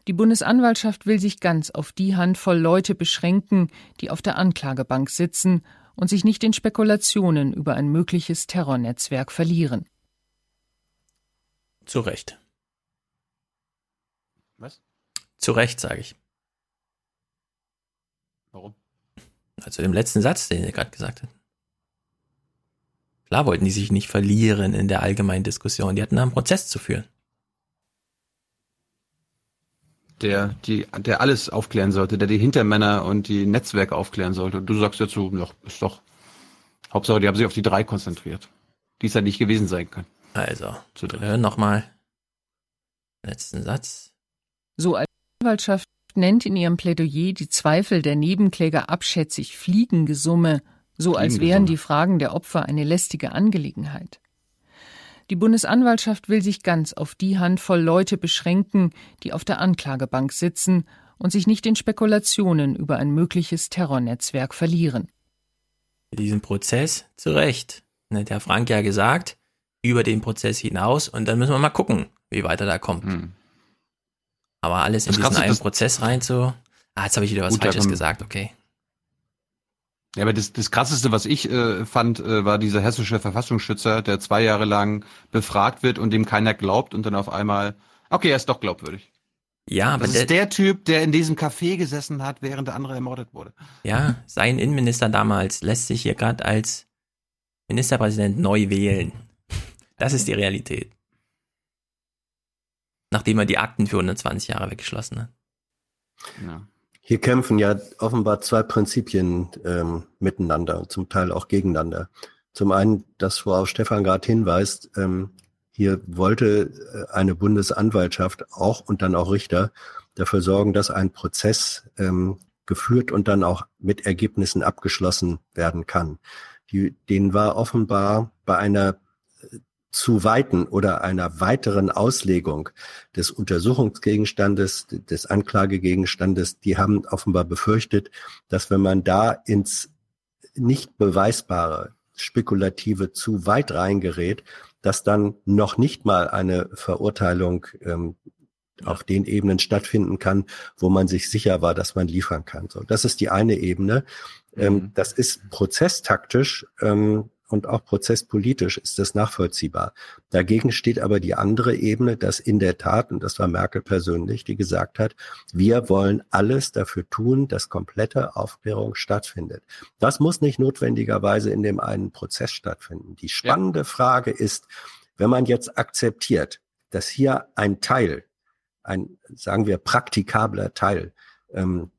Die Bundesanwaltschaft will sich ganz auf die Handvoll Leute beschränken, die auf der Anklagebank sitzen und sich nicht in Spekulationen über ein mögliches Terrornetzwerk verlieren. Zu Recht. Was? Zu Recht, sage ich. Warum? Also im letzten Satz, den ihr gerade gesagt habt. Klar wollten die sich nicht verlieren in der allgemeinen Diskussion. Die hatten einen Prozess zu führen der, die, der alles aufklären sollte, der die Hintermänner und die Netzwerke aufklären sollte. Und du sagst dazu, ja, ist doch, Hauptsache, die haben sich auf die drei konzentriert, die es ja nicht gewesen sein können. Also, zu hören nochmal. Letzten Satz. So als Anwaltschaft nennt in ihrem Plädoyer die Zweifel der Nebenkläger abschätzig fliegende Summe, so als wären die Fragen der Opfer eine lästige Angelegenheit. Die Bundesanwaltschaft will sich ganz auf die Handvoll Leute beschränken, die auf der Anklagebank sitzen und sich nicht in Spekulationen über ein mögliches Terrornetzwerk verlieren. Diesen Prozess zu Recht. Ne, der Frank ja gesagt, über den Prozess hinaus und dann müssen wir mal gucken, wie weiter da kommt. Hm. Aber alles in das diesen einen Prozess rein zu. Ah, jetzt habe ich wieder was Falsches gesagt, okay. Ja, aber das, das krasseste, was ich äh, fand, äh, war dieser hessische Verfassungsschützer, der zwei Jahre lang befragt wird und dem keiner glaubt und dann auf einmal, okay, er ist doch glaubwürdig. Ja, aber das ist der Typ, der in diesem Café gesessen hat, während der andere ermordet wurde. Ja, sein Innenminister damals lässt sich hier gerade als Ministerpräsident neu wählen. Das ist die Realität. Nachdem er die Akten für 120 Jahre weggeschlossen hat. Ja. Hier kämpfen ja offenbar zwei Prinzipien ähm, miteinander, zum Teil auch gegeneinander. Zum einen, das worauf Stefan gerade hinweist, ähm, hier wollte äh, eine Bundesanwaltschaft auch und dann auch Richter dafür sorgen, dass ein Prozess ähm, geführt und dann auch mit Ergebnissen abgeschlossen werden kann. Die, denen war offenbar bei einer zu weiten oder einer weiteren Auslegung des Untersuchungsgegenstandes, des Anklagegegenstandes, die haben offenbar befürchtet, dass wenn man da ins nicht beweisbare Spekulative zu weit reingerät, dass dann noch nicht mal eine Verurteilung ähm, auf den Ebenen stattfinden kann, wo man sich sicher war, dass man liefern kann. So, das ist die eine Ebene. Ähm, mhm. das ist prozesstaktisch ähm, und auch prozesspolitisch ist das nachvollziehbar. Dagegen steht aber die andere Ebene, dass in der Tat, und das war Merkel persönlich, die gesagt hat, wir wollen alles dafür tun, dass komplette Aufklärung stattfindet. Das muss nicht notwendigerweise in dem einen Prozess stattfinden. Die spannende ja. Frage ist, wenn man jetzt akzeptiert, dass hier ein Teil, ein, sagen wir, praktikabler Teil, ähm,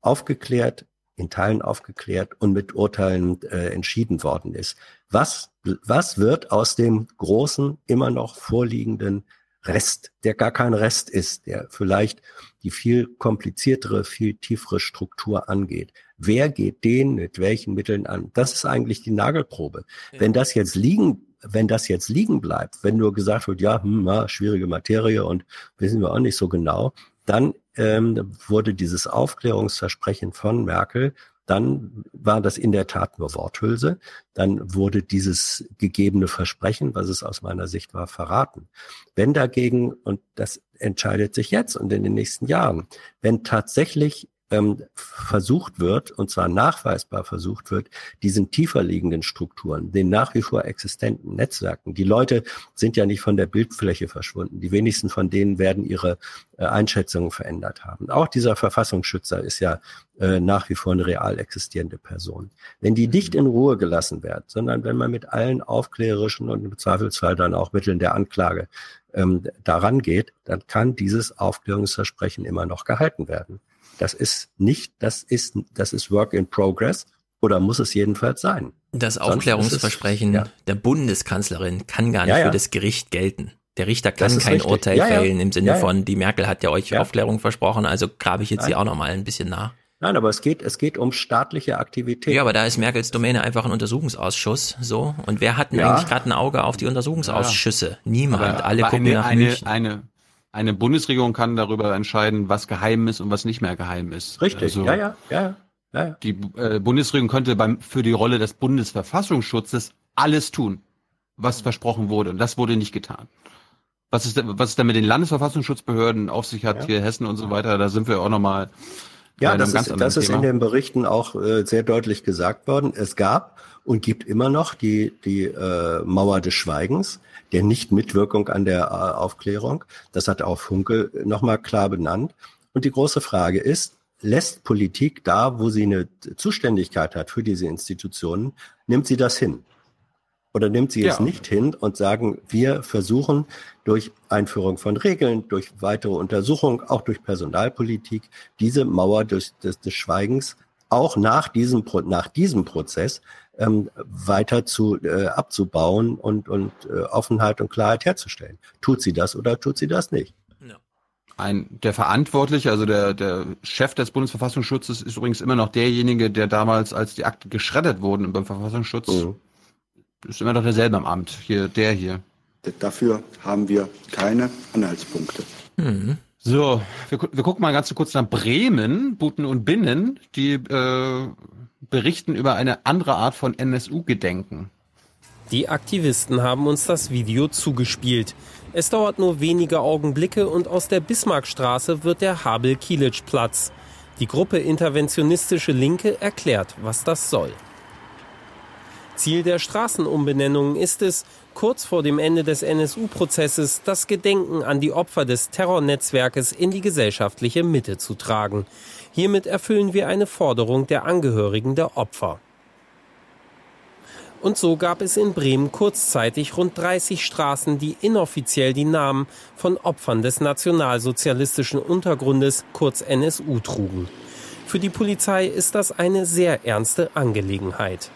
aufgeklärt, in Teilen aufgeklärt und mit Urteilen äh, entschieden worden ist. Was, was wird aus dem großen, immer noch vorliegenden Rest, der gar kein Rest ist, der vielleicht die viel kompliziertere, viel tiefere Struktur angeht. Wer geht den mit welchen Mitteln an? Das ist eigentlich die Nagelprobe. Ja. Wenn das jetzt liegen, wenn das jetzt liegen bleibt, wenn nur gesagt wird, ja, hm, ja, schwierige Materie und wissen wir auch nicht so genau, dann ähm, wurde dieses Aufklärungsversprechen von Merkel dann war das in der Tat nur Worthülse. Dann wurde dieses gegebene Versprechen, was es aus meiner Sicht war, verraten. Wenn dagegen, und das entscheidet sich jetzt und in den nächsten Jahren, wenn tatsächlich ähm, versucht wird, und zwar nachweisbar versucht wird, diesen tiefer liegenden Strukturen, den nach wie vor existenten Netzwerken, die Leute sind ja nicht von der Bildfläche verschwunden, die wenigsten von denen werden ihre äh, Einschätzungen verändert haben. Auch dieser Verfassungsschützer ist ja äh, nach wie vor eine real existierende Person. Wenn die nicht in Ruhe gelassen werden, sondern wenn man mit allen aufklärerischen und im Zweifelsfall dann auch Mitteln der Anklage ähm, daran geht, dann kann dieses Aufklärungsversprechen immer noch gehalten werden. Das ist nicht, das ist, das ist Work in Progress oder muss es jedenfalls sein. Das Aufklärungsversprechen es, ja. der Bundeskanzlerin kann gar nicht ja, ja. für das Gericht gelten. Der Richter kann kein richtig. Urteil fällen im Sinne von, die Merkel hat ja euch Aufklärung versprochen, also grabe ich jetzt Nein. hier auch nochmal ein bisschen nach. Nein, aber es geht, es geht um staatliche Aktivität. Ja, aber da ist Merkels Domäne einfach ein Untersuchungsausschuss, so. Und wer hat denn eigentlich gerade ein Auge auf die Untersuchungsausschüsse? Niemand. Aber, Alle aber gucken eine, nach eine, eine, eine Bundesregierung kann darüber entscheiden, was geheim ist und was nicht mehr geheim ist. Richtig, also, ja, ja, ja. ja. Die äh, Bundesregierung könnte beim, für die Rolle des Bundesverfassungsschutzes alles tun, was versprochen wurde. Und das wurde nicht getan. Was ist, was ist denn mit den Landesverfassungsschutzbehörden, Aufsicht hat ja. hier Hessen und so weiter? Da sind wir auch nochmal. Ja, das, ist, das ist in den Berichten auch äh, sehr deutlich gesagt worden. Es gab und gibt immer noch die, die äh, Mauer des Schweigens der Nichtmitwirkung an der äh, Aufklärung. Das hat auch Funke nochmal klar benannt. Und die große Frage ist, lässt Politik da, wo sie eine Zuständigkeit hat für diese Institutionen, nimmt sie das hin? Oder nimmt sie es nicht hin und sagen, wir versuchen durch Einführung von Regeln, durch weitere Untersuchung, auch durch Personalpolitik, diese Mauer des, des, des Schweigens auch nach diesem, nach diesem Prozess ähm, weiter zu äh, abzubauen und, und äh, Offenheit und Klarheit herzustellen. Tut sie das oder tut sie das nicht? Ein, der Verantwortliche, also der, der Chef des Bundesverfassungsschutzes ist übrigens immer noch derjenige, der damals, als die Akten geschreddert wurden beim Verfassungsschutz, mhm. ist immer noch derselbe am Amt. Hier, der hier. Dafür haben wir keine Anhaltspunkte. Mhm. So, wir, wir gucken mal ganz kurz nach Bremen, Buten und Binnen, die äh, berichten über eine andere Art von NSU-Gedenken. Die Aktivisten haben uns das Video zugespielt. Es dauert nur wenige Augenblicke und aus der Bismarckstraße wird der Habel-Kielitsch-Platz. Die Gruppe Interventionistische Linke erklärt, was das soll. Ziel der Straßenumbenennung ist es, kurz vor dem Ende des NSU-Prozesses das Gedenken an die Opfer des Terrornetzwerkes in die gesellschaftliche Mitte zu tragen. Hiermit erfüllen wir eine Forderung der Angehörigen der Opfer. Und so gab es in Bremen kurzzeitig rund 30 Straßen, die inoffiziell die Namen von Opfern des nationalsozialistischen Untergrundes, kurz NSU, trugen. Für die Polizei ist das eine sehr ernste Angelegenheit.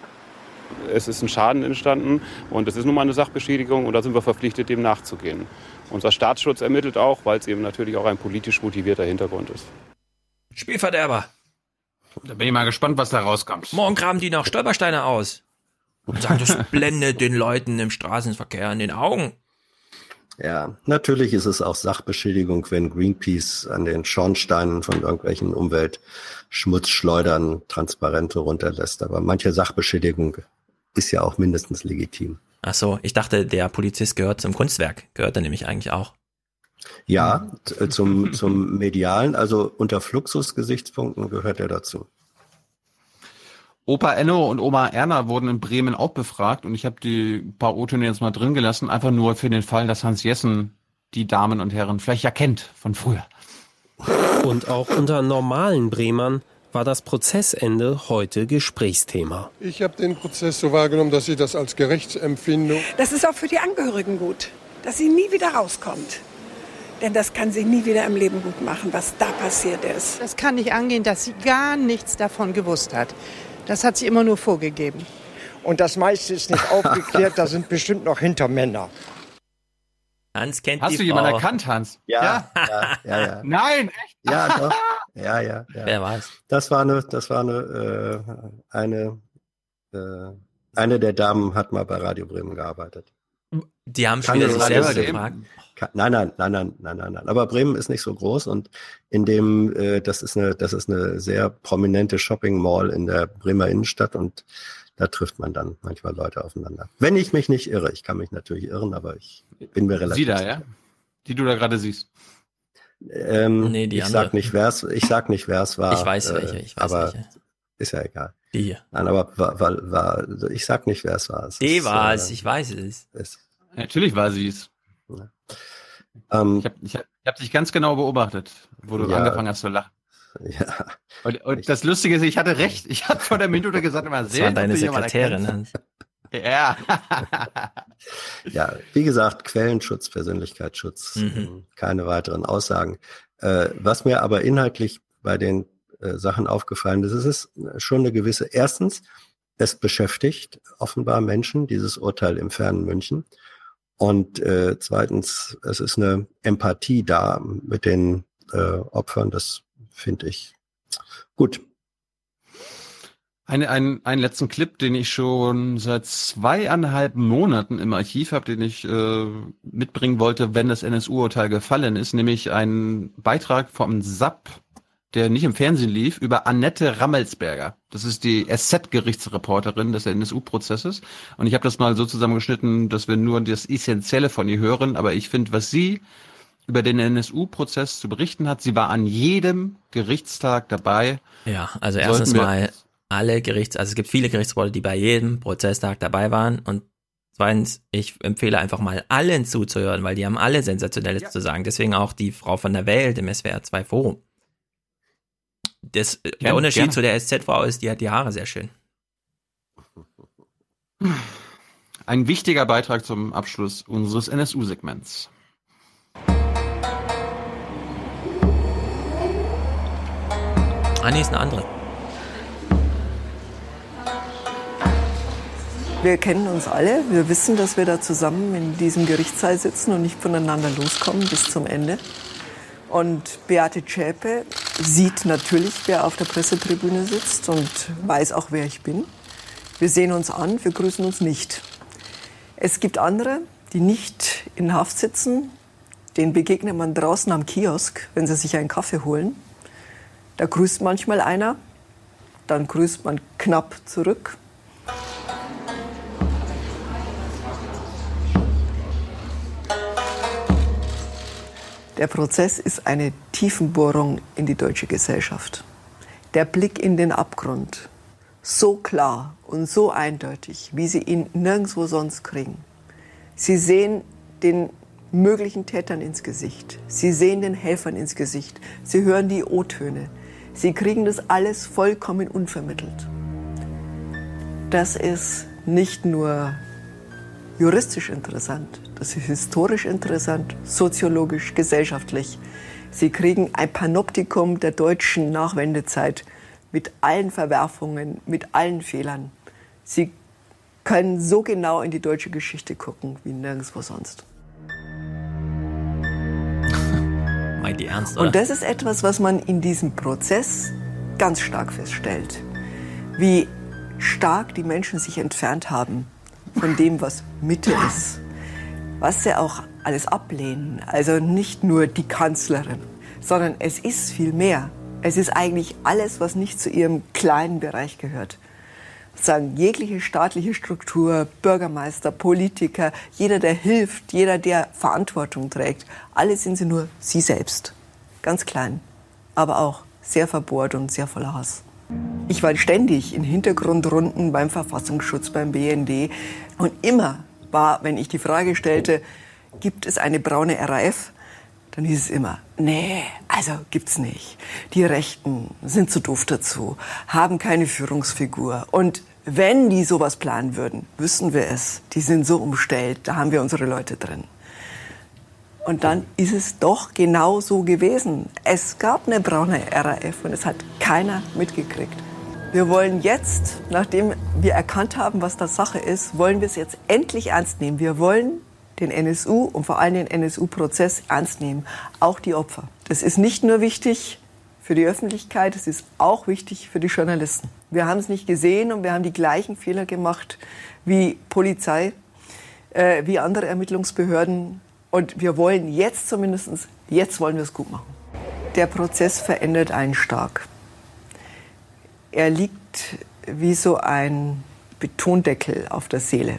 Es ist ein Schaden entstanden und es ist nun mal eine Sachbeschädigung und da sind wir verpflichtet, dem nachzugehen. Unser Staatsschutz ermittelt auch, weil es eben natürlich auch ein politisch motivierter Hintergrund ist. Spielverderber. Da bin ich mal gespannt, was da rauskommt. Morgen graben die noch Stolpersteine aus. Und sagen, das *laughs* blendet den Leuten im Straßenverkehr in den Augen. Ja, natürlich ist es auch Sachbeschädigung, wenn Greenpeace an den Schornsteinen von irgendwelchen Umweltschmutzschleudern Transparente runterlässt. Aber manche Sachbeschädigung ist ja auch mindestens legitim. Ach so, ich dachte, der Polizist gehört zum Kunstwerk, gehört er nämlich eigentlich auch. Ja, zum, zum medialen, also unter Fluxus-Gesichtspunkten gehört er dazu. Opa Enno und Oma Erna wurden in Bremen auch befragt und ich habe die paar O-Töne jetzt mal drin gelassen, einfach nur für den Fall, dass Hans Jessen die Damen und Herren vielleicht ja kennt von früher. Und auch unter normalen Bremern war das Prozessende heute Gesprächsthema. Ich habe den Prozess so wahrgenommen, dass ich das als gerecht empfinde. Das ist auch für die Angehörigen gut, dass sie nie wieder rauskommt. Denn das kann sie nie wieder im Leben gut machen, was da passiert ist. Das kann nicht angehen, dass sie gar nichts davon gewusst hat. Das hat sie immer nur vorgegeben. Und das meiste ist nicht *laughs* aufgeklärt, da sind bestimmt noch Hintermänner. Hans kennt Hast die du jemanden Frau. erkannt, Hans? Ja, ja, ja, ja. Nein, echt? Ja, doch. *laughs* Ja, ja, ja. Wer war's? Das war eine, das war eine, äh, eine, äh, eine der Damen hat mal bei Radio Bremen gearbeitet. Die haben schon wieder das sich selber gefragt. Nein, nein, nein, nein, nein, nein, nein. Aber Bremen ist nicht so groß und in dem, äh, das ist eine, das ist eine sehr prominente Shopping Mall in der Bremer Innenstadt und da trifft man dann manchmal Leute aufeinander. Wenn ich mich nicht irre, ich kann mich natürlich irren, aber ich bin mir relativ Sie da, ja? Die du da gerade siehst. Ähm, Nee, die ich andere. sag nicht, wer es, ich sag nicht, wer es war. Ich weiß welche, ich weiß aber welche. ist ja egal. Die hier. Nein, aber war, war, war, ich sag nicht, wer es war. Es Die ist, war es, äh, ich weiß es. ist, Natürlich war sie es. ähm, Ich habe ich hab, ich hab dich ganz genau beobachtet, wo du Ja. angefangen hast zu lachen. ja, Und, und das Lustige ist, ich hatte recht. Ich hatte vor der Minute gesagt, immer Das sehen, war deine Sekretärin. Ja. ja, wie gesagt, Quellenschutz, Persönlichkeitsschutz, Mhm. ähm, keine weiteren Aussagen. Äh, was mir aber inhaltlich bei den äh, Sachen aufgefallen ist, es ist schon eine gewisse, erstens, es beschäftigt offenbar Menschen, dieses Urteil im fernen München. Und äh, zweitens, es ist eine Empathie da mit den äh, Opfern, das finde ich gut. Eine, ein, einen letzten Clip, den ich schon seit zweieinhalb Monaten im Archiv habe, den ich äh, mitbringen wollte, wenn das NSU-Urteil gefallen ist, nämlich ein Beitrag vom SAP, der nicht im Fernsehen lief, über Annette Rammelsberger. Das ist die SZ-Gerichtsreporterin des NSU-Prozesses. Und ich habe das mal so zusammengeschnitten, dass wir nur das Essentielle von ihr hören. Aber ich finde, was sie über den NSU-Prozess zu berichten hat, sie war an jedem Gerichtstag dabei. Ja, also erstens mal alle Gerichts, also es gibt viele Gerichtsreporter, die bei jedem Prozesstag dabei waren und zweitens, ich empfehle einfach mal allen zuzuhören, weil die haben alle Sensationelles zu sagen. Deswegen auch die Frau von der Welt im SWR 2 Forum. Das, der Gerne, Unterschied gerne. zu der SZ-Frau ist, die hat die Haare sehr schön. *laughs* Ein wichtiger Beitrag zum Abschluss unseres NSU-Segments. Ah, nee, ist eine andere. Wir kennen uns alle. Wir wissen, dass wir da zusammen in diesem Gerichtssaal sitzen und nicht voneinander loskommen bis zum Ende. Und Beate Zschäpe sieht natürlich, wer auf der Pressetribüne sitzt und weiß auch, wer ich bin. Wir sehen uns an, wir grüßen uns nicht. Es gibt andere, die nicht in Haft sitzen. Denen begegnet man draußen am Kiosk, wenn sie sich einen Kaffee holen. Da grüßt manchmal einer, dann grüßt man knapp zurück. Der Prozess ist eine Tiefenbohrung in die deutsche Gesellschaft. Der Blick in den Abgrund, so klar und so eindeutig, wie Sie ihn nirgendwo sonst kriegen. Sie sehen den möglichen Tätern ins Gesicht. Sie sehen den Helfern ins Gesicht. Sie hören die O-Töne. Sie kriegen das alles vollkommen unvermittelt. Das ist nicht nur juristisch interessant, das ist historisch interessant, soziologisch, gesellschaftlich. Sie kriegen ein Panoptikum der deutschen Nachwendezeit mit allen Verwerfungen, mit allen Fehlern. Sie können so genau in die deutsche Geschichte gucken wie nirgendwo sonst. *laughs* Meint die ernst, oder? Und das ist etwas, was man in diesem Prozess ganz stark feststellt. Wie stark die Menschen sich entfernt haben von dem, was Mitte ist. Was sie auch alles ablehnen. Also nicht nur die Kanzlerin, sondern es ist viel mehr. Es ist eigentlich alles, was nicht zu ihrem kleinen Bereich gehört. sagen, jegliche staatliche Struktur, Bürgermeister, Politiker, jeder, der hilft, jeder, der Verantwortung trägt, alle sind sie nur sie selbst. Ganz klein, aber auch sehr verbohrt und sehr voller Hass. Ich war ständig in Hintergrundrunden beim Verfassungsschutz, beim BND und immer war, wenn ich die Frage stellte, gibt es eine braune RAF, dann hieß es immer, nee, also gibt's nicht. Die Rechten sind zu doof dazu, haben keine Führungsfigur. Und wenn die sowas planen würden, wüssten wir es. Die sind so umstellt, da haben wir unsere Leute drin. Und dann ist es doch genau so gewesen. Es gab eine braune RAF und es hat keiner mitgekriegt. Wir wollen jetzt, nachdem wir erkannt haben, was das Sache ist, wollen wir es jetzt endlich ernst nehmen. Wir wollen den NSU und vor allem den NSU-Prozess ernst nehmen, auch die Opfer. Das ist nicht nur wichtig für die Öffentlichkeit, es ist auch wichtig für die Journalisten. Wir haben es nicht gesehen und wir haben die gleichen Fehler gemacht wie Polizei, äh, wie andere Ermittlungsbehörden. Und wir wollen jetzt zumindest, jetzt wollen wir es gut machen. Der Prozess verändert einen stark. Er liegt wie so ein Betondeckel auf der Seele.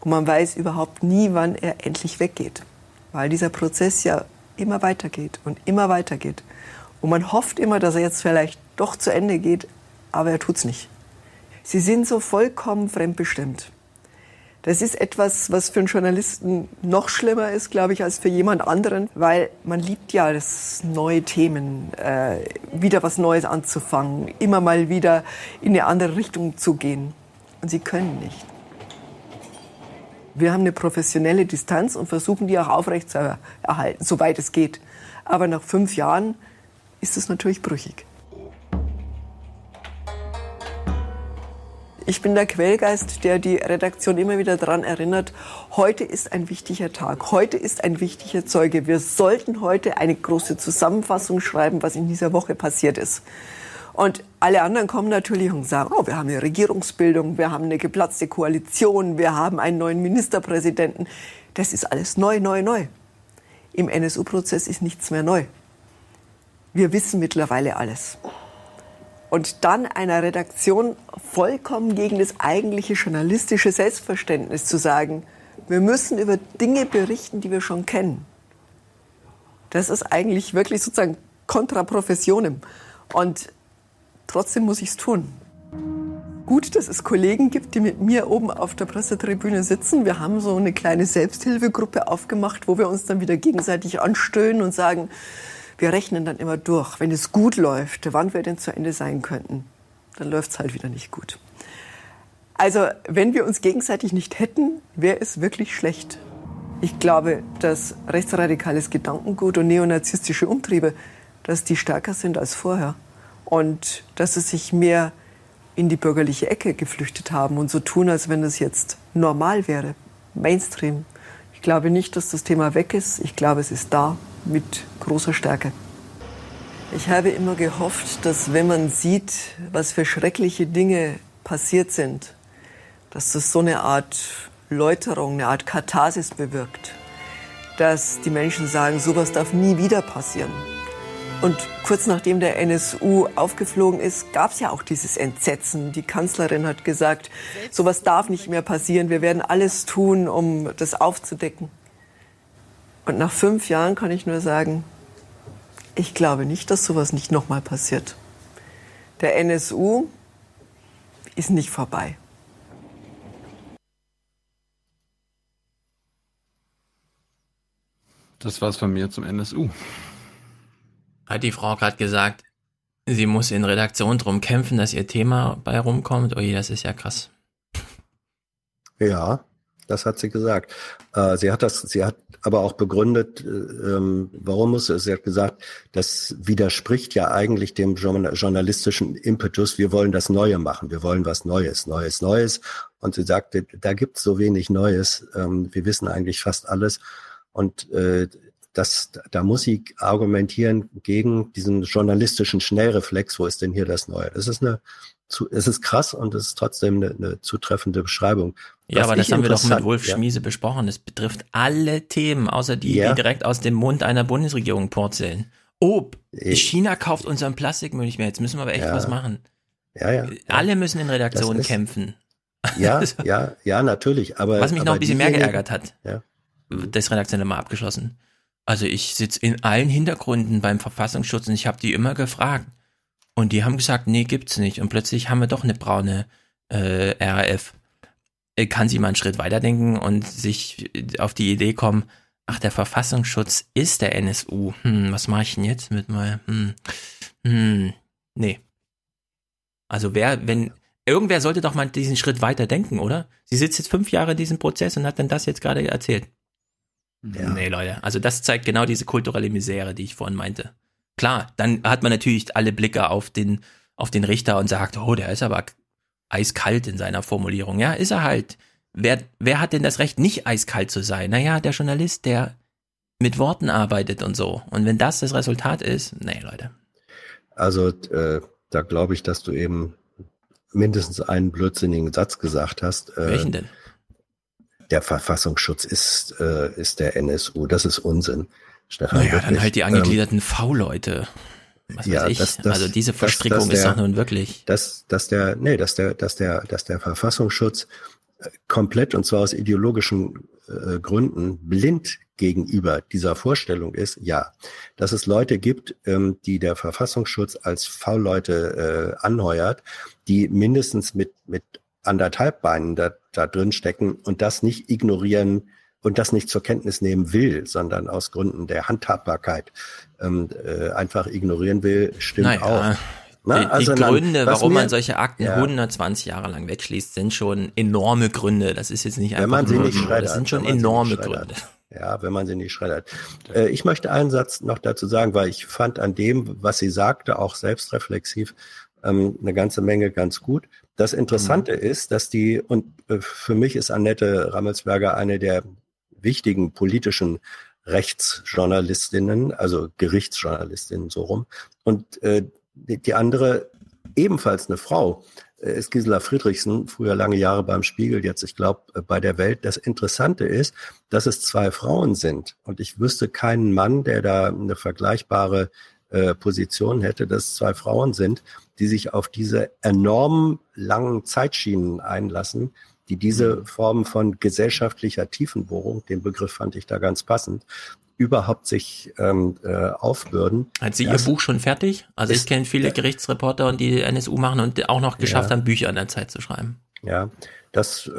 Und man weiß überhaupt nie, wann er endlich weggeht, weil dieser Prozess ja immer weitergeht und immer weitergeht. Und man hofft immer, dass er jetzt vielleicht doch zu Ende geht, aber er tut's nicht. Sie sind so vollkommen fremdbestimmt. Das ist etwas, was für einen Journalisten noch schlimmer ist, glaube ich, als für jemand anderen, weil man liebt ja das neue Themen, äh, wieder was Neues anzufangen, immer mal wieder in eine andere Richtung zu gehen. Und sie können nicht. Wir haben eine professionelle Distanz und versuchen die auch aufrecht zu erhalten, soweit es geht. Aber nach fünf Jahren ist es natürlich brüchig. Ich bin der Quellgeist, der die Redaktion immer wieder daran erinnert, heute ist ein wichtiger Tag, heute ist ein wichtiger Zeuge. Wir sollten heute eine große Zusammenfassung schreiben, was in dieser Woche passiert ist. Und alle anderen kommen natürlich und sagen, oh, wir haben eine Regierungsbildung, wir haben eine geplatzte Koalition, wir haben einen neuen Ministerpräsidenten. Das ist alles neu, neu, neu. Im NSU-Prozess ist nichts mehr neu. Wir wissen mittlerweile alles. Und dann einer Redaktion vollkommen gegen das eigentliche journalistische Selbstverständnis zu sagen, wir müssen über Dinge berichten, die wir schon kennen. Das ist eigentlich wirklich sozusagen kontra professionem. Und Trotzdem muss ich es tun. Gut, dass es Kollegen gibt, die mit mir oben auf der Pressetribüne sitzen. Wir haben so eine kleine Selbsthilfegruppe aufgemacht, wo wir uns dann wieder gegenseitig anstöhnen und sagen, wir rechnen dann immer durch, wenn es gut läuft, wann wir denn zu Ende sein könnten. Dann läuft es halt wieder nicht gut. Also, wenn wir uns gegenseitig nicht hätten, wäre es wirklich schlecht. Ich glaube, dass rechtsradikales Gedankengut und neonazistische Umtriebe, dass die stärker sind als vorher und dass sie sich mehr in die bürgerliche Ecke geflüchtet haben und so tun, als wenn es jetzt normal wäre, Mainstream. Ich glaube nicht, dass das Thema weg ist. Ich glaube, es ist da mit großer Stärke. Ich habe immer gehofft, dass wenn man sieht, was für schreckliche Dinge passiert sind, dass das so eine Art Läuterung, eine Art Katharsis bewirkt. Dass die Menschen sagen, sowas darf nie wieder passieren. Und kurz nachdem der NSU aufgeflogen ist, gab es ja auch dieses Entsetzen. Die Kanzlerin hat gesagt, sowas darf nicht mehr passieren. Wir werden alles tun, um das aufzudecken. Und nach fünf Jahren kann ich nur sagen, ich glaube nicht, dass sowas nicht nochmal passiert. Der NSU ist nicht vorbei. Das war's von mir zum NSU hat die Frau gerade gesagt, sie muss in Redaktion drum kämpfen, dass ihr Thema bei rumkommt. Oje, das ist ja krass. Ja, das hat sie gesagt. Äh, sie hat das, sie hat aber auch begründet, äh, ähm, warum muss es. Sie hat gesagt, das widerspricht ja eigentlich dem journalistischen Impetus. Wir wollen das Neue machen. Wir wollen was Neues, Neues, Neues. Und sie sagte, da gibt es so wenig Neues. Ähm, wir wissen eigentlich fast alles. Und äh, das, da muss sie argumentieren gegen diesen journalistischen Schnellreflex. Wo ist denn hier das Neue? Das ist eine, es ist krass und es ist trotzdem eine, eine zutreffende Beschreibung. Ja, aber das haben wir doch mit Wolf ja. Schmiese besprochen. Es betrifft alle Themen, außer die, ja. die direkt aus dem Mund einer Bundesregierung purzeln. Oh, China kauft unseren Plastikmüll nicht mehr. Jetzt müssen wir aber echt ja. was machen. Ja, ja. Alle müssen in Redaktionen kämpfen. Ja, *laughs* ja, ja, natürlich. Aber was mich aber noch ein bisschen mehr geärgert hat, Ja. das redaktionelle mal abgeschlossen. Also ich sitze in allen Hintergründen beim Verfassungsschutz und ich habe die immer gefragt. Und die haben gesagt, nee, gibt's nicht. Und plötzlich haben wir doch eine braune äh, RAF. Äh, Kann sie mal einen Schritt weiterdenken und sich auf die Idee kommen, ach, der Verfassungsschutz ist der NSU. Hm, was mache ich denn jetzt mit mal? Hm, hm, nee. Also wer, wenn, irgendwer sollte doch mal diesen Schritt weiter denken, oder? Sie sitzt jetzt fünf Jahre in diesem Prozess und hat dann das jetzt gerade erzählt. Nee, Leute. Also das zeigt genau diese kulturelle Misere, die ich vorhin meinte. Klar, dann hat man natürlich alle Blicke auf den, auf den Richter und sagt, oh, der ist aber eiskalt in seiner Formulierung. Ja, ist er halt. Wer, wer hat denn das Recht, nicht eiskalt zu sein? Naja, der Journalist, der mit Worten arbeitet und so. Und wenn das das Resultat ist, nee, Leute. Also äh, da glaube ich, dass du eben mindestens einen blödsinnigen Satz gesagt hast. Äh, Welchen denn? Der Verfassungsschutz ist, äh, ist der NSU. Das ist Unsinn. Stefan, Naja, dann wirklich. halt die Ähm, angegliederten V-Leute. Was weiß ich. also diese Verstrickung ist doch nun wirklich. Dass, dass der, nee, dass der, dass der, dass der Verfassungsschutz äh, komplett und zwar aus ideologischen äh, Gründen blind gegenüber dieser Vorstellung ist, ja, dass es Leute gibt, ähm, die der Verfassungsschutz als V-Leute äh, anheuert, die mindestens mit, mit anderthalb Beinen da, da drin stecken und das nicht ignorieren und das nicht zur Kenntnis nehmen will, sondern aus Gründen der Handhabbarkeit ähm, äh, einfach ignorieren will, stimmt Naja, auch. Die, Na, die also dann, Gründe, warum mir- man solche Akten Ja. 120 Jahre lang wegschließt, sind schon enorme Gründe. Das ist jetzt nicht einfach wenn man sie nur nicht schreddert. Das sind schon enorme. Gründe. Ja, wenn man sie nicht schreddert. Äh, ich möchte einen Satz noch dazu sagen, weil ich fand an dem, was sie sagte, auch selbstreflexiv, ähm, eine ganze Menge ganz gut. Das Interessante ist, dass die, und äh, für mich ist Annette Rammelsberger eine der wichtigen politischen Rechtsjournalistinnen, also Gerichtsjournalistinnen so rum. Und äh, die, andere, ebenfalls eine Frau, äh, ist Gisela Friedrichsen, früher lange Jahre beim Spiegel, jetzt ich glaube bei der Welt. Das Interessante ist, dass es zwei Frauen sind. Und ich wüsste keinen Mann, der da eine vergleichbare äh, Position hätte, dass es zwei Frauen sind, die sich auf diese enorm langen Zeitschienen einlassen, die diese Form von gesellschaftlicher Tiefenbohrung, den Begriff fand ich da ganz passend, überhaupt sich ähm, äh, aufbürden. Hat sie Das ihr Buch schon fertig? Also ich kenne viele Gerichtsreporter und die NSU machen und auch noch geschafft Ja. haben, Bücher in der Zeit zu schreiben. Ja, das äh,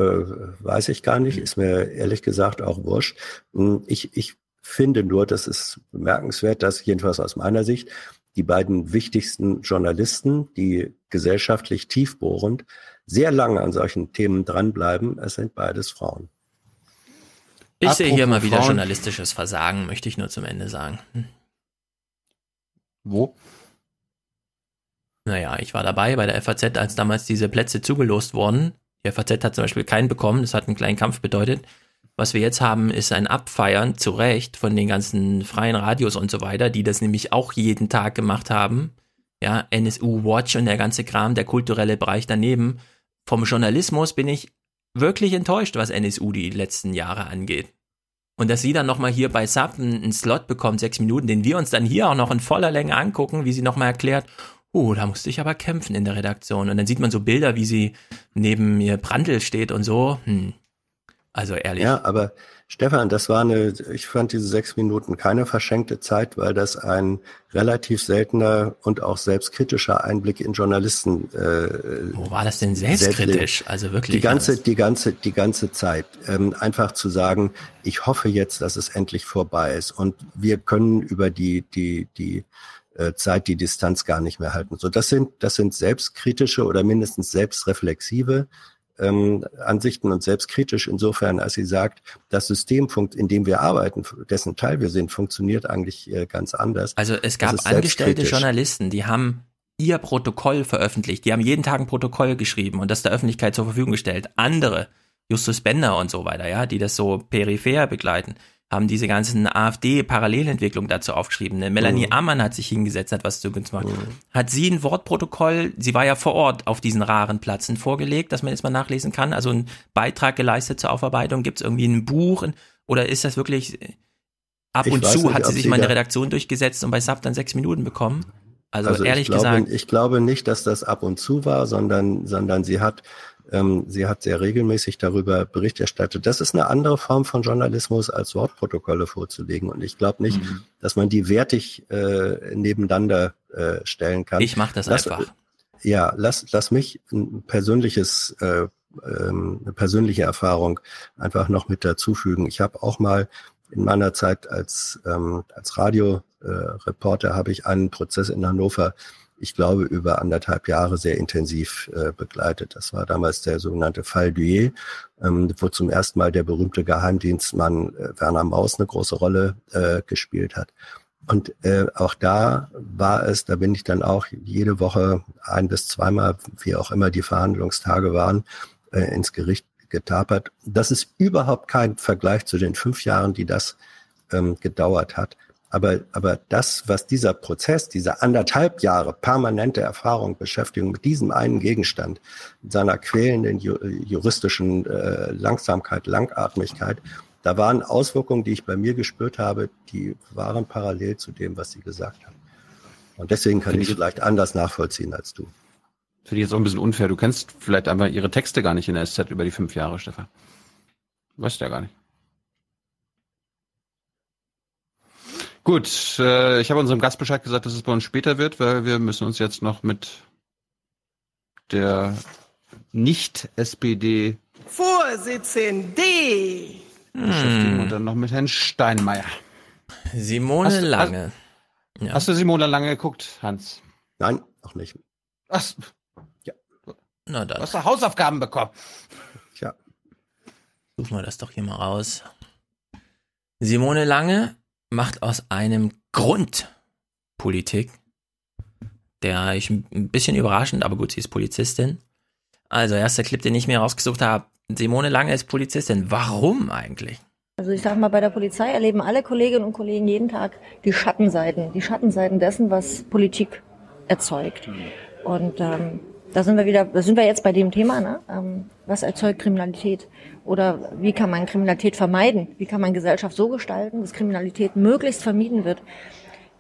weiß ich gar nicht, ist mir ehrlich gesagt auch wurscht. Hm, Ich, ich finde nur, das ist bemerkenswert, dass jedenfalls aus meiner Sicht die beiden wichtigsten Journalisten, die gesellschaftlich tiefbohrend sehr lange an solchen Themen dranbleiben, es sind beides Frauen. Ich sehe hier Apropos mal wieder Frauen. journalistisches Versagen, möchte ich nur zum Ende sagen. Hm. Wo? Naja, ich war dabei bei der FAZ, als damals diese Plätze zugelost wurden. Die FAZ hat zum Beispiel keinen bekommen, das hat einen kleinen Kampf bedeutet. Was wir jetzt haben, ist ein Abfeiern, zu Recht, von den ganzen freien Radios und so weiter, die das nämlich auch jeden Tag gemacht haben. Ja, NSU Watch und der ganze Kram, der kulturelle Bereich daneben. Vom Journalismus bin ich wirklich enttäuscht, was NSU die letzten Jahre angeht. Und dass sie dann nochmal hier bei Sub einen, Slot bekommt, sechs Minuten, den wir uns dann hier auch noch in voller Länge angucken, wie sie nochmal erklärt, oh, da musste ich aber kämpfen in der Redaktion. Und dann sieht man so Bilder, wie sie neben mir Brandl steht und so. Hm. Also ehrlich. Ja, aber Stefan, das war eine, ich fand diese sechs Minuten keine verschenkte Zeit, weil das ein relativ seltener und auch selbstkritischer Einblick in Journalisten. Äh, Wo war das denn selbstkritisch? Also wirklich. Die ganze, also- die ganze, die ganze Zeit. Ähm, einfach zu sagen, ich hoffe jetzt, dass es endlich vorbei ist und wir können über die, die, die äh, Zeit, die Distanz gar nicht mehr halten. So, das sind, das sind selbstkritische oder mindestens selbstreflexive ähm, Ansichten und selbstkritisch insofern, als sie sagt, das System, in dem wir arbeiten, dessen Teil wir sind, funktioniert eigentlich äh, ganz anders. Also es gab angestellte. Journalisten, die haben ihr Protokoll veröffentlicht. Die haben jeden Tag ein Protokoll geschrieben und das der Öffentlichkeit zur Verfügung gestellt. Andere, Justus Bender und so weiter, ja, die das so peripher begleiten, haben diese ganzen AfD-Parallelentwicklungen dazu aufgeschrieben. Eine Melanie Mhm. Ammann hat sich hingesetzt, hat was zu gemacht. Hat sie ein Wortprotokoll, sie war ja vor Ort auf diesen raren Platzen vorgelegt, dass man jetzt mal nachlesen kann, also einen Beitrag geleistet zur Aufarbeitung. Gibt es irgendwie ein Buch oder ist das wirklich ab Ich und zu nicht, hat sie sich mal in der da- Redaktion durchgesetzt und bei Sub dann sechs Minuten bekommen? Also, Also ehrlich ich glaube, gesagt, ich glaube nicht, dass das ab und zu war, sondern, sondern sie hat, ähm, sie hat sehr regelmäßig darüber Bericht erstattet. Das ist eine andere Form von Journalismus, als Wortprotokolle vorzulegen. Und ich glaube nicht, Mhm. dass man die wertig äh, nebeneinander äh, stellen kann. ich mache das Lass- einfach. Ja, lass, lass mich ein persönliches, äh, ähm, eine persönliche Erfahrung einfach noch mit dazufügen. Ich habe auch mal in meiner Zeit als, ähm, als Radioreporter äh, habe ich einen Prozess in Hannover, ich glaube, über anderthalb Jahre sehr intensiv äh, begleitet. Das war damals der sogenannte Fall Duyet, ähm, wo zum ersten Mal der berühmte Geheimdienstmann äh, Werner Maus eine große Rolle äh, gespielt hat. Und äh, auch da war es, da bin ich dann auch jede Woche ein bis zweimal, wie auch immer die Verhandlungstage waren, äh, ins Gericht getapert. Das ist überhaupt kein Vergleich zu den fünf Jahren, die das ähm, gedauert hat. Aber, aber das, was dieser Prozess, diese anderthalb Jahre permanente Erfahrung, Beschäftigung mit diesem einen Gegenstand, mit seiner quälenden ju juristischen äh, Langsamkeit, Langatmigkeit, da waren Auswirkungen, die ich bei mir gespürt habe, die waren parallel zu dem, was Sie gesagt haben. Und deswegen kann ich es vielleicht anders nachvollziehen als du. Finde ich jetzt auch ein bisschen unfair. Du kennst vielleicht einfach ihre Texte gar nicht in der SZ über die fünf Jahre, Stefan. Weißt du ja gar nicht. Gut, äh, ich habe unserem Gast Bescheid gesagt, dass es bei uns später wird, weil wir müssen uns jetzt noch mit der Nicht-SPD Vorsitzende. beschäftigen und dann noch mit Herrn Steinmeier. Simone Hast du- Lange. Hast du Simone Lange geguckt, Hans? Nein, noch nicht. Was? Na Du dann, hast doch Hausaufgaben bekommen. Tja. suchen wir das doch hier mal raus. Simone Lange macht aus einem Grund Politik, der ich ein bisschen überraschend, aber gut, sie ist Polizistin. Also, erster Clip, den ich mir rausgesucht habe. Simone Lange ist Polizistin. Warum eigentlich? Also ich sage mal, bei der Polizei erleben alle Kolleginnen und Kollegen jeden Tag die Schattenseiten, die Schattenseiten dessen, was Politik erzeugt. Und ähm, da sind wir wieder, da sind wir jetzt bei dem Thema, ne? ähm, was erzeugt Kriminalität? Oder wie kann man Kriminalität vermeiden? Wie kann man Gesellschaft so gestalten, dass Kriminalität möglichst vermieden wird?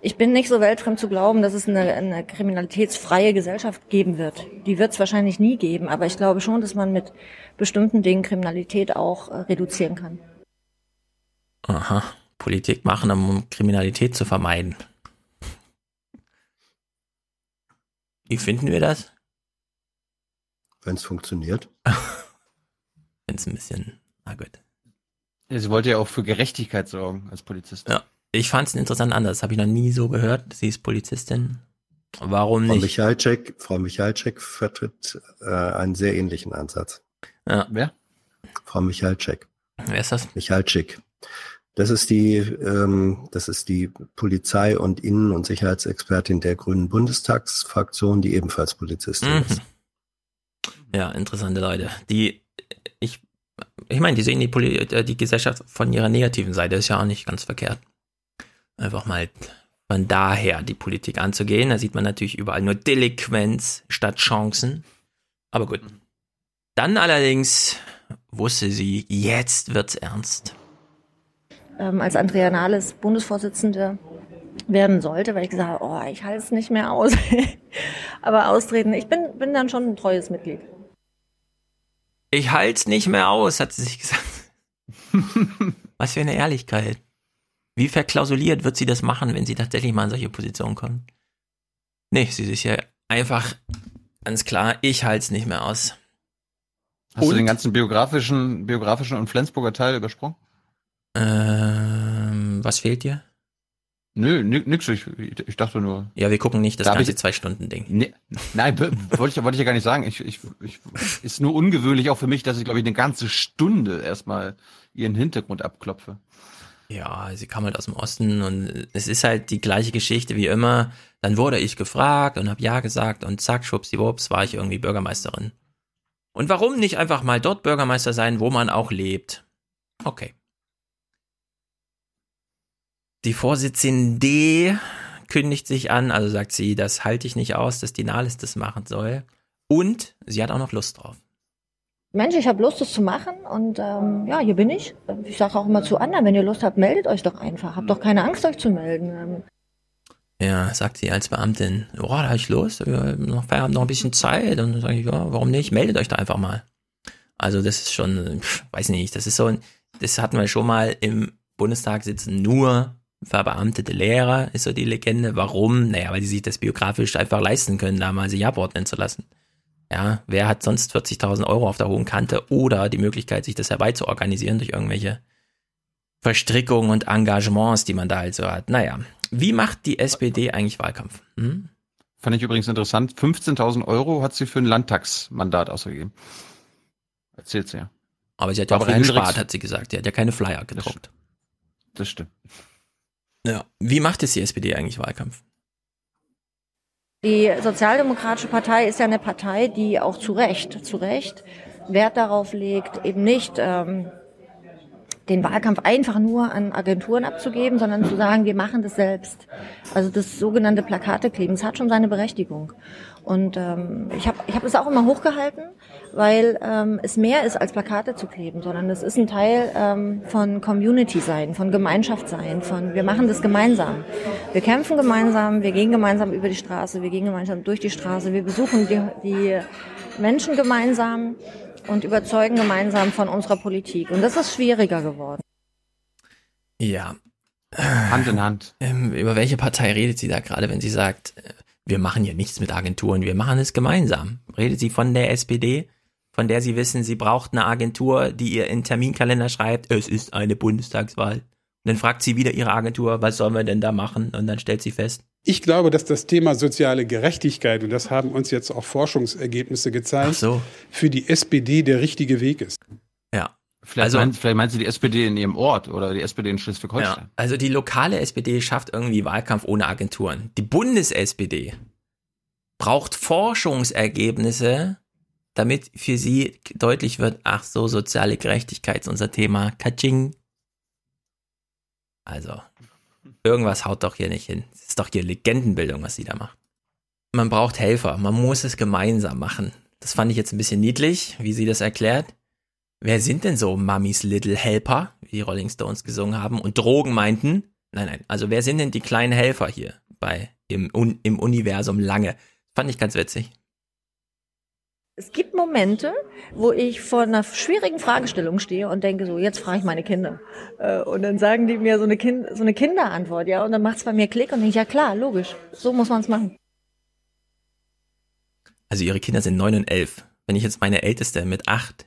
Ich bin nicht so weltfremd zu glauben, dass es eine, eine kriminalitätsfreie Gesellschaft geben wird. Die wird es wahrscheinlich nie geben, aber ich glaube schon, dass man mit bestimmten Dingen Kriminalität auch äh, reduzieren kann. Aha, Politik machen, um Kriminalität zu vermeiden. Wie finden wir das? Wenn es funktioniert. *laughs* Wenn es ein bisschen, na gut. Sie wollte ja auch für Gerechtigkeit sorgen als Polizist. Ja, ich fand es interessant anders. Habe ich noch nie so gehört. Sie ist Polizistin. Warum Frau nicht? Michalczyk, Frau Michalczyk vertritt äh, einen sehr ähnlichen Ansatz. Ja. Wer? Frau Michalczyk. Wer ist das? Michalczyk. Das ist die, ähm, das ist die Polizei- und Innen- und Sicherheitsexpertin der Grünen Bundestagsfraktion, die ebenfalls Polizistin Mhm. ist. Ja, interessante Leute. Die, ich, ich meine, die sehen die, Poli äh, die Gesellschaft von ihrer negativen Seite. ist ja auch nicht ganz verkehrt. Einfach mal von daher die Politik anzugehen. Da sieht man natürlich überall nur Delinquenz statt Chancen. Aber gut. Dann allerdings wusste sie, jetzt wird's ernst. ähm, als Andrea Nahles Bundesvorsitzende werden sollte, weil ich gesagt habe, oh, ich halte es nicht mehr aus. *laughs* Aber austreten, ich bin, bin dann schon ein treues Mitglied. Ich halt's nicht mehr aus, hat sie sich gesagt. *laughs* Was für eine Ehrlichkeit. Wie verklausuliert wird sie das machen, wenn sie tatsächlich mal in solche Positionen kommt? Nee, sie ist ja einfach ganz klar, ich halt's nicht mehr aus. Hast du Und? den ganzen biografischen, biografischen und Flensburger Teil übersprungen? Ähm, was fehlt dir? Nö, ni- nix. Ich, ich dachte nur. Ja, wir gucken nicht das Da ganze Zwei-Stunden-Ding. Nee, nein, wollte ich, wollte ich ja gar nicht sagen. Ich, ich, ich, ist nur ungewöhnlich auch für mich, dass ich, glaube ich, eine ganze Stunde erstmal ihren Hintergrund abklopfe. Ja, sie kam halt aus dem Osten und es ist halt die gleiche Geschichte wie immer. Dann wurde ich gefragt und hab ja gesagt und zack, schwuppsiwupps, war ich irgendwie Bürgermeisterin. Und warum nicht einfach mal dort Bürgermeister sein, wo man auch lebt? Okay. Die Vorsitzende kündigt sich an, also sagt sie, das halte ich nicht aus, dass die Nahles das machen soll. Und sie hat auch noch Lust drauf. Mensch, ich habe Lust, das zu machen und ähm, ja, hier bin ich. Ich sage auch immer zu anderen, wenn ihr Lust habt, meldet euch doch einfach. Habt doch keine Angst, euch zu melden. Ja, sagt sie als Beamtin, oh, da hab ich los, wir haben noch Feierabend noch ein bisschen Zeit. Und dann sage ich, ja, warum nicht? Meldet euch da einfach mal. Also das ist schon, pff, weiß nicht, das ist so ein, das hatten wir schon mal im Bundestag sitzen nur verbeamtete Lehrer, ist so die Legende. Warum? Naja, weil die sich das biografisch einfach leisten können, da mal sich abordnen zu lassen. Ja, wer hat sonst 40.000 Euro auf der hohen Kante oder die Möglichkeit, sich das herbeizuorganisieren durch irgendwelche Verstrickungen und Engagements, die man da halt so hat. Naja, wie macht die SPD eigentlich Wahlkampf? Hm? Fand ich übrigens interessant. 15.000 Euro hat sie für ein Landtagsmandat ausgegeben. Erzählt sie ja. Aber sie hat ja auch viel gespart, hat sie gesagt. Sie hat ja keine Flyer gedruckt. Das stimmt. Ja. Wie macht es die SPD eigentlich Wahlkampf? Die Sozialdemokratische Partei ist ja eine Partei, die auch zu Recht, zu Recht Wert darauf legt, eben nicht ähm, den Wahlkampf einfach nur an Agenturen abzugeben, sondern zu sagen, wir machen das selbst. Also das sogenannte Plakatekleben, das hat schon seine Berechtigung. Und ähm, ich habe ich hab es auch immer hochgehalten, weil ähm, es mehr ist als Plakate zu kleben, sondern es ist ein Teil ähm, von Community sein, von Gemeinschaft sein, von wir machen das gemeinsam. Wir kämpfen gemeinsam, wir gehen gemeinsam über die Straße, wir gehen gemeinsam durch die Straße, wir besuchen die, die Menschen gemeinsam und überzeugen gemeinsam von unserer Politik. Und das ist schwieriger geworden. Ja. Hand in Hand. Ähm, über welche Partei redet sie da gerade, wenn sie sagt, äh, wir machen hier nichts mit Agenturen, wir machen es gemeinsam? Redet sie von der SPD, von der sie wissen, sie braucht eine Agentur, die ihr in Terminkalender schreibt, es ist eine Bundestagswahl. Und dann fragt sie wieder ihre Agentur, was sollen wir denn da machen? Und dann stellt sie fest, ich glaube, dass das Thema soziale Gerechtigkeit, und das haben uns jetzt auch Forschungsergebnisse gezeigt, so. für die SPD der richtige Weg ist. Ja. Vielleicht, Also- meint, vielleicht meint sie die SPD in ihrem Ort oder die SPD in Schleswig-Holstein. Ja, also die lokale SPD schafft irgendwie Wahlkampf ohne Agenturen. Die Bundes-SPD braucht Forschungsergebnisse, damit für sie deutlich wird, ach so, soziale Gerechtigkeit ist unser Thema. Katsching. Also, irgendwas haut doch hier nicht hin. Es ist doch hier Legendenbildung, was sie da macht. Man braucht Helfer, man muss es gemeinsam machen. Das fand ich jetzt ein bisschen niedlich, wie sie das erklärt. Wer sind denn so Mummies Little Helper, wie die Rolling Stones gesungen haben und Drogen meinten? Nein, nein. Also wer sind denn die kleinen Helfer hier bei im, Un im Universum lange? Fand ich ganz witzig. Es gibt Momente, wo ich vor einer schwierigen Fragestellung stehe und denke so, jetzt frage ich meine Kinder. Äh, Und dann sagen die mir so eine, kind, so eine Kinderantwort, ja, und dann macht es bei mir Klick und denke ich, ja klar, logisch, so muss man es machen. Also ihre Kinder sind neun und elf. Wenn ich jetzt meine Älteste mit acht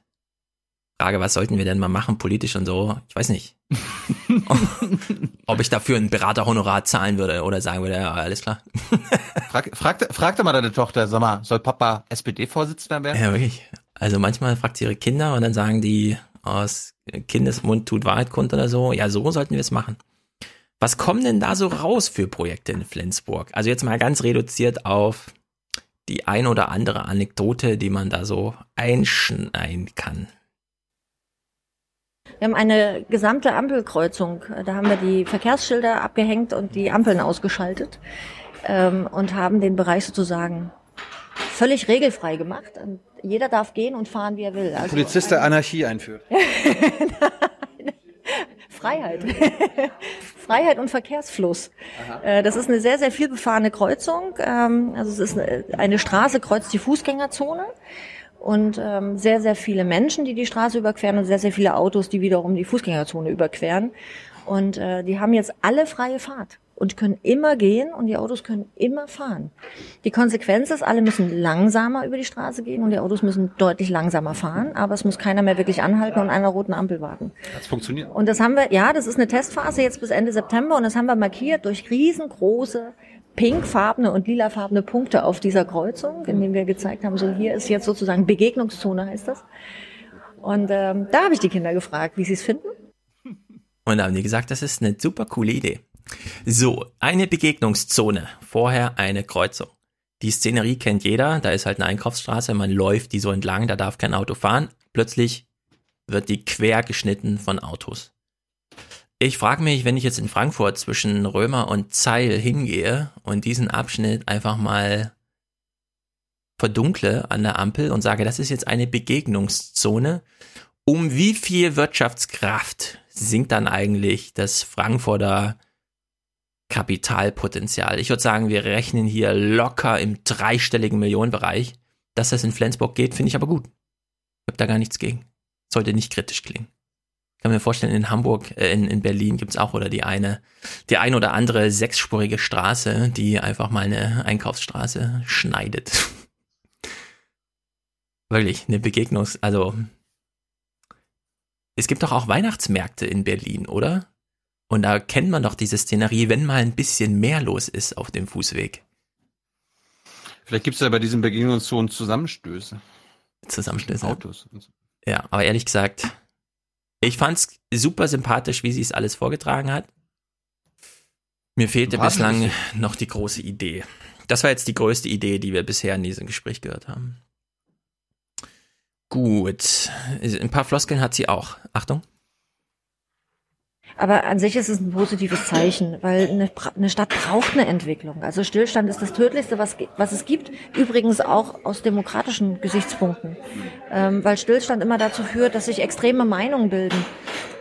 frage, was sollten wir denn mal machen, politisch und so, ich weiß nicht. *laughs* Ob ich dafür ein Beraterhonorar zahlen würde oder sagen würde, ja, alles klar. Frag, frag, frag doch mal deine Tochter, sag mal, soll Papa SPD-Vorsitzender werden? Ja, wirklich. Also manchmal fragt sie ihre Kinder und dann sagen die, aus Kindesmund tut Wahrheit kund oder so. Ja, so sollten wir es machen. Was kommen denn da so raus für Projekte in Flensburg? Also jetzt mal ganz reduziert auf die ein oder andere Anekdote, die man da so einschneiden kann. Wir haben eine gesamte Ampelkreuzung. Da haben wir die Verkehrsschilder abgehängt und die Ampeln ausgeschaltet ähm, und haben den Bereich sozusagen völlig regelfrei gemacht. Jeder darf gehen und fahren, wie er will. Also Polizist, der Anarchie einführt. *laughs* Freiheit. *laughs* Freiheit und Verkehrsfluss. Äh, Das ist eine sehr, sehr viel befahrene Kreuzung. Ähm, Also es ist eine- eine Straße, kreuzt die Fußgängerzone. Und ähm, sehr, sehr viele Menschen, die die Straße überqueren und sehr, sehr viele Autos, die wiederum die Fußgängerzone überqueren. Und äh, die haben jetzt alle freie Fahrt und können immer gehen und die Autos können immer fahren. Die Konsequenz ist, alle müssen langsamer über die Straße gehen und die Autos müssen deutlich langsamer fahren, aber es muss keiner mehr wirklich anhalten und einer roten Ampel warten. Hat's funktioniert? Und das haben wir, ja, das ist eine Testphase jetzt bis Ende September und das haben wir markiert durch riesengroße pinkfarbene und lilafarbene Punkte auf dieser Kreuzung, in denen wir gezeigt haben, so hier ist jetzt sozusagen Begegnungszone heißt das. Und ähm, da habe ich die Kinder gefragt, wie sie es finden. Und da haben die gesagt, das ist eine super coole Idee. So, eine Begegnungszone, vorher eine Kreuzung. Die Szenerie kennt jeder, da ist halt eine Einkaufsstraße, man läuft die so entlang, da darf kein Auto fahren. Plötzlich wird die quer geschnitten von Autos. Ich frage mich, wenn ich jetzt in Frankfurt zwischen Römer und Zeil hingehe und diesen Abschnitt einfach mal verdunkle an der Ampel und sage, das ist jetzt eine Begegnungszone, um wie viel Wirtschaftskraft sinkt dann eigentlich das Frankfurter Kapitalpotenzial. Ich würde sagen, wir rechnen hier locker im dreistelligen Millionenbereich. Dass das in Flensburg geht, finde ich aber gut. Ich habe da gar nichts gegen. Sollte nicht kritisch klingen. Kann mir vorstellen, in Hamburg, äh, in, in Berlin gibt's auch oder die eine, die ein oder andere sechsspurige Straße, die einfach mal eine Einkaufsstraße schneidet. *laughs* Wirklich, eine Begegnungs-, also es gibt doch auch Weihnachtsmärkte in Berlin, oder? Und da kennt man doch diese Szenerie, wenn mal ein bisschen mehr los ist auf dem Fußweg. Vielleicht gibt es ja bei diesen Begegnungszonen Zusammenstöße. Zusammenstöße. Autos. Ja, aber ehrlich gesagt, ich fand's super sympathisch, wie sie es alles vorgetragen hat. Mir fehlte bislang noch die große Idee. Das war jetzt die größte Idee, die wir bisher in diesem Gespräch gehört haben. Gut. Ein paar Floskeln hat sie auch. Achtung. Aber an sich ist es ein positives Zeichen, weil eine, eine, Stadt braucht eine Entwicklung. Also Stillstand ist das Tödlichste, was, was es gibt. Übrigens auch aus demokratischen Gesichtspunkten. Ähm, weil Stillstand immer dazu führt, dass sich extreme Meinungen bilden.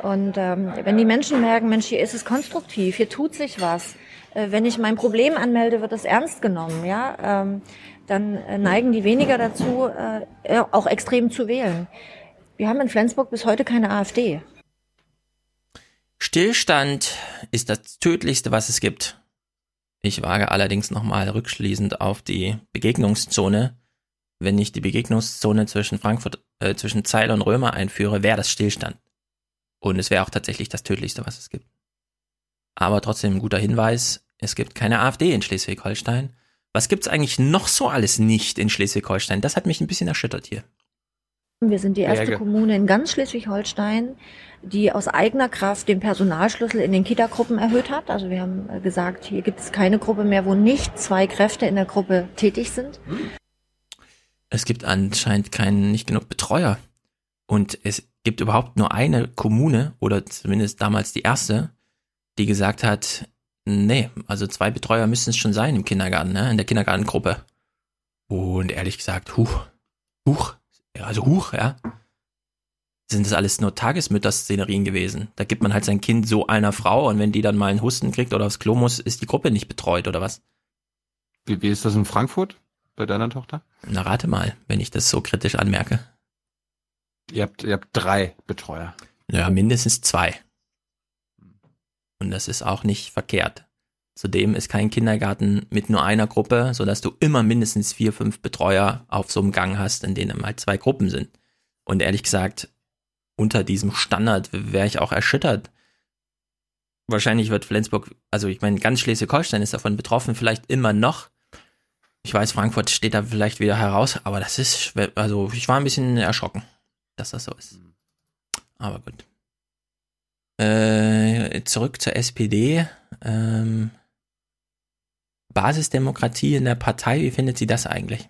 Und ähm, wenn die Menschen merken, Mensch, hier ist es konstruktiv, hier tut sich was. Äh, wenn ich mein Problem anmelde, wird es ernst genommen. Ja, ähm, dann äh, neigen die weniger dazu, äh, auch extrem zu wählen. Wir haben in Flensburg bis heute keine AfD. Stillstand ist das tödlichste, was es gibt. Ich wage allerdings nochmal rückschließend auf die Begegnungszone. Wenn ich die Begegnungszone zwischen Frankfurt, äh, zwischen Zeil und Römer einführe, wäre das Stillstand. Und es wäre auch tatsächlich das tödlichste, was es gibt. Aber trotzdem ein guter Hinweis, es gibt keine AfD in Schleswig-Holstein. Was gibt's eigentlich noch so alles nicht in Schleswig-Holstein? Das hat mich ein bisschen erschüttert hier. Wir sind die erste ja, Kommune in ganz Schleswig-Holstein, die aus eigener Kraft den Personalschlüssel in den Kita-Gruppen erhöht hat. Also wir haben äh, gesagt, hier gibt es keine Gruppe mehr, wo nicht zwei Kräfte in der Gruppe tätig sind. Es gibt anscheinend keinen, nicht genug Betreuer. Und es gibt überhaupt nur eine Kommune, oder zumindest damals die erste, die gesagt hat, Nee, also zwei Betreuer müssen es schon sein im Kindergarten, ne? in der Kindergartengruppe. Und ehrlich gesagt, huch, huch, also huch, ja. Sind das alles nur Tagesmütter-Szenerien gewesen? Da gibt man halt sein Kind so einer Frau und wenn die dann mal einen Husten kriegt oder aufs Klo muss, ist die Gruppe nicht betreut oder was? Wie, wie ist das in Frankfurt bei deiner Tochter? Na, rate mal, wenn ich das so kritisch anmerke. Ihr habt, ihr habt drei Betreuer. Ja, mindestens zwei. Und das ist auch nicht verkehrt. Zudem ist kein Kindergarten mit nur einer Gruppe, sodass du immer mindestens vier, fünf Betreuer auf so einem Gang hast, in denen halt zwei Gruppen sind. Und ehrlich gesagt, unter diesem Standard wäre ich auch erschüttert. Wahrscheinlich wird Flensburg, also ich meine, ganz Schleswig-Holstein ist davon betroffen, vielleicht immer noch. Ich weiß, Frankfurt steht da vielleicht wieder heraus, aber das ist, also ich war ein bisschen erschrocken, dass das so ist. Aber gut. Äh, zurück zur SPD. Ähm, Basisdemokratie in der Partei, wie findet sie das eigentlich?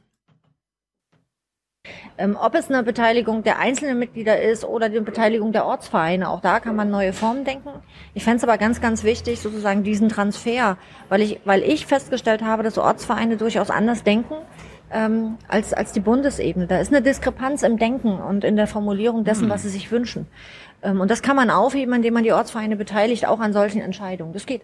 Ähm, ob es eine Beteiligung der einzelnen Mitglieder ist oder die Beteiligung der Ortsvereine, auch da kann man neue Formen denken. Ich fände es aber ganz, ganz wichtig, sozusagen diesen Transfer, weil ich, weil ich festgestellt habe, dass Ortsvereine durchaus anders denken ähm, als, als die Bundesebene. Da ist eine Diskrepanz im Denken und in der Formulierung dessen, hm. was sie sich wünschen. Ähm, und das kann man aufheben, indem man die Ortsvereine beteiligt, auch an solchen Entscheidungen. Das geht.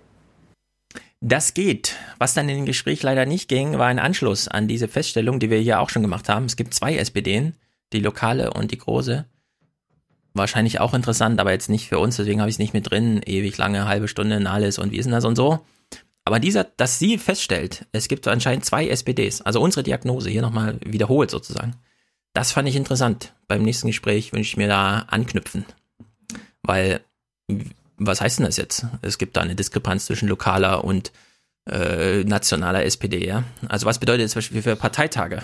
Das geht. Was dann in dem Gespräch leider nicht ging, war ein Anschluss an diese Feststellung, die wir hier auch schon gemacht haben. Es gibt zwei SPDen, die lokale und die große. Wahrscheinlich auch interessant, aber jetzt nicht für uns, deswegen habe ich es nicht mit drin. Ewig lange, halbe Stunde in alles und wie ist denn das und so. Aber dieser, dass sie feststellt, es gibt anscheinend zwei SPDs, also unsere Diagnose hier nochmal wiederholt sozusagen. Das fand ich interessant. Beim nächsten Gespräch wünsche ich mir da anknüpfen. Weil, was heißt denn das jetzt? Es gibt da eine Diskrepanz zwischen lokaler und äh, nationaler SPD, ja? Also was bedeutet das zum Beispiel für Parteitage?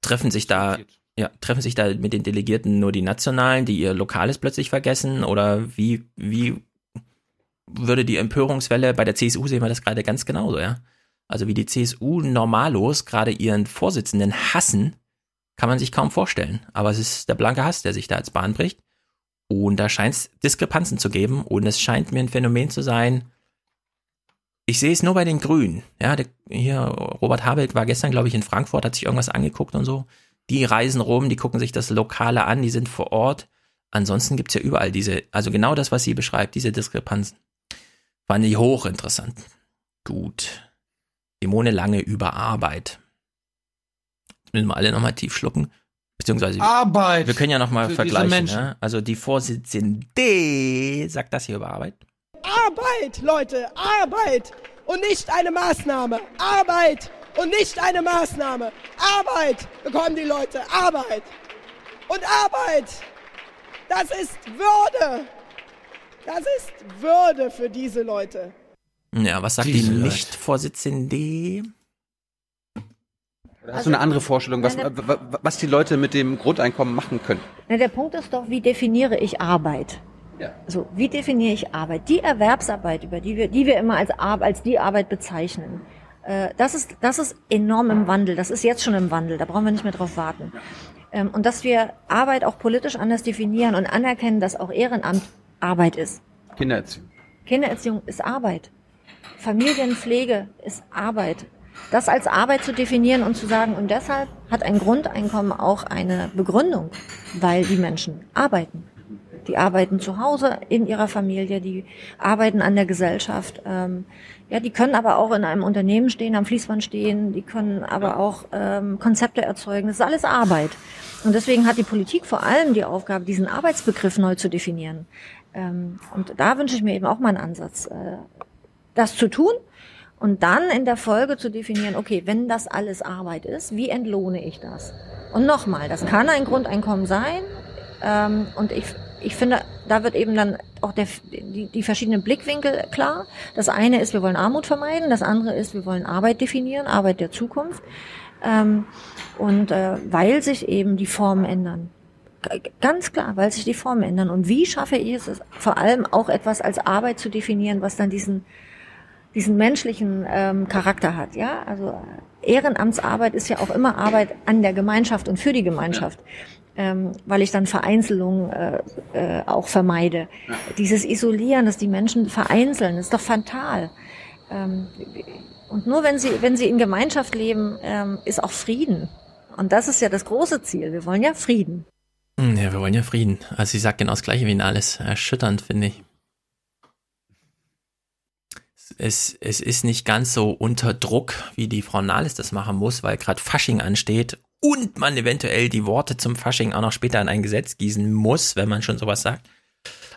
Treffen sich da, ja, treffen sich da mit den Delegierten nur die Nationalen, die ihr Lokales plötzlich vergessen? Oder wie, wie würde die Empörungswelle bei der CSU sehen wir das gerade ganz genauso, ja? Also wie die CSU normallos gerade ihren Vorsitzenden hassen, kann man sich kaum vorstellen. Aber es ist der blanke Hass, der sich da als Bahn bricht. Und da scheint es Diskrepanzen zu geben und es scheint mir ein Phänomen zu sein. Ich sehe es nur bei den Grünen. Ja, der, hier Robert Habeck war gestern, glaube ich, in Frankfurt, hat sich irgendwas angeguckt und so. Die reisen rum, die gucken sich das Lokale an, die sind vor Ort. Ansonsten gibt's ja überall diese, also genau das, was sie beschreibt, diese Diskrepanzen. Fand ich hochinteressant. Gut. Simone Lange über Arbeit. Müssen wir alle nochmal tief schlucken. Beziehungsweise. Arbeit! Wir können ja nochmal vergleichen. Ne? Also die Vorsitzende sagt das hier über Arbeit. Arbeit, Leute, Arbeit und nicht eine Maßnahme. Arbeit und nicht eine Maßnahme. Arbeit bekommen die Leute, Arbeit. Und Arbeit, das ist Würde. Das ist Würde für diese Leute. Ja, was sagt Diese die Leute. Hast du eine andere Vorstellung, was, Nein, wa- was die Leute mit dem Grundeinkommen machen können? Na, der Punkt ist doch, wie definiere ich Arbeit? Ja. So, wie definiere ich Arbeit? Die Erwerbsarbeit, über die wir, die wir immer als, als die Arbeit bezeichnen, äh, das ist, das ist enorm im Wandel. Das ist jetzt schon im Wandel. Da brauchen wir nicht mehr drauf warten. Ähm, und dass wir Arbeit auch politisch anders definieren und anerkennen, dass auch Ehrenamt Arbeit ist. Kindererziehung. Kindererziehung ist Arbeit. Familienpflege ist Arbeit. Das als Arbeit zu definieren und zu sagen, und deshalb hat ein Grundeinkommen auch eine Begründung, weil die Menschen arbeiten. Die arbeiten zu Hause in ihrer Familie, die arbeiten an der Gesellschaft. Ähm, ja, die können aber auch in einem Unternehmen stehen, am Fließband stehen, die können aber auch ähm, Konzepte erzeugen. Das ist alles Arbeit. Und deswegen hat die Politik vor allem die Aufgabe, diesen Arbeitsbegriff neu zu definieren. Ähm, und da wünsche ich mir eben auch mal einen Ansatz, äh, das zu tun und dann in der Folge zu definieren, okay, wenn das alles Arbeit ist, wie entlohne ich das? Und nochmal, das kann ein Grundeinkommen sein. Ähm, und ich, ich finde, da wird eben dann auch der, die, die verschiedenen Blickwinkel klar. Das eine ist, wir wollen Armut vermeiden. Das andere ist, wir wollen Arbeit definieren, Arbeit der Zukunft. Ähm, und äh, weil sich eben die Formen ändern. Ganz klar, weil sich die Formen ändern. Und wie schaffe ich es, vor allem auch etwas als Arbeit zu definieren, was dann diesen diesen menschlichen ähm, Charakter hat, ja. Also Ehrenamtsarbeit ist ja auch immer Arbeit an der Gemeinschaft und für die Gemeinschaft, ähm, weil ich dann Vereinzelung äh, äh, auch vermeide. Dieses Isolieren, dass die Menschen vereinzeln, ist doch fatal. Ähm, und nur wenn sie wenn sie in Gemeinschaft leben, ähm, ist auch Frieden. Und das ist ja das große Ziel. Wir wollen ja Frieden. Ja, wir wollen ja Frieden. Also sie sagt genau das gleiche wie in alles. Erschütternd, finde ich. Es, es ist nicht ganz so unter Druck, wie die Frau Nahles das machen muss, weil gerade Fasching ansteht und man eventuell die Worte zum Fasching auch noch später in ein Gesetz gießen muss, wenn man schon sowas sagt.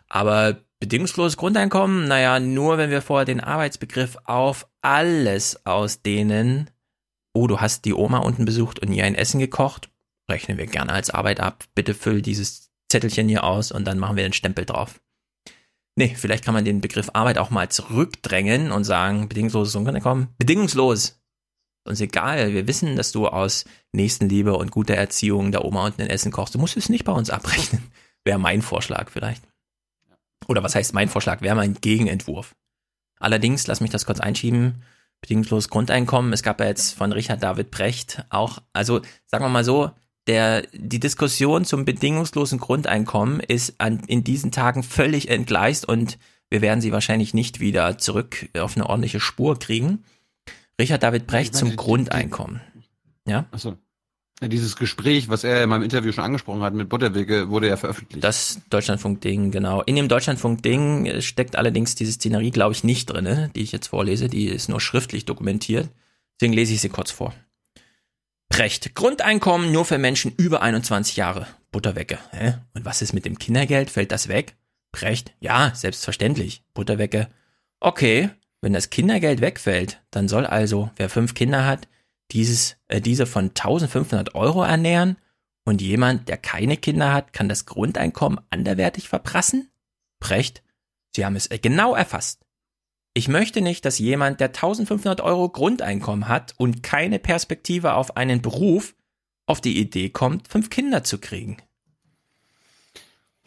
Aber bedingungsloses Grundeinkommen, naja, nur wenn wir vorher den Arbeitsbegriff auf alles ausdehnen. Oh, du hast die Oma unten besucht und ihr ein Essen gekocht. Rechnen wir gerne als Arbeit ab. Bitte füll dieses Zettelchen hier aus und dann machen wir den Stempel drauf. Nee, vielleicht kann man den Begriff Arbeit auch mal zurückdrängen und sagen, bedingungsloses Grundeinkommen. Bedingungslos. Uns egal, wir wissen, dass du aus Nächstenliebe und guter Erziehung der Oma unten ein Essen kochst. Du musst es nicht bei uns abrechnen. *laughs* Wäre mein Vorschlag vielleicht. Oder was heißt mein Vorschlag? Wäre mein Gegenentwurf. Allerdings, lass mich das kurz einschieben, bedingungsloses Grundeinkommen. Es gab ja jetzt von Richard David Brecht auch, also sagen wir mal so, der, die Diskussion zum bedingungslosen Grundeinkommen ist an, in diesen Tagen völlig entgleist und wir werden sie wahrscheinlich nicht wieder zurück auf eine ordentliche Spur kriegen. Richard David Brecht meine, zum die- Grundeinkommen. Ja? Achso. Ja, dieses Gespräch, was er in meinem Interview schon angesprochen hat mit Butterwege, wurde ja veröffentlicht. Das Deutschlandfunk-Ding, genau. In dem Deutschlandfunk-Ding äh, steckt allerdings diese Szenerie, glaube ich, nicht drinne, die ich jetzt vorlese. Die ist nur schriftlich dokumentiert. Deswegen lese ich sie kurz vor. Brecht. Grundeinkommen nur für Menschen über 21 Jahre. Butterwecke. Hä? Und was ist mit dem Kindergeld? Fällt das weg? Brecht. Ja, selbstverständlich. Butterwecke. Okay, wenn das Kindergeld wegfällt, dann soll also, wer fünf Kinder hat, dieses, äh, diese von 1500 Euro ernähren und jemand, der keine Kinder hat, kann das Grundeinkommen anderwertig verprassen? Brecht, Sie haben es äh, genau erfasst. Ich möchte nicht, dass jemand, der 1500 Euro Grundeinkommen hat und keine Perspektive auf einen Beruf, auf die Idee kommt, fünf Kinder zu kriegen.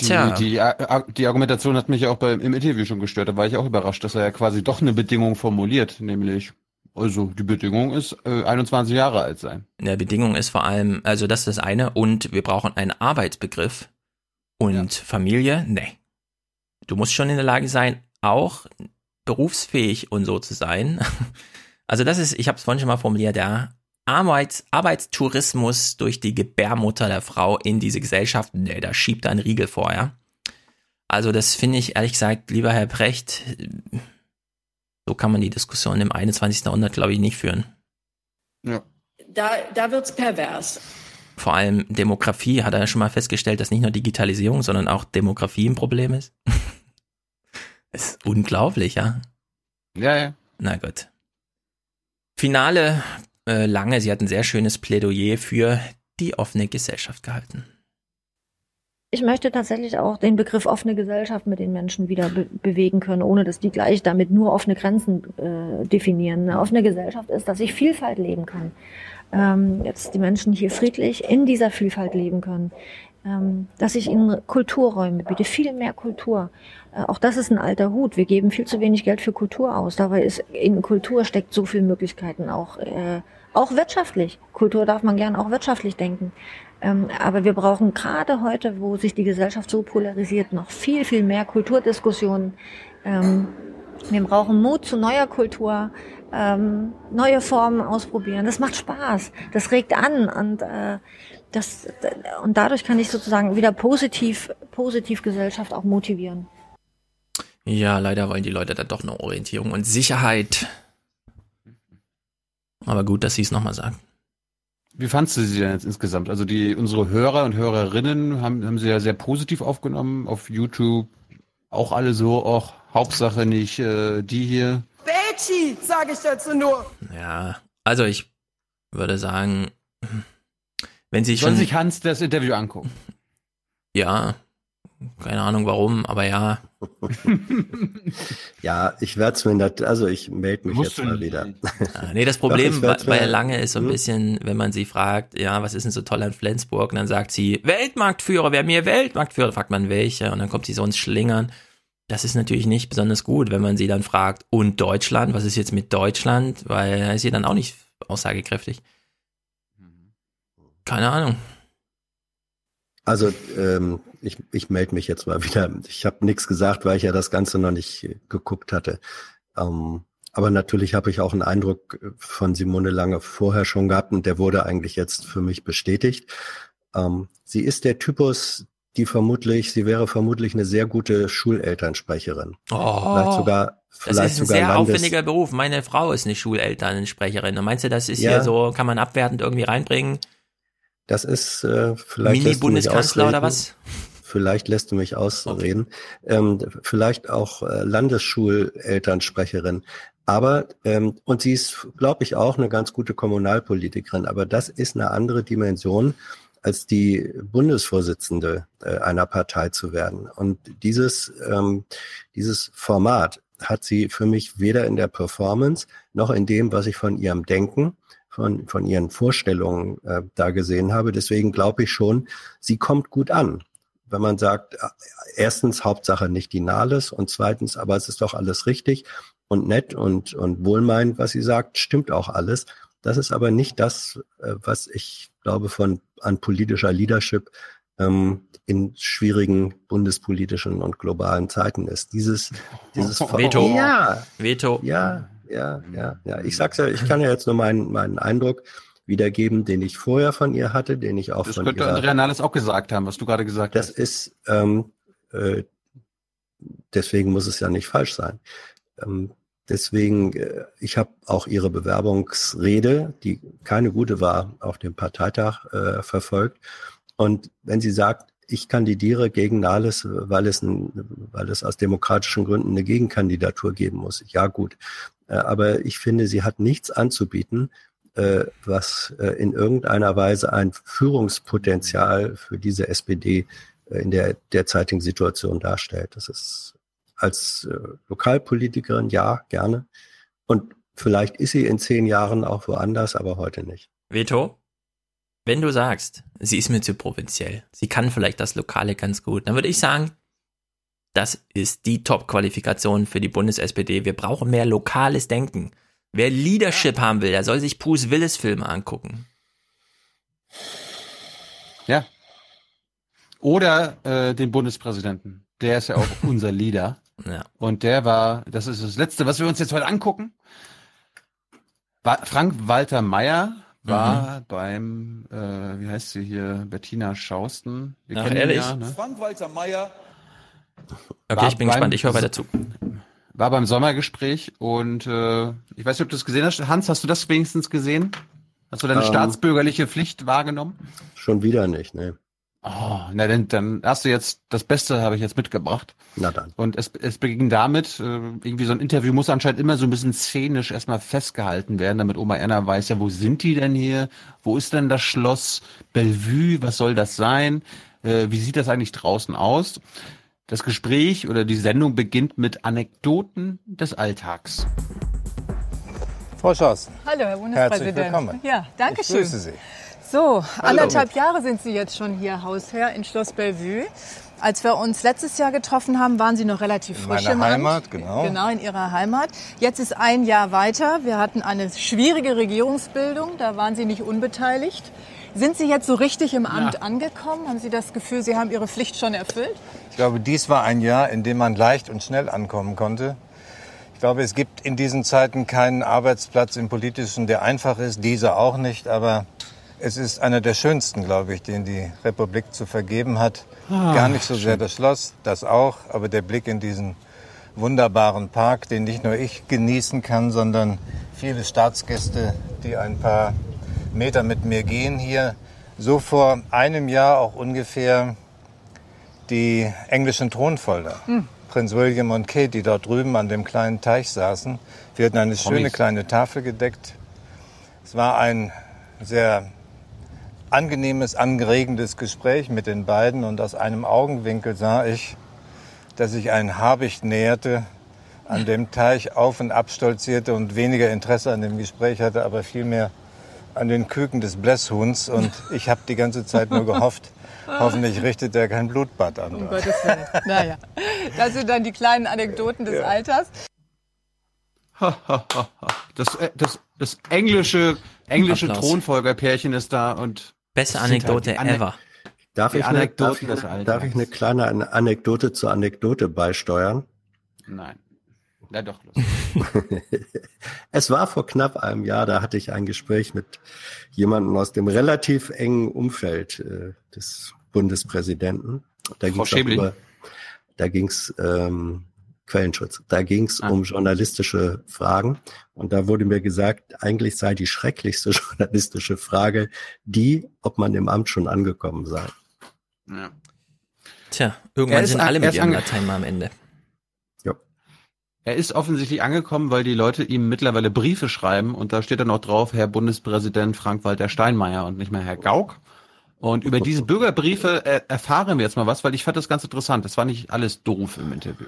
Die, Tja. die, Ar- die Argumentation hat mich ja auch beim, im Interview schon gestört. Da war ich auch überrascht, dass er ja quasi doch eine Bedingung formuliert, nämlich, also die Bedingung ist äh, 21 Jahre alt sein. In der Bedingung ist vor allem, also das ist das eine, und wir brauchen einen Arbeitsbegriff. Und Familie, nee. Du musst schon in der Lage sein, auch berufsfähig und so zu sein. *laughs* Also das ist, ich habe es vorhin schon mal formuliert, ja, Arbeits, Arbeitstourismus durch die Gebärmutter der Frau in diese Gesellschaft, nee, da schiebt er einen Riegel vor, ja. Also das finde ich ehrlich gesagt, lieber Herr Brecht, So kann man die Diskussion im 21. Jahrhundert, glaube ich, nicht führen. Ja. Da, da wird es pervers. Vor allem Demografie hat er schon mal festgestellt, dass nicht nur Digitalisierung, sondern auch Demografie ein Problem ist. *laughs* ist unglaublich, ja. Ja, ja. Na gut. Finale äh, lange, sie hat ein sehr schönes Plädoyer für die offene Gesellschaft gehalten. Ich möchte tatsächlich auch den Begriff offene Gesellschaft mit den Menschen wieder be bewegen können, ohne dass die gleich damit nur offene Grenzen äh, definieren. Eine offene Gesellschaft ist, dass ich Vielfalt leben kann. Ähm, jetzt die Menschen hier friedlich in dieser Vielfalt leben können. Ähm, dass ich ihnen Kulturräume biete, viel mehr Kultur. Äh, auch das ist ein alter Hut. Wir geben viel zu wenig Geld für Kultur aus. Dabei ist in Kultur steckt so viel Möglichkeiten auch. Äh, auch wirtschaftlich. Kultur darf man gern auch wirtschaftlich denken. Ähm, aber wir brauchen gerade heute, wo sich die Gesellschaft so polarisiert, noch viel, viel mehr Kulturdiskussionen. Ähm, wir brauchen Mut zu neuer Kultur, ähm, neue Formen ausprobieren. Das macht Spaß, das regt an und äh, das und dadurch kann ich sozusagen wieder positiv, positiv Gesellschaft auch motivieren. Ja, leider wollen die Leute da doch eine Orientierung und Sicherheit. Aber gut, dass sie es nochmal sagen. Wie fandst du sie denn jetzt insgesamt? Also die unsere Hörer und Hörerinnen haben, haben sie ja sehr positiv aufgenommen auf YouTube. Auch alle so, auch Hauptsache nicht äh, die hier. Betschi, sage ich dazu nur. Ja, also ich würde sagen, wenn sie Soll schon sich Hans das Interview angucken? *laughs* ja, keine Ahnung warum, aber ja. *laughs* Ja, ich werde es mir nicht, also ich melde mich Musst jetzt mal nicht. *laughs* Ah, wieder. nee, das Doch, Problem ich bei, Lange ist so ein Hm? bisschen, wenn man sie fragt, ja, was ist denn so toll an Flensburg? Und dann sagt sie, Weltmarktführer, wer mir Weltmarktführer, fragt man welche, und dann kommt sie so ins Schlingern. Das ist natürlich nicht besonders gut, wenn man sie dann fragt, und Deutschland, was ist jetzt mit Deutschland? Weil da ist sie dann auch nicht aussagekräftig. Keine Ahnung. Also ähm, ich, ich melde mich jetzt mal wieder. Ich habe nichts gesagt, weil ich ja das Ganze noch nicht geguckt hatte. Ähm, aber natürlich habe ich auch einen Eindruck von Simone Lange vorher schon gehabt und der wurde eigentlich jetzt für mich bestätigt. Ähm, sie ist der Typus, die vermutlich, sie wäre vermutlich eine sehr gute Schulelternsprecherin. Oh, vielleicht sogar, Das vielleicht ist ein sogar sehr Landes aufwendiger Beruf. Meine Frau ist eine Schulelternsprecherin. Und meinst du, das ist Ja. hier so, kann man abwertend irgendwie reinbringen? Das ist äh, vielleicht Mini-Bundeskanzler oder was? Vielleicht lässt du mich ausreden. Ähm, vielleicht auch äh, Landesschulelternsprecherin. Aber ähm, und sie ist, glaube ich, auch eine ganz gute Kommunalpolitikerin. Aber das ist eine andere Dimension als die Bundesvorsitzende äh, einer Partei zu werden. Und dieses ähm, dieses Format hat sie für mich weder in der Performance noch in dem, was ich von ihrem Denken von, von ihren Vorstellungen äh, da gesehen habe. Deswegen glaube ich schon, sie kommt gut an. Wenn man sagt, äh, erstens Hauptsache nicht die Nahles und zweitens, aber es ist doch alles richtig und nett und, und wohlmeinend, was sie sagt, stimmt auch alles. Das ist aber nicht das, äh, was ich glaube von an politischer Leadership ähm, in schwierigen bundespolitischen und globalen Zeiten ist. Dieses, dieses Veto. Ja, Veto. ja, ja, ja, ja. Ich sag's ja, ich kann ja jetzt nur meinen, meinen Eindruck wiedergeben, den ich vorher von ihr hatte, den ich auch Das von könnte ihrer, Andrea Nahles auch gesagt haben, was du gerade gesagt das hast. ist, ähm, äh, deswegen muss es ja nicht falsch sein. Ähm, deswegen, äh, ich habe auch ihre Bewerbungsrede, die keine gute war, auf dem Parteitag äh, verfolgt. Und wenn sie sagt, ich kandidiere gegen Nahles, weil es, ein, weil es aus demokratischen Gründen eine Gegenkandidatur geben muss. Ja, gut. Äh, aber ich finde, sie hat nichts anzubieten, äh, was äh, in irgendeiner Weise ein Führungspotenzial für diese SPD in der derzeitigen Situation darstellt. Das ist als Lokalpolitikerin ja gerne. Und vielleicht ist sie in zehn Jahren auch woanders, aber heute nicht. Veto, wenn du sagst, sie ist mir zu provinziell, sie kann vielleicht das Lokale ganz gut, dann würde ich sagen, das ist die Top-Qualifikation für die Bundes-SPD. Wir brauchen mehr lokales Denken. Wer Leadership haben will, der soll sich Bruce Willis-Filme angucken. Ja. Oder äh, den Bundespräsidenten. Der ist ja auch *laughs* unser Leader. Ja. Und der war, das ist das Letzte, was wir uns jetzt heute angucken. Wa- Frank Walter Meyer war beim, äh, wie heißt sie hier, Bettina Schausten. Wir Ach, kennen ehrlich? Ja, ne? Frank-Walter Meyer Okay, War ich bin beim- gespannt, ich höre weiter zu. war beim Sommergespräch und äh, ich weiß nicht, ob du es gesehen hast. Hans, hast du das wenigstens gesehen? Hast du deine Ähm. staatsbürgerliche Pflicht wahrgenommen? Schon wieder nicht, ne? Oh, na dann, dann hast du jetzt das Beste habe ich jetzt mitgebracht. Na dann. Und es, es beging damit, äh, irgendwie so ein Interview muss anscheinend immer so ein bisschen szenisch erstmal festgehalten werden, damit Oma Erna weiß ja, wo sind die denn hier? Wo ist denn das Schloss Bellevue? Was soll das sein? Äh, wie sieht das eigentlich draußen aus? Das Gespräch oder die Sendung beginnt mit Anekdoten des Alltags. Frau Schaus. Hallo, Herr Herzlich Bundespräsident. willkommen. Ja, danke Ich schön. grüße Sie. So, anderthalb Jahre sind Sie jetzt schon hier Hausherr in Schloss Bellevue. Als wir uns letztes Jahr getroffen haben, waren Sie noch relativ In frisch meiner im Amt. Heimat, genau. Genau, in Ihrer Heimat. Jetzt ist ein Jahr weiter. Wir hatten eine schwierige Regierungsbildung. Da waren Sie nicht unbeteiligt. Sind Sie jetzt so richtig im Amt angekommen? Haben Sie das Gefühl, Sie haben Ihre Pflicht schon erfüllt? Ich glaube, dies war ein Jahr, in dem man leicht und schnell ankommen konnte. Ich glaube, es gibt in diesen Zeiten keinen Arbeitsplatz im Politischen, der einfach ist. Dieser auch nicht. Aber es ist einer der schönsten, glaube ich, den die Republik zu vergeben hat. Ah, Gar nicht so sehr schön. das Schloss, das auch, aber der Blick in diesen wunderbaren Park, den nicht nur ich genießen kann, sondern viele Staatsgäste, die ein paar Meter mit mir gehen hier. So vor einem Jahr auch ungefähr die englischen Thronfolger. Hm. Prinz William und Kate, die dort drüben an dem kleinen Teich saßen. Wir hatten eine schöne Promis. kleine Tafel gedeckt. Es war ein sehr angenehmes, anregendes Gespräch mit den beiden und aus einem Augenwinkel sah ich, dass sich ein Habicht näherte, an dem Teich auf und ab stolzierte und weniger Interesse an dem Gespräch hatte, aber vielmehr an den Küken des Blässhuhns. Und *laughs* ich habe die ganze Zeit nur gehofft, hoffentlich richtet er kein Blutbad an. Um. Gottes Willen. Naja, das sind dann die kleinen Anekdoten des Alters. Das, äh, das, das englische, englische. Thronfolgerpärchen ist da und Beste sind Anekdote halt ever. Darf ich, eine, darf, darf ich eine kleine An- Anekdote zur Anekdote beisteuern? Nein. Na doch, los. *laughs* Es war vor knapp einem Jahr, da hatte ich ein Gespräch mit jemandem aus dem relativ engen Umfeld äh, des Bundespräsidenten. Da Frau Schäbling. über, da ging's ähm, Quellenschutz. Da ging's Ah. um journalistische Fragen. Und da wurde mir gesagt, eigentlich sei die schrecklichste *laughs* journalistische Frage die, ob man im Amt schon angekommen sei. Ja. Tja, irgendwann sind alle mit ihrem Latein mal am Ende. Er ist offensichtlich angekommen, weil die Leute ihm mittlerweile Briefe schreiben und da steht dann auch drauf, Herr Bundespräsident Frank-Walter Steinmeier und nicht mehr Herr Gauck. Und über diese Bürgerbriefe äh, erfahren wir jetzt mal was, weil ich fand das ganz interessant. Das war nicht alles doof im Interview.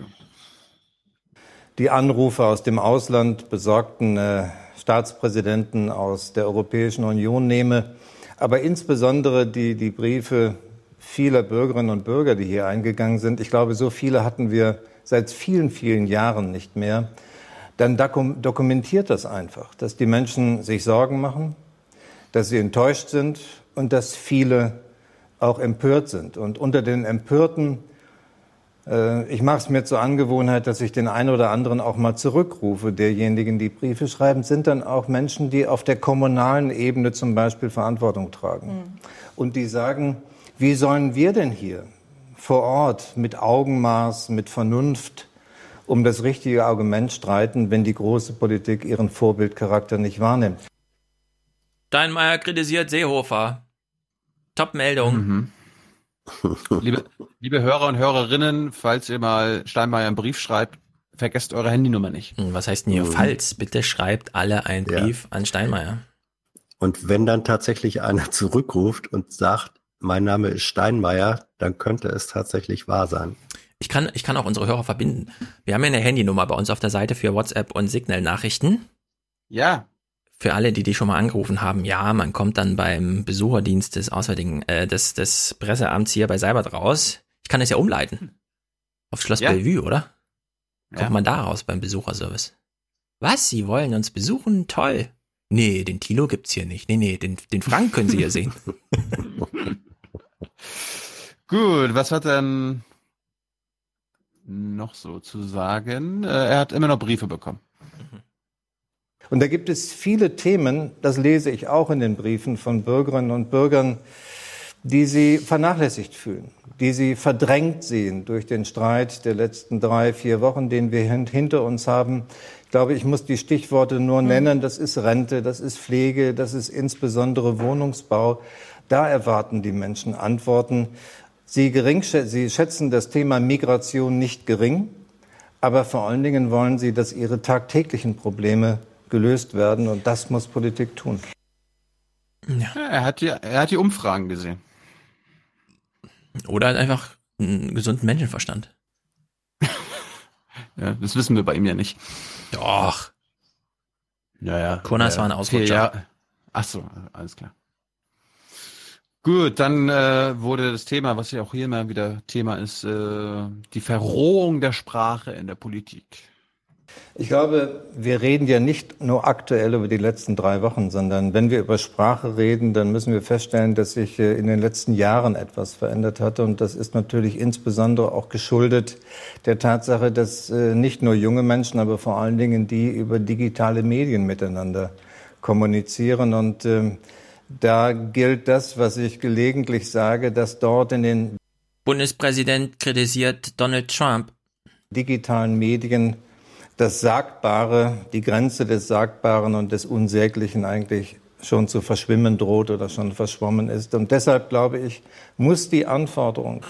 Die Anrufe aus dem Ausland besorgten äh, Staatspräsidenten aus der Europäischen Union nehme, aber insbesondere die, die Briefe vieler Bürgerinnen und Bürger, die hier eingegangen sind. Ich glaube, so viele hatten wir seit vielen, vielen Jahren nicht mehr. Dann dokum dokumentiert das einfach, dass die Menschen sich Sorgen machen, dass sie enttäuscht sind und dass viele auch empört sind. Und unter den Empörten äh, ich mache es mir zur Angewohnheit, dass ich den einen oder anderen auch mal zurückrufe. Derjenigen, die Briefe schreiben, sind dann auch Menschen, die auf der kommunalen Ebene zum Beispiel Verantwortung tragen. Und die sagen, wie sollen wir denn hier vor Ort mit Augenmaß, mit Vernunft um das richtige Argument streiten, wenn die große Politik ihren Vorbildcharakter nicht wahrnimmt? Steinmeier kritisiert Seehofer. Top-Meldung. Mhm. *laughs* liebe, liebe Hörer und Hörerinnen, falls ihr mal Steinmeier einen Brief schreibt, vergesst eure Handynummer nicht. Hm, Was heißt denn hier Mhm. falls? Bitte schreibt alle einen Ja. Brief an Steinmeier. Und wenn dann tatsächlich einer zurückruft und sagt, mein Name ist Steinmeier, dann könnte es tatsächlich wahr sein. Ich kann, ich kann auch unsere Hörer verbinden. Wir haben ja eine Handynummer bei uns auf der Seite für WhatsApp und Signal-Nachrichten. Ja. Für alle, die die schon mal angerufen haben, ja, man kommt dann beim Besucherdienst des Auswärtigen, äh, des, des Presseamts hier bei Seibert raus. Ich kann es ja umleiten. Auf Schloss Ja. Bellevue, oder? Kommt Ja. man da raus beim Besucherservice? Was? Sie wollen uns besuchen? Toll. Nee, den Tilo gibt's hier nicht. Nee, nee, den, den Frank können Sie hier sehen. *laughs* Gut, was hat denn noch so zu sagen? Äh, er hat immer noch Briefe bekommen. Und da gibt es viele Themen, das lese ich auch in den Briefen von Bürgerinnen und Bürgern, die sie vernachlässigt fühlen, die sie verdrängt sehen durch den Streit der letzten drei, vier Wochen, den wir hinter uns haben. Ich glaube, ich muss die Stichworte nur nennen. Das ist Rente, das ist Pflege, das ist insbesondere Wohnungsbau. Da erwarten die Menschen Antworten. Sie, gering, sie schätzen das Thema Migration nicht gering, aber vor allen Dingen wollen sie, dass ihre tagtäglichen Probleme gelöst werden. Und das muss Politik tun. Ja. Er, hat die, er hat die Umfragen gesehen. Oder halt einfach einen gesunden Menschenverstand. *laughs* ja, das wissen wir bei ihm ja nicht. Doch. Naja. Konas ja, war ein Ausrutscher. Ja. Ach so, alles klar. Gut, dann äh, wurde das Thema, was ja auch hier immer wieder Thema ist, äh, die Verrohung der Sprache in der Politik. Ich glaube, wir reden ja nicht nur aktuell über die letzten drei Wochen, sondern wenn wir über Sprache reden, dann müssen wir feststellen, dass sich äh, in den letzten Jahren etwas verändert hat. Und das ist natürlich insbesondere auch geschuldet der Tatsache, dass äh, nicht nur junge Menschen, aber vor allen Dingen die über digitale Medien miteinander kommunizieren. Und ähm, da gilt das, was ich gelegentlich sage, dass dort in den Bundespräsident kritisiert Donald Trump. digitalen Medien das Sagbare, die Grenze des Sagbaren und des Unsäglichen eigentlich schon zu verschwimmen droht oder schon verschwommen ist. Und deshalb glaube ich, muss die Anforderung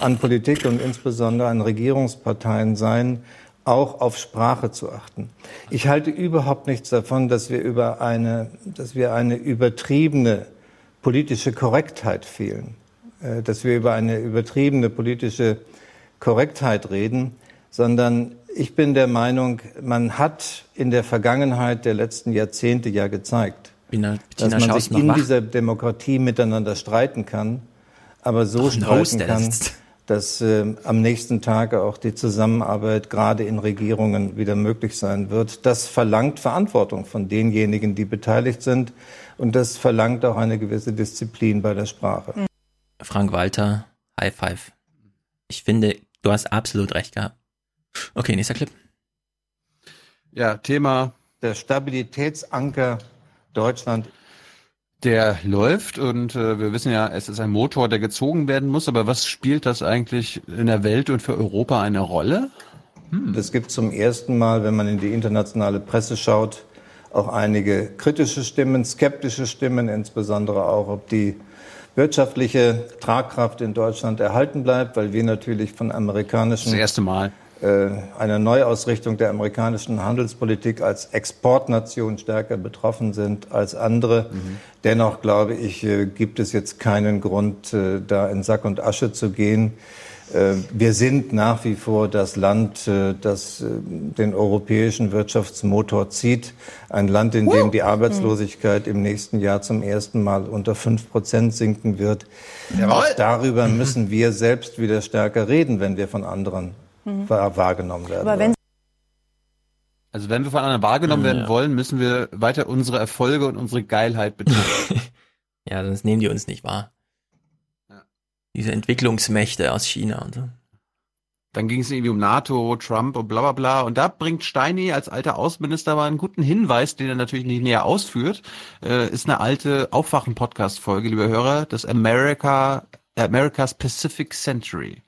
an Politik und insbesondere an Regierungsparteien sein, auch auf Sprache zu achten. Ich halte überhaupt nichts davon, dass wir über eine, dass wir eine übertriebene politische Korrektheit fehlen, äh, dass wir über eine übertriebene politische Korrektheit reden, sondern ich bin der Meinung, man hat in der Vergangenheit der letzten Jahrzehnte ja gezeigt, Bettina, dass man sich in wach? dieser Demokratie miteinander streiten kann, aber so Ach, streiten kann, dass äh, am nächsten Tag auch die Zusammenarbeit gerade in Regierungen wieder möglich sein wird. Das verlangt Verantwortung von denjenigen, die beteiligt sind. Und das verlangt auch eine gewisse Disziplin bei der Sprache. Frank Walter, High Five. Ich finde, du hast absolut recht gehabt. Okay, nächster Clip. Ja, Thema der Stabilitätsanker Deutschland der läuft und äh, wir wissen ja, es ist ein Motor, der gezogen werden muss. Aber was spielt das eigentlich in der Welt und für Europa eine Rolle? Hm. Es gibt zum ersten Mal, wenn man in die internationale Presse schaut, auch einige kritische Stimmen, skeptische Stimmen, insbesondere auch, ob die wirtschaftliche Tragkraft in Deutschland erhalten bleibt, weil wir natürlich von amerikanischen das erste Mal einer Neuausrichtung der amerikanischen Handelspolitik als Exportnation stärker betroffen sind als andere. Mhm. Dennoch glaube ich, äh, gibt es jetzt keinen Grund, äh, da in Sack und Asche zu gehen. Wir sind nach wie vor das Land, das den europäischen Wirtschaftsmotor zieht. Ein Land, in dem die Arbeitslosigkeit im nächsten Jahr zum ersten Mal unter fünf Prozent sinken wird. Auch darüber müssen wir selbst wieder stärker reden, wenn wir von anderen mhm. wahrgenommen werden. Aber wenn also wenn wir von anderen wahrgenommen werden ja. wollen, müssen wir weiter unsere Erfolge und unsere Geilheit betonen. *laughs* ja, sonst nehmen die uns nicht wahr. Ja. Diese Entwicklungsmächte aus China und so. Dann ging es irgendwie um NATO, Trump und bla bla bla. Und da bringt Steini als alter Außenminister mal einen guten Hinweis, den er natürlich nicht näher ausführt. Äh, ist eine alte Aufwachen-Podcast-Folge, liebe Hörer, das America, America's Pacific Century.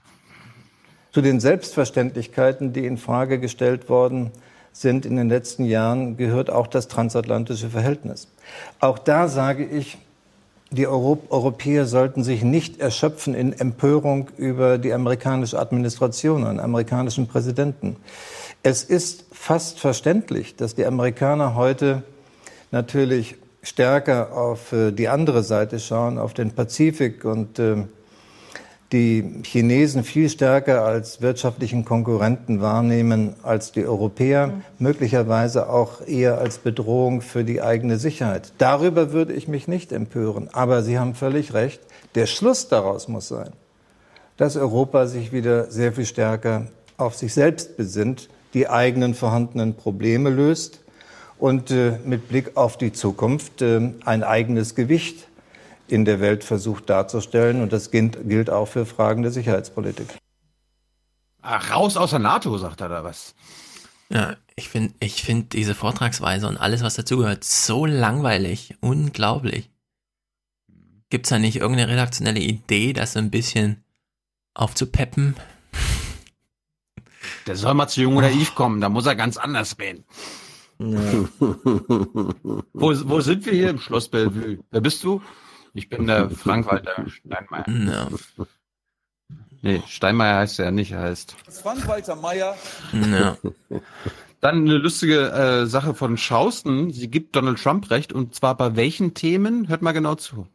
Zu den Selbstverständlichkeiten, die in Frage gestellt worden sind in den letzten Jahren, gehört auch das transatlantische Verhältnis. Auch da sage ich, die Euro Europäer sollten sich nicht erschöpfen in Empörung über die amerikanische Administration, einen amerikanischen Präsidenten. Es ist fast verständlich, dass die Amerikaner heute natürlich stärker auf äh, die andere Seite schauen, auf den Pazifik und äh, die Chinesen viel stärker als wirtschaftlichen Konkurrenten wahrnehmen als die Europäer, mhm. möglicherweise auch eher als Bedrohung für die eigene Sicherheit. Darüber würde ich mich nicht empören. Aber Sie haben völlig recht. Der Schluss daraus muss sein, dass Europa sich wieder sehr viel stärker auf sich selbst besinnt, die eigenen vorhandenen Probleme löst und äh, mit Blick auf die Zukunft äh, ein eigenes Gewicht in der Welt versucht darzustellen. Und das gilt auch für Fragen der Sicherheitspolitik. Ach, raus aus der NATO, sagt er da was. Ja, ich finde ich find diese Vortragsweise und alles, was dazugehört, so langweilig. Unglaublich. Gibt es da nicht irgendeine redaktionelle Idee, das so ein bisschen aufzupeppen? Der soll mal zu Jung oder Eve kommen, da muss er ganz anders reden. Ja. wo, wo sind wir hier? Im Schloss Bellevue. Wer bist du? Ich bin der Frank-Walter Steinmeier. Ja. Nee, Steinmeier heißt er ja nicht, er heißt. Frank-Walter Meier. Ja. Dann eine lustige äh, Sache von Schausten. Sie gibt Donald Trump recht und zwar bei welchen Themen? Hört mal genau zu.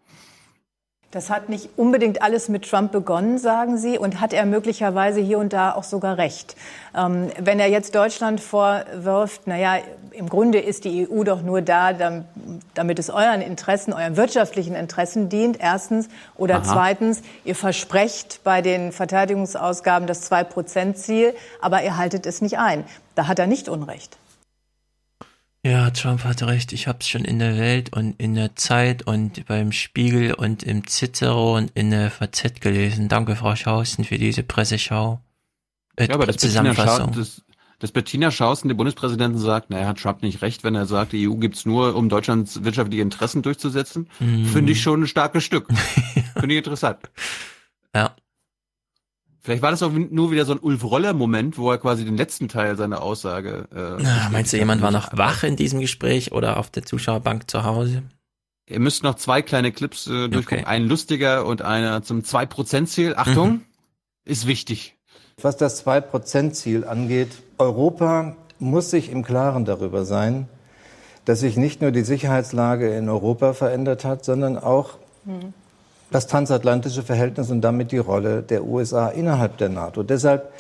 Das hat nicht unbedingt alles mit Trump begonnen, sagen Sie, und hat er möglicherweise hier und da auch sogar recht. Ähm, wenn er jetzt Deutschland vorwirft, naja, im Grunde ist die EU doch nur da, damit es euren Interessen, euren wirtschaftlichen Interessen dient, erstens. Oder Aha. zweitens, ihr versprecht bei den Verteidigungsausgaben das Zwei-Prozent-Ziel, aber ihr haltet es nicht ein. Da hat er nicht Unrecht. Ja, Trump hat recht. Ich habe es schon in der Welt und in der Zeit und beim Spiegel und im Cicero und in der VZ gelesen. Danke, Frau Schausen, für diese Presseschau. Äh, ja, aber das Zusammenfassung. Bettina, das, das Bettina Schausen, der Bundespräsidentin, sagt, naja, hat Trump nicht recht, wenn er sagt, die EU gibt's nur, um Deutschlands wirtschaftliche Interessen durchzusetzen. Mm. Finde ich schon ein starkes Stück. *laughs* Finde ich interessant. Ja. Vielleicht war das auch nur wieder so ein Ulf Roller-Moment, wo er quasi den letzten Teil seiner Aussage. Äh, Na, meinst du, jemand war noch wach in diesem Gespräch oder auf der Zuschauerbank zu Hause? Ihr müsst noch zwei kleine Clips äh, durchgucken. Okay. Ein lustiger und einer zum 2%-Ziel. Achtung, mhm. ist wichtig. Was das 2%-Ziel angeht, Europa muss sich im Klaren darüber sein, dass sich nicht nur die Sicherheitslage in Europa verändert hat, sondern auch mhm das transatlantische Verhältnis und damit die Rolle der USA innerhalb der NATO. Deshalb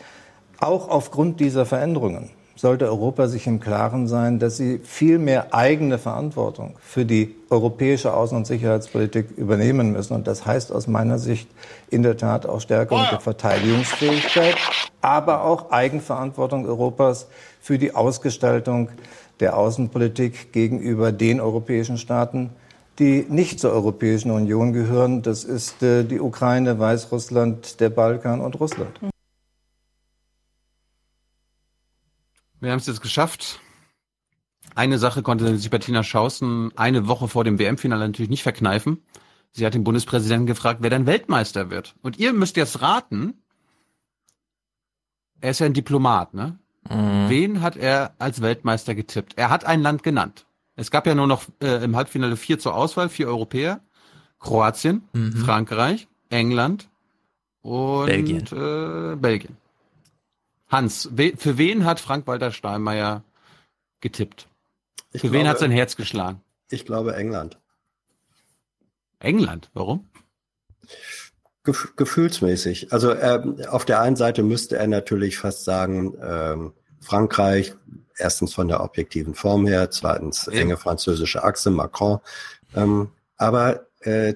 auch aufgrund dieser Veränderungen sollte Europa sich im Klaren sein, dass sie viel mehr eigene Verantwortung für die europäische Außen- und Sicherheitspolitik übernehmen müssen. Und das heißt aus meiner Sicht in der Tat auch Stärkung der Verteidigungsfähigkeit, aber auch Eigenverantwortung Europas für die Ausgestaltung der Außenpolitik gegenüber den europäischen Staaten, die nicht zur Europäischen Union gehören. Das ist äh, die Ukraine, Weißrussland, der Balkan und Russland. Wir haben es jetzt geschafft. Eine Sache konnte sich Bettina Schausen eine Woche vor dem WM-Finale natürlich nicht verkneifen. Sie hat den Bundespräsidenten gefragt, wer denn Weltmeister wird. Und ihr müsst jetzt raten, er ist ja ein Diplomat, ne? Mhm. Wen hat er als Weltmeister getippt? Er hat ein Land genannt. Es gab ja nur noch äh, im Halbfinale vier zur Auswahl, vier Europäer. Kroatien, mhm. Frankreich, England und Belgien. Äh, Belgien. Hans, we für wen hat Frank-Walter Steinmeier getippt? Ich für glaube, wen hat sein Herz geschlagen? Ich glaube England. England, warum? Gef gefühlsmäßig. Also ähm, auf der einen Seite müsste er natürlich fast sagen, ähm, Frankreich, erstens von der objektiven Form her, zweitens enge französische Achse, Macron. Ähm, aber äh,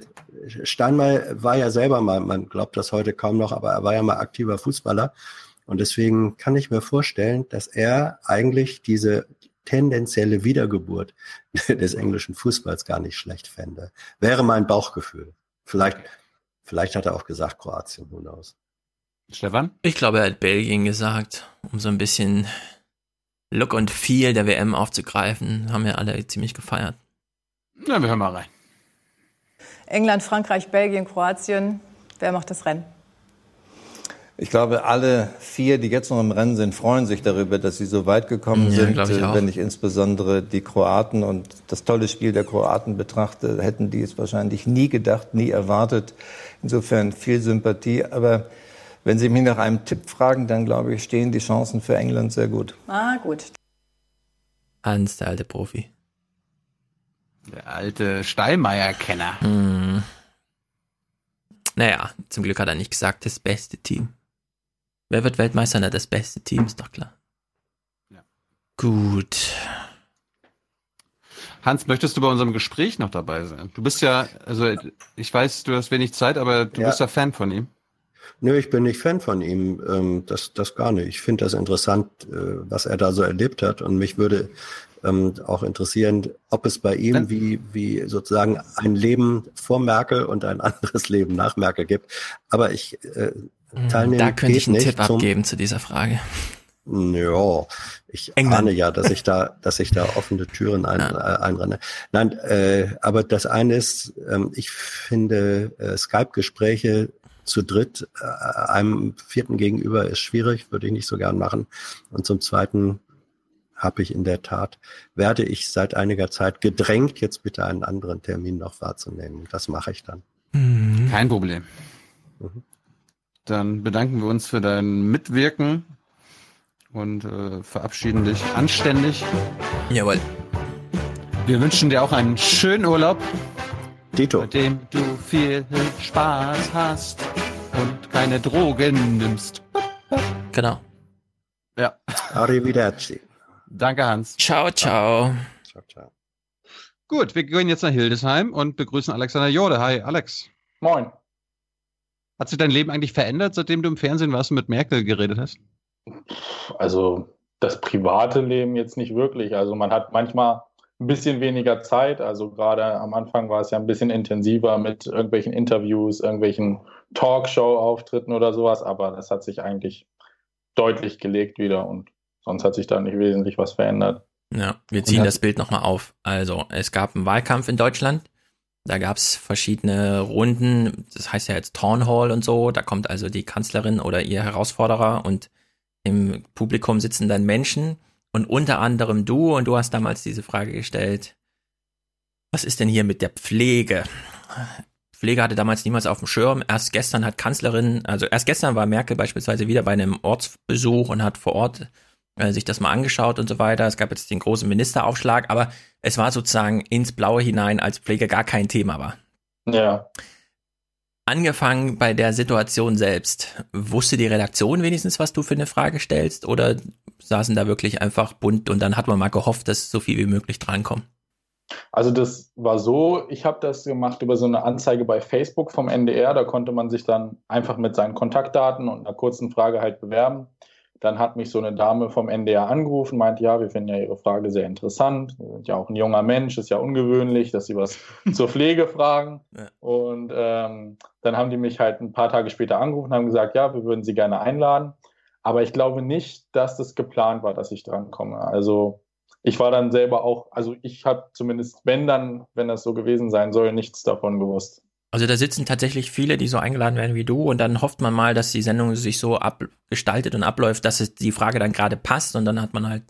Steinmeier war ja selber mal, man glaubt das heute kaum noch, aber er war ja mal aktiver Fußballer. Und deswegen kann ich mir vorstellen, dass er eigentlich diese tendenzielle Wiedergeburt *laughs* des englischen Fußballs gar nicht schlecht fände. Wäre mein Bauchgefühl. Vielleicht, vielleicht hat er auch gesagt Kroatien, who knows. Stefan? Ich glaube, er hat Belgien gesagt, um so ein bisschen Look und Feel der WM aufzugreifen. Haben wir alle ziemlich gefeiert. Na, wir hören mal rein. England, Frankreich, Belgien, Kroatien. Wer macht das Rennen? Ich glaube, alle vier, die jetzt noch im Rennen sind, freuen sich darüber, dass sie so weit gekommen ja, sind. Ich äh, Wenn ich insbesondere die Kroaten und das tolle Spiel der Kroaten betrachte, hätten die es wahrscheinlich nie gedacht, nie erwartet. Insofern viel Sympathie. Aber wenn Sie mich nach einem Tipp fragen, dann glaube ich, stehen die Chancen für England sehr gut. Ah, gut. Hans, der alte Profi. Der alte Stallmeier-Kenner. Hm. Naja, zum Glück hat er nicht gesagt, das beste Team. Wer wird Weltmeister? Na, das beste Team, ist doch klar. Ja. Gut. Hans, möchtest du bei unserem Gespräch noch dabei sein? Du bist ja, also ich weiß, du hast wenig Zeit, aber du ja. bist ja Fan von ihm. Nö, ich bin nicht Fan von ihm. Ähm, das, das gar nicht. Ich finde das interessant, äh, was er da so erlebt hat. Und mich würde ähm, auch interessieren, ob es bei ihm wie, wie sozusagen ein Leben vor Merkel und ein *laughs* anderes Leben nach Merkel gibt. Aber ich äh, hm, teilnehme. Da könnte ich einen Tipp abgeben zu dieser Frage. Ja, ich England. ahne ja, dass ich da, dass ich da offene Türen ein, ja. äh, einrenne. Nein, äh, aber das eine ist, ähm, ich finde äh, Skype-Gespräche zu dritt äh, einem vierten gegenüber ist schwierig, würde ich nicht so gern machen. Und zum zweiten habe ich in der Tat, werde ich seit einiger Zeit gedrängt, jetzt bitte einen anderen Termin noch wahrzunehmen. Das mache ich dann. Mhm. Kein Problem. Mhm. Dann bedanken wir uns für dein Mitwirken und äh, verabschieden dich anständig. Jawohl. Wir wünschen dir auch einen schönen Urlaub. Dito. Bei dem du viel Spaß hast keine Drogen nimmst. Genau. Ja. Arrivederci. Danke, Hans. Ciao, ciao. Ciao, ciao. Gut, wir gehen jetzt nach Hildesheim und begrüßen Alexander Jode. Hi, Alex. Moin. Hat sich dein Leben eigentlich verändert, seitdem du im Fernsehen warst und mit Merkel geredet hast? Also das private Leben jetzt nicht wirklich. Also man hat manchmal ein bisschen weniger Zeit. Also gerade am Anfang war es ja ein bisschen intensiver mit irgendwelchen Interviews, irgendwelchen Talkshow-Auftritten oder sowas. Aber das hat sich eigentlich deutlich gelegt wieder und Sonst hat sich da nicht wesentlich was verändert. Ja, wir ziehen das Bild nochmal auf. Also, es gab einen Wahlkampf in Deutschland. Da gab es verschiedene Runden. Das heißt ja jetzt Town Hall und so. Da kommt also die Kanzlerin oder ihr Herausforderer und im Publikum sitzen dann Menschen und unter anderem du. Und du hast damals diese Frage gestellt. Was ist denn hier mit der Pflege? Pflege hatte damals niemals auf dem Schirm. Erst gestern hat Kanzlerin, also erst gestern war Merkel beispielsweise wieder bei einem Ortsbesuch und hat vor Ort äh, sich das mal angeschaut und so weiter. Es gab jetzt den großen Ministeraufschlag, aber es war sozusagen ins Blaue hinein, als Pflege gar kein Thema war. Ja. Angefangen bei der Situation selbst. Wusste die Redaktion wenigstens, was du für eine Frage stellst? Oder saßen da wirklich einfach bunt und dann hat man mal gehofft, dass so viel wie möglich drankommt? Also das war so, ich habe das gemacht über so eine Anzeige bei Facebook vom NDR. Da konnte man sich dann einfach mit seinen Kontaktdaten und einer kurzen Frage halt bewerben. Dann hat mich so eine Dame vom NDR angerufen, meinte, ja, wir finden ja Ihre Frage sehr interessant. Sie sind ja auch ein junger Mensch, ist ja ungewöhnlich, dass Sie was *laughs* zur Pflege fragen. Ja. Und ähm, dann haben die mich halt ein paar Tage später angerufen und haben gesagt, ja, wir würden Sie gerne einladen. Aber ich glaube nicht, dass das geplant war, dass ich drankomme. Also ich war dann selber auch, also ich habe zumindest, wenn dann, wenn das so gewesen sein soll, nichts davon gewusst. Also da sitzen tatsächlich viele, die so eingeladen werden wie du und dann hofft man mal, dass die Sendung sich so abgestaltet und abläuft, dass es die Frage dann gerade passt und dann hat man halt.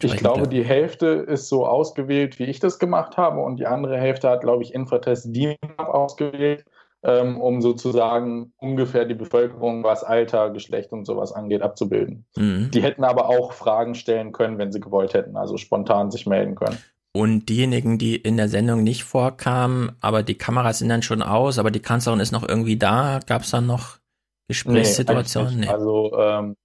Ich glaube, die Hälfte ist so ausgewählt, wie ich das gemacht habe und die andere Hälfte hat, glaube ich, Infratest DIMAP ausgewählt, ähm, um sozusagen ungefähr die Bevölkerung, was Alter, Geschlecht und sowas angeht, abzubilden. Mhm. Die hätten aber auch Fragen stellen können, wenn sie gewollt hätten, also spontan sich melden können. Und diejenigen, die in der Sendung nicht vorkamen, aber die Kameras sind dann schon aus, aber die Kanzlerin ist noch irgendwie da, gab es dann noch Gesprächssituationen? Nee, nee. Also ähm,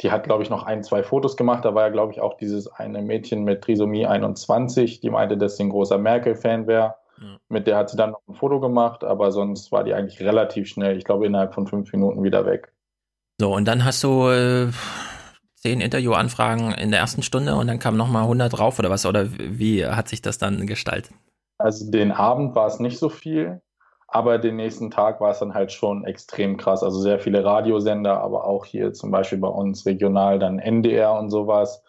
die hat, glaube ich, noch ein, zwei Fotos gemacht. Da war ja, glaube ich, auch dieses eine Mädchen mit Trisomie 21, die meinte, dass sie ein großer Merkel-Fan wäre. Ja. Mit der hat sie dann noch ein Foto gemacht, aber sonst war die eigentlich relativ schnell, ich glaube, innerhalb von fünf Minuten wieder weg. So, und dann hast du äh, zehn Interviewanfragen in der ersten Stunde und dann kamen nochmal 100 drauf oder was? Oder wie hat sich das dann gestaltet? Also den Abend war es nicht so viel, aber den nächsten Tag war es dann halt schon extrem krass. Also sehr viele Radiosender, aber auch hier zum Beispiel bei uns regional dann NDR und sowas.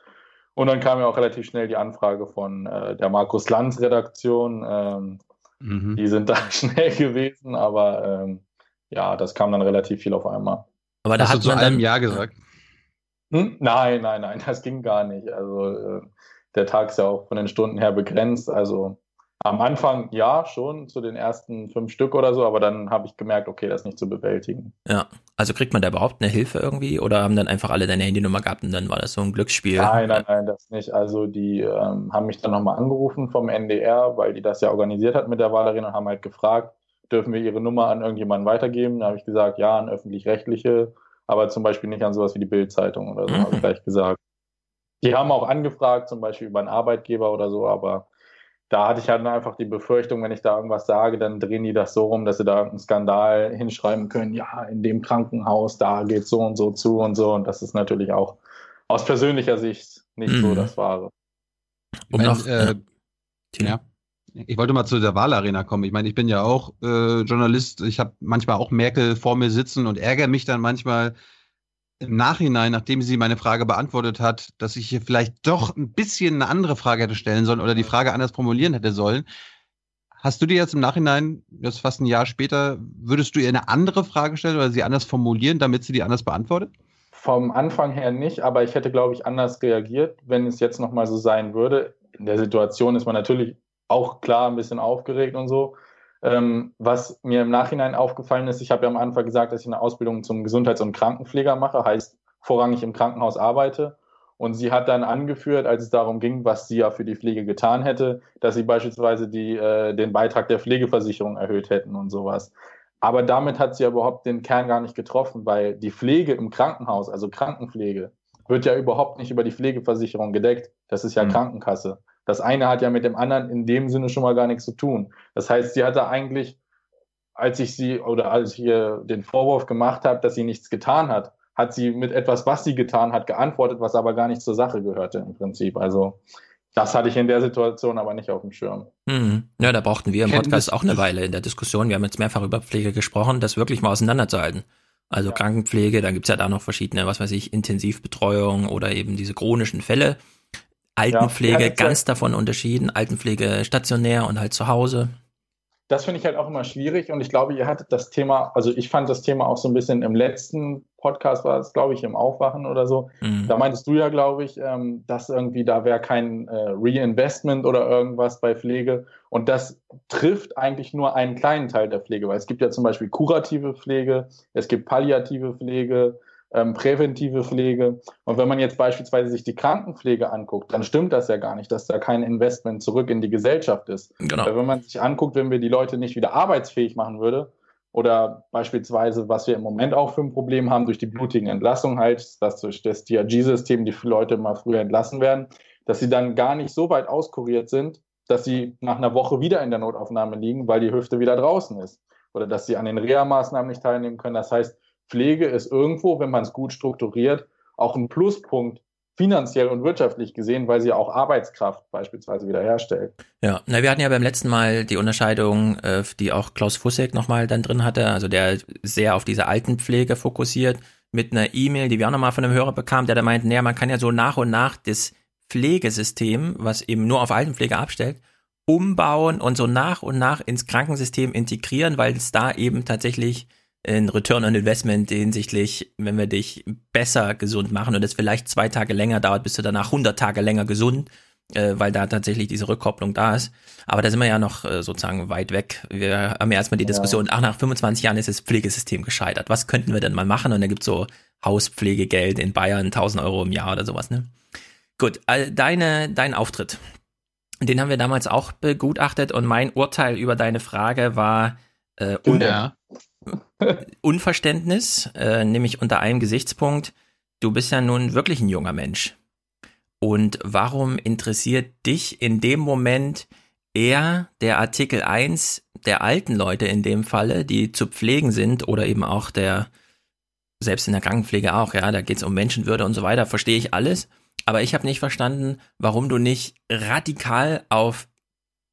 Und dann kam ja auch relativ schnell die Anfrage von äh, der Markus Lanz Redaktion. Ähm, mhm. Die sind *laughs* da schnell gewesen, aber ähm, ja, das kam dann relativ viel auf einmal. Aber da Hast hat du zu einem Ja gesagt. Hm? Nein, nein, nein, *laughs* das ging gar nicht. Also äh, der Tag ist ja auch von den Stunden her begrenzt. Also am Anfang ja, schon zu den ersten fünf Stück oder so, aber dann habe ich gemerkt, okay, das ist nicht zu bewältigen. Ja, also kriegt man da überhaupt eine Hilfe irgendwie oder haben dann einfach alle deine Handynummer gehabt und dann war das so ein Glücksspiel? Nein, nein, nein, das nicht. Also die ähm, haben mich dann nochmal angerufen vom NDR, weil die das ja organisiert hat mit der Wahlerin und haben halt gefragt, dürfen wir ihre Nummer an irgendjemanden weitergeben? Da habe ich gesagt, ja, an öffentlich-rechtliche aber zum Beispiel nicht an sowas wie die Bildzeitung oder so, mhm. habe ich gleich gesagt. Die haben auch angefragt, zum Beispiel über einen Arbeitgeber oder so, aber da hatte ich halt einfach die Befürchtung, wenn ich da irgendwas sage, dann drehen die das so rum, dass sie da einen Skandal hinschreiben können, ja, in dem Krankenhaus, da geht so und so zu und so. Und das ist natürlich auch aus persönlicher Sicht nicht mhm. so das Wahre. Um noch, äh, ja. Ich wollte mal zu der Wahlarena kommen. Ich meine, ich bin ja auch äh, Journalist. Ich habe manchmal auch Merkel vor mir sitzen und ärgere mich dann manchmal, im Nachhinein, nachdem sie meine Frage beantwortet hat, dass ich hier vielleicht doch ein bisschen eine andere Frage hätte stellen sollen oder die Frage anders formulieren hätte sollen. Hast du dir jetzt im Nachhinein, jetzt fast ein Jahr später, würdest du ihr eine andere Frage stellen oder sie anders formulieren, damit sie die anders beantwortet? Vom Anfang her nicht, aber ich hätte, glaube ich, anders reagiert, wenn es jetzt nochmal so sein würde. In der Situation ist man natürlich auch klar ein bisschen aufgeregt und so. Ähm, was mir im Nachhinein aufgefallen ist, ich habe ja am Anfang gesagt, dass ich eine Ausbildung zum Gesundheits- und Krankenpfleger mache, heißt vorrangig im Krankenhaus arbeite. Und sie hat dann angeführt, als es darum ging, was sie ja für die Pflege getan hätte, dass sie beispielsweise die, äh, den Beitrag der Pflegeversicherung erhöht hätten und sowas. Aber damit hat sie ja überhaupt den Kern gar nicht getroffen, weil die Pflege im Krankenhaus, also Krankenpflege, wird ja überhaupt nicht über die Pflegeversicherung gedeckt. Das ist ja mhm. Krankenkasse. Das eine hat ja mit dem anderen in dem Sinne schon mal gar nichts zu tun. Das heißt, sie hatte eigentlich, als ich sie oder als ich ihr den Vorwurf gemacht habe, dass sie nichts getan hat, hat sie mit etwas, was sie getan hat, geantwortet, was aber gar nicht zur Sache gehörte im Prinzip. Also das hatte ich in der Situation aber nicht auf dem Schirm. Mhm. Ja, da brauchten wir im Podcast auch eine Weile in der Diskussion. Wir haben jetzt mehrfach über Pflege gesprochen, das wirklich mal auseinanderzuhalten. Also ja. Krankenpflege, dann gibt's ja da noch verschiedene, was weiß ich, Intensivbetreuung oder eben diese chronischen Fälle. Altenpflege ja, ganz davon unterschieden, Altenpflege stationär und halt zu Hause. Das finde ich halt auch immer schwierig und ich glaube, ihr hattet das Thema, also ich fand das Thema auch so ein bisschen im letzten Podcast war es, glaube ich, im Aufwachen oder so. Mhm. Da meintest du ja, glaube ich, ähm, dass irgendwie da wäre kein äh, Reinvestment oder irgendwas bei Pflege. Und das trifft eigentlich nur einen kleinen Teil der Pflege, weil es gibt ja zum Beispiel kurative Pflege, es gibt palliative Pflege, ähm, präventive Pflege. Und wenn man jetzt beispielsweise sich die Krankenpflege anguckt, dann stimmt das ja gar nicht, dass da kein Investment zurück in die Gesellschaft ist. Genau. Weil wenn man sich anguckt, wenn wir die Leute nicht wieder arbeitsfähig machen würde, oder beispielsweise, was wir im Moment auch für ein Problem haben, durch die blutigen Entlassungen halt, dass durch das DRG-System die Leute mal früher entlassen werden, dass sie dann gar nicht so weit auskuriert sind, dass sie nach einer Woche wieder in der Notaufnahme liegen, weil die Hüfte wieder draußen ist. Oder dass sie an den Reha-Maßnahmen nicht teilnehmen können. Das heißt, Pflege ist irgendwo, wenn man es gut strukturiert, auch ein Pluspunkt finanziell und wirtschaftlich gesehen, weil sie auch Arbeitskraft beispielsweise wiederherstellt. Ja, na, wir hatten ja beim letzten Mal die Unterscheidung, äh, die auch Klaus Fussek nochmal dann drin hatte, also der sehr auf diese Altenpflege fokussiert, mit einer E-Mail, die wir auch nochmal von einem Hörer bekamen, der da meint, naja, man kann ja so nach und nach das Pflegesystem, was eben nur auf Altenpflege abstellt, umbauen und so nach und nach ins Krankensystem integrieren, weil es da eben tatsächlich ein Return on Investment hinsichtlich, wenn wir dich besser gesund machen und es vielleicht zwei Tage länger dauert, bis du danach 100 Tage länger gesund, äh, weil da tatsächlich diese Rückkopplung da ist. Aber da sind wir ja noch äh, sozusagen weit weg. Wir haben ja erstmal die Diskussion, ja. ach, nach 25 Jahren ist das Pflegesystem gescheitert. Was könnten wir denn mal machen? Und da gibt's so Hauspflegegeld in Bayern, 1000 Euro im Jahr oder sowas, ne? Gut, äh, deine, dein Auftritt. Den haben wir damals auch begutachtet und mein Urteil über deine Frage war äh, ja. Unverständnis, äh, nämlich unter einem Gesichtspunkt, du bist ja nun wirklich ein junger Mensch. Und warum interessiert dich in dem Moment eher der Artikel 1 der alten Leute in dem Falle, die zu pflegen sind oder eben auch der, selbst in der Krankenpflege auch, ja, da geht es um Menschenwürde und so weiter, verstehe ich alles. Aber ich habe nicht verstanden, warum du nicht radikal auf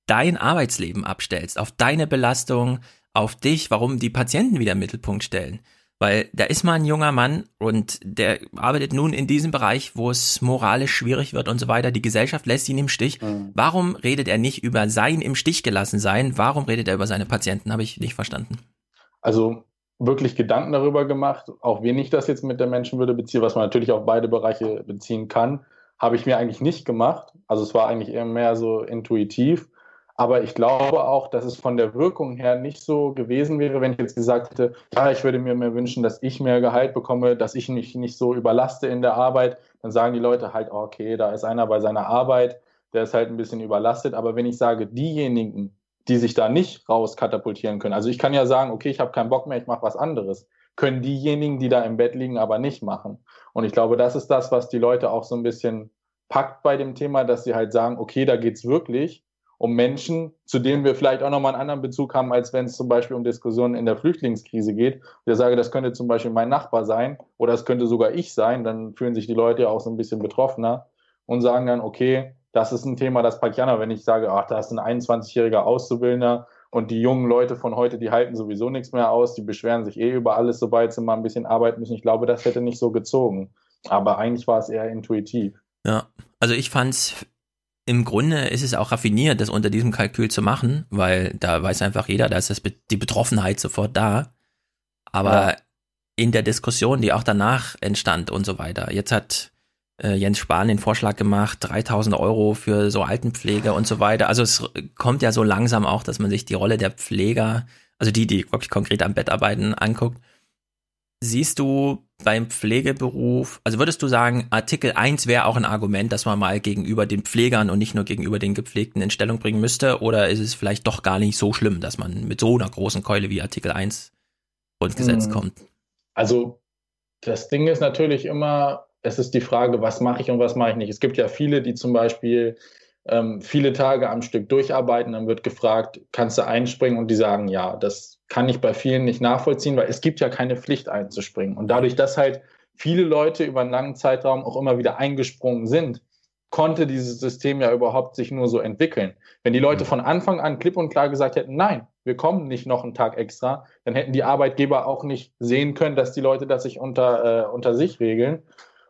dein Arbeitsleben abstellst, auf deine Belastung, auf dich, warum die Patienten wieder im Mittelpunkt stellen. Weil da ist mal ein junger Mann und der arbeitet nun in diesem Bereich, wo es moralisch schwierig wird und so weiter. Die Gesellschaft lässt ihn im Stich. Mhm. Warum redet er nicht über sein im Stich gelassen sein? Warum redet er über seine Patienten? Habe ich nicht verstanden. Also wirklich Gedanken darüber gemacht, auch wen ich das jetzt mit der Menschenwürde beziehe, was man natürlich auf beide Bereiche beziehen kann, habe ich mir eigentlich nicht gemacht. Also es war eigentlich eher mehr so intuitiv. Aber ich glaube auch, dass es von der Wirkung her nicht so gewesen wäre, wenn ich jetzt gesagt hätte, ja, ich würde mir mehr wünschen, dass ich mehr Gehalt bekomme, dass ich mich nicht so überlaste in der Arbeit. Dann sagen die Leute halt, okay, da ist einer bei seiner Arbeit, der ist halt ein bisschen überlastet. Aber wenn ich sage, diejenigen, die sich da nicht rauskatapultieren können, also ich kann ja sagen, okay, ich habe keinen Bock mehr, ich mache was anderes, können diejenigen, die da im Bett liegen, aber nicht machen. Und ich glaube, das ist das, was die Leute auch so ein bisschen packt bei dem Thema, dass sie halt sagen, okay, da geht's wirklich um Menschen, zu denen wir vielleicht auch nochmal einen anderen Bezug haben, als wenn es zum Beispiel um Diskussionen in der Flüchtlingskrise geht. Ich sage, das könnte zum Beispiel mein Nachbar sein oder es könnte sogar ich sein, dann fühlen sich die Leute ja auch so ein bisschen betroffener und sagen dann, okay, das ist ein Thema, das packt Jana, wenn ich sage, ach, da ist ein 21-jähriger Auszubildender Und die jungen Leute von heute, die halten sowieso nichts mehr aus, die beschweren sich eh über alles, sobald sie mal ein bisschen arbeiten müssen. Ich glaube, das hätte nicht so gezogen. Aber eigentlich war es eher intuitiv. Ja, also ich fand's im Grunde ist es auch raffiniert, das unter diesem Kalkül zu machen, weil da weiß einfach jeder, da ist das, die Betroffenheit sofort da. Aber ja. in der Diskussion, die auch danach entstand und so weiter, jetzt hat äh, Jens Spahn den Vorschlag gemacht, 3000 Euro für so Altenpflege und so weiter. Also es kommt ja so langsam auch, dass man sich die Rolle der Pfleger, also die, die wirklich konkret am Bett arbeiten, anguckt. Siehst du beim Pflegeberuf, also würdest du sagen, Artikel 1 wäre auch ein Argument, dass man mal gegenüber den Pflegern und nicht nur gegenüber den Gepflegten in Stellung bringen müsste? Oder ist es vielleicht doch gar nicht so schlimm, dass man mit so einer großen Keule wie Artikel 1 Grundgesetz hm. kommt? Also das Ding ist natürlich immer, es ist die Frage, was mache ich und was mache ich nicht. Es gibt ja viele, die zum Beispiel ähm, viele Tage am Stück durcharbeiten, dann wird gefragt, kannst du einspringen? Und die sagen, ja, das kann ich bei vielen nicht nachvollziehen, weil es gibt ja keine Pflicht einzuspringen. Und dadurch, dass halt viele Leute über einen langen Zeitraum auch immer wieder eingesprungen sind, konnte dieses System ja überhaupt sich nur so entwickeln. Wenn die Leute mhm. von Anfang an klipp und klar gesagt hätten, nein, wir kommen nicht noch einen Tag extra, dann hätten die Arbeitgeber auch nicht sehen können, dass die Leute das sich unter, äh, unter sich regeln.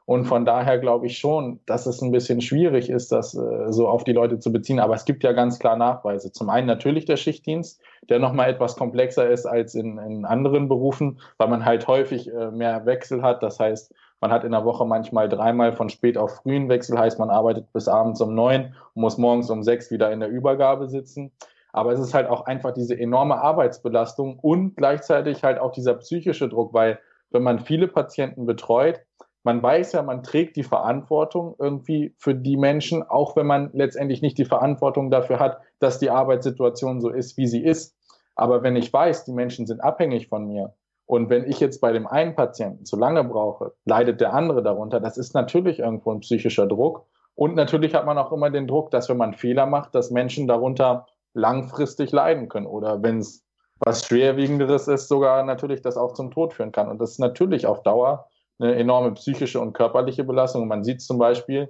Und von daher glaube ich schon, dass es ein bisschen schwierig ist, das äh, so auf die Leute zu beziehen. Aber es gibt ja ganz klar Nachweise. Zum einen natürlich der Schichtdienst, der nochmal etwas komplexer ist als in, in anderen Berufen, weil man halt häufig äh, mehr Wechsel hat. Das heißt, man hat in der Woche manchmal dreimal von spät auf frühen Wechsel, heißt man arbeitet bis abends um neun und muss morgens um sechs wieder in der Übergabe sitzen. Aber es ist halt auch einfach diese enorme Arbeitsbelastung und gleichzeitig halt auch dieser psychische Druck, weil wenn man viele Patienten betreut, man weiß ja, man trägt die Verantwortung irgendwie für die Menschen, auch wenn man letztendlich nicht die Verantwortung dafür hat, dass die Arbeitssituation so ist, wie sie ist. Aber wenn ich weiß, die Menschen sind abhängig von mir und wenn ich jetzt bei dem einen Patienten zu lange brauche, leidet der andere darunter. Das ist natürlich irgendwo ein psychischer Druck. Und natürlich hat man auch immer den Druck, dass wenn man Fehler macht, dass Menschen darunter langfristig leiden können oder wenn es was schwerwiegenderes ist, sogar natürlich das auch zum Tod führen kann. Und das ist natürlich auf Dauer eine enorme psychische und körperliche Belastung. man sieht zum Beispiel,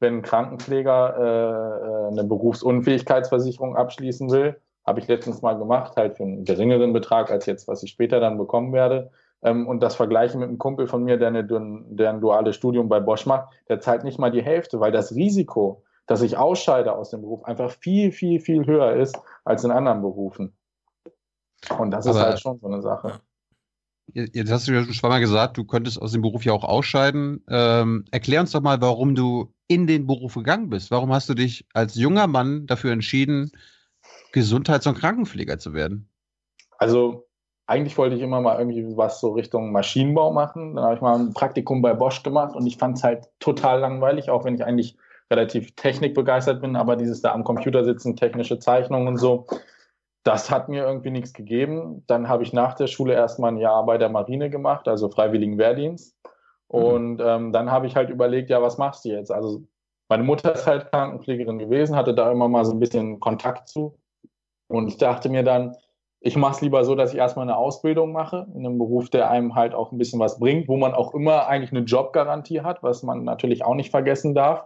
wenn ein Krankenpfleger äh, äh, eine Berufsunfähigkeitsversicherung abschließen will, habe ich letztens mal gemacht, halt für einen geringeren Betrag als jetzt, was ich später dann bekommen werde. Ähm, und das vergleiche mit einem Kumpel von mir, der, eine, der ein duales Studium bei Bosch macht, der zahlt nicht mal die Hälfte, weil das Risiko, dass ich ausscheide aus dem Beruf, einfach viel, viel, viel höher ist als in anderen Berufen. Und das Aber ist halt schon so eine Sache. Jetzt hast du ja schon zweimal gesagt, du könntest aus dem Beruf ja auch ausscheiden. Ähm, erklär uns doch mal, warum du in den Beruf gegangen bist. Warum hast du dich als junger Mann dafür entschieden, Gesundheits- und Krankenpfleger zu werden? Also eigentlich wollte ich immer mal irgendwie was so Richtung Maschinenbau machen. Dann habe ich mal ein Praktikum bei Bosch gemacht und ich fand es halt total langweilig, auch wenn ich eigentlich relativ technikbegeistert bin, aber dieses da am Computer sitzen, technische Zeichnungen und so, das hat mir irgendwie nichts gegeben. Dann habe ich nach der Schule erstmal ein Jahr bei der Marine gemacht, also Freiwilligen Wehrdienst. Mhm. Und ähm, dann habe ich halt überlegt, ja, was machst du jetzt? Also meine Mutter ist halt Krankenpflegerin gewesen, hatte da immer mal so ein bisschen Kontakt zu. Und ich dachte mir dann, ich mache es lieber so, dass ich erstmal eine Ausbildung mache, in einem Beruf, der einem halt auch ein bisschen was bringt, wo man auch immer eigentlich eine Jobgarantie hat, was man natürlich auch nicht vergessen darf.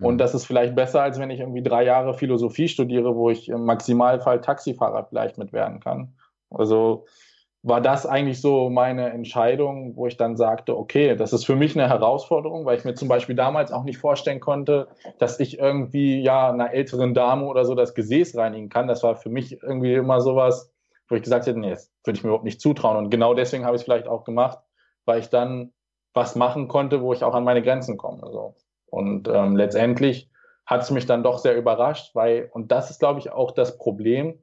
Und mhm. das ist vielleicht besser, als wenn ich irgendwie drei Jahre Philosophie studiere, wo ich im Maximalfall Taxifahrer vielleicht mit werden kann. Also war das eigentlich so meine Entscheidung, wo ich dann sagte, okay, das ist für mich eine Herausforderung, weil ich mir zum Beispiel damals auch nicht vorstellen konnte, dass ich irgendwie ja einer älteren Dame oder so das Gesäß reinigen kann. Das war für mich irgendwie immer sowas, wo ich gesagt hätte, nee, das würde ich mir überhaupt nicht zutrauen. Und genau deswegen habe ich es vielleicht auch gemacht, weil ich dann was machen konnte, wo ich auch an meine Grenzen komme. Also. Und ähm, letztendlich hat es mich dann doch sehr überrascht, weil, und das ist, glaube ich, auch das Problem,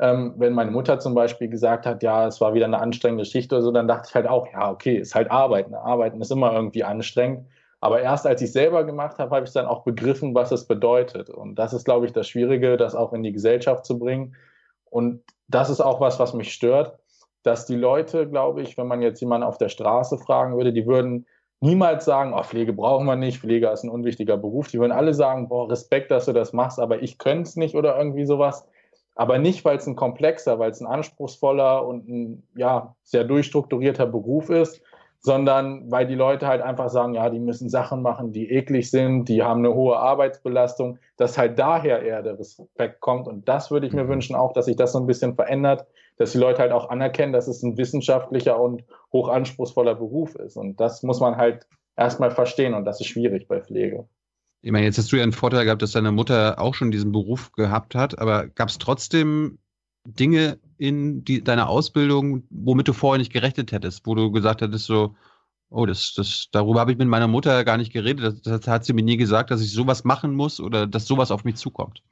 ähm, wenn meine Mutter zum Beispiel gesagt hat, ja, es war wieder eine anstrengende Schicht oder so, dann dachte ich halt auch, ja, okay, ist halt Arbeiten. Arbeiten ist immer irgendwie anstrengend. Aber erst als ich selber gemacht habe, habe ich dann auch begriffen, was es bedeutet. Und das ist, glaube ich, das Schwierige, das auch in die Gesellschaft zu bringen. Und das ist auch was, was mich stört, dass die Leute, glaube ich, wenn man jetzt jemanden auf der Straße fragen würde, die würden niemals sagen, oh, Pflege brauchen wir nicht, Pflege ist ein unwichtiger Beruf. Die würden alle sagen, boah, Respekt, dass du das machst, aber ich könnte es nicht oder irgendwie sowas. Aber nicht, weil es ein komplexer, weil es ein anspruchsvoller und ein ja, sehr durchstrukturierter Beruf ist, sondern weil die Leute halt einfach sagen, ja, die müssen Sachen machen, die eklig sind, die haben eine hohe Arbeitsbelastung, dass halt daher eher der Respekt kommt. Und das würde ich mir mhm. wünschen auch, dass sich das so ein bisschen verändert, dass die Leute halt auch anerkennen, dass es ein wissenschaftlicher und hochanspruchsvoller Beruf ist. Und das muss man halt erstmal verstehen und das ist schwierig bei Pflege. Ich meine, jetzt hast du ja einen Vorteil gehabt, dass deine Mutter auch schon diesen Beruf gehabt hat, aber gab es trotzdem Dinge in die, deiner Ausbildung, womit du vorher nicht gerechnet hättest, wo du gesagt hättest, so, oh, das, das, darüber habe ich mit meiner Mutter gar nicht geredet. Das, das, hat sie mir nie gesagt, dass ich sowas machen muss oder dass sowas auf mich zukommt.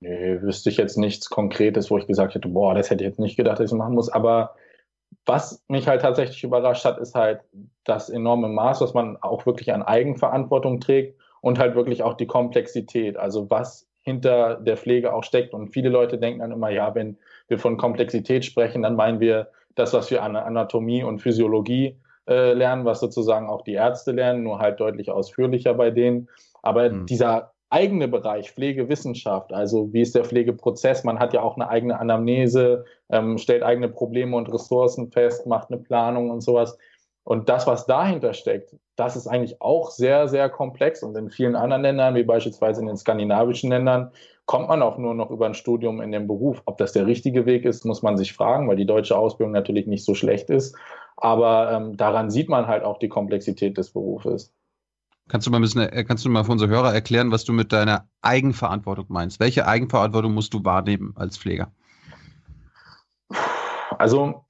Nee, wüsste ich jetzt nichts Konkretes, wo ich gesagt hätte, boah, das hätte ich jetzt nicht gedacht, dass ich machen muss. Aber was mich halt tatsächlich überrascht hat, ist halt das enorme Maß, was man auch wirklich an Eigenverantwortung trägt und halt wirklich auch die Komplexität. Also was hinter der Pflege auch steckt. Und viele Leute denken dann immer, ja, wenn wir von Komplexität sprechen, dann meinen wir das, was wir an Anatomie und Physiologie äh, lernen, was sozusagen auch die Ärzte lernen, nur halt deutlich ausführlicher bei denen. Aber mhm. dieser eigene Bereich, Pflegewissenschaft, also wie ist der Pflegeprozess, man hat ja auch eine eigene Anamnese, ähm, stellt eigene Probleme und Ressourcen fest, macht eine Planung und sowas. Und das, was dahinter steckt, das ist eigentlich auch sehr, sehr komplex. Und in vielen anderen Ländern, wie beispielsweise in den skandinavischen Ländern, kommt man auch nur noch über ein Studium in den Beruf. Ob das der richtige Weg ist, muss man sich fragen, weil die deutsche Ausbildung natürlich nicht so schlecht ist. Aber ähm, daran sieht man halt auch die Komplexität des Berufes. Kannst du mal ein bisschen, äh, kannst du mal für unsere Hörer erklären, was du mit deiner Eigenverantwortung meinst? Welche Eigenverantwortung musst du wahrnehmen als Pfleger? Also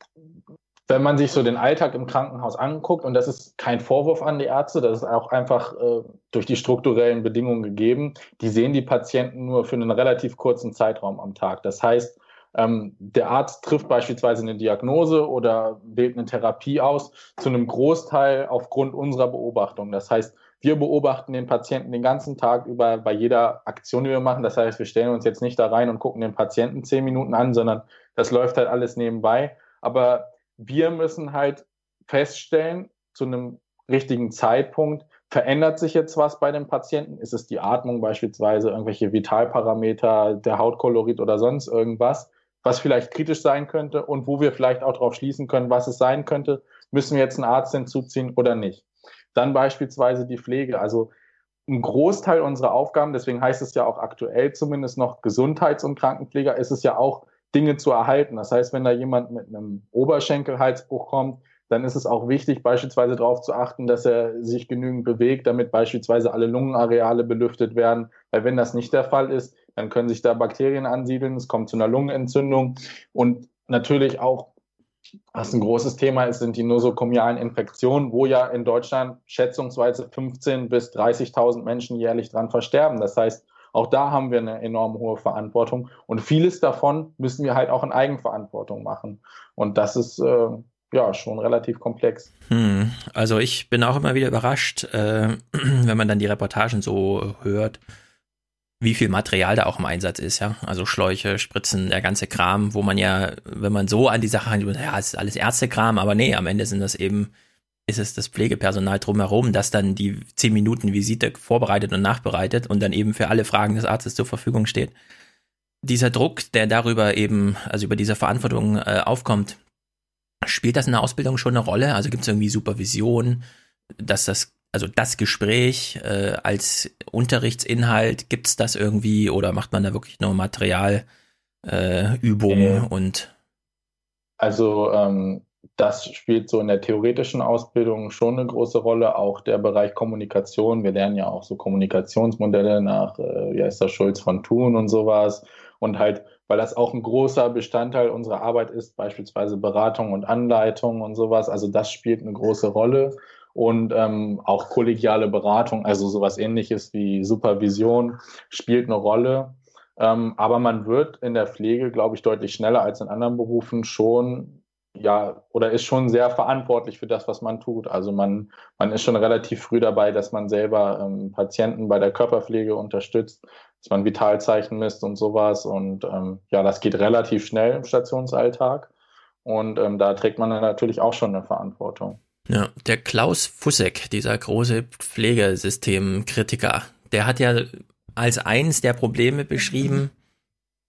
wenn man sich so den Alltag im Krankenhaus anguckt, und das ist kein Vorwurf an die Ärzte, das ist auch einfach äh, durch die strukturellen Bedingungen gegeben, die sehen die Patienten nur für einen relativ kurzen Zeitraum am Tag. Das heißt, ähm, der Arzt trifft beispielsweise eine Diagnose oder wählt eine Therapie aus, zu einem Großteil aufgrund unserer Beobachtung. Das heißt, wir beobachten den Patienten den ganzen Tag über bei jeder Aktion, die wir machen. Das heißt, wir stellen uns jetzt nicht da rein und gucken den Patienten zehn Minuten an, sondern das läuft halt alles nebenbei. Aber wir müssen halt feststellen, zu einem richtigen Zeitpunkt, verändert sich jetzt was bei dem Patienten? Ist es die Atmung beispielsweise, irgendwelche Vitalparameter, der Hautkolorit oder sonst irgendwas, was vielleicht kritisch sein könnte und wo wir vielleicht auch darauf schließen können, was es sein könnte? Müssen wir jetzt einen Arzt hinzuziehen oder nicht? Dann beispielsweise die Pflege. Also ein Großteil unserer Aufgaben, deswegen heißt es ja auch aktuell zumindest noch Gesundheits- und Krankenpfleger, ist es ja auch Dinge zu erhalten. Das heißt, wenn da jemand mit einem Oberschenkelhalsbruch kommt, dann ist es auch wichtig, beispielsweise darauf zu achten, dass er sich genügend bewegt, damit beispielsweise alle Lungenareale belüftet werden. Weil wenn das nicht der Fall ist, dann können sich da Bakterien ansiedeln, es kommt zu einer Lungenentzündung und natürlich auch, was ein großes Thema ist, sind die nosokomialen Infektionen, wo ja in Deutschland schätzungsweise 15.000 bis 30.000 Menschen jährlich dran versterben. Das heißt, auch da haben wir eine enorm hohe Verantwortung und vieles davon müssen wir halt auch in Eigenverantwortung machen. Und das ist äh, ja schon relativ komplex. Hm. Also ich bin auch immer wieder überrascht, äh, *clears throat* wenn man dann die Reportagen so hört, wie viel Material da auch im Einsatz ist, ja. Also Schläuche, Spritzen, der ganze Kram, wo man ja, wenn man so an die Sache handelt, ja, es ist alles Ärztekram, aber nee, am Ende sind das eben ist es das Pflegepersonal drumherum, das dann die 10 Minuten Visite vorbereitet und nachbereitet und dann eben für alle Fragen des Arztes zur Verfügung steht. Dieser Druck, der darüber eben, also über diese Verantwortung äh, aufkommt, spielt das in der Ausbildung schon eine Rolle? Also gibt es irgendwie Supervision, dass das, also das Gespräch äh, als Unterrichtsinhalt, gibt es das irgendwie oder macht man da wirklich nur Materialübungen äh, und also ähm, das spielt so in der theoretischen Ausbildung schon eine große Rolle. Auch der Bereich Kommunikation. Wir lernen ja auch so Kommunikationsmodelle nach, äh, wie heißt das, Schulz von Thun und sowas. Und halt, weil das auch ein großer Bestandteil unserer Arbeit ist, beispielsweise Beratung und Anleitung und sowas. Also das spielt eine große Rolle. Und ähm, auch kollegiale Beratung, also sowas ähnliches wie Supervision, spielt eine Rolle. Ähm, aber man wird in der Pflege, glaube ich, deutlich schneller als in anderen Berufen schon ja, oder ist schon sehr verantwortlich für das, was man tut. Also man, man ist schon relativ früh dabei, dass man selber ähm, Patienten bei der Körperpflege unterstützt, dass man Vitalzeichen misst und sowas. Und ähm, ja, das geht relativ schnell im Stationsalltag. Und ähm, da trägt man dann natürlich auch schon eine Verantwortung. Ja, der Klaus Fussek, dieser große Pflegesystemkritiker, der hat ja als eins der Probleme beschrieben,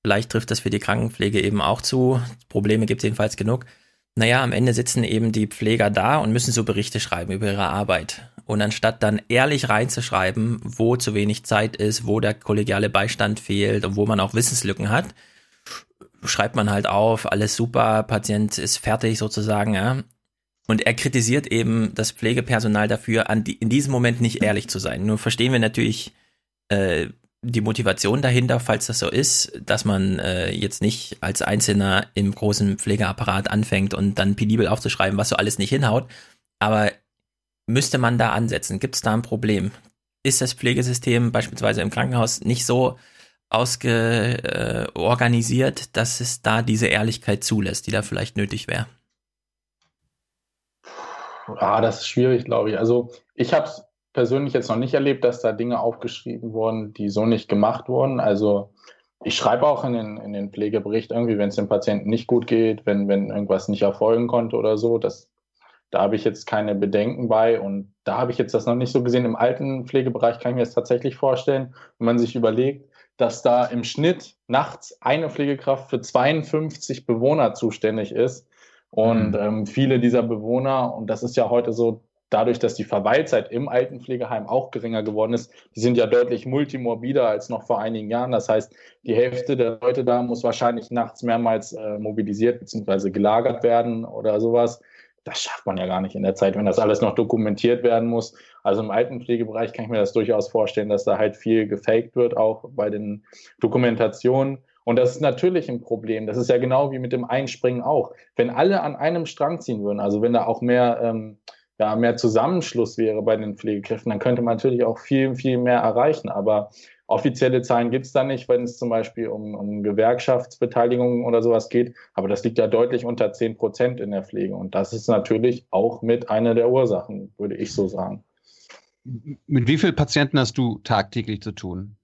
vielleicht trifft das für die Krankenpflege eben auch zu, Probleme gibt es jedenfalls genug, naja, am Ende sitzen eben die Pfleger da und müssen so Berichte schreiben über ihre Arbeit. Und anstatt dann ehrlich reinzuschreiben, wo zu wenig Zeit ist, wo der kollegiale Beistand fehlt und wo man auch Wissenslücken hat, schreibt man halt auf, alles super, Patient ist fertig sozusagen, ja. Und er kritisiert eben das Pflegepersonal dafür, die, in diesem Moment nicht ehrlich zu sein. Nur verstehen wir natürlich äh, die Motivation dahinter, falls das so ist, dass man äh, jetzt nicht als Einzelner im großen Pflegeapparat anfängt und dann penibel aufzuschreiben, was so alles nicht hinhaut. Aber müsste man da ansetzen? Gibt es da ein Problem? Ist das Pflegesystem beispielsweise im Krankenhaus nicht so ausgeorganisiert, äh, dass es da diese Ehrlichkeit zulässt, die da vielleicht nötig wäre? Ah, das ist schwierig, glaube ich. Also ich habe es persönlich jetzt noch nicht erlebt, dass da Dinge aufgeschrieben wurden, die so nicht gemacht wurden. Also ich schreibe auch in den, in den Pflegebericht irgendwie, wenn es dem Patienten nicht gut geht, wenn, wenn irgendwas nicht erfolgen konnte oder so. Das, da habe ich jetzt keine Bedenken bei und da habe ich jetzt das noch nicht so gesehen. Im alten Pflegebereich kann ich mir das tatsächlich vorstellen, wenn man sich überlegt, dass da im Schnitt nachts eine Pflegekraft für 52 Bewohner zuständig ist. Und mhm. ähm, viele dieser Bewohner, und das ist ja heute so dadurch, dass die Verweilzeit im Altenpflegeheim auch geringer geworden ist, die sind ja deutlich multimorbider als noch vor einigen Jahren. Das heißt, die Hälfte der Leute da muss wahrscheinlich nachts mehrmals äh, mobilisiert bzw. gelagert werden oder sowas. Das schafft man ja gar nicht in der Zeit, wenn das alles noch dokumentiert werden muss. Also im Altenpflegebereich kann ich mir das durchaus vorstellen, dass da halt viel gefaked wird, auch bei den Dokumentationen. Und das ist natürlich ein Problem. Das ist ja genau wie mit dem Einspringen auch. Wenn alle an einem Strang ziehen würden, also wenn da auch mehr ähm, ja, mehr Zusammenschluss wäre bei den Pflegekräften, dann könnte man natürlich auch viel, viel mehr erreichen. Aber offizielle Zahlen gibt es da nicht, wenn es zum Beispiel um, um Gewerkschaftsbeteiligung oder sowas geht. Aber das liegt ja deutlich unter 10 Prozent in der Pflege. Und das ist natürlich auch mit einer der Ursachen, würde ich so sagen. Mit wie vielen Patienten hast du tagtäglich zu tun?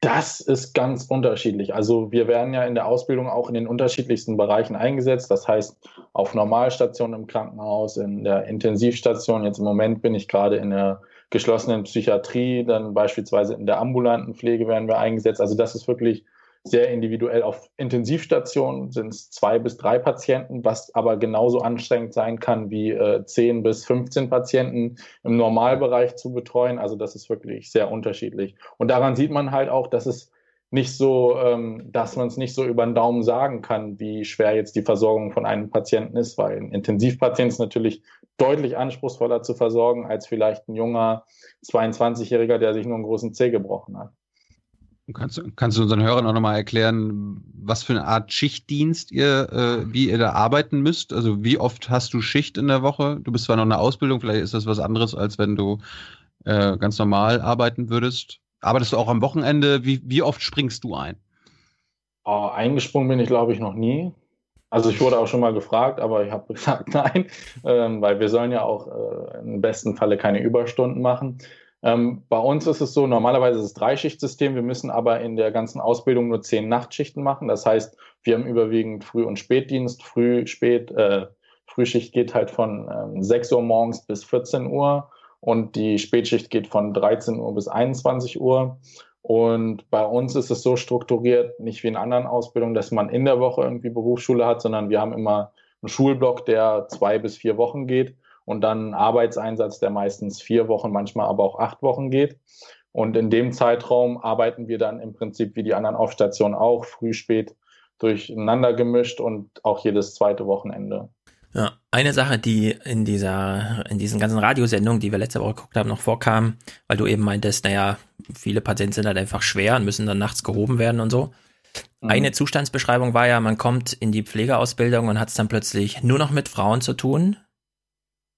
Das ist ganz unterschiedlich. Also wir werden ja in der Ausbildung auch in den unterschiedlichsten Bereichen eingesetzt. Das heißt, auf Normalstationen im Krankenhaus, in der Intensivstation. Jetzt im Moment bin ich gerade in der geschlossenen Psychiatrie, dann beispielsweise in der ambulanten Pflege werden wir eingesetzt. Also das ist wirklich sehr individuell. Auf Intensivstationen sind es zwei bis drei Patienten, was aber genauso anstrengend sein kann wie äh, 10 bis 15 Patienten im Normalbereich zu betreuen. Also das ist wirklich sehr unterschiedlich. Und daran sieht man halt auch, dass es nicht so, ähm, dass man es nicht so über den Daumen sagen kann, wie schwer jetzt die Versorgung von einem Patienten ist, weil ein Intensivpatient ist natürlich deutlich anspruchsvoller zu versorgen als vielleicht ein junger 22-Jähriger, der sich nur einen großen Zeh gebrochen hat. Kannst, kannst du unseren Hörern auch nochmal erklären, was für eine Art Schichtdienst ihr, äh, wie ihr da arbeiten müsst? Also wie oft hast du Schicht in der Woche? Du bist zwar noch in der Ausbildung, vielleicht ist das was anderes, als wenn du äh, ganz normal arbeiten würdest. Arbeitest du auch am Wochenende? Wie, wie oft springst du ein? Oh, eingesprungen bin ich, glaube ich, noch nie. Also ich wurde auch schon mal gefragt, aber ich habe gesagt *laughs* nein, ähm, weil wir sollen ja auch äh, im besten Falle keine Überstunden machen. Ähm, bei uns ist es so, normalerweise ist es Dreischichtsystem, wir müssen aber in der ganzen Ausbildung nur zehn Nachtschichten machen. Das heißt, wir haben überwiegend Früh- und Spätdienst. Früh, Spät, äh, Frühschicht geht halt von ähm, 6 Uhr morgens bis 14 Uhr und die Spätschicht geht von 13 Uhr bis 21 Uhr. Und bei uns ist es so strukturiert, nicht wie in anderen Ausbildungen, dass man in der Woche irgendwie Berufsschule hat, sondern wir haben immer einen Schulblock, der zwei bis vier Wochen geht und dann Arbeitseinsatz, der meistens vier Wochen, manchmal aber auch acht Wochen geht. Und in dem Zeitraum arbeiten wir dann im Prinzip wie die anderen Aufstationen auch, früh, spät durcheinander gemischt und auch jedes zweite Wochenende. Ja, eine Sache, die in dieser, in diesen ganzen Radiosendungen, die wir letzte Woche geguckt haben, noch vorkam, weil du eben meintest, naja, viele Patienten sind halt einfach schwer und müssen dann nachts gehoben werden und so. Mhm. Eine Zustandsbeschreibung war ja, man kommt in die Pflegeausbildung und hat es dann plötzlich nur noch mit Frauen zu tun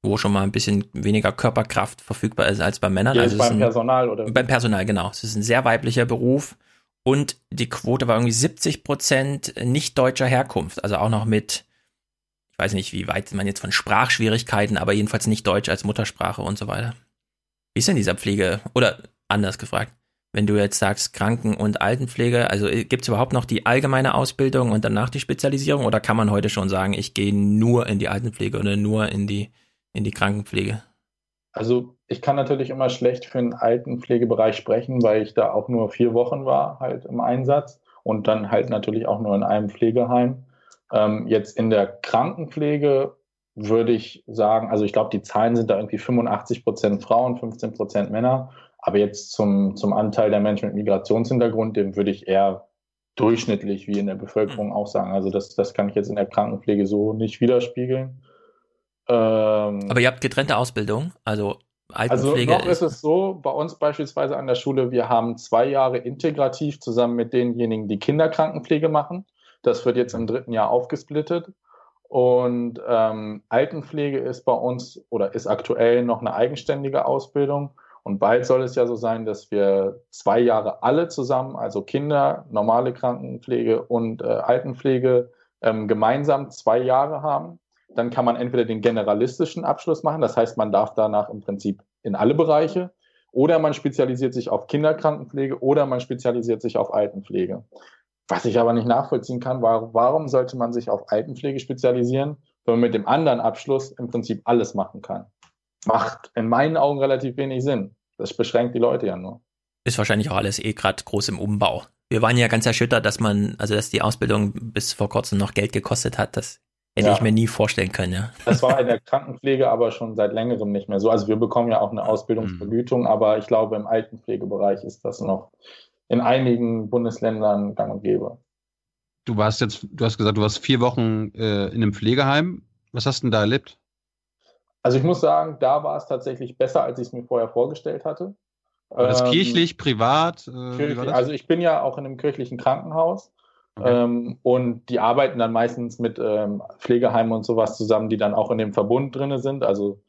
wo schon mal ein bisschen weniger Körperkraft verfügbar ist als bei Männern. Ja, also beim ein, Personal oder? Beim Personal, genau. Es ist ein sehr weiblicher Beruf und die Quote war irgendwie 70 Prozent nicht deutscher Herkunft, also auch noch mit, ich weiß nicht, wie weit man jetzt von Sprachschwierigkeiten, aber jedenfalls nicht Deutsch als Muttersprache und so weiter. Wie ist denn dieser Pflege, oder anders gefragt, wenn du jetzt sagst Kranken- und Altenpflege, also äh, gibt es überhaupt noch die allgemeine Ausbildung und danach die Spezialisierung oder kann man heute schon sagen, ich gehe nur in die Altenpflege oder nur in die in die Krankenpflege? Also ich kann natürlich immer schlecht für den Altenpflegebereich sprechen, weil ich da auch nur vier Wochen war halt im Einsatz und dann halt natürlich auch nur in einem Pflegeheim. Ähm, jetzt in der Krankenpflege würde ich sagen, also ich glaube, die Zahlen sind da irgendwie 85 Prozent Frauen, 15 Prozent Männer. Aber jetzt zum, zum Anteil der Menschen mit Migrationshintergrund, dem würde ich eher durchschnittlich wie in der Bevölkerung auch sagen. Also das, das kann ich jetzt in der Krankenpflege so nicht widerspiegeln. Ähm, Aber ihr habt getrennte Ausbildung, also Altenpflege. Also noch ist es so, bei uns beispielsweise an der Schule, wir haben zwei Jahre integrativ zusammen mit denjenigen, die Kinderkrankenpflege machen. Das wird jetzt im dritten Jahr aufgesplittet. Und ähm, Altenpflege ist bei uns oder ist aktuell noch eine eigenständige Ausbildung. Und bald soll es ja so sein, dass wir zwei Jahre alle zusammen, also Kinder, normale Krankenpflege und äh, Altenpflege, ähm, gemeinsam zwei Jahre haben. Dann kann man entweder den generalistischen Abschluss machen, das heißt, man darf danach im Prinzip in alle Bereiche, oder man spezialisiert sich auf Kinderkrankenpflege oder man spezialisiert sich auf Altenpflege. Was ich aber nicht nachvollziehen kann, war, warum sollte man sich auf Altenpflege spezialisieren, wenn man mit dem anderen Abschluss im Prinzip alles machen kann? Macht in meinen Augen relativ wenig Sinn. Das beschränkt die Leute ja nur. Ist wahrscheinlich auch alles eh gerade groß im Umbau. Wir waren ja ganz erschüttert, dass man, also dass die Ausbildung bis vor kurzem noch Geld gekostet hat. Das hätte ja. ich mir nie vorstellen können, ja. Das war in der Krankenpflege aber schon seit längerem nicht mehr so. Also wir bekommen ja auch eine Ausbildungsvergütung, aber ich glaube, im Altenpflegebereich ist das noch in einigen Bundesländern gang und gäbe. Du warst jetzt, du hast gesagt, du warst vier Wochen äh, in einem Pflegeheim. Was hast du denn da erlebt? Also ich muss sagen, da war es tatsächlich besser, als ich es mir vorher vorgestellt hatte. War das ähm, kirchlich, privat? Äh, kirchlich, also ich bin ja auch in einem kirchlichen Krankenhaus. Ähm, und die arbeiten dann meistens mit ähm, Pflegeheimen und sowas zusammen, die dann auch in dem Verbund drin sind. Also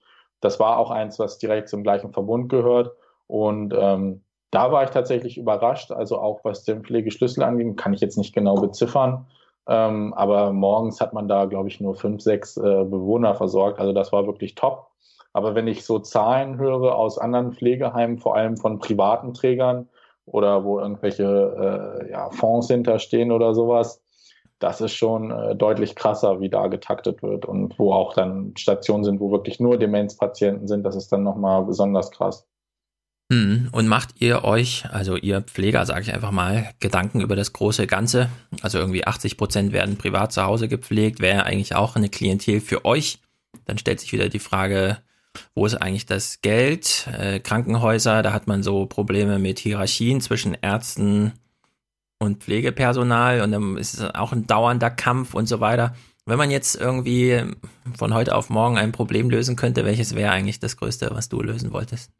das war auch eins, was direkt zum gleichen Verbund gehört. Und ähm, da war ich tatsächlich überrascht, also auch was den Pflegeschlüssel angeht, kann ich jetzt nicht genau beziffern. Ähm, aber morgens hat man da, glaube ich, nur fünf, sechs äh, Bewohner versorgt. Also das war wirklich top. Aber wenn ich so Zahlen höre aus anderen Pflegeheimen, vor allem von privaten Trägern oder wo irgendwelche äh, ja, Fonds hinterstehen oder sowas, das ist schon äh, deutlich krasser, wie da getaktet wird und wo auch dann Stationen sind, wo wirklich nur Demenzpatienten sind. Das ist dann nochmal besonders krass. Hm, und macht ihr euch, also ihr Pfleger, sage ich einfach mal, Gedanken über das große Ganze? Also irgendwie 80 Prozent werden privat zu Hause gepflegt, wäre eigentlich auch eine Klientel für euch. Dann stellt sich wieder die Frage, wo ist eigentlich das Geld? Äh, Krankenhäuser, da hat man so Probleme mit Hierarchien zwischen Ärzten und Pflegepersonal und dann ist es auch ein dauernder Kampf und so weiter. Wenn man jetzt irgendwie von heute auf morgen ein Problem lösen könnte, welches wäre eigentlich das Größte, was du lösen wolltest?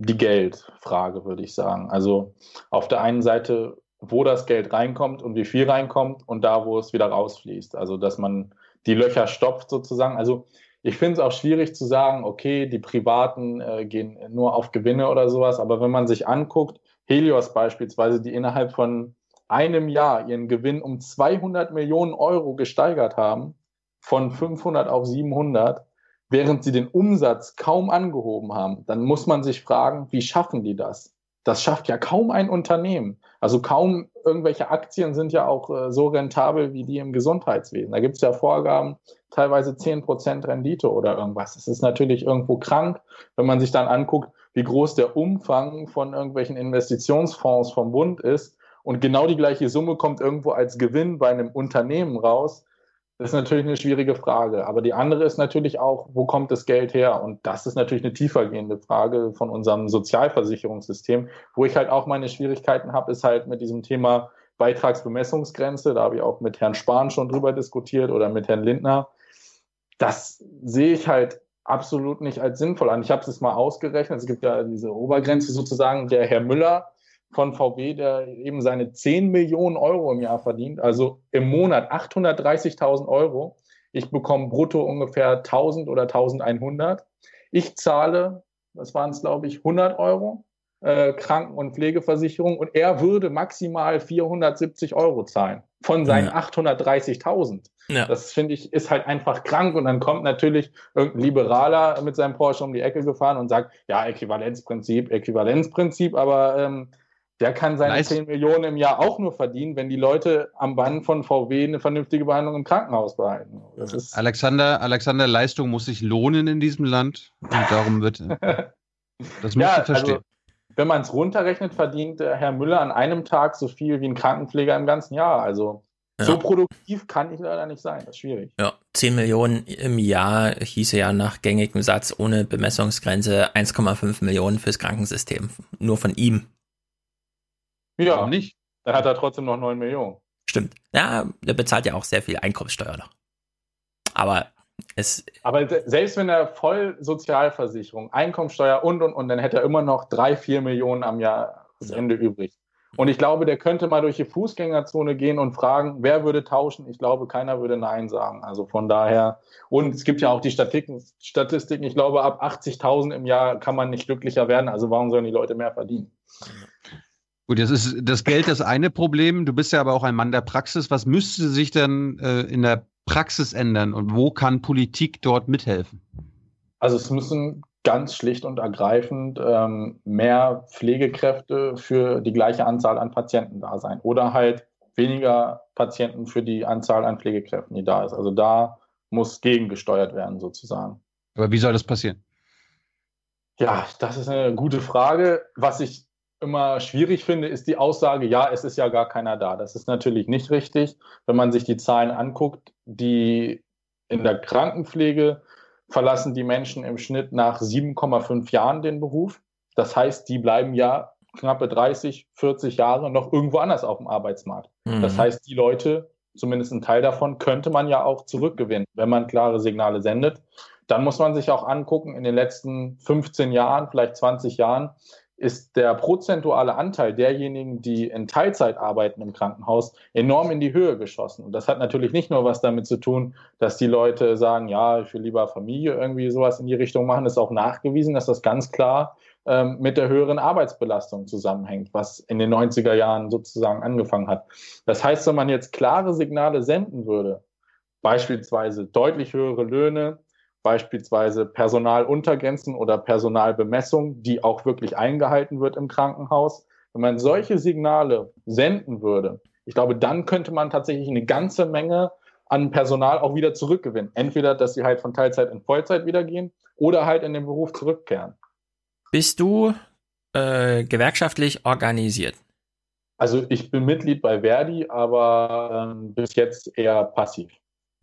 die Geldfrage, würde ich sagen. Also auf der einen Seite, wo das Geld reinkommt und wie viel reinkommt und da, wo es wieder rausfließt. Also dass man die Löcher stopft sozusagen. Also ich finde es auch schwierig zu sagen, okay, die Privaten äh, gehen nur auf Gewinne oder sowas, aber wenn man sich anguckt, Helios beispielsweise, die innerhalb von einem Jahr ihren Gewinn um 200 Millionen Euro gesteigert haben, von 500 auf 700, während sie den Umsatz kaum angehoben haben, dann muss man sich fragen, wie schaffen die das? Das schafft ja kaum ein Unternehmen. Also kaum irgendwelche Aktien sind ja auch äh, so rentabel wie die im Gesundheitswesen. Da gibt es ja Vorgaben, teilweise 10% Rendite oder irgendwas. Das ist natürlich irgendwo krank, wenn man sich dann anguckt, wie groß der Umfang von irgendwelchen Investitionsfonds vom Bund ist. Und genau die gleiche Summe kommt irgendwo als Gewinn bei einem Unternehmen raus das ist natürlich eine schwierige Frage. Aber die andere ist natürlich auch, wo kommt das Geld her? Und das ist natürlich eine tiefergehende Frage von unserem Sozialversicherungssystem. Wo ich halt auch meine Schwierigkeiten habe, ist halt mit diesem Thema Beitragsbemessungsgrenze. Da habe ich auch mit Herrn Spahn schon drüber diskutiert oder mit Herrn Lindner. Das sehe ich halt absolut nicht als sinnvoll an. Ich habe es jetzt mal ausgerechnet. Es gibt ja diese Obergrenze sozusagen. Der Herr Müller von VW, der eben seine 10 Millionen Euro im Jahr verdient, also im Monat 830.000 Euro. Ich bekomme brutto ungefähr 1000 oder 1100. Ich zahle, was waren es, glaube ich, 100 Euro äh, Kranken- und Pflegeversicherung und er würde maximal 470 Euro zahlen von seinen ja. 830.000. Ja. Das finde ich ist halt einfach krank und dann kommt natürlich irgendein Liberaler mit seinem Porsche um die Ecke gefahren und sagt, ja, Äquivalenzprinzip, Äquivalenzprinzip, aber ähm, der kann seine Leist 10 Millionen im Jahr auch nur verdienen, wenn die Leute am Band von VW eine vernünftige Behandlung im Krankenhaus behalten. Alexander, Alexander, Leistung muss sich lohnen in diesem Land und darum wird *laughs* das muss ja, ich verstehen. Also, wenn man es runterrechnet, verdient Herr Müller an einem Tag so viel wie ein Krankenpfleger im ganzen Jahr. Also Ja. So produktiv kann ich leider nicht sein. Das ist schwierig. Ja, 10 Millionen im Jahr hieße ja nach gängigem Satz ohne Bemessungsgrenze 1,5 Millionen fürs Krankensystem. Nur von ihm. Ja, Warum nicht. Dann hat er trotzdem noch 9 Millionen. Stimmt. Ja, der bezahlt ja auch sehr viel Einkommenssteuer noch. Aber es. Aber selbst wenn er voll Sozialversicherung, Einkommenssteuer und und und, dann hätte er immer noch 3, 4 Millionen am Jahresende ja. übrig. Und ich glaube, der könnte mal durch die Fußgängerzone gehen und fragen, wer würde tauschen? Ich glaube, keiner würde Nein sagen. Also von daher, und es gibt ja auch die Statistiken, Statistiken ich glaube, ab 80.000 im Jahr kann man nicht glücklicher werden. Also warum sollen die Leute mehr verdienen? Gut, jetzt ist das Geld das eine Problem. Du bist ja aber auch ein Mann der Praxis. Was müsste sich denn äh, in der Praxis ändern und wo kann Politik dort mithelfen? Also es müssen ganz schlicht und ergreifend ähm, mehr Pflegekräfte für die gleiche Anzahl an Patienten da sein oder halt weniger Patienten für die Anzahl an Pflegekräften, die da ist. Also da muss gegengesteuert werden sozusagen. Aber wie soll das passieren? Ja, das ist eine gute Frage. Was ich immer schwierig finde, ist die Aussage, ja, es ist ja gar keiner da. Das ist natürlich nicht richtig. Wenn man sich die Zahlen anguckt, die in der Krankenpflege verlassen die Menschen im Schnitt nach 7,5 Jahren den Beruf. Das heißt, die bleiben ja knappe 30, 40 Jahre noch irgendwo anders auf dem Arbeitsmarkt. Mhm. Das heißt, die Leute, zumindest ein Teil davon, könnte man ja auch zurückgewinnen, wenn man klare Signale sendet. Dann muss man sich auch angucken, in den letzten 15 Jahren, vielleicht 20 Jahren, ist der prozentuale Anteil derjenigen, die in Teilzeit arbeiten im Krankenhaus, enorm in die Höhe geschossen. Und das hat natürlich nicht nur was damit zu tun, dass die Leute sagen, ja, ich will lieber Familie irgendwie sowas in die Richtung machen. Es ist auch nachgewiesen, dass das ganz klar ähm, mit der höheren Arbeitsbelastung zusammenhängt, was in den 90er Jahren sozusagen angefangen hat. Das heißt, wenn man jetzt klare Signale senden würde, beispielsweise deutlich höhere Löhne, beispielsweise Personaluntergrenzen oder Personalbemessung, die auch wirklich eingehalten wird im Krankenhaus. Wenn man solche Signale senden würde, ich glaube, dann könnte man tatsächlich eine ganze Menge an Personal auch wieder zurückgewinnen. Entweder, dass sie halt von Teilzeit in Vollzeit wieder gehen oder halt in den Beruf zurückkehren. Bist du äh, gewerkschaftlich organisiert? Also ich bin Mitglied bei Verdi, aber ähm, bis jetzt eher passiv.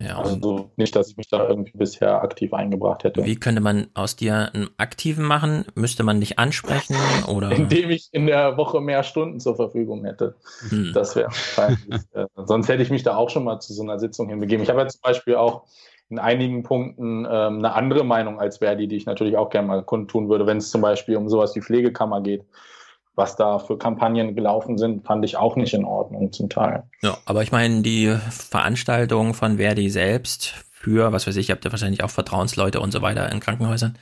Ja, also nicht, dass ich mich da irgendwie bisher aktiv eingebracht hätte. Wie könnte man aus dir einen Aktiven machen? Müsste man dich ansprechen oder? Indem ich in der Woche mehr Stunden zur Verfügung hätte. Hm. Das wäre wahrscheinlich. *laughs* äh, sonst hätte ich mich da auch schon mal zu so einer Sitzung hinbegeben. Ich habe ja zum Beispiel auch in einigen Punkten ähm, eine andere Meinung als Verdi, die ich natürlich auch gerne mal kundtun würde, wenn es zum Beispiel um sowas wie Pflegekammer geht was da für Kampagnen gelaufen sind, fand ich auch nicht in Ordnung zum Teil. Ja, aber ich meine, die Veranstaltung von Verdi selbst für, was weiß ich, habt ihr wahrscheinlich auch Vertrauensleute und so weiter in Krankenhäusern.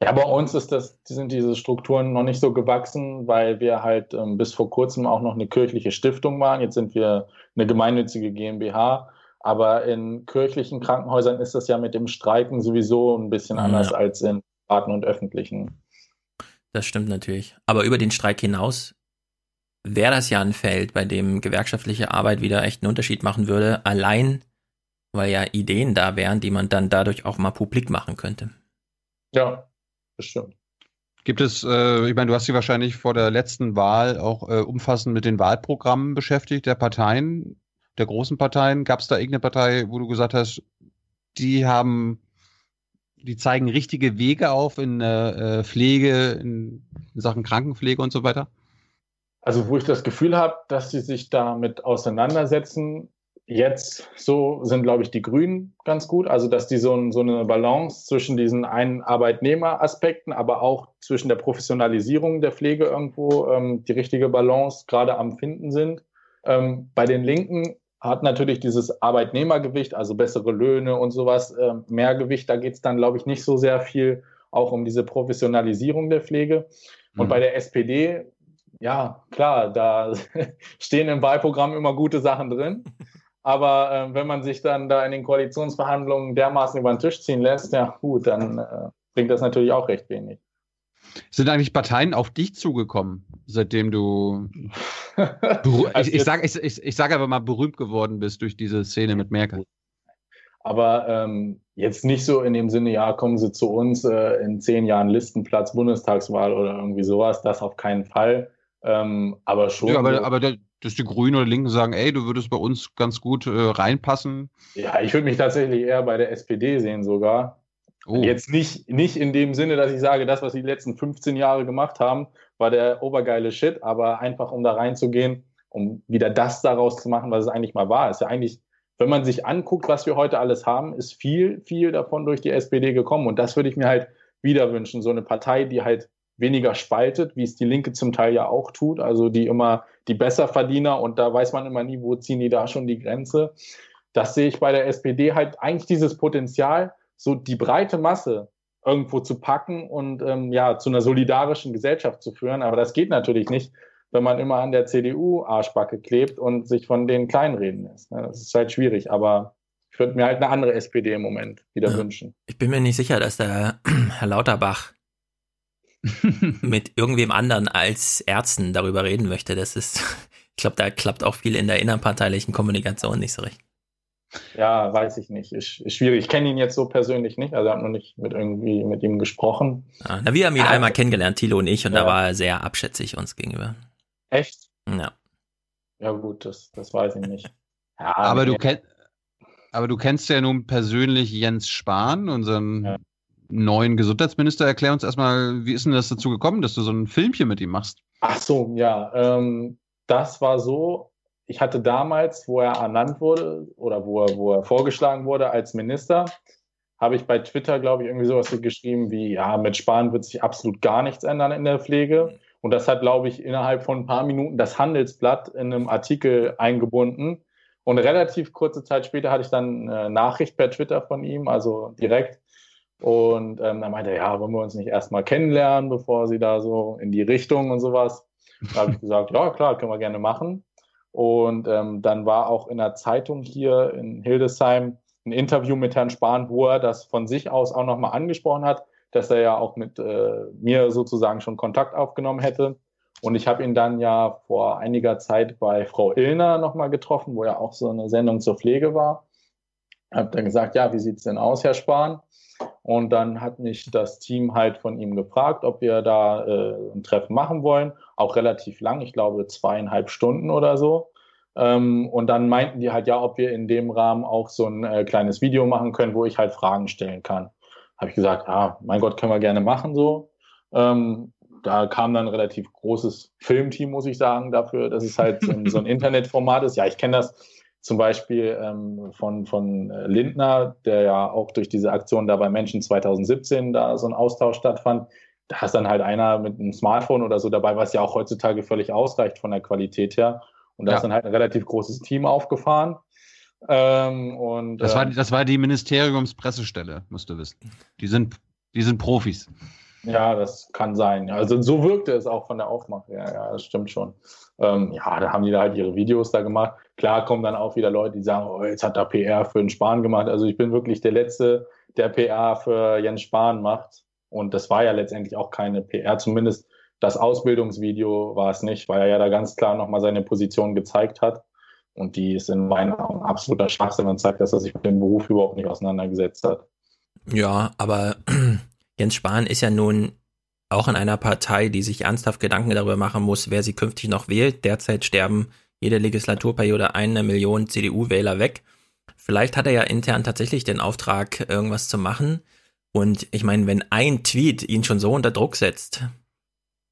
Ja, bei uns ist das, sind diese Strukturen noch nicht so gewachsen, weil wir halt ähm, bis vor kurzem auch noch eine kirchliche Stiftung waren. Jetzt sind wir eine gemeinnützige GmbH. Aber in kirchlichen Krankenhäusern ist das ja mit dem Streiken sowieso ein bisschen anders ja. als in privaten und öffentlichen. Das stimmt natürlich. Aber über den Streik hinaus wäre das ja ein Feld, bei dem gewerkschaftliche Arbeit wieder echt einen Unterschied machen würde, allein weil ja Ideen da wären, die man dann dadurch auch mal publik machen könnte. Ja, bestimmt. Gibt es, äh, ich meine, du hast dich wahrscheinlich vor der letzten Wahl auch äh, umfassend mit den Wahlprogrammen beschäftigt, der Parteien, der großen Parteien. Gab es da irgendeine Partei, wo du gesagt hast, die haben die zeigen richtige Wege auf in äh, Pflege, in Sachen Krankenpflege und so weiter? Also wo ich das Gefühl habe, dass sie sich damit auseinandersetzen, jetzt so sind, glaube ich, die Grünen ganz gut. Also dass die so, so eine Balance zwischen diesen einen Arbeitnehmeraspekten, aber auch zwischen der Professionalisierung der Pflege irgendwo ähm, die richtige Balance gerade am Finden sind. Ähm, bei den Linken hat natürlich dieses Arbeitnehmergewicht, also bessere Löhne und sowas, äh, mehr Gewicht. Da geht es dann, glaube ich, nicht so sehr viel auch um diese Professionalisierung der Pflege. Und mhm. bei der SPD, ja, klar, da *laughs* stehen im Wahlprogramm immer gute Sachen drin. Aber äh, wenn man sich dann da in den Koalitionsverhandlungen dermaßen über den Tisch ziehen lässt, ja gut, dann äh, bringt das natürlich auch recht wenig. Sind eigentlich Parteien auf dich zugekommen, seitdem du, *laughs* ich, ich sage ich, ich, ich sag aber mal, berühmt geworden bist durch diese Szene mit Merkel? Aber ähm, jetzt nicht so in dem Sinne, ja, kommen Sie zu uns äh, in zehn Jahren Listenplatz, Bundestagswahl oder irgendwie sowas, das auf keinen Fall. Ähm, aber schon. Ja, aber, aber dass die Grünen oder Linken sagen, ey, du würdest bei uns ganz gut äh, reinpassen? Ja, ich würde mich tatsächlich eher bei der SPD sehen sogar. Oh. Jetzt nicht, nicht in dem Sinne, dass ich sage, das, was die letzten 15 Jahre gemacht haben, war der obergeile Shit, aber einfach um da reinzugehen, um wieder das daraus zu machen, was es eigentlich mal war. Ist ja eigentlich, wenn man sich anguckt, was wir heute alles haben, ist viel, viel davon durch die SPD gekommen. Und das würde ich mir halt wieder wünschen. So eine Partei, die halt weniger spaltet, wie es die Linke zum Teil ja auch tut. Also die immer die Besserverdiener und da weiß man immer nie, wo ziehen die da schon die Grenze. Das sehe ich bei der SPD halt eigentlich dieses Potenzial, so die breite Masse irgendwo zu packen und ähm, ja zu einer solidarischen Gesellschaft zu führen. Aber das geht natürlich nicht, wenn man immer an der CDU Arschbacke klebt und sich von denen kleinreden lässt. Ne? Das ist halt schwierig, aber ich würde mir halt eine andere SPD im Moment wieder ja. wünschen. Ich bin mir nicht sicher, dass der *clears throat* Herr Lauterbach *laughs* mit irgendwem anderen als Ärzten darüber reden möchte. Das ist, *laughs* ich glaube, da klappt auch viel in der innerparteilichen Kommunikation nicht so recht. Ja, weiß ich nicht. Ist, ist schwierig. Ich kenne ihn jetzt so persönlich nicht. Also habe noch nicht mit irgendwie mit ihm gesprochen. Ah, na, wir haben ihn ah, einmal kennengelernt, Thilo und ich, und ja. da war er sehr abschätzig uns gegenüber. Echt? Ja. Ja gut, das, das weiß ich nicht. *laughs* Ja, aber du kennst aber du kennst ja nun persönlich Jens Spahn, unseren ja. neuen Gesundheitsminister. Erklär uns erstmal, wie ist denn das dazu gekommen, dass du so ein Filmchen mit ihm machst? Ach so, ja. Ähm, das war so, ich hatte damals, wo er ernannt wurde oder wo er, wo er vorgeschlagen wurde als Minister, habe ich bei Twitter, glaube ich, irgendwie sowas geschrieben wie, ja, mit Spahn wird sich absolut gar nichts ändern in der Pflege. Und das hat, glaube ich, innerhalb von ein paar Minuten das Handelsblatt in einem Artikel eingebunden. Und relativ kurze Zeit später hatte ich dann eine Nachricht per Twitter von ihm, also direkt. Und ähm, er meinte, ja, wollen wir uns nicht erstmal kennenlernen, bevor sie da so in die Richtung und sowas. Da habe ich gesagt, ja, klar, können wir gerne machen. Und ähm, dann war auch in der Zeitung hier in Hildesheim ein Interview mit Herrn Spahn, wo er das von sich aus auch nochmal angesprochen hat, dass er ja auch mit äh, mir sozusagen schon Kontakt aufgenommen hätte. Und ich habe ihn dann ja vor einiger Zeit bei Frau Illner nochmal getroffen, wo ja auch so eine Sendung zur Pflege war. Habe dann gesagt, ja, wie sieht's denn aus, Herr Spahn? Und dann hat mich das Team halt von ihm gefragt, ob wir da äh, ein Treffen machen wollen. Auch relativ lang, ich glaube zweieinhalb Stunden oder so. Ähm, und dann meinten die halt, ja, ob wir in dem Rahmen auch so ein äh, kleines Video machen können, wo ich halt Fragen stellen kann. Habe ich gesagt, ja, mein Gott, können wir gerne machen so. Ähm, da kam dann ein relativ großes Filmteam, muss ich sagen, dafür, dass es halt so ein, so ein *laughs* Internetformat ist. Ja, ich kenne das zum Beispiel ähm, von, von äh, Lindner, der ja auch durch diese Aktion da bei Menschen 2017 da so ein Austausch stattfand. Da ist dann halt einer mit einem Smartphone oder so dabei, was ja auch heutzutage völlig ausreicht von der Qualität her. Und da ja. ist dann halt ein relativ großes Team aufgefahren. Ähm, und, das, war, ähm, das war die Ministeriumspressestelle, musst du wissen. Die sind, die sind Profis. Ja, das kann sein. Also so wirkte es auch von der Aufmache. Ja, ja, das stimmt schon. Ähm, ja, da haben die da halt ihre Videos da gemacht. Klar kommen dann auch wieder Leute, die sagen, oh, jetzt hat er PR für den Spahn gemacht. Also ich bin wirklich der Letzte, der PR für Jens Spahn macht. Und das war ja letztendlich auch keine PR, zumindest das Ausbildungsvideo war es nicht, weil er ja da ganz klar nochmal seine Position gezeigt hat. Und die ist in meinen Augen absoluter Schwachsinn und zeigt, dass er sich mit dem Beruf überhaupt nicht auseinandergesetzt hat. Ja, aber *clears throat* Jens Spahn ist ja nun auch in einer Partei, die sich ernsthaft Gedanken darüber machen muss, wer sie künftig noch wählt. Derzeit sterben jede Legislaturperiode eine Million CDU-Wähler weg. Vielleicht hat er ja intern tatsächlich den Auftrag, irgendwas zu machen. Und ich meine, wenn ein Tweet ihn schon so unter Druck setzt,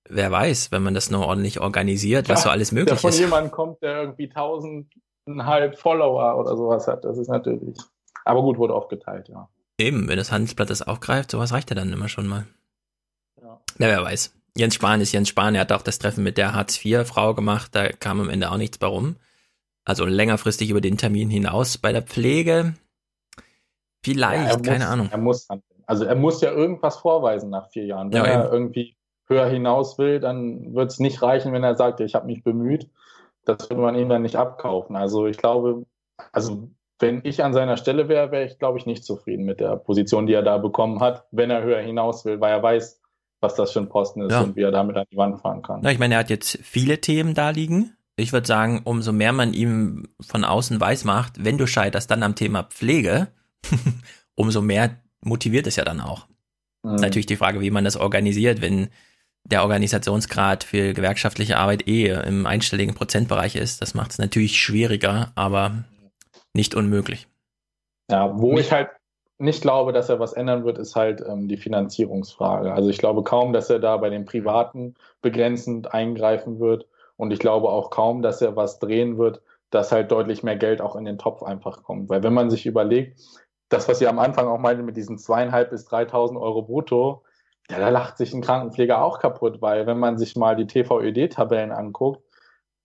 wer weiß, wenn man das nur ordentlich organisiert, was ja, so alles möglich der von ist. von jemandem kommt, der irgendwie tausendeinhalb Follower oder sowas hat, das ist natürlich. Aber gut, wurde aufgeteilt, ja. Eben, wenn das Handelsblatt das aufgreift, sowas reicht ja dann immer schon mal. Ja. ja, wer weiß. Jens Spahn ist Jens Spahn, er hat auch das Treffen mit der Hartz-IV-Frau gemacht, da kam am Ende auch nichts bei rum. Also längerfristig über den Termin hinaus bei der Pflege. Vielleicht, ja, keine muss, Ahnung. Er muss, also er muss ja irgendwas vorweisen nach vier Jahren. Wenn ja, er irgendwie höher hinaus will, dann wird es nicht reichen, wenn er sagt, ich habe mich bemüht. Das würde man ihm dann nicht abkaufen. Also ich glaube, also wenn ich an seiner Stelle wäre, wäre ich, glaube ich, nicht zufrieden mit der Position, die er da bekommen hat, wenn er höher hinaus will, weil er weiß, was das für ein Posten ist ja. und wie er damit an die Wand fahren kann. Ja, ich meine, er hat jetzt viele Themen da liegen. Ich würde sagen, umso mehr man ihm von außen weiß macht, wenn du scheiterst dann am Thema Pflege, *laughs* umso mehr motiviert es ja dann auch. Mhm. Natürlich die Frage, wie man das organisiert, wenn der Organisationsgrad für gewerkschaftliche Arbeit eh im einstelligen Prozentbereich ist. Das macht es natürlich schwieriger, aber nicht unmöglich. Ja, wo ich halt nicht glaube, dass er was ändern wird, ist halt ähm, die Finanzierungsfrage. Also ich glaube kaum, dass er da bei den Privaten begrenzend eingreifen wird. Und ich glaube auch kaum, dass er was drehen wird, dass halt deutlich mehr Geld auch in den Topf einfach kommt. Weil wenn man sich überlegt, das, was ihr am Anfang auch meinte mit diesen zweieinhalb bis 3.000 Euro brutto, ja, da lacht sich ein Krankenpfleger auch kaputt, weil wenn man sich mal die TVÖD-Tabellen anguckt,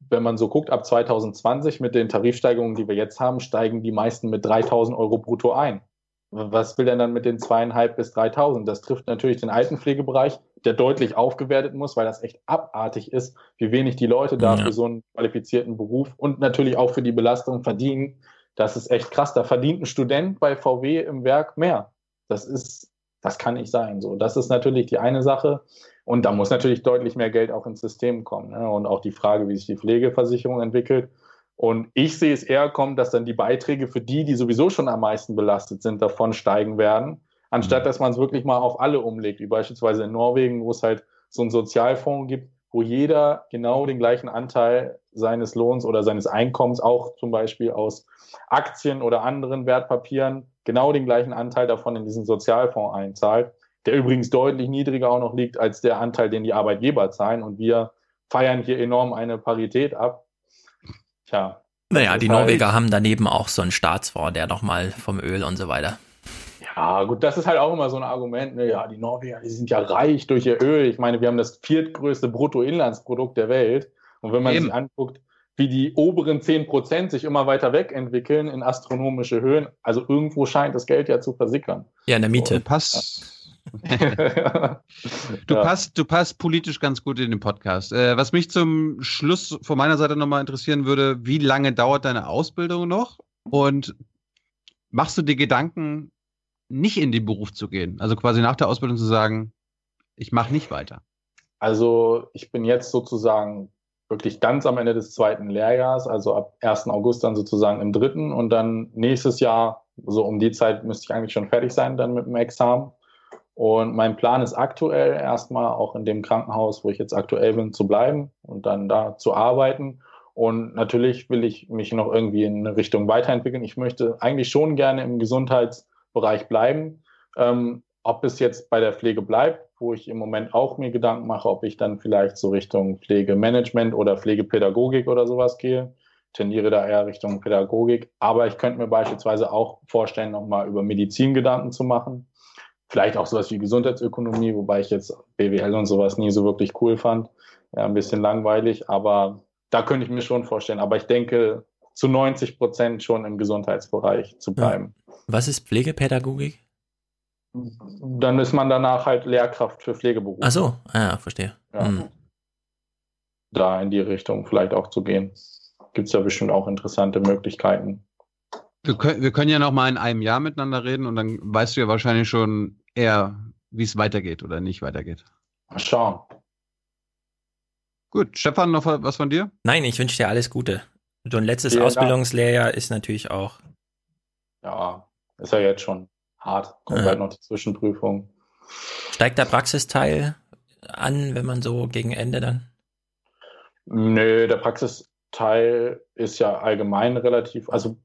wenn man so guckt, ab 2020 mit den Tarifsteigerungen, die wir jetzt haben, steigen die meisten mit 3000 Euro brutto ein. Was will denn dann mit den zweieinhalb bis 3000? Das trifft natürlich den Altenpflegebereich, der deutlich aufgewertet muss, weil das echt abartig ist, wie wenig die Leute da ja. für so einen qualifizierten Beruf und natürlich auch für die Belastung verdienen. Das ist echt krass. Da verdient ein Student bei VW im Werk mehr. Das ist, das kann nicht sein. So, das ist natürlich die eine Sache. Und da muss natürlich deutlich mehr Geld auch ins System kommen. Ne? Und auch die Frage, wie sich die Pflegeversicherung entwickelt. Und ich sehe es eher kommen, dass dann die Beiträge für die, die sowieso schon am meisten belastet sind, davon steigen werden, anstatt mhm. dass man es wirklich mal auf alle umlegt, wie beispielsweise in Norwegen, wo es halt so einen Sozialfonds gibt, wo jeder genau den gleichen Anteil seines Lohns oder seines Einkommens, auch zum Beispiel aus Aktien oder anderen Wertpapieren, genau den gleichen Anteil davon in diesen Sozialfonds einzahlt, der übrigens deutlich niedriger auch noch liegt als der Anteil, den die Arbeitgeber zahlen. Und wir feiern hier enorm eine Parität ab. Tja. Naja, die Norweger halt, haben daneben auch so einen Staatsfonds, der nochmal vom Öl und so weiter. Ja, gut, das ist halt auch immer so ein Argument. Ne? Ja, die Norweger, die sind ja reich durch ihr Öl. Ich meine, wir haben das viertgrößte Bruttoinlandsprodukt der Welt. Und wenn man Eben. sich anguckt, wie die oberen 10 Prozent sich immer weiter wegentwickeln in astronomische Höhen, also irgendwo scheint das Geld ja zu versickern. Ja, in der Miete. So, passt, *laughs* du, ja. passt, du passt politisch ganz gut in den Podcast. Äh, was mich zum Schluss von meiner Seite nochmal interessieren würde, wie lange dauert deine Ausbildung noch? Und machst du dir Gedanken, nicht in den Beruf zu gehen? Also quasi nach der Ausbildung zu sagen, ich mache nicht weiter. Also ich bin jetzt sozusagen wirklich ganz am Ende des zweiten Lehrjahres, also ab 1. August dann sozusagen im dritten und dann nächstes Jahr, so um die Zeit müsste ich eigentlich schon fertig sein dann mit dem Examen. Und mein Plan ist aktuell erstmal auch in dem Krankenhaus, wo ich jetzt aktuell bin, zu bleiben und dann da zu arbeiten. Und natürlich will ich mich noch irgendwie in eine Richtung weiterentwickeln. Ich möchte eigentlich schon gerne im Gesundheitsbereich bleiben. Ähm, ob es jetzt bei der Pflege bleibt, wo ich im Moment auch mir Gedanken mache, ob ich dann vielleicht so Richtung Pflegemanagement oder Pflegepädagogik oder sowas gehe. Tendiere da eher Richtung Pädagogik. Aber ich könnte mir beispielsweise auch vorstellen, nochmal über Medizin Gedanken zu machen Vielleicht auch sowas wie Gesundheitsökonomie, wobei ich jetzt BWL und sowas nie so wirklich cool fand. Ja, ein bisschen langweilig, aber da könnte ich mir schon vorstellen. Aber ich denke, zu 90 Prozent schon im Gesundheitsbereich zu bleiben. Was ist Pflegepädagogik? Dann ist man danach halt Lehrkraft für Pflegeberufe. Ach so, ah, ja, verstehe. Ja. Hm. Da in die Richtung vielleicht auch zu gehen. Gibt es ja bestimmt auch interessante Möglichkeiten. Wir können, wir können ja noch mal in einem Jahr miteinander reden und dann weißt du ja wahrscheinlich schon, eher, wie es weitergeht oder nicht weitergeht. Mal schauen. Gut, Stefan, noch was von dir? Nein, ich wünsche dir alles Gute. So ein letztes Vielen Ausbildungslehrjahr Dank. ist natürlich auch. Ja, ist ja jetzt schon hart. Kommt ja. halt noch die Zwischenprüfung. Steigt der Praxisteil an, wenn man so gegen Ende dann? Nö, der Praxisteil ist ja allgemein relativ, also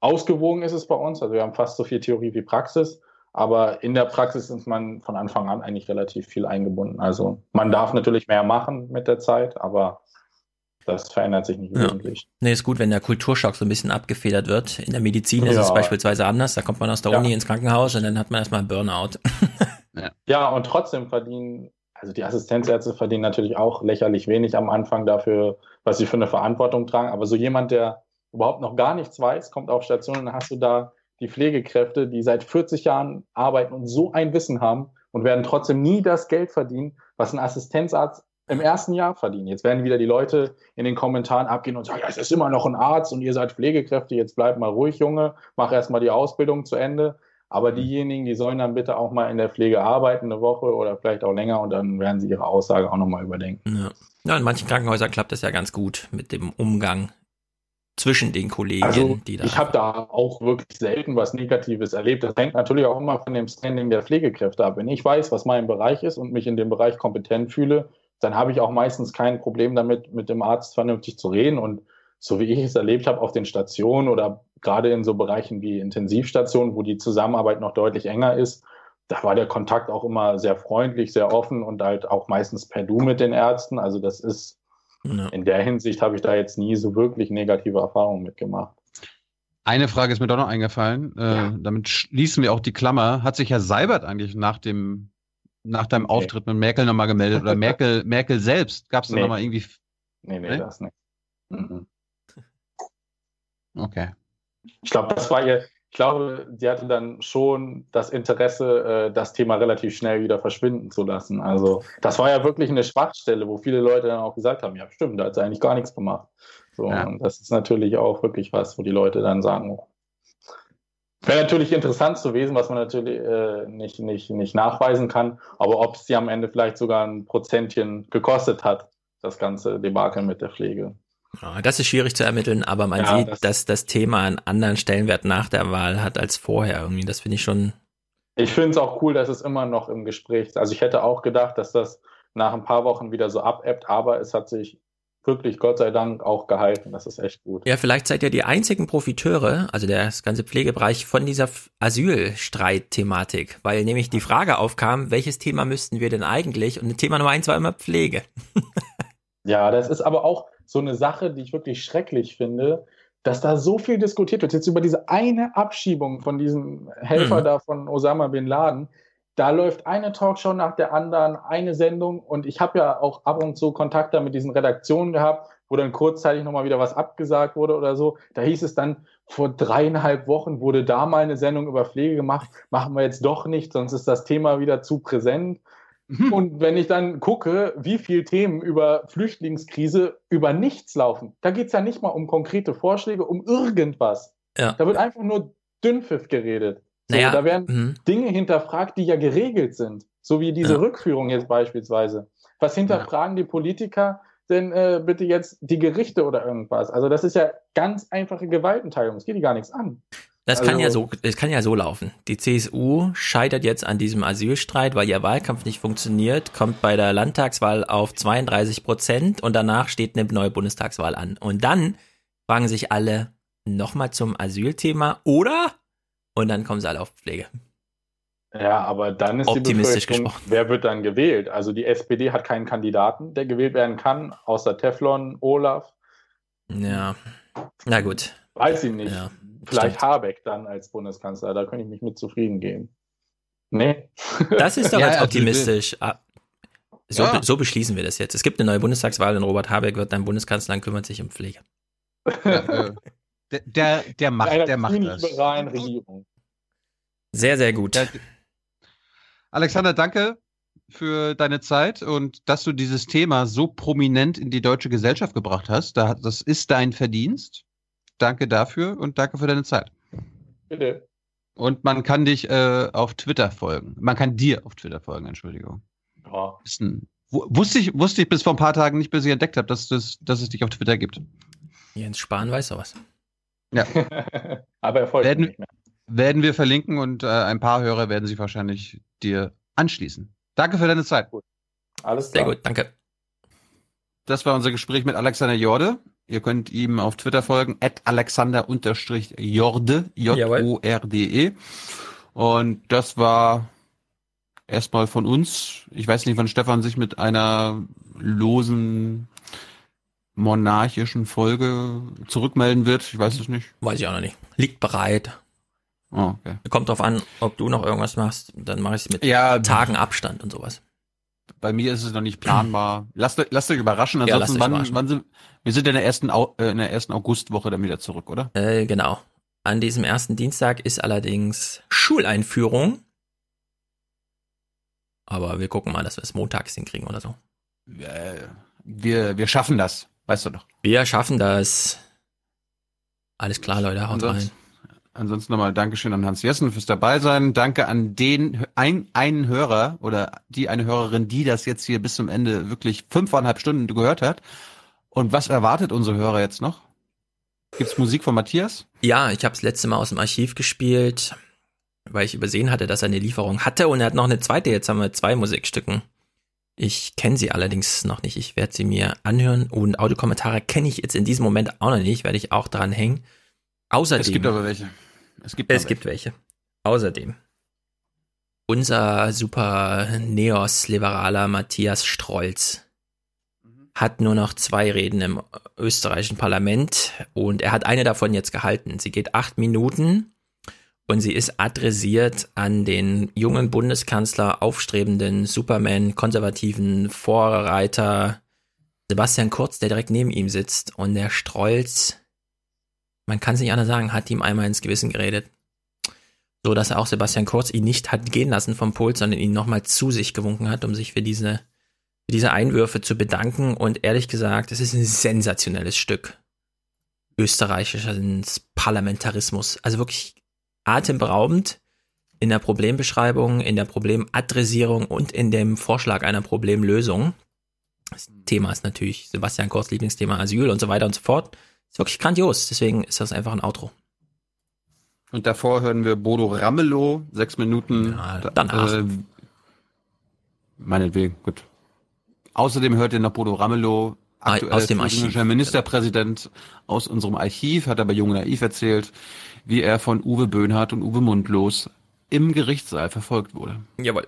ausgewogen ist es bei uns. Also wir haben fast so viel Theorie wie Praxis. Aber in der Praxis ist man von Anfang an eigentlich relativ viel eingebunden. Also man darf natürlich mehr machen mit der Zeit, aber das verändert sich nicht wesentlich. Ja. Nee, ist gut, wenn der Kulturschock so ein bisschen abgefedert wird. In der Medizin ist ja. es beispielsweise anders. Da kommt man aus der ja. Uni ins Krankenhaus und dann hat man erstmal Burnout. *laughs* ja. ja, und trotzdem verdienen, also die Assistenzärzte verdienen natürlich auch lächerlich wenig am Anfang dafür, was sie für eine Verantwortung tragen. Aber so jemand, der überhaupt noch gar nichts weiß, kommt auf Station und dann hast du da die Pflegekräfte, die seit 40 Jahren arbeiten und so ein Wissen haben und werden trotzdem nie das Geld verdienen, was ein Assistenzarzt im ersten Jahr verdient. Jetzt werden wieder die Leute in den Kommentaren abgehen und sagen, ja, es ist immer noch ein Arzt und ihr seid Pflegekräfte, jetzt bleibt mal ruhig, Junge, mach erstmal die Ausbildung zu Ende. Aber diejenigen, die sollen dann bitte auch mal in der Pflege arbeiten, eine Woche oder vielleicht auch länger und dann werden sie ihre Aussage auch nochmal überdenken. Ja. ja, in manchen Krankenhäusern klappt das ja ganz gut mit dem Umgang zwischen den Kollegen, also, die da. Ich habe da auch wirklich selten was Negatives erlebt. Das hängt natürlich auch immer von dem Standing der Pflegekräfte ab. Wenn ich weiß, was mein Bereich ist und mich in dem Bereich kompetent fühle, dann habe ich auch meistens kein Problem damit, mit dem Arzt vernünftig zu reden. Und so wie ich es erlebt habe auf den Stationen oder gerade in so Bereichen wie Intensivstationen, wo die Zusammenarbeit noch deutlich enger ist, da war der Kontakt auch immer sehr freundlich, sehr offen und halt auch meistens per Du mit den Ärzten. Also das ist ja. in der Hinsicht habe ich da jetzt nie so wirklich negative Erfahrungen mitgemacht. Eine Frage ist mir doch noch eingefallen. Äh, ja. damit schließen wir auch die Klammer. Hat sich Herr Seibert eigentlich nach dem nach deinem okay. Auftritt mit Merkel nochmal gemeldet? Oder Merkel, *laughs* Merkel selbst? Gab es da nee. nochmal irgendwie. Nee, nee, nee, das nicht. Mhm. Okay. Ich glaube, das war ihr, ich glaube, sie hatte dann schon das Interesse, äh, das Thema relativ schnell wieder verschwinden zu lassen. Also das war ja wirklich eine Schwachstelle, wo viele Leute dann auch gesagt haben, ja stimmt, da hat sie eigentlich gar nichts gemacht. So, ja. Und das ist natürlich auch wirklich was, wo die Leute dann sagen, oh. Wäre natürlich interessant zu wissen, was man natürlich äh, nicht, nicht, nicht nachweisen kann, aber ob es sie am Ende vielleicht sogar ein Prozentchen gekostet hat, das ganze Debakel mit der Pflege. Das ist schwierig zu ermitteln, aber man ja, sieht, das dass das Thema einen anderen Stellenwert nach der Wahl hat als vorher. Irgendwie, das finde ich schon. Ich finde es auch cool, dass es immer noch im Gespräch ist. Also ich hätte auch gedacht, dass das nach ein paar Wochen wieder so abebbt, aber es hat sich wirklich Gott sei Dank auch gehalten. Das ist echt gut. Ja, vielleicht seid ihr die einzigen Profiteure, also der ganze Pflegebereich von dieser Asylstreit-Thematik, weil nämlich die Frage aufkam, welches Thema müssten wir denn eigentlich? Und Thema Nummer eins war immer Pflege. *laughs* ja, das ist aber auch so eine Sache, die ich wirklich schrecklich finde, dass da so viel diskutiert wird. Jetzt über diese eine Abschiebung von diesem Helfer mhm. da von Osama bin Laden da läuft eine Talkshow nach der anderen, eine Sendung und ich habe ja auch ab und zu Kontakte mit diesen Redaktionen gehabt, wo dann kurzzeitig nochmal wieder was abgesagt wurde oder so. Da hieß es dann, vor dreieinhalb Wochen wurde da mal eine Sendung über Pflege gemacht, machen wir jetzt doch nicht, sonst ist das Thema wieder zu präsent. Mhm. Und wenn ich dann gucke, wie viele Themen über Flüchtlingskrise über nichts laufen, da geht es ja nicht mal um konkrete Vorschläge, um irgendwas. Ja. Da wird einfach nur Dünnpfiff geredet. So, naja, da werden mh. Dinge hinterfragt, die ja geregelt sind. So wie diese ja. Rückführung jetzt beispielsweise. Was hinterfragen ja. die Politiker denn äh, bitte jetzt die Gerichte oder irgendwas? Also das ist ja ganz einfache Gewaltenteilung. Es geht die gar nichts an. Das also, kann ja so, es kann ja so laufen. Die CSU scheitert jetzt an diesem Asylstreit, weil ihr Wahlkampf nicht funktioniert, kommt bei der Landtagswahl auf 32 Prozent und danach steht eine neue Bundestagswahl an. Und dann fragen sich alle nochmal zum Asylthema oder und dann kommen sie alle auf Pflege. Ja, aber dann ist Optimistisch die gesprochen. wer wird dann gewählt? Also die SPD hat keinen Kandidaten, der gewählt werden kann, außer Teflon, Olaf. Ja, na gut. Weiß ich nicht. Ja, Vielleicht stimmt. Habeck dann als Bundeskanzler, da könnte ich mich mit zufrieden geben. Nee. Das ist doch *laughs* ja, jetzt optimistisch. Ah, so, ja. so, beschließen wir das jetzt. Es gibt eine neue Bundestagswahl und Robert Habeck wird dann Bundeskanzler und kümmert sich um Pflege. Ja, äh, der, der, der macht, der macht das. Regierung. Sehr, sehr gut. Der, Alexander, danke für deine Zeit und dass du dieses Thema so prominent in die deutsche Gesellschaft gebracht hast. Das ist dein Verdienst. Danke dafür und danke für deine Zeit. Bitte. Und man kann dich äh, auf Twitter folgen. Man kann dir auf Twitter folgen, Entschuldigung. Ja. Ein, wusste, ich, wusste ich bis vor ein paar Tagen nicht, bis ich entdeckt habe, dass, das, dass es dich auf Twitter gibt. Jens Spahn weiß sowas. Ja. *laughs* Aber er folgt werden, nicht mehr. Werden wir verlinken und äh, ein paar Hörer werden sich wahrscheinlich dir anschließen. Danke für deine Zeit. Gut. Alles klar. Sehr gut, danke. Das war unser Gespräch mit Alexander Jorde. Ihr könnt ihm auf Twitter folgen, at alexander-jorde, J-O-R-D-E. Und das war erstmal von uns. Ich weiß nicht, wann Stefan sich mit einer losen monarchischen Folge zurückmelden wird. Ich weiß es nicht. Weiß ich auch noch nicht. Liegt bereit. Oh, okay. Kommt drauf an, ob du noch irgendwas machst. Dann mache ich es mit ja, Tagen Abstand und sowas. Bei mir ist es noch nicht planbar. Lasst, lasst euch überraschen. Ansonsten, ja, wann, überraschen. wann sind, wir sind in der ersten, äh, in der ersten Augustwoche dann wieder zurück, oder? Äh, genau. An diesem ersten Dienstag ist allerdings Schuleinführung. Aber wir gucken mal, dass wir es montags hinkriegen oder so. Wir, wir schaffen das. Weißt du doch. Wir schaffen das. Alles klar, Leute, haut rein. Ansonsten nochmal Dankeschön an Hans Jessen fürs Dabeisein. Danke an den ein, einen Hörer oder die eine Hörerin, die das jetzt hier bis zum Ende wirklich fünfeinhalb Stunden gehört hat. Und was erwartet unsere Hörer jetzt noch? Gibt's Musik von Matthias? Ja, ich habe das letzte Mal aus dem Archiv gespielt, weil ich übersehen hatte, dass er eine Lieferung hatte und er hat noch eine zweite. Jetzt haben wir zwei Musikstücken Ich kenne sie allerdings noch nicht. Ich werde sie mir anhören und Audiokommentare kenne ich jetzt in diesem Moment auch noch nicht, werde ich auch dran hängen. Außerdem. Es gibt aber welche. Es gibt, es gibt welche. Außerdem. Unser super Neos-Liberaler Matthias Strolz hat nur noch zwei Reden im österreichischen Parlament und er hat eine davon jetzt gehalten. Sie geht acht Minuten und sie ist adressiert an den jungen Bundeskanzler, aufstrebenden Superman, konservativen Vorreiter Sebastian Kurz, der direkt neben ihm sitzt und der Strolz, man kann es nicht anders sagen, hat ihm einmal ins Gewissen geredet. So dass er auch Sebastian Kurz ihn nicht hat gehen lassen vom Pult, sondern ihn nochmal zu sich gewunken hat, um sich für diese, für diese Einwürfe zu bedanken. Und ehrlich gesagt, es ist ein sensationelles Stück österreichischen Parlamentarismus. Also wirklich atemberaubend in der Problembeschreibung, in der Problemadressierung und in dem Vorschlag einer Problemlösung. Das Thema ist natürlich Sebastian Kurz Lieblingsthema Asyl und so weiter und so fort. Ist wirklich grandios, deswegen ist das einfach ein Outro. Und davor hören wir Bodo Ramelow, sechs Minuten. Ja, danach. Äh, meinetwegen, gut. Außerdem hört ihr noch Bodo Ramelow, aktuell aus dem Archiv. Ministerpräsident aus unserem Archiv, hat er bei Jung Naiv erzählt, wie er von Uwe Böhnhardt und Uwe Mundlos im Gerichtssaal verfolgt wurde. Jawohl.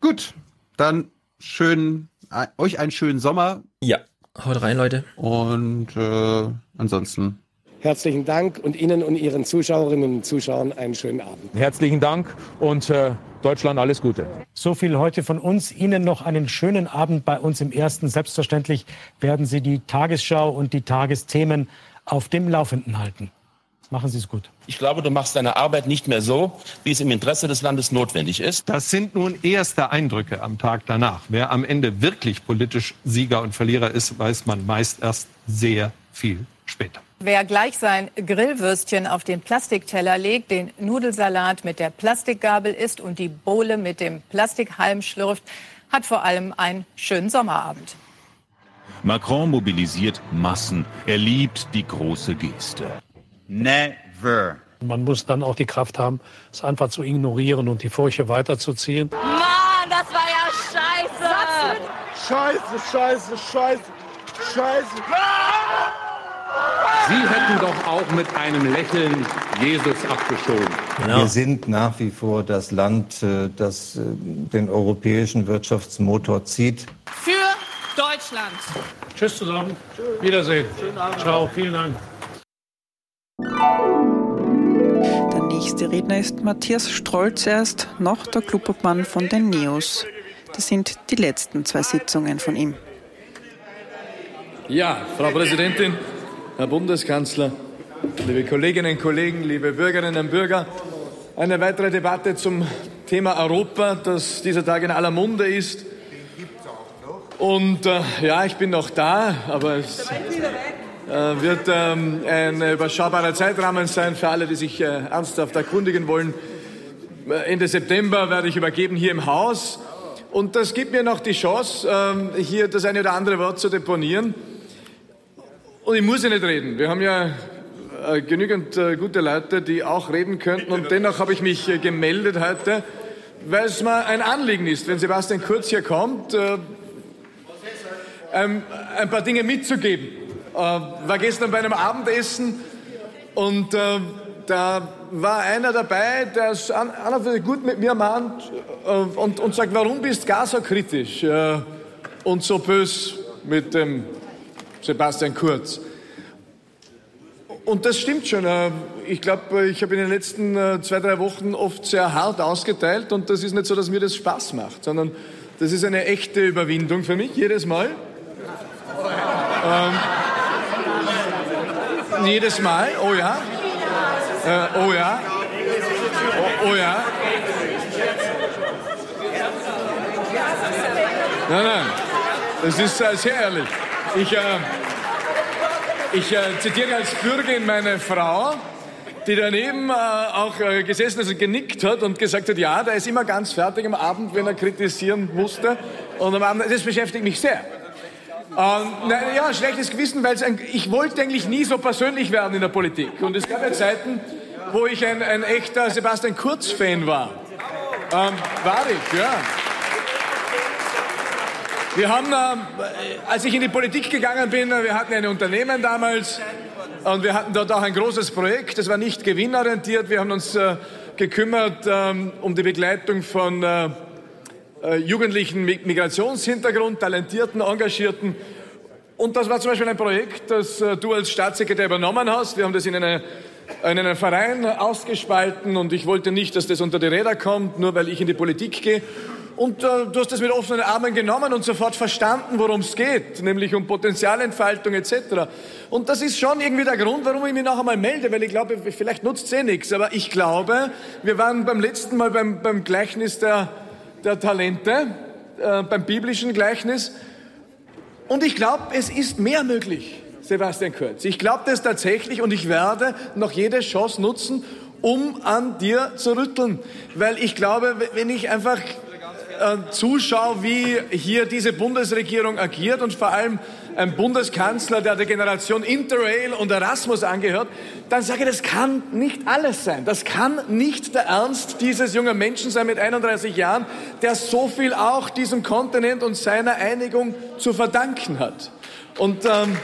Gut, dann schön, äh, euch einen schönen Sommer. Ja, haut rein, Leute. Und äh, ansonsten. Herzlichen Dank und Ihnen und Ihren Zuschauerinnen und Zuschauern einen schönen Abend. Herzlichen Dank und äh, Deutschland alles Gute. So viel heute von uns. Ihnen noch einen schönen Abend bei uns im Ersten. Selbstverständlich werden Sie die Tagesschau und die Tagesthemen auf dem Laufenden halten. Machen Sie es gut. Ich glaube, du machst deine Arbeit nicht mehr so, wie es im Interesse des Landes notwendig ist. Das sind nun erste Eindrücke am Tag danach. Wer am Ende wirklich politisch Sieger und Verlierer ist, weiß man meist erst sehr viel später. Wer gleich sein Grillwürstchen auf den Plastikteller legt, den Nudelsalat mit der Plastikgabel isst und die Bohle mit dem Plastikhalm schlürft, hat vor allem einen schönen Sommerabend. Macron mobilisiert Massen. Er liebt die große Geste. Never. Man muss dann auch die Kraft haben, es einfach zu ignorieren und die Furche weiterzuziehen. Mann, das war ja scheiße. Scheiße, scheiße, scheiße, scheiße. Sie hätten doch auch mit einem Lächeln Jesus abgeschoben. Genau. Wir sind nach wie vor das Land, äh, das äh, den europäischen Wirtschaftsmotor zieht. Für Deutschland. Tschüss zusammen. Wiedersehen. Ciao, vielen Dank. Der nächste Redner ist Matthias Strolz erst, noch der Klubobmann von den Neos. Das sind die letzten zwei Sitzungen von ihm. Ja, Frau Präsidentin, Herr Bundeskanzler, liebe Kolleginnen und Kollegen, liebe Bürgerinnen und Bürger, eine weitere Debatte zum Thema Europa, das dieser Tag in aller Munde ist. Und äh, ja, ich bin noch da, aber es äh, wird ähm, ein überschaubarer Zeitrahmen sein für alle, die sich äh, ernsthaft erkundigen wollen. Äh, Ende September werde ich übergeben hier im Haus. Und das gibt mir noch die Chance, ähm, hier das eine oder andere Wort zu deponieren. Und ich muss ja nicht reden. Wir haben ja äh, genügend äh, gute Leute, die auch reden könnten. Und dennoch habe ich mich gemeldet heute, weil es mir ein Anliegen ist, wenn Sebastian Kurz hier kommt, äh, ein, ein paar Dinge mitzugeben. Äh, war gestern bei einem Abendessen und äh, da war einer dabei, der es an, an und gut mit mir mahnt äh, und, und sagt, warum bist du gar so kritisch äh, und so bös mit dem Sebastian Kurz? Und das stimmt schon. Äh, ich glaube, ich habe in den letzten äh, zwei, drei Wochen oft sehr hart ausgeteilt und das ist nicht so, dass mir das Spaß macht, sondern das ist eine echte Überwindung für mich jedes Mal. Ähm, jedes Mal, oh ja. Äh, oh ja. Oh, oh ja. Nein, nein. Das ist äh, sehr ehrlich. Ich, äh, ich äh, zitiere als Bürgerin meine Frau, die daneben äh, auch äh, gesessen ist und genickt hat und gesagt hat, ja, der ist immer ganz fertig am Abend, wenn er kritisieren musste. Und am Abend, das beschäftigt mich sehr. Ähm, na, ja, schlechtes Gewissen, weil ich wollte eigentlich nie so persönlich werden in der Politik. Und es gab ja Zeiten, wo ich ein, ein echter Sebastian Kurz-Fan war. Ähm, war ich, ja. Wir haben, äh, als ich in die Politik gegangen bin, wir hatten ein Unternehmen damals und wir hatten dort auch ein großes Projekt. Das war nicht gewinnorientiert. Wir haben uns äh, gekümmert ähm, um die Begleitung von äh, äh, Jugendlichen mit Migrationshintergrund, talentierten, engagierten. Und das war zum Beispiel ein Projekt, das äh, du als Staatssekretär übernommen hast. Wir haben das in, eine, in einen Verein ausgespalten und ich wollte nicht, dass das unter die Räder kommt, nur weil ich in die Politik gehe. Und äh, du hast das mit offenen Armen genommen und sofort verstanden, worum es geht, nämlich um Potenzialentfaltung etc. Und das ist schon irgendwie der Grund, warum ich mich noch einmal melde, weil ich glaube, vielleicht nutzt es eh nichts. Aber ich glaube, wir waren beim letzten Mal beim, beim Gleichnis der, der Talente, äh, beim biblischen Gleichnis. Und ich glaube, es ist mehr möglich, Sebastian Kurz. Ich glaube das tatsächlich und ich werde noch jede Chance nutzen, um an dir zu rütteln. Weil ich glaube, wenn ich einfach äh, zuschaue, wie hier diese Bundesregierung agiert und vor allem ein Bundeskanzler, der der Generation Interrail und Erasmus angehört, dann sage ich, das kann nicht alles sein. Das kann nicht der Ernst dieses jungen Menschen sein mit 31 Jahren, der so viel auch diesem Kontinent und seiner Einigung zu verdanken hat. Und ähm,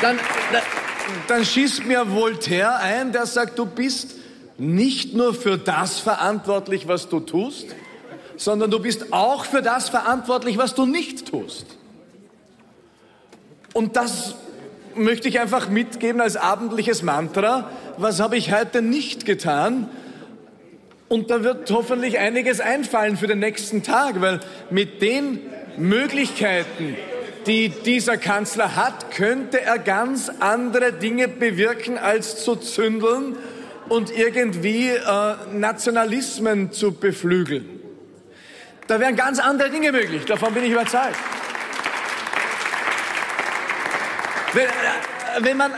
dann, dann schießt mir Voltaire ein, der sagt, du bist nicht nur für das verantwortlich, was du tust, sondern du bist auch für das verantwortlich, was du nicht tust. Und das möchte ich einfach mitgeben als abendliches Mantra. Was habe ich heute nicht getan? Und da wird hoffentlich einiges einfallen für den nächsten Tag, weil mit den Möglichkeiten, die dieser Kanzler hat, könnte er ganz andere Dinge bewirken, als zu zündeln und irgendwie äh, Nationalismen zu beflügeln. Da wären ganz andere Dinge möglich, davon bin ich überzeugt. Wenn, äh, wenn man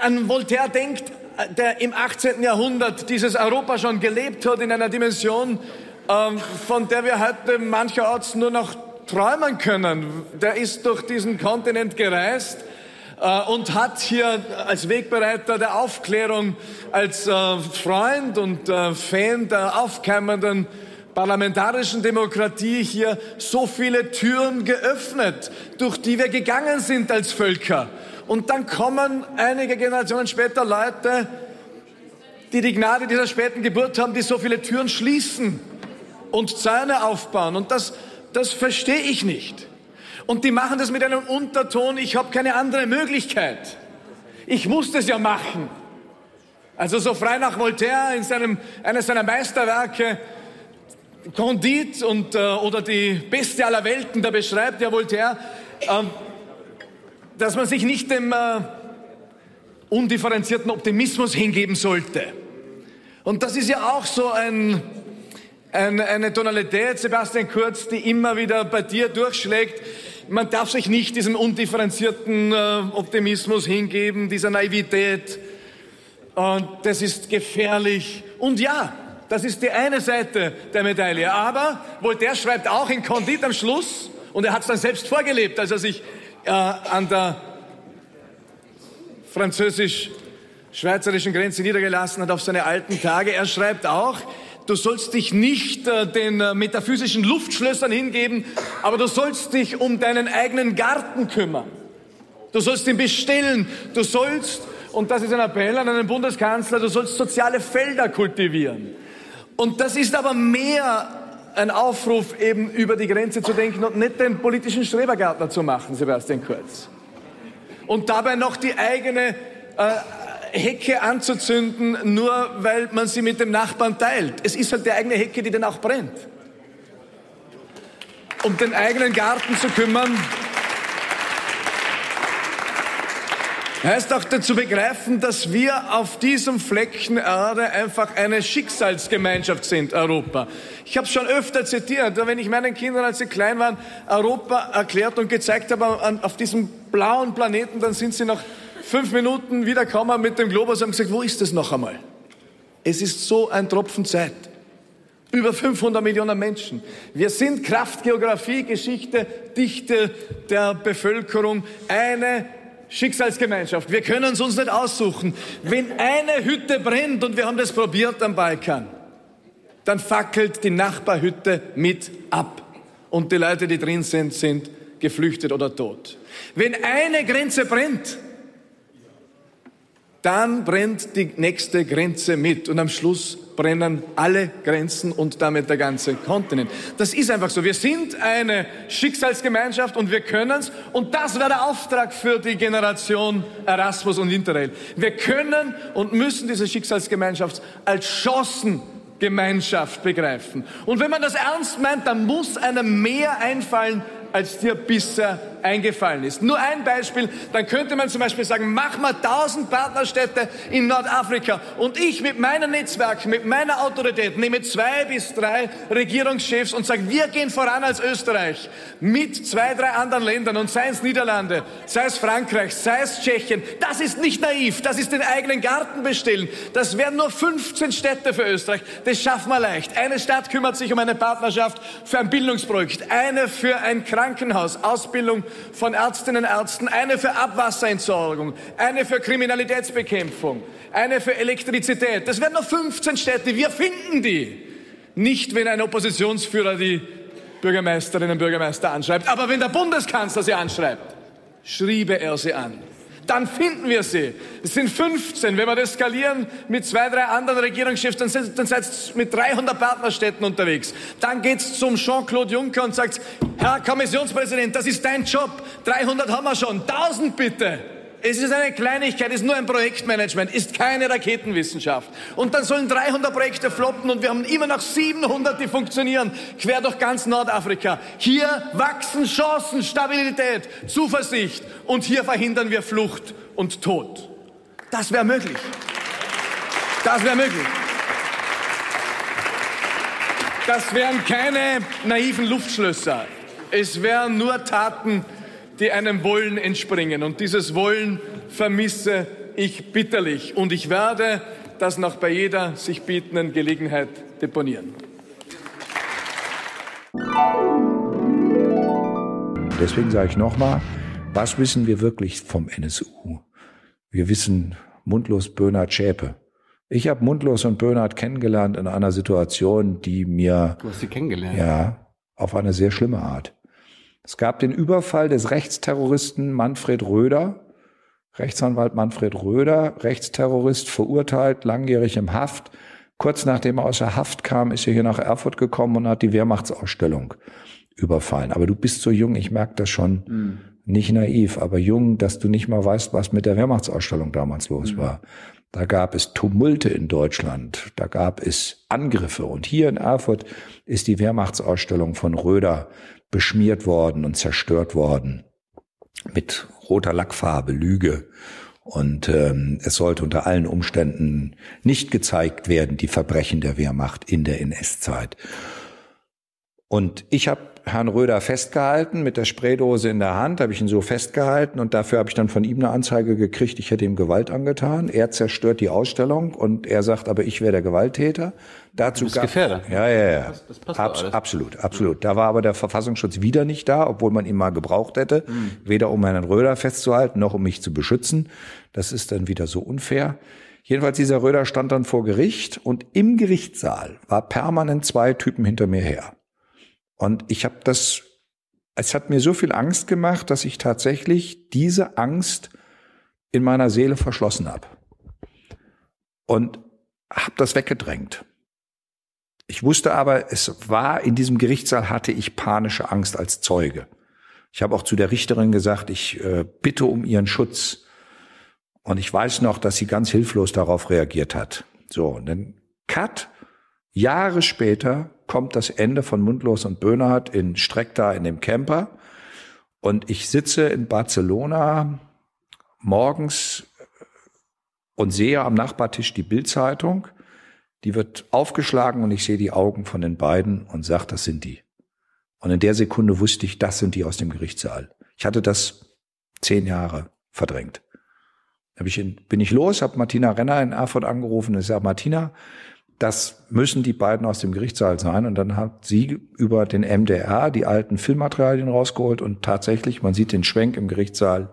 an Voltaire denkt, der im 18. Jahrhundert dieses Europa schon gelebt hat in einer Dimension, ähm, von der wir heute mancherorts nur noch träumen können. Der ist durch diesen Kontinent gereist äh, und hat hier als Wegbereiter der Aufklärung, als äh, Freund und äh, Fan der aufkeimenden parlamentarischen Demokratie hier so viele Türen geöffnet, durch die wir gegangen sind als Völker. Und dann kommen einige Generationen später Leute, die die Gnade dieser späten Geburt haben, die so viele Türen schließen und Zäune aufbauen. Und das, das verstehe ich nicht. Und die machen das mit einem Unterton, ich habe keine andere Möglichkeit. Ich muss das ja machen. Also so frei nach Voltaire in seinem, eines seiner Meisterwerke, Condit und, äh, oder die Beste aller Welten, da beschreibt ja Voltaire, äh, dass man sich nicht dem äh, undifferenzierten Optimismus hingeben sollte. Und das ist ja auch so ein, ein, eine Tonalität, Sebastian Kurz, die immer wieder bei dir durchschlägt man darf sich nicht diesem undifferenzierten äh, Optimismus hingeben, dieser Naivität. Und das ist gefährlich. Und ja, das ist die eine Seite der Medaille. Aber Voltaire schreibt auch in Condit am Schluss, und er hat es dann selbst vorgelebt, als er sich äh, an der französisch-schweizerischen Grenze niedergelassen hat auf seine alten Tage. Er schreibt auch, Du sollst dich nicht äh, den äh, metaphysischen Luftschlössern hingeben, aber du sollst dich um deinen eigenen Garten kümmern. Du sollst ihn bestellen. Du sollst, und das ist ein Appell an einen Bundeskanzler, du sollst soziale Felder kultivieren. Und das ist aber mehr ein Aufruf, eben über die Grenze zu denken und nicht den politischen Strebergärtner zu machen, Sebastian Kurz. Und dabei noch die eigene äh, Hecke anzuzünden, nur weil man sie mit dem Nachbarn teilt. Es ist halt die eigene Hecke, die dann auch brennt. Um den eigenen Garten zu kümmern, heißt auch dazu begreifen, dass wir auf diesem Flecken Erde einfach eine Schicksalsgemeinschaft sind, Europa. Ich habe es schon öfter zitiert, wenn ich meinen Kindern, als sie klein waren, Europa erklärt und gezeigt habe auf diesem blauen Planeten, dann sind sie noch fünf Minuten wiederkommen mit dem Globus und gesagt, wo ist das noch einmal? Es ist so ein Tropfen Zeit. Über 500 Millionen Menschen. Wir sind Kraft, Geografie, Geschichte, Dichte der Bevölkerung eine Schicksalsgemeinschaft. Wir können es uns nicht aussuchen. Wenn eine Hütte brennt, und wir haben das probiert am Balkan, dann fackelt die Nachbarhütte mit ab. Und die Leute, die drin sind, sind geflüchtet oder tot. Wenn eine Grenze brennt, dann brennt die nächste Grenze mit und am Schluss brennen alle Grenzen und damit der ganze Kontinent. Das ist einfach so. Wir sind eine Schicksalsgemeinschaft und wir können es. Und das wäre der Auftrag für die Generation Erasmus und Interrail. Wir können und müssen diese Schicksalsgemeinschaft als Chancengemeinschaft begreifen. Und wenn man das ernst meint, dann muss einem mehr einfallen als dir bisher eingefallen ist. Nur ein Beispiel, dann könnte man zum Beispiel sagen, mach mal tausend Partnerstädte in Nordafrika und ich mit meinem Netzwerk, mit meiner Autorität nehme zwei bis drei Regierungschefs und sage, wir gehen voran als Österreich mit zwei, drei anderen Ländern und sei es Niederlande, sei es Frankreich, sei es Tschechien. Das ist nicht naiv, das ist den eigenen Garten bestellen. Das wären nur 15 Städte für Österreich. Das schaffen wir leicht. Eine Stadt kümmert sich um eine Partnerschaft für ein Bildungsprojekt, eine für ein Krankenhaus, Ausbildung von Ärztinnen und Ärzten, eine für Abwasserentsorgung, eine für Kriminalitätsbekämpfung, eine für Elektrizität. Das wären nur 15 Städte. Wir finden die. Nicht, wenn ein Oppositionsführer die Bürgermeisterinnen und Bürgermeister anschreibt, aber wenn der Bundeskanzler sie anschreibt, schriebe er sie an dann finden wir sie. Es sind 15. Wenn wir das skalieren mit zwei, drei anderen Regierungschefs, dann, sind, dann seid ihr mit 300 Partnerstädten unterwegs. Dann geht's zum Jean-Claude Juncker und sagt, Herr Kommissionspräsident, das ist dein Job. 300 haben wir schon. 1000 bitte. Es ist eine Kleinigkeit, es ist nur ein Projektmanagement, ist keine Raketenwissenschaft. Und dann sollen 300 Projekte floppen und wir haben immer noch 700, die funktionieren, quer durch ganz Nordafrika. Hier wachsen Chancen, Stabilität, Zuversicht und hier verhindern wir Flucht und Tod. Das wäre möglich. Das wäre möglich. Das wären keine naiven Luftschlösser. Es wären nur Taten, die einem Wollen entspringen. Und dieses Wollen vermisse ich bitterlich. Und ich werde das noch bei jeder sich bietenden Gelegenheit deponieren. Deswegen sage ich nochmal, was wissen wir wirklich vom NSU? Wir wissen mundlos Bernhard Schäpe. Ich habe Mundlos und Bernhard kennengelernt in einer Situation, die mir... Du hast sie kennengelernt? Ja, auf eine sehr schlimme Art. Es gab den Überfall des Rechtsterroristen Manfred Röder, Rechtsanwalt Manfred Röder, Rechtsterrorist, verurteilt, langjährig im Haft. Kurz nachdem er aus der Haft kam, ist er hier nach Erfurt gekommen und hat die Wehrmachtsausstellung überfallen. Aber du bist so jung, ich merke das schon, mhm. nicht naiv, aber jung, dass du nicht mal weißt, was mit der Wehrmachtsausstellung damals los mhm. war. Da gab es Tumulte in Deutschland, da gab es Angriffe. Und hier in Erfurt ist die Wehrmachtsausstellung von Röder beschmiert worden und zerstört worden mit roter Lackfarbe, Lüge. Und ähm, es sollte unter allen Umständen nicht gezeigt werden, die Verbrechen der Wehrmacht in der NS-Zeit. Und ich habe Herrn Röder festgehalten mit der Spraydose in der Hand, habe ich ihn so festgehalten und dafür habe ich dann von ihm eine Anzeige gekriegt, ich hätte ihm Gewalt angetan. Er zerstört die Ausstellung und er sagt, aber ich wäre der Gewalttäter. Dazu du bist Gefährder. Ja, ja, ja. Das, das passt Abs absolut, absolut. Da war aber der Verfassungsschutz wieder nicht da, obwohl man ihn mal gebraucht hätte, mhm. weder um Herrn Röder festzuhalten noch um mich zu beschützen. Das ist dann wieder so unfair. Jedenfalls dieser Röder stand dann vor Gericht und im Gerichtssaal war permanent zwei Typen hinter mir her. Und ich habe das, es hat mir so viel Angst gemacht, dass ich tatsächlich diese Angst in meiner Seele verschlossen habe. Und habe das weggedrängt. Ich wusste aber, es war in diesem Gerichtssaal hatte ich panische Angst als Zeuge. Ich habe auch zu der Richterin gesagt, ich äh, bitte um ihren Schutz. Und ich weiß noch, dass sie ganz hilflos darauf reagiert hat. So, und dann Cut. Jahre später kommt das Ende von Mundlos und Böhnhardt in Streck da in dem Camper. Und ich sitze in Barcelona morgens und sehe am Nachbartisch die Bildzeitung. Die wird aufgeschlagen und ich sehe die Augen von den beiden und sage, das sind die. Und in der Sekunde wusste ich, das sind die aus dem Gerichtssaal. Ich hatte das zehn Jahre verdrängt. Da bin ich los, habe Martina Renner in Erfurt angerufen und sage, Martina, das müssen die beiden aus dem Gerichtssaal sein. Und dann hat sie über den MDR die alten Filmmaterialien rausgeholt und tatsächlich, man sieht den Schwenk im Gerichtssaal,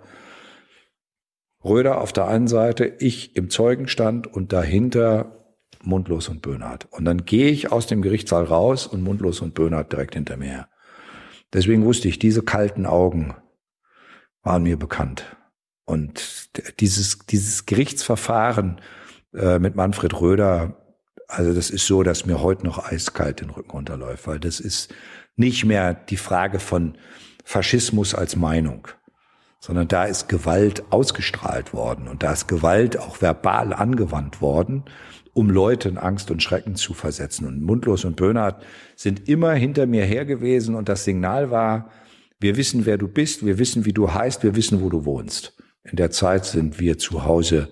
Röder auf der einen Seite, ich im Zeugenstand und dahinter Mundlos und Böhnhardt. Und dann gehe ich aus dem Gerichtssaal raus und Mundlos und Böhnhardt direkt hinter mir her. Deswegen wusste ich, diese kalten Augen waren mir bekannt. Und dieses, dieses Gerichtsverfahren äh, mit Manfred Röder, also das ist so, dass mir heute noch eiskalt den Rücken runterläuft, weil das ist nicht mehr die Frage von Faschismus als Meinung, sondern da ist Gewalt ausgestrahlt worden und da ist Gewalt auch verbal angewandt worden, um Leute in Angst und Schrecken zu versetzen. Und Mundlos und Böhnhardt sind immer hinter mir her gewesen und das Signal war, wir wissen, wer du bist, wir wissen, wie du heißt, wir wissen, wo du wohnst. In der Zeit sind wir zu Hause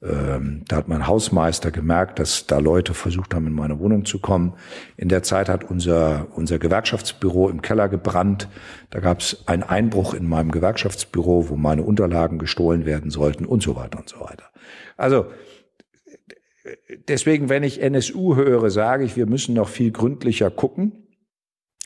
ähm, da hat mein Hausmeister gemerkt, dass da Leute versucht haben, in meine Wohnung zu kommen. In der Zeit hat unser, unser Gewerkschaftsbüro im Keller gebrannt. Da gab es einen Einbruch in meinem Gewerkschaftsbüro, wo meine Unterlagen gestohlen werden sollten und so weiter und so weiter. Also deswegen, wenn ich NSU höre, sage ich, wir müssen noch viel gründlicher gucken.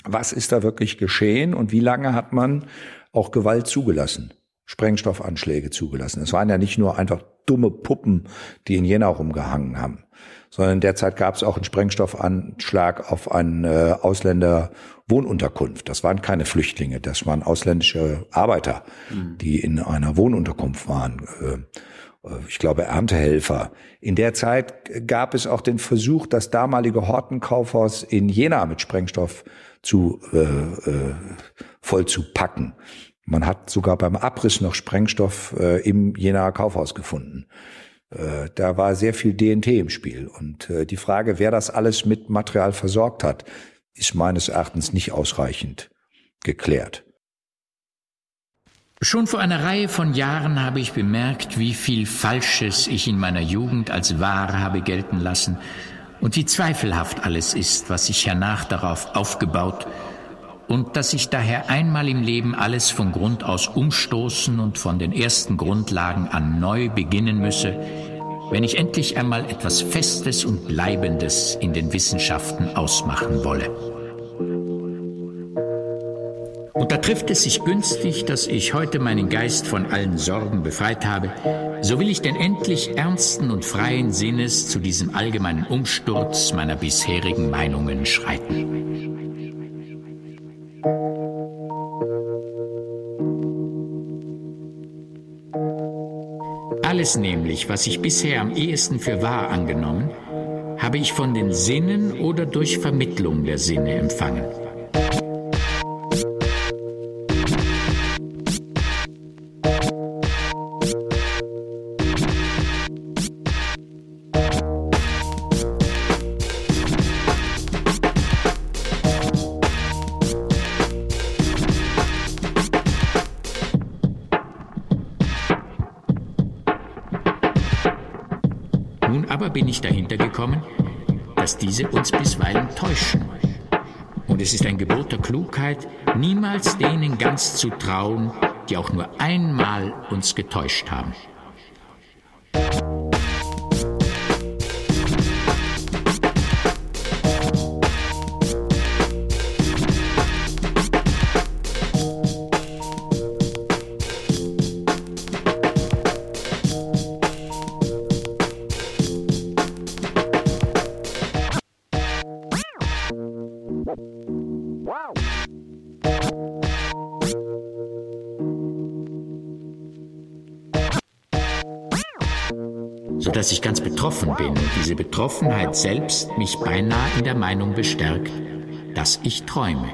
Was ist da wirklich geschehen und wie lange hat man auch Gewalt zugelassen? Sprengstoffanschläge zugelassen. Es waren ja nicht nur einfach dumme Puppen, die in Jena rumgehangen haben, sondern derzeit gab es auch einen Sprengstoffanschlag auf eine äh, Ausländer-Wohnunterkunft. Das waren keine Flüchtlinge, das waren ausländische Arbeiter, mhm. die in einer Wohnunterkunft waren. Äh, äh, ich glaube, Erntehelfer. In der Zeit gab es auch den Versuch, das damalige Hortenkaufhaus in Jena mit Sprengstoff zu äh, äh, voll zu packen. Man hat sogar beim Abriss noch Sprengstoff äh, im Jenaer Kaufhaus gefunden. Äh, da war sehr viel DNT im Spiel. Und äh, die Frage, wer das alles mit Material versorgt hat, ist meines Erachtens nicht ausreichend geklärt. Schon vor einer Reihe von Jahren habe ich bemerkt, wie viel Falsches ich in meiner Jugend als wahr habe gelten lassen und wie zweifelhaft alles ist, was sich hernach darauf aufgebaut und dass ich daher einmal im Leben alles von Grund aus umstoßen und von den ersten Grundlagen an neu beginnen müsse, wenn ich endlich einmal etwas Festes und Bleibendes in den Wissenschaften ausmachen wolle. Und da trifft es sich günstig, dass ich heute meinen Geist von allen Sorgen befreit habe, so will ich denn endlich ernsten und freien Sinnes zu diesem allgemeinen Umsturz meiner bisherigen Meinungen schreiten. Alles nämlich, was ich bisher am ehesten für wahr angenommen, habe ich von den Sinnen oder durch Vermittlung der Sinne empfangen. Ich dahinter gekommen, dass diese uns bisweilen täuschen. Und es ist ein Gebot der Klugheit, niemals denen ganz zu trauen, die auch nur einmal uns getäuscht haben. Dass ich ganz betroffen bin diese Betroffenheit selbst mich beinahe in der Meinung bestärkt, dass ich träume.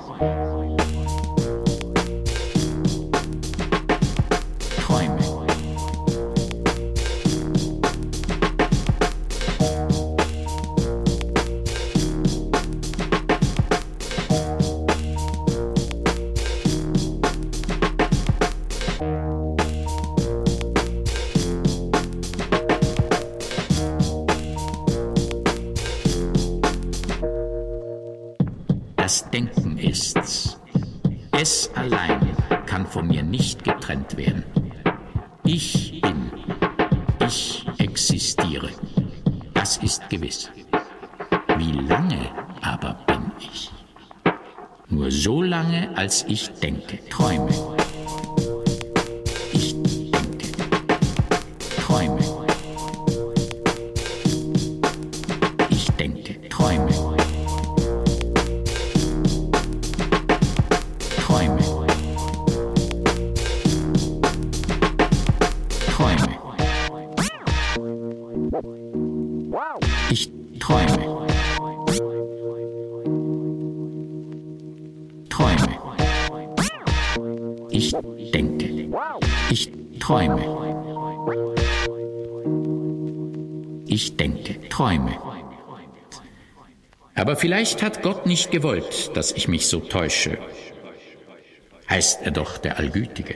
Als ich denke, Ich denke, träume. Aber vielleicht hat Gott nicht gewollt, dass ich mich so täusche. Heißt er doch der Allgütige.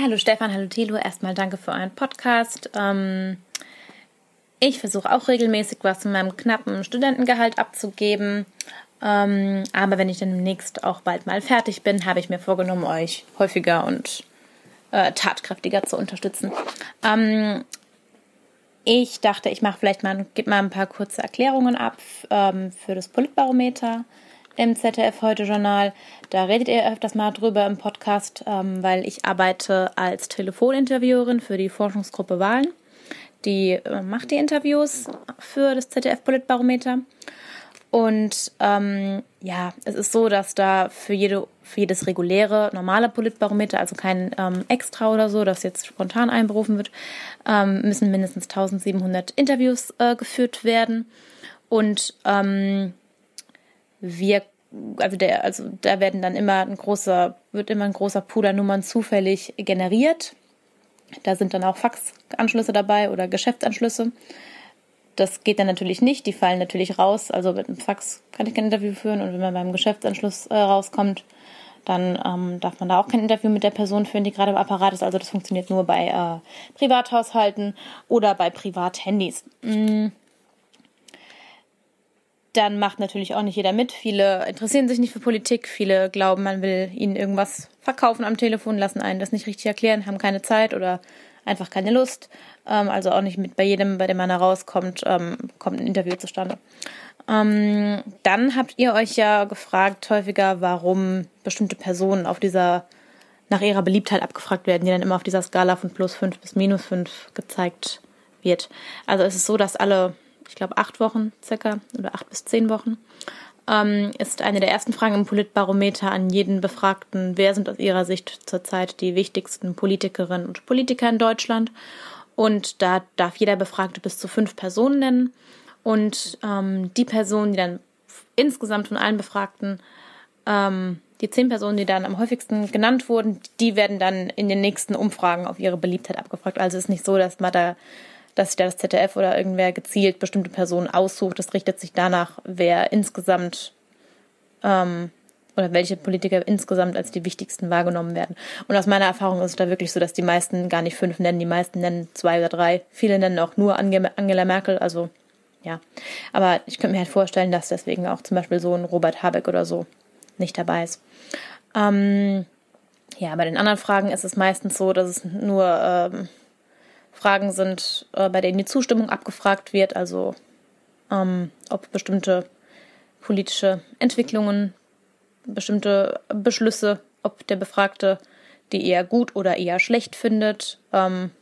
Hallo Stefan, hallo Thilo. Erstmal danke für euren Podcast. Ähm, ich versuche auch regelmäßig was von meinem knappen Studentengehalt abzugeben. Ähm, aber wenn ich dann demnächst auch bald mal fertig bin, habe ich mir vorgenommen, euch häufiger und äh, tatkräftiger zu unterstützen. Ähm, ich dachte, ich mache vielleicht mal, gebe mal ein paar kurze Erklärungen ab ähm, für das Politbarometer im ZDF Heute Journal. Da redet ihr öfters mal drüber im Podcast, ähm, weil ich arbeite als Telefoninterviewerin für die Forschungsgruppe Wahlen. Die äh, macht die Interviews für das ZDF Politbarometer. Und ähm, ja, es ist so, dass da für, jede, für jedes reguläre, normale Politbarometer, also kein ähm, Extra oder so, das jetzt spontan einberufen wird, ähm, müssen mindestens 1700 Interviews äh, geführt werden. Und ähm, wir, also der, also da werden dann immer ein großer, wird immer ein großer an Nummern zufällig generiert. Da sind dann auch Faxanschlüsse dabei oder Geschäftsanschlüsse. Das geht dann natürlich nicht, die fallen natürlich raus. Also mit einem Fax kann ich kein Interview führen und wenn man beim Geschäftsanschluss äh, rauskommt, dann ähm, darf man da auch kein Interview mit der Person führen, die gerade im Apparat ist. Also das funktioniert nur bei äh, Privathaushalten oder bei Privathandys. Mm dann macht natürlich auch nicht jeder mit. Viele interessieren sich nicht für Politik, viele glauben, man will ihnen irgendwas verkaufen am Telefon, lassen einen das nicht richtig erklären, haben keine Zeit oder einfach keine Lust. Ähm, also auch nicht mit bei jedem, bei dem man herauskommt, ähm, kommt ein Interview zustande. Ähm, dann habt ihr euch ja gefragt häufiger, warum bestimmte Personen auf dieser nach ihrer Beliebtheit abgefragt werden, die dann immer auf dieser Skala von plus fünf bis minus fünf gezeigt wird. Also es ist so, dass alle ich glaube, acht Wochen circa oder acht bis zehn Wochen, ähm, ist eine der ersten Fragen im Politbarometer an jeden Befragten, wer sind aus ihrer Sicht zurzeit die wichtigsten Politikerinnen und Politiker in Deutschland. Und da darf jeder Befragte bis zu fünf Personen nennen. Und ähm, die Personen, die dann insgesamt von allen Befragten, ähm, die zehn Personen, die dann am häufigsten genannt wurden, die werden dann in den nächsten Umfragen auf ihre Beliebtheit abgefragt. Also es ist nicht so, dass man da dass sich da das ZDF oder irgendwer gezielt bestimmte Personen aussucht. Das richtet sich danach, wer insgesamt ähm, oder welche Politiker insgesamt als die wichtigsten wahrgenommen werden. Und aus meiner Erfahrung ist es da wirklich so, dass die meisten gar nicht fünf nennen, die meisten nennen zwei oder drei. Viele nennen auch nur Angela Merkel, also ja. Aber ich könnte mir halt vorstellen, dass deswegen auch zum Beispiel so ein Robert Habeck oder so nicht dabei ist. Ähm, ja, bei den anderen Fragen ist es meistens so, dass es nur ähm, Fragen sind, äh, bei denen die Zustimmung abgefragt wird, also ähm, ob bestimmte politische Entwicklungen, bestimmte Beschlüsse, ob der Befragte die eher gut oder eher schlecht findet ähm,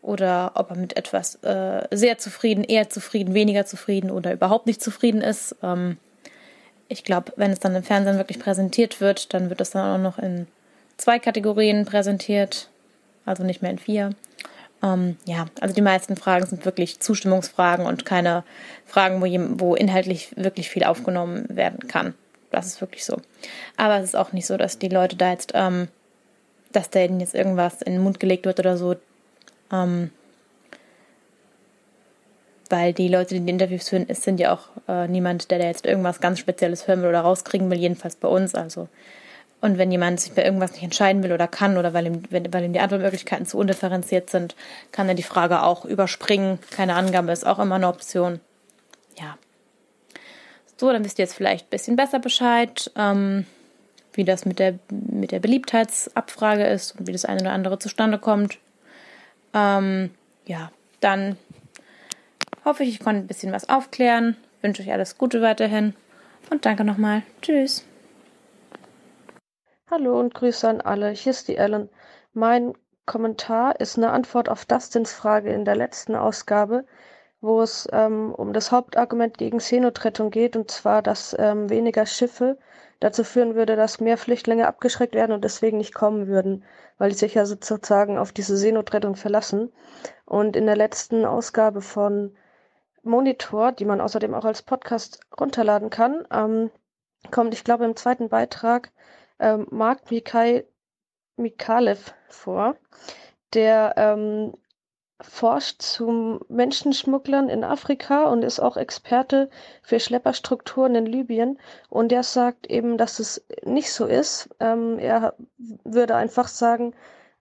oder ob er mit etwas äh, sehr zufrieden, eher zufrieden, weniger zufrieden oder überhaupt nicht zufrieden ist. Ähm, ich glaube, wenn es dann im Fernsehen wirklich präsentiert wird, dann wird es dann auch noch in zwei Kategorien präsentiert, also nicht mehr in vier. Ähm, ja, also die meisten Fragen sind wirklich Zustimmungsfragen und keine Fragen, wo, wo inhaltlich wirklich viel aufgenommen werden kann. Das ist wirklich so. Aber es ist auch nicht so, dass die Leute da jetzt, ähm, dass denen jetzt irgendwas in den Mund gelegt wird oder so. Ähm, weil die Leute, die die Interviews führen, sind ja auch äh, niemand, der da jetzt irgendwas ganz Spezielles hören will oder rauskriegen will, jedenfalls bei uns. Also und wenn jemand sich bei irgendwas nicht entscheiden will oder kann oder weil ihm, wenn, weil ihm die Antwortmöglichkeiten zu undifferenziert sind, kann er die Frage auch überspringen. Keine Angabe ist auch immer eine Option. Ja. So, dann wisst ihr jetzt vielleicht ein bisschen besser Bescheid, ähm, wie das mit der, mit der Beliebtheitsabfrage ist und wie das eine oder andere zustande kommt. Ähm, ja, dann hoffe ich, ich konnte ein bisschen was aufklären. Wünsche euch alles Gute weiterhin und danke nochmal. Tschüss. Hallo und Grüße an alle. Hier ist die Ellen. Mein Kommentar ist eine Antwort auf Dustins Frage in der letzten Ausgabe, wo es ähm, um das Hauptargument gegen Seenotrettung geht, und zwar, dass ähm, weniger Schiffe dazu führen würde, dass mehr Flüchtlinge abgeschreckt werden und deswegen nicht kommen würden, weil die sich ja sozusagen auf diese Seenotrettung verlassen. Und in der letzten Ausgabe von Monitor, die man außerdem auch als Podcast runterladen kann, ähm, kommt, ich glaube, im zweiten Beitrag ähm, Mark Mikai Mikalev vor, der ähm, forscht zu Menschenschmugglern in Afrika und ist auch Experte für Schlepperstrukturen in Libyen. Und der sagt eben, dass es nicht so ist. Ähm, er würde einfach sagen,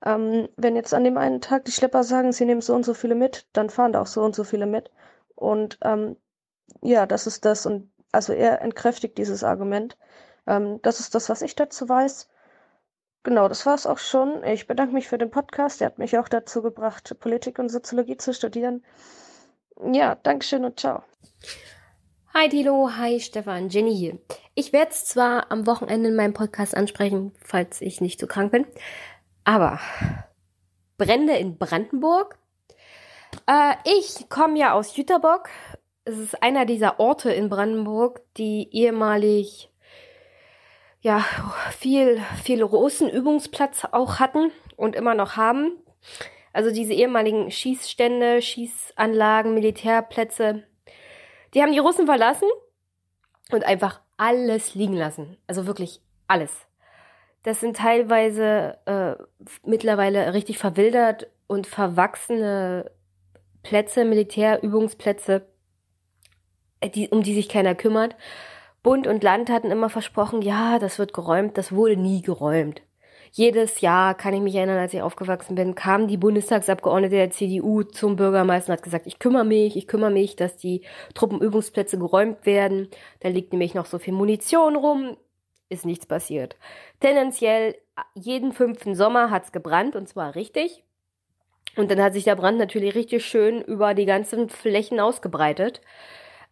ähm, wenn jetzt an dem einen Tag die Schlepper sagen, sie nehmen so und so viele mit, dann fahren da auch so und so viele mit. Und ähm, ja, das ist das. Und also er entkräftigt dieses Argument. Ähm, das ist das, was ich dazu weiß. Genau, das war es auch schon. Ich bedanke mich für den Podcast. Der hat mich auch dazu gebracht, Politik und Soziologie zu studieren. Ja, Dankeschön und ciao. Hi Tilo, hi Stefan, Jenny hier. Ich werde es zwar am Wochenende in meinem Podcast ansprechen, falls ich nicht so krank bin, aber Brände in Brandenburg. Äh, ich komme ja aus Jüterbock. Es ist einer dieser Orte in Brandenburg, die ehemalig ja, viel, viel großen Übungsplatz auch hatten und immer noch haben. Also diese ehemaligen Schießstände, Schießanlagen, Militärplätze, die haben die Russen verlassen und einfach alles liegen lassen. Also wirklich alles. Das sind teilweise äh, mittlerweile richtig verwildert und verwachsene Plätze, Militärübungsplätze, äh, die, um die sich keiner kümmert. Bund und Land hatten immer versprochen, ja, das wird geräumt, das wurde nie geräumt. Jedes Jahr, kann ich mich erinnern, als ich aufgewachsen bin, kam die Bundestagsabgeordnete der CDU zum Bürgermeister und hat gesagt, ich kümmere mich, ich kümmere mich, dass die Truppenübungsplätze geräumt werden. Da liegt nämlich noch so viel Munition rum. Ist nichts passiert. Tendenziell, jeden fünften Sommer hat's gebrannt und zwar richtig. Und dann hat sich der Brand natürlich richtig schön über die ganzen Flächen ausgebreitet.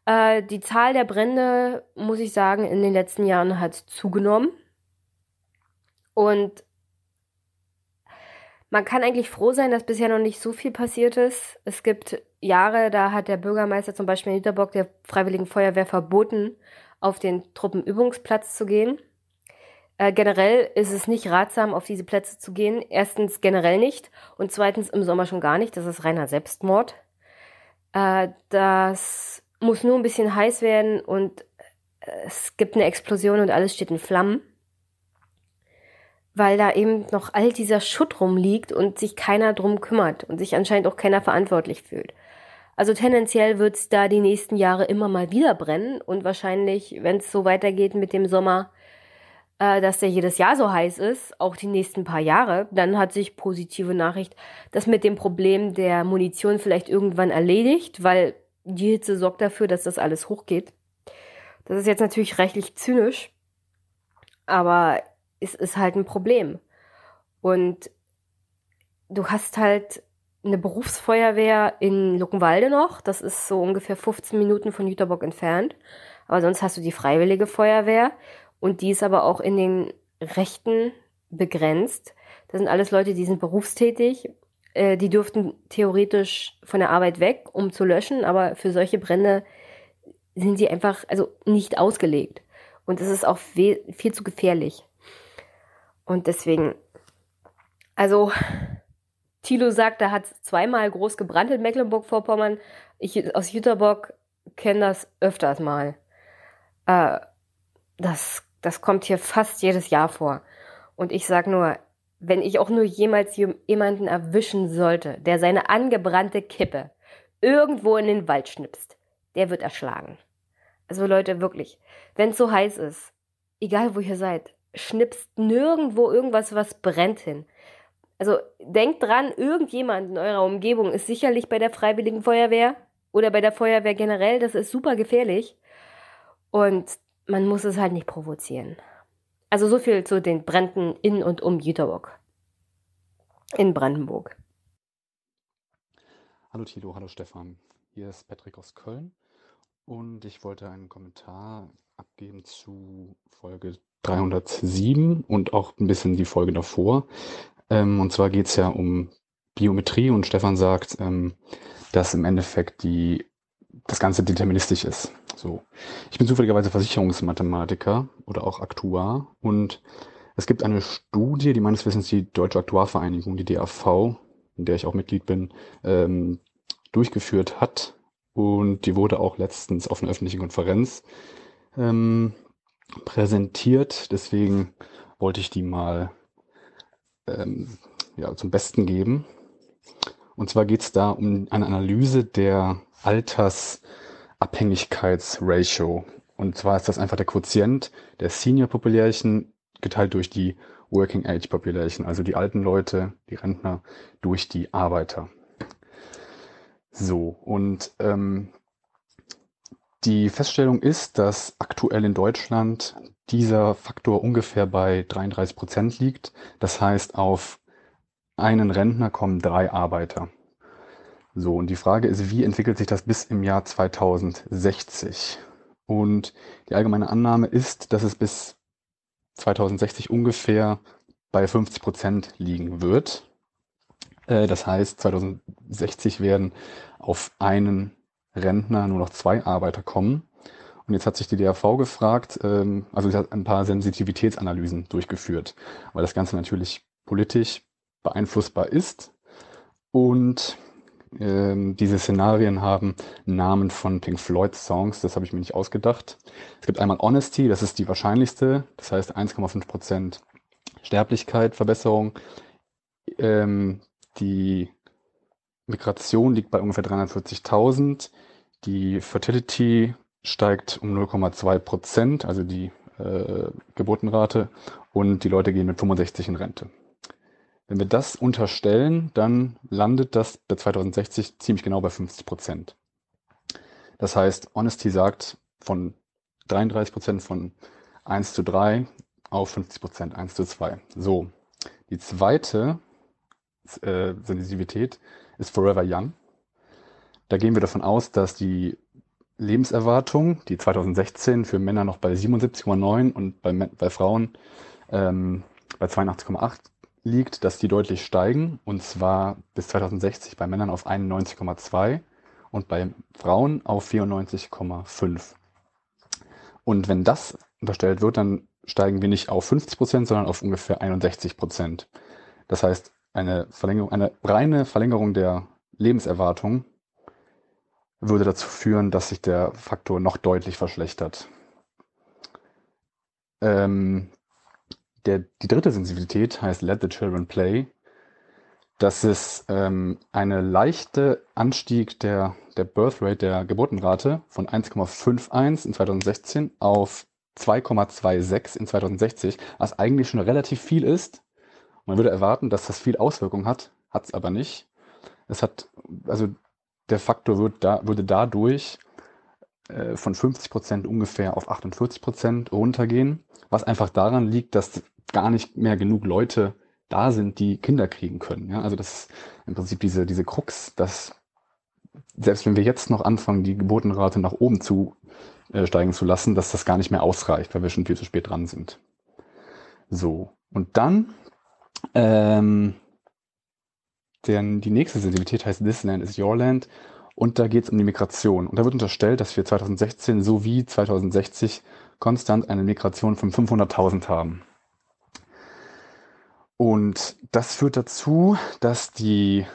Äh, die Zahl der Brände, muss ich sagen, in den letzten Jahren hat zugenommen. Und man kann eigentlich froh sein, dass bisher noch nicht so viel passiert ist. Es gibt Jahre, da hat der Bürgermeister zum Beispiel in Niederbock der Freiwilligen Feuerwehr verboten, auf den Truppenübungsplatz zu gehen. Äh, generell ist es nicht ratsam, auf diese Plätze zu gehen. Erstens generell nicht und zweitens im Sommer schon gar nicht. Das ist reiner Selbstmord. Äh, das muss nur ein bisschen heiß werden und äh, es gibt eine Explosion und alles steht in Flammen. Weil da eben noch all dieser Schutt rumliegt und sich keiner drum kümmert und sich anscheinend auch keiner verantwortlich fühlt. Also tendenziell wird es da die nächsten Jahre immer mal wieder brennen und wahrscheinlich, wenn es so weitergeht mit dem Sommer, äh, dass der jedes Jahr so heiß ist, auch die nächsten paar Jahre, dann hat sich positive Nachricht, das mit dem Problem der Munition vielleicht irgendwann erledigt, weil die Hitze sorgt dafür, dass das alles hochgeht. Das ist jetzt natürlich rechtlich zynisch, aber es ist halt ein Problem. Und du hast halt eine Berufsfeuerwehr in Luckenwalde noch. Das ist so ungefähr 15 Minuten von Jüterbock entfernt. Aber sonst hast du die Freiwillige Feuerwehr und die ist aber auch in den Rechten begrenzt. Das sind alles Leute, die sind berufstätig äh, die dürften theoretisch von der Arbeit weg, um zu löschen, aber für solche Brände sind sie einfach also nicht ausgelegt. Und es ist auch viel, zu gefährlich. Und deswegen, also Thilo sagt, da hat zweimal groß gebrannt in Mecklenburg-Vorpommern. Ich aus Jüterbock kenne das öfters mal. Äh, das Das kommt hier fast jedes Jahr vor. Und ich sag nur, wenn ich auch nur jemals jemanden erwischen sollte, der seine angebrannte Kippe irgendwo in den Wald schnipst, der wird erschlagen. Also Leute, wirklich, wenn es so heiß ist, egal wo ihr seid, schnipst nirgendwo irgendwas, was brennt hin. Also denkt dran, irgendjemand in eurer Umgebung ist sicherlich bei der Freiwilligen Feuerwehr oder bei der Feuerwehr generell. Das ist super gefährlich. Und man muss es halt nicht provozieren. Also so viel zu den Bränden in und um Jüterbock in Brandenburg. Hallo Tilo, hallo Stefan. Hier ist Patrick aus Köln und ich wollte einen Kommentar abgeben zu Folge 307 und auch ein bisschen die Folge davor. Ähm, und zwar geht es ja um Biometrie und Stefan sagt, ähm, dass im Endeffekt die, das Ganze deterministisch ist. So. Ich bin zufälligerweise Versicherungsmathematiker oder auch Aktuar und es gibt eine Studie, die meines Wissens die Deutsche Aktuarvereinigung, die DAV, in der ich auch Mitglied bin, ähm, durchgeführt hat. Und die wurde auch letztens auf einer öffentlichen Konferenz ähm, präsentiert. Deswegen wollte ich die mal ähm, ja, zum Besten geben. Und zwar geht es da um eine Analyse der Altersabhängigkeitsratio. Und zwar ist das einfach der Quotient der Senior Population geteilt durch die Working Age Population, also die alten Leute, die Rentner, durch die Arbeiter. So, und ähm, die Feststellung ist, dass aktuell in Deutschland dieser Faktor ungefähr bei 33 Prozent liegt. Das heißt, auf einen Rentner kommen drei Arbeiter. So, und die Frage ist, wie entwickelt sich das bis im Jahr 2060? Und die allgemeine Annahme ist, dass es bis 2060 ungefähr bei 50 Prozent liegen wird. Äh, das heißt, 2060 werden auf einen Rentner nur noch zwei Arbeiter kommen. Und jetzt hat sich die DRV gefragt, ähm, also sie hat ein paar Sensitivitätsanalysen durchgeführt, weil das Ganze natürlich politisch beeinflussbar ist. Und ähm, diese Szenarien haben Namen von Pink Floyd Songs, das habe ich mir nicht ausgedacht. Es gibt einmal Honesty, das ist die wahrscheinlichste, das heißt 1,5 Prozent Sterblichkeit, Verbesserung. Ähm, die Migration liegt bei ungefähr 340.000. Die Fertility steigt um 0,2 Prozent, also die äh, Geburtenrate, und die Leute gehen mit 65 in Rente. Wenn wir das unterstellen, dann landet das bei 2060 ziemlich genau bei 50 Prozent. Das heißt, Honesty sagt von 33 Prozent von 1 zu 3 auf 50 Prozent 1 zu 2. So, die zweite äh, Sensitivität ist Forever Young. Da gehen wir davon aus, dass die Lebenserwartung, die 2016 für Männer noch bei 77,9 und bei, bei Frauen ähm, bei 82,8 liegt, dass die deutlich steigen und zwar bis 2060 bei Männern auf 91,2 und bei Frauen auf 94,5. Und wenn das unterstellt wird, dann steigen wir nicht auf 50 Prozent, sondern auf ungefähr 61 Prozent. Das heißt, eine Verlängerung, eine reine Verlängerung der Lebenserwartung würde dazu führen, dass sich der Faktor noch deutlich verschlechtert. Ähm, der, die dritte Sensibilität heißt Let the Children Play. Das ist ähm, eine leichte Anstieg der, der Birthrate, der Geburtenrate von 1,51 in 2016 auf 2,26 in 2060, was eigentlich schon relativ viel ist. Man würde erwarten, dass das viel Auswirkungen hat, hat es aber nicht. Es hat, also der Faktor wird da, würde dadurch äh, von 50 Prozent ungefähr auf 48 Prozent runtergehen, was einfach daran liegt, dass gar nicht mehr genug Leute da sind, die Kinder kriegen können. Ja? Also das ist im Prinzip diese, diese Krux, dass selbst wenn wir jetzt noch anfangen, die Geburtenrate nach oben zu äh, steigen zu lassen, dass das gar nicht mehr ausreicht, weil wir schon viel zu spät dran sind. So, und dann ähm, denn die nächste Sensibilität heißt This Land is Your Land und da geht es um die Migration. Und da wird unterstellt, dass wir 2016 sowie 2060 konstant eine Migration von 500.000 haben. Und das führt dazu, dass, die,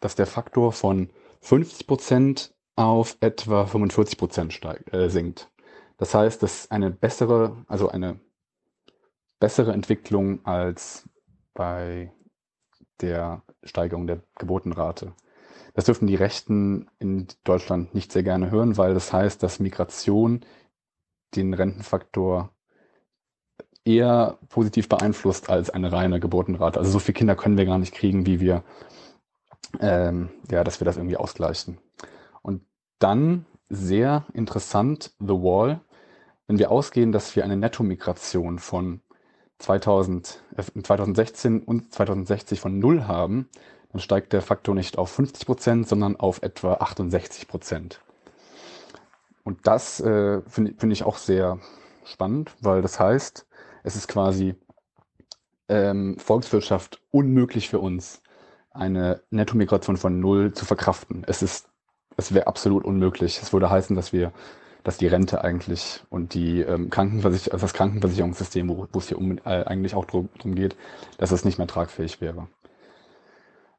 dass der Faktor von 50% auf etwa 45% steigt, äh, sinkt. Das heißt, das ist eine bessere, also eine bessere Entwicklung als bei der Steigerung der Geburtenrate. Das dürfen die Rechten in Deutschland nicht sehr gerne hören, weil das heißt, dass Migration den Rentenfaktor eher positiv beeinflusst als eine reine Geburtenrate. Also so viele Kinder können wir gar nicht kriegen, wie wir, ähm, ja, dass wir das irgendwie ausgleichen. Und dann sehr interessant, The Wall, wenn wir ausgehen, dass wir eine Nettomigration von 2000, äh, 2016 und 2060 von null haben, dann steigt der Faktor nicht auf 50 Prozent, sondern auf etwa 68 Prozent. Und das äh, finde find ich auch sehr spannend, weil das heißt, es ist quasi ähm, Volkswirtschaft unmöglich für uns, eine Nettomigration von null zu verkraften. Es ist, es wäre absolut unmöglich. Es würde heißen, dass wir, dass die Rente eigentlich und die ähm, Krankenversicher also das Krankenversicherungssystem, wo, wo es hier um, äh, eigentlich auch drum, drum geht, dass es nicht mehr tragfähig wäre.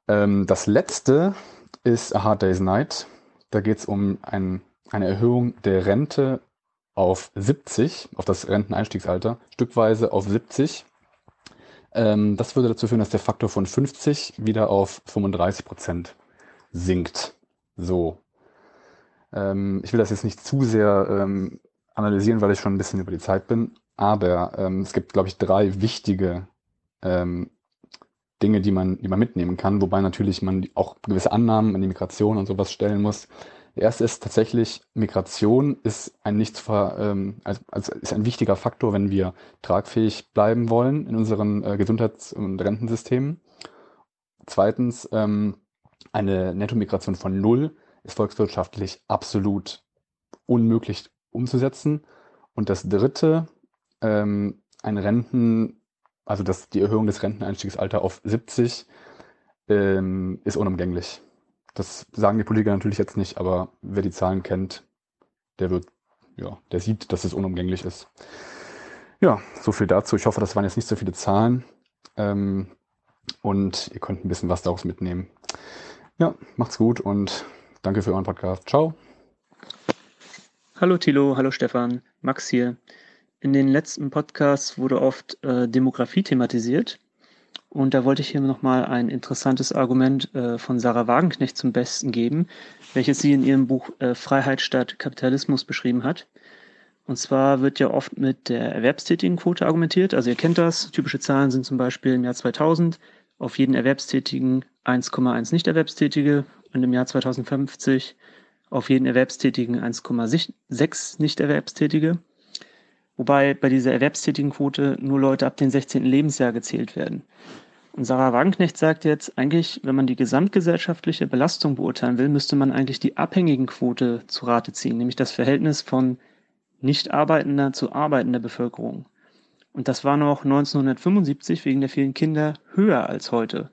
Ähm, das letzte ist A Hard Day's Night. Da geht es um ein, eine Erhöhung der Rente auf 70, auf das Renteneinstiegsalter, stückweise auf 70. Ähm, das würde dazu führen, dass der Faktor von 50 wieder auf 35 Prozent sinkt. So. Ähm, ich will das jetzt nicht zu sehr ähm, analysieren, weil ich schon ein bisschen über die Zeit bin. Aber ähm, es gibt, glaube ich, drei wichtige ähm, Dinge, die man, die man mitnehmen kann, wobei natürlich man auch gewisse Annahmen an die Migration und sowas stellen muss. Der erste ist tatsächlich, Migration ist ein nicht ver, ähm, also, also ist ein wichtiger Faktor, wenn wir tragfähig bleiben wollen in unseren äh, Gesundheits- und Rentensystemen. Zweitens, ähm, eine Nettomigration von null ist volkswirtschaftlich absolut unmöglich umzusetzen. Und das dritte, ähm, ein Renten, also das, die Erhöhung des Renteneinstiegsalters auf 70 ähm, ist unumgänglich. Das sagen die Politiker natürlich jetzt nicht, aber wer die Zahlen kennt, der wird, ja, der sieht, dass es unumgänglich ist. Ja, so viel dazu. Ich hoffe, das waren jetzt nicht so viele Zahlen. Ähm, und ihr könnt ein bisschen was daraus mitnehmen. Ja, macht's gut und danke für euren Podcast. Ciao. Hallo Thilo, hallo Stefan, Max hier. In den letzten Podcasts wurde oft äh, Demografie thematisiert. Und da wollte ich hier nochmal ein interessantes Argument äh, von Sarah Wagenknecht zum Besten geben, welches sie in ihrem Buch äh, Freiheit statt Kapitalismus beschrieben hat. Und zwar wird ja oft mit der Erwerbstätigenquote argumentiert. Also ihr kennt das. Typische Zahlen sind zum Beispiel im Jahr 2000 auf jeden Erwerbstätigen 1,1 Nichterwerbstätige und im Jahr 2050 auf jeden Erwerbstätigen 1,6 Nichterwerbstätige. Wobei bei dieser Erwerbstätigenquote nur Leute ab dem 16. Lebensjahr gezählt werden. Und Sarah Wagenknecht sagt jetzt, eigentlich, wenn man die gesamtgesellschaftliche Belastung beurteilen will, müsste man eigentlich die Abhängigenquote zu Rate ziehen, nämlich das Verhältnis von nicht arbeitender zu arbeitender Bevölkerung. Und das war noch 1975 wegen der vielen Kinder höher als heute.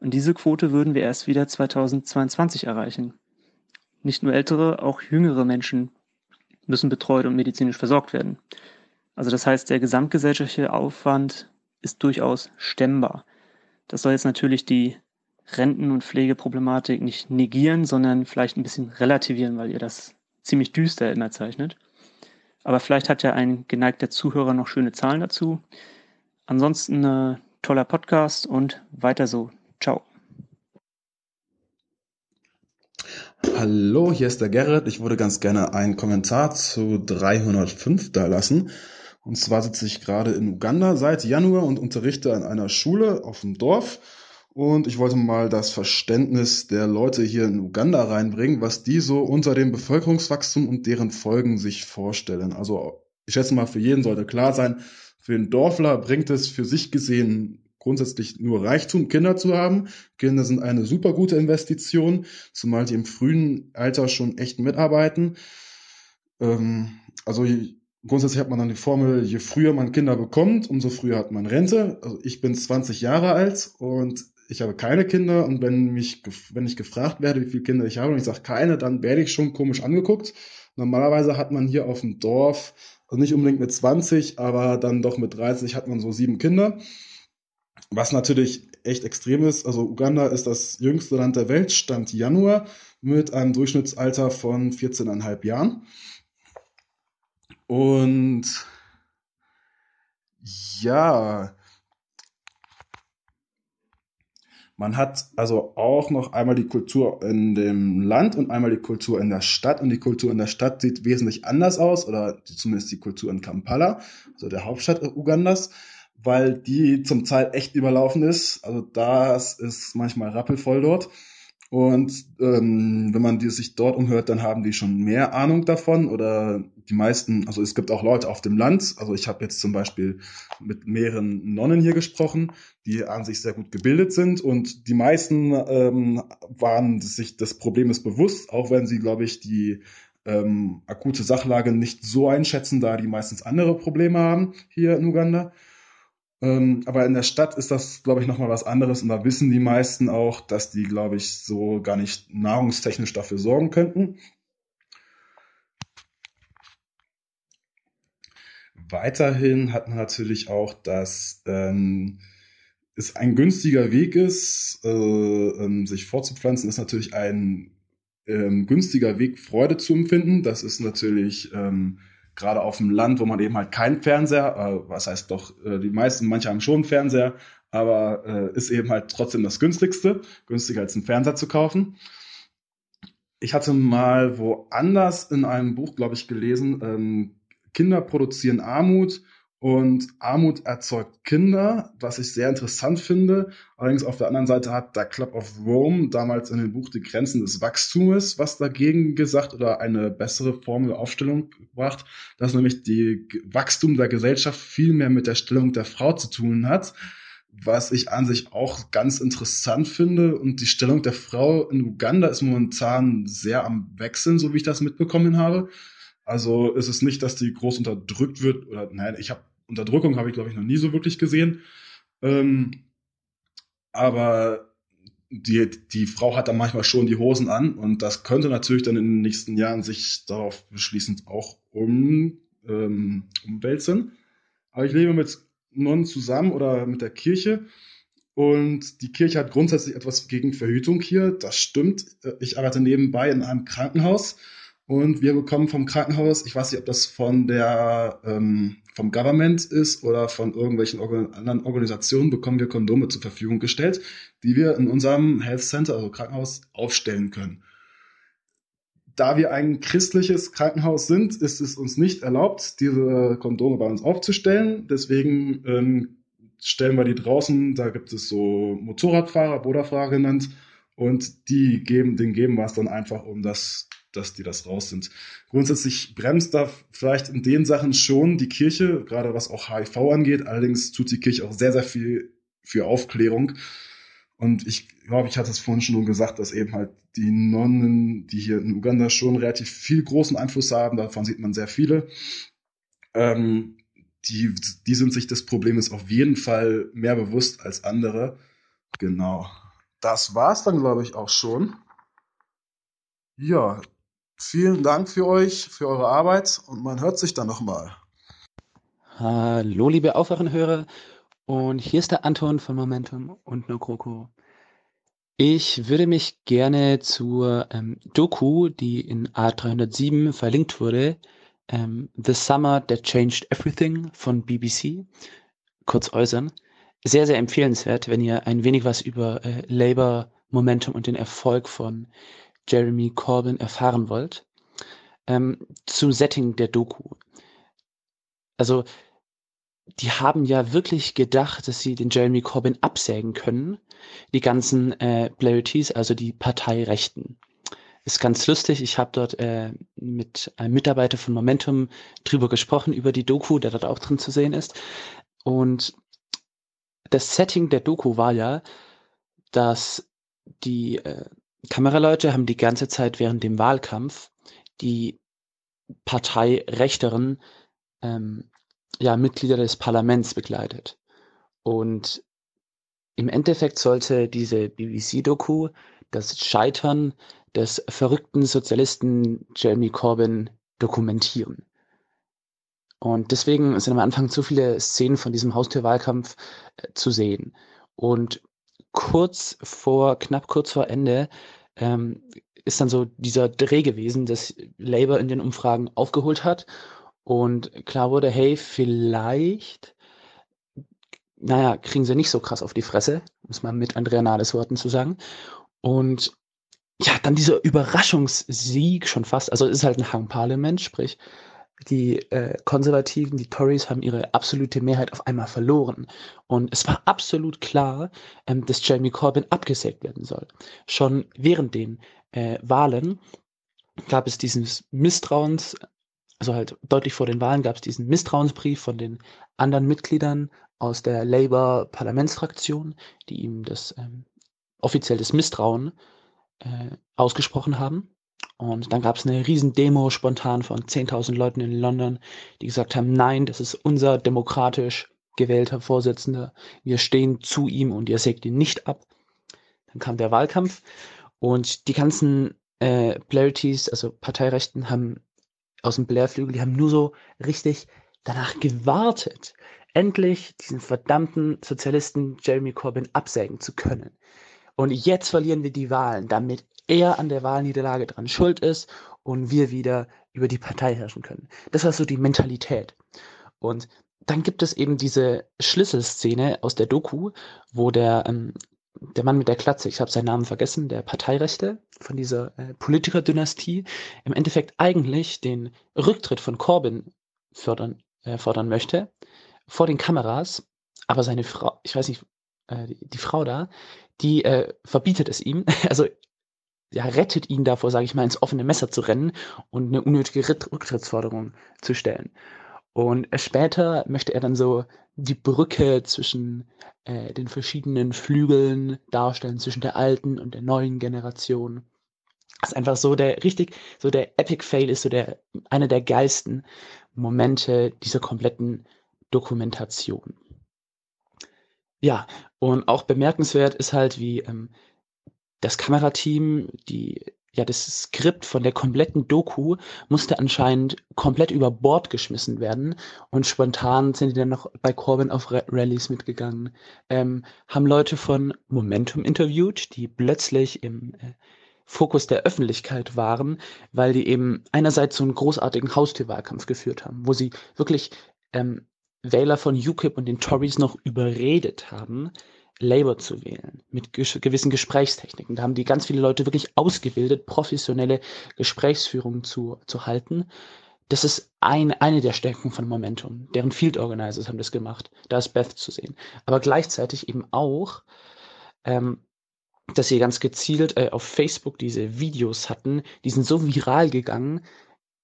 Und diese Quote würden wir erst wieder 2022 erreichen. Nicht nur ältere, auch jüngere Menschen müssen betreut und medizinisch versorgt werden. Also das heißt, der gesamtgesellschaftliche Aufwand ist durchaus stemmbar. Das soll jetzt natürlich die Renten- und Pflegeproblematik nicht negieren, sondern vielleicht ein bisschen relativieren, weil ihr das ziemlich düster immer zeichnet. Aber vielleicht hat ja ein geneigter Zuhörer noch schöne Zahlen dazu. Ansonsten äh, toller Podcast und weiter so. Ciao. Hallo, hier ist der Gerrit. Ich würde ganz gerne einen Kommentar zu 305 da lassen. Und zwar sitze ich gerade in Uganda seit Januar und unterrichte an einer Schule auf dem Dorf. Und ich wollte mal das Verständnis der Leute hier in Uganda reinbringen, was die so unter dem Bevölkerungswachstum und deren Folgen sich vorstellen. Also ich schätze mal, für jeden sollte klar sein, für den Dorfler bringt es für sich gesehen grundsätzlich nur Reichtum, Kinder zu haben. Kinder sind eine super gute Investition, zumal die im frühen Alter schon echt mitarbeiten. Ähm, also Grundsätzlich hat man dann die Formel, je früher man Kinder bekommt, umso früher hat man Rente. Also ich bin 20 Jahre alt und ich habe keine Kinder und wenn mich, wenn ich gefragt werde, wie viele Kinder ich habe und ich sage keine, dann werde ich schon komisch angeguckt. Normalerweise hat man hier auf dem Dorf, also nicht unbedingt mit 20, aber dann doch mit 30 hat man so sieben Kinder. Was natürlich echt extrem ist. Also Uganda ist das jüngste Land der Welt, Stand Januar, mit einem Durchschnittsalter von 14,5 Jahren. Und ja, man hat also auch noch einmal die Kultur in dem Land und einmal die Kultur in der Stadt. Und die Kultur in der Stadt sieht wesentlich anders aus, oder zumindest die Kultur in Kampala, also der Hauptstadt Ugandas, weil die zum Teil echt überlaufen ist. Also das ist manchmal rappelvoll dort. Und ähm, wenn man die sich dort umhört, dann haben die schon mehr Ahnung davon oder die meisten, also es gibt auch Leute auf dem Land, also ich habe jetzt zum Beispiel mit mehreren Nonnen hier gesprochen, die an sich sehr gut gebildet sind und die meisten ähm, waren sich des Problems bewusst, auch wenn sie, glaube ich, die ähm, akute Sachlage nicht so einschätzen, da die meistens andere Probleme haben hier in Uganda. Ähm, aber in der Stadt ist das, glaube ich, nochmal was anderes und da wissen die meisten auch, dass die, glaube ich, so gar nicht nahrungstechnisch dafür sorgen könnten. Weiterhin hat man natürlich auch, dass ähm, es ein günstiger Weg ist, äh, ähm, sich fortzupflanzen, ist natürlich ein ähm, günstiger Weg, Freude zu empfinden. Das ist natürlich ähm, gerade auf dem Land, wo man eben halt keinen Fernseher, äh, was heißt doch, äh, die meisten, manche haben schon einen Fernseher, aber äh, ist eben halt trotzdem das günstigste, günstiger als einen Fernseher zu kaufen. Ich hatte mal woanders in einem Buch, glaube ich, gelesen, ähm, Kinder produzieren Armut und Armut erzeugt Kinder, was ich sehr interessant finde. Allerdings auf der anderen Seite hat der Club of Rome damals in dem Buch die Grenzen des Wachstums was dagegen gesagt oder eine bessere Formel Aufstellung gebracht, dass nämlich die Wachstum der Gesellschaft viel mehr mit der Stellung der Frau zu tun hat, was ich an sich auch ganz interessant finde. Und die Stellung der Frau in Uganda ist momentan sehr am Wechseln, so wie ich das mitbekommen habe. Also ist es nicht, dass die groß unterdrückt wird oder nein, ich habe Unterdrückung habe ich, glaube ich, noch nie so wirklich gesehen. Ähm, aber die, die Frau hat dann manchmal schon die Hosen an und das könnte natürlich dann in den nächsten Jahren sich darauf beschließend auch um, ähm, umwälzen. Aber ich lebe mit Nonnen zusammen oder mit der Kirche und die Kirche hat grundsätzlich etwas gegen Verhütung hier. Das stimmt. Ich arbeite nebenbei in einem Krankenhaus und wir bekommen vom Krankenhaus, ich weiß nicht, ob das von der ähm, vom Government ist oder von irgendwelchen Organ anderen Organisationen, bekommen wir Kondome zur Verfügung gestellt, die wir in unserem Health Center, also Krankenhaus, aufstellen können. Da wir ein christliches Krankenhaus sind, ist es uns nicht erlaubt, diese Kondome bei uns aufzustellen. Deswegen ähm, stellen wir die draußen. Da gibt es so Motorradfahrer, Boderfahrer genannt. Und die geben, denen geben wir es dann einfach, um das dass die das raus sind. Grundsätzlich bremst da vielleicht in den Sachen schon die Kirche, gerade was auch HIV angeht. Allerdings tut die Kirche auch sehr, sehr viel für Aufklärung. Und ich glaube, ich hatte es vorhin schon gesagt, dass eben halt die Nonnen, die hier in Uganda schon relativ viel großen Einfluss haben, davon sieht man sehr viele, ähm, die, die sind sich des Problems auf jeden Fall mehr bewusst als andere. Genau. Das war's dann, glaube ich, auch schon. Ja, Vielen Dank für euch, für eure Arbeit und man hört sich dann nochmal. Hallo, liebe Aufwachenhörer. Und hier ist der Anton von Momentum und Nokroko. Ich würde mich gerne zur ähm, Doku, die in A307 verlinkt wurde, ähm, The Summer That Changed Everything von BBC, kurz äußern. Sehr, sehr empfehlenswert, wenn ihr ein wenig was über äh, Labour, Momentum und den Erfolg von Jeremy Corbyn erfahren wollt. Ähm, zum Setting der Doku. Also, die haben ja wirklich gedacht, dass sie den Jeremy Corbyn absägen können. Die ganzen äh, Blarities, also die Parteirechten. Ist ganz lustig. Ich habe dort äh, mit einem Mitarbeiter von Momentum drüber gesprochen, über die Doku, der dort auch drin zu sehen ist. Und das Setting der Doku war ja, dass die äh, Kameraleute haben die ganze Zeit während dem Wahlkampf die parteirechteren ähm, ja, Mitglieder des Parlaments begleitet. Und im Endeffekt sollte diese BBC-Doku das Scheitern des verrückten Sozialisten Jeremy Corbyn dokumentieren. Und deswegen sind am Anfang zu viele Szenen von diesem Haustürwahlkampf äh, zu sehen. Und kurz vor, knapp kurz vor Ende, ähm, ist dann so dieser Dreh gewesen, dass Labour in den Umfragen aufgeholt hat Und klar wurde, hey, vielleicht, naja, kriegen sie nicht so krass auf die Fresse, um es mal mit Andrea Nahles Worten zu sagen. Und ja, dann dieser Überraschungssieg schon fast, also es ist halt ein Hang Parliament, sprich, die äh, Konservativen, die Tories haben ihre absolute Mehrheit auf einmal verloren. Und es war absolut klar, ähm, dass Jeremy Corbyn abgesägt werden soll. Schon während den äh, Wahlen gab es dieses Misstrauens, also halt deutlich vor den Wahlen gab es diesen Misstrauensbrief von den anderen Mitgliedern aus der Labour-Parlamentsfraktion, die ihm das ähm, offiziell das Misstrauen äh, ausgesprochen haben. Und dann gab es eine riesen Demo spontan von 10.000 Leuten in London, die gesagt haben, nein, das ist unser demokratisch gewählter Vorsitzender. Wir stehen zu ihm und ihr sägt ihn nicht ab. Dann kam der Wahlkampf und die ganzen äh, Blarities, also Parteirechten, haben aus dem Blair-Flügel, die haben nur so richtig danach gewartet, endlich diesen verdammten Sozialisten Jeremy Corbyn absägen zu können. Und jetzt verlieren wir die Wahlen, damit er an der Wahlniederlage dran schuld ist und wir wieder über die Partei herrschen können. Das war so die Mentalität. Und dann gibt es eben diese Schlüsselszene aus der Doku, wo der, ähm, der Mann mit der Klatze, ich habe seinen Namen vergessen, der Parteirechte von dieser äh, Politikerdynastie, im Endeffekt eigentlich den Rücktritt von Corbyn fördern, äh, fordern möchte, vor den Kameras, aber seine Frau, ich weiß nicht, äh, die, die Frau da, die äh, verbietet es ihm. *laughs* Also ja, rettet ihn davor, sage ich mal, ins offene Messer zu rennen und eine unnötige Rücktrittsforderung zu stellen. Und später möchte er dann so die Brücke zwischen äh, den verschiedenen Flügeln darstellen, zwischen der alten und der neuen Generation. Das ist einfach so der richtig, so der Epic Fail ist so der, einer der geilsten Momente dieser kompletten Dokumentation. Ja, und auch bemerkenswert ist halt, wie ähm, das Kamerateam, die ja, das Skript von der kompletten Doku musste anscheinend komplett über Bord geschmissen werden und spontan sind die dann noch bei Corbyn auf Rallyes mitgegangen, ähm, haben Leute von Momentum interviewt, die plötzlich im äh, Fokus der Öffentlichkeit waren, weil die eben einerseits so einen großartigen Haustürwahlkampf geführt haben, wo sie wirklich ähm, Wähler von UKIP und den Tories noch überredet haben, Labour zu wählen, mit gewissen Gesprächstechniken. Da haben die ganz viele Leute wirklich ausgebildet, professionelle Gesprächsführungen zu, zu halten. Das ist ein, eine der Stärken von Momentum. Deren Field Organizers haben das gemacht. Da ist Beth zu sehen. Aber gleichzeitig eben auch, ähm, dass sie ganz gezielt äh, auf Facebook diese Videos hatten, die sind so viral gegangen.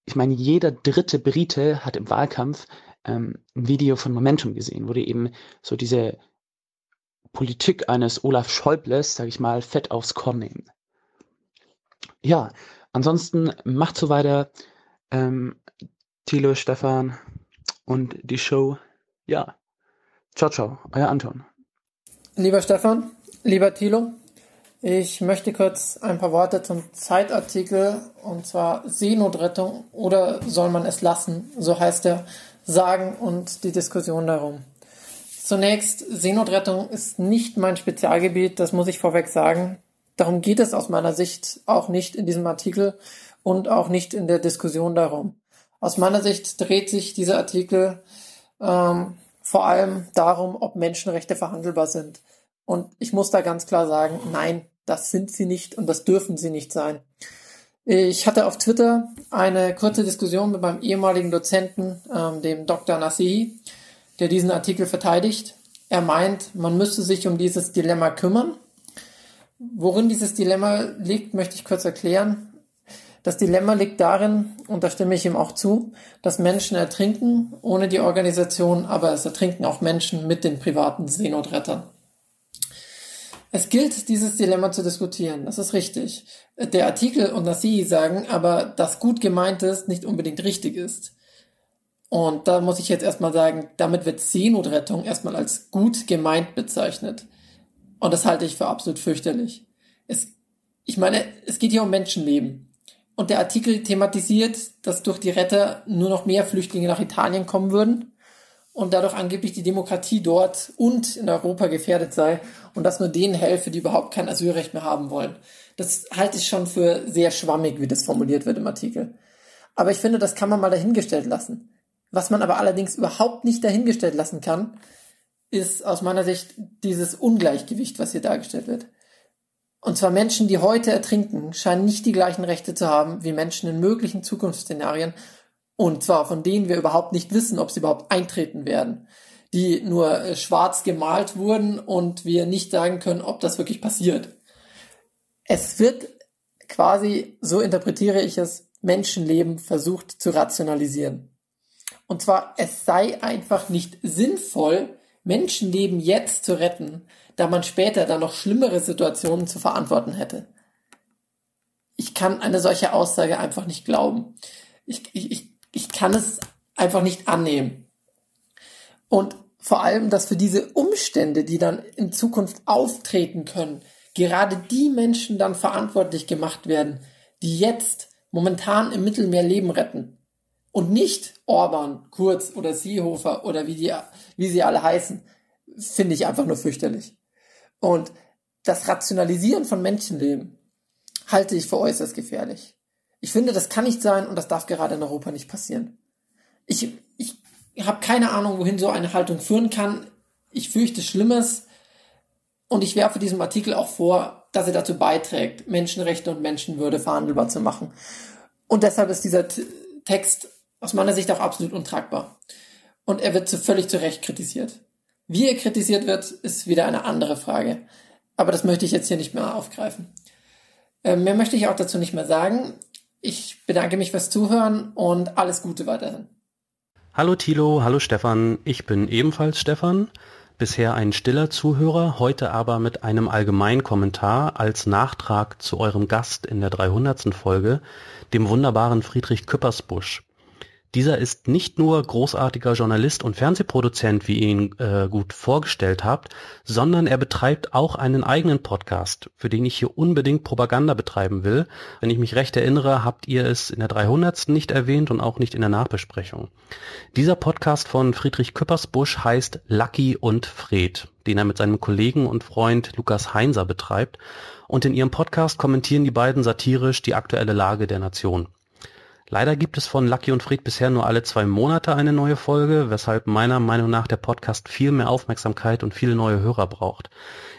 Ich meine, jeder dritte Brite hat im Wahlkampf ähm, Video von Momentum gesehen, wo die eben so diese Politik eines Olaf Schäubles, sage ich mal, fett aufs Korn nehmen. Ja, ansonsten macht so weiter. Ähm, Thilo, Stefan und die Show. Ja. Ciao, ciao, euer Anton. Lieber Stefan, lieber Thilo, ich möchte kurz ein paar Worte zum Zeitartikel und zwar Seenotrettung oder soll man es lassen, so heißt er, sagen und die Diskussion darum. Zunächst, Seenotrettung ist nicht mein Spezialgebiet, das muss ich vorweg sagen. Darum geht es aus meiner Sicht auch nicht in diesem Artikel und auch nicht in der Diskussion darum. Aus meiner Sicht dreht sich dieser Artikel ähm, vor allem darum, ob Menschenrechte verhandelbar sind. Und ich muss da ganz klar sagen, nein, das sind sie nicht und das dürfen sie nicht sein. Ich hatte auf Twitter eine kurze Diskussion mit meinem ehemaligen Dozenten, ähm, dem Dr. Nasihi, der diesen Artikel verteidigt. Er meint, man müsste sich um dieses Dilemma kümmern. Worin dieses Dilemma liegt, möchte ich kurz erklären. Das Dilemma liegt darin, und da stimme ich ihm auch zu, dass Menschen ertrinken ohne die Organisation, aber es ertrinken auch Menschen mit den privaten Seenotrettern. Es gilt, dieses Dilemma zu diskutieren, das ist richtig. Der Artikel und das Sie sagen aber, dass gut gemeintes nicht unbedingt richtig ist. Und da muss ich jetzt erstmal sagen, damit wird Seenotrettung erstmal als gut gemeint bezeichnet. Und das halte ich für absolut fürchterlich. Es, ich meine, es geht hier um Menschenleben. Und der Artikel thematisiert, dass durch die Retter nur noch mehr Flüchtlinge nach Italien kommen würden und dadurch angeblich die Demokratie dort und in Europa gefährdet sei und das nur denen helfe, die überhaupt kein Asylrecht mehr haben wollen. Das halte ich schon für sehr schwammig, wie das formuliert wird im Artikel. Aber ich finde, das kann man mal dahingestellt lassen. Was man aber allerdings überhaupt nicht dahingestellt lassen kann, ist aus meiner Sicht dieses Ungleichgewicht, was hier dargestellt wird. Und zwar Menschen, die heute ertrinken, scheinen nicht die gleichen Rechte zu haben wie Menschen in möglichen Zukunftsszenarien. Und zwar von denen wir überhaupt nicht wissen, ob sie überhaupt eintreten werden. Die nur äh, schwarz gemalt wurden und wir nicht sagen können, ob das wirklich passiert. Es wird quasi, so interpretiere ich es, Menschenleben versucht zu rationalisieren. Und zwar, es sei einfach nicht sinnvoll, Menschenleben jetzt zu retten, da man später dann noch schlimmere Situationen zu verantworten hätte. Ich kann eine solche Aussage einfach nicht glauben. Ich, ich, ich kann es einfach nicht annehmen. Und vor allem, dass für diese Umstände, die dann in Zukunft auftreten können, gerade die Menschen dann verantwortlich gemacht werden, die jetzt momentan im Mittelmeer Leben retten. Und nicht Orban, Kurz oder Seehofer oder wie, die, wie sie alle heißen, finde ich einfach nur fürchterlich. Und das Rationalisieren von Menschenleben halte ich für äußerst gefährlich. Ich finde, das kann nicht sein und das darf gerade in Europa nicht passieren. Ich, ich habe keine Ahnung, wohin so eine Haltung führen kann. Ich fürchte Schlimmes und ich werfe diesem Artikel auch vor, dass er dazu beiträgt, Menschenrechte und Menschenwürde verhandelbar zu machen. Und deshalb ist dieser T Text aus meiner Sicht auch absolut untragbar. Und er wird zu, völlig zu Recht kritisiert. Wie er kritisiert wird, ist wieder eine andere Frage. Aber das möchte ich jetzt hier nicht mehr aufgreifen. Äh, mehr möchte ich auch dazu nicht mehr sagen. Ich bedanke mich fürs Zuhören und alles Gute weiterhin. Hallo Thilo, hallo Stefan. Ich bin ebenfalls Stefan. Bisher ein stiller Zuhörer, heute aber mit einem Allgemeinkommentar als Nachtrag zu eurem Gast in der 300. Folge, dem wunderbaren Friedrich Küppersbusch. Dieser ist nicht nur großartiger Journalist und Fernsehproduzent, wie ihr ihn äh, gut vorgestellt habt, sondern er betreibt auch einen eigenen Podcast, für den ich hier unbedingt Propaganda betreiben will. Wenn ich mich recht erinnere, habt ihr es in der 300. nicht erwähnt und auch nicht in der Nachbesprechung. Dieser Podcast von Friedrich Küppersbusch heißt Lucky und Fred, den er mit seinem Kollegen und Freund Lukas Heinser betreibt. Und in ihrem Podcast kommentieren die beiden satirisch die aktuelle Lage der Nation. Leider gibt es von Lucky und Fried bisher nur alle zwei Monate eine neue Folge, weshalb meiner Meinung nach der Podcast viel mehr Aufmerksamkeit und viele neue Hörer braucht.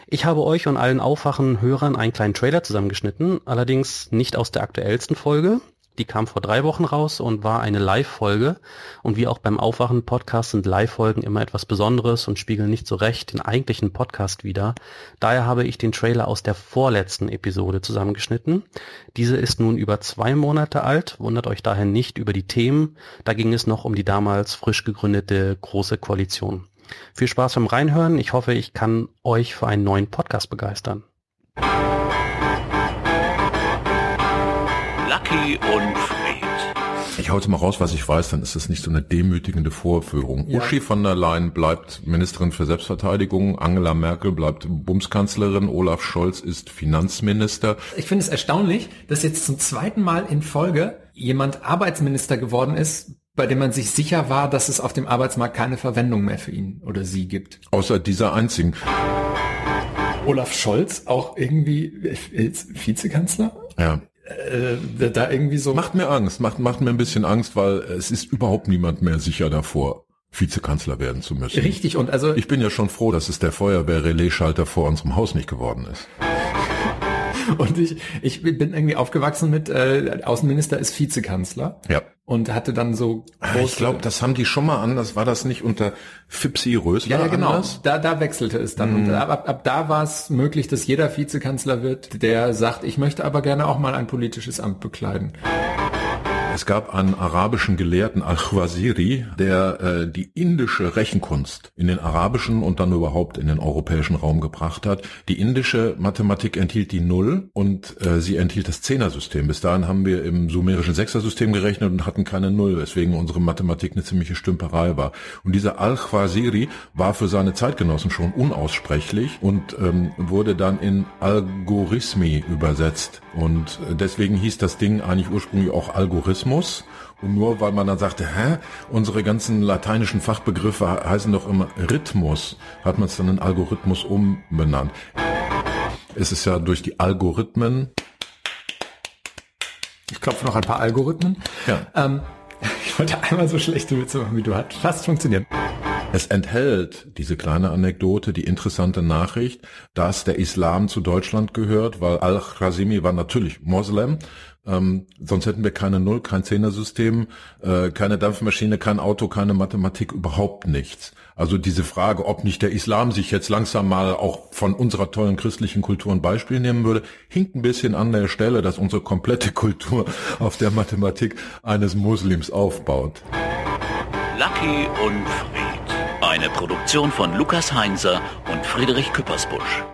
Ich habe euch und allen aufwachen Hörern einen kleinen Trailer zusammengeschnitten, allerdings nicht aus der aktuellsten Folge, die kam vor drei Wochen raus und war eine Live-Folge. Und wie auch beim Aufwachen-Podcast sind Live-Folgen immer etwas Besonderes und spiegeln nicht so recht den eigentlichen Podcast wider. Daher habe ich den Trailer aus der vorletzten Episode zusammengeschnitten. Diese ist nun über zwei Monate alt, wundert euch daher nicht über die Themen. Da ging es noch um die damals frisch gegründete Große Koalition. Viel Spaß beim Reinhören. Ich hoffe, ich kann euch für einen neuen Podcast begeistern. Lucky und Fred. Ich hau jetzt mal raus, was ich weiß, dann ist das nicht so eine demütigende Vorführung. Ja. Uschi von der Leyen bleibt Ministerin für Selbstverteidigung, Angela Merkel bleibt Bundeskanzlerin, Olaf Scholz ist Finanzminister. Ich finde es erstaunlich, dass jetzt zum zweiten Mal in Folge jemand Arbeitsminister geworden ist, bei dem man sich sicher war, dass es auf dem Arbeitsmarkt keine Verwendung mehr für ihn oder sie gibt. Außer dieser einzigen. Olaf Scholz auch irgendwie Vizekanzler? Ja äh, da irgendwie so. Macht mir Angst, macht, macht mir ein bisschen Angst, weil es ist überhaupt niemand mehr sicher davor, Vizekanzler werden zu müssen. Richtig, und also. Ich bin ja schon froh, dass es der Feuerwehr-Relaisschalter vor unserem Haus nicht geworden ist. *laughs* Und ich, ich bin irgendwie aufgewachsen mit äh, Außenminister ist Vizekanzler. Ja. Und hatte dann so ah, Ich glaube, das haben die schon mal anders. War das nicht unter Fipsi Rösler Ja, ja genau. Anders? Da, da wechselte es dann. Mhm. Und ab, ab da war es möglich, dass jeder Vizekanzler wird, der sagt, ich möchte aber gerne auch mal ein politisches Amt bekleiden. Es gab einen arabischen Gelehrten, Al-Khwaziri, der äh, die indische Rechenkunst in den arabischen und dann überhaupt in den europäischen Raum gebracht hat. Die indische Mathematik enthielt die Null und äh, sie enthielt das Zehnersystem. Bis dahin haben wir im sumerischen Sechsersystem gerechnet und hatten keine Null, weswegen unsere Mathematik eine ziemliche Stümperei war. Und dieser Al-Khwaziri war für seine Zeitgenossen schon unaussprechlich und ähm, wurde dann in Algorithmi übersetzt. Und äh, deswegen hieß das Ding eigentlich ursprünglich auch Algorithmus Algorithmus. Und nur weil man dann sagte, hä, unsere ganzen lateinischen Fachbegriffe heißen doch immer Rhythmus, hat man es dann in Algorithmus umbenannt. Es ist ja durch die Algorithmen. Ich klopfe noch ein paar Algorithmen. Ja. Ähm, *laughs* Ich wollte einmal so schlechte Witze machen wie du. Hat fast funktioniert. Es enthält diese kleine Anekdote, die interessante Nachricht, dass der Islam zu Deutschland gehört, weil Al-Khazimi war natürlich Moslem. Ähm, sonst hätten wir keine Null, kein Zehnersystem, äh, keine Dampfmaschine, kein Auto, keine Mathematik, überhaupt nichts. Also diese Frage, ob nicht der Islam sich jetzt langsam mal auch von unserer tollen christlichen Kultur ein Beispiel nehmen würde, hinkt ein bisschen an der Stelle, dass unsere komplette Kultur auf der Mathematik eines Muslims aufbaut. Lucky und Fried. Eine Produktion von Lukas Heinzer und Friedrich Küppersbusch.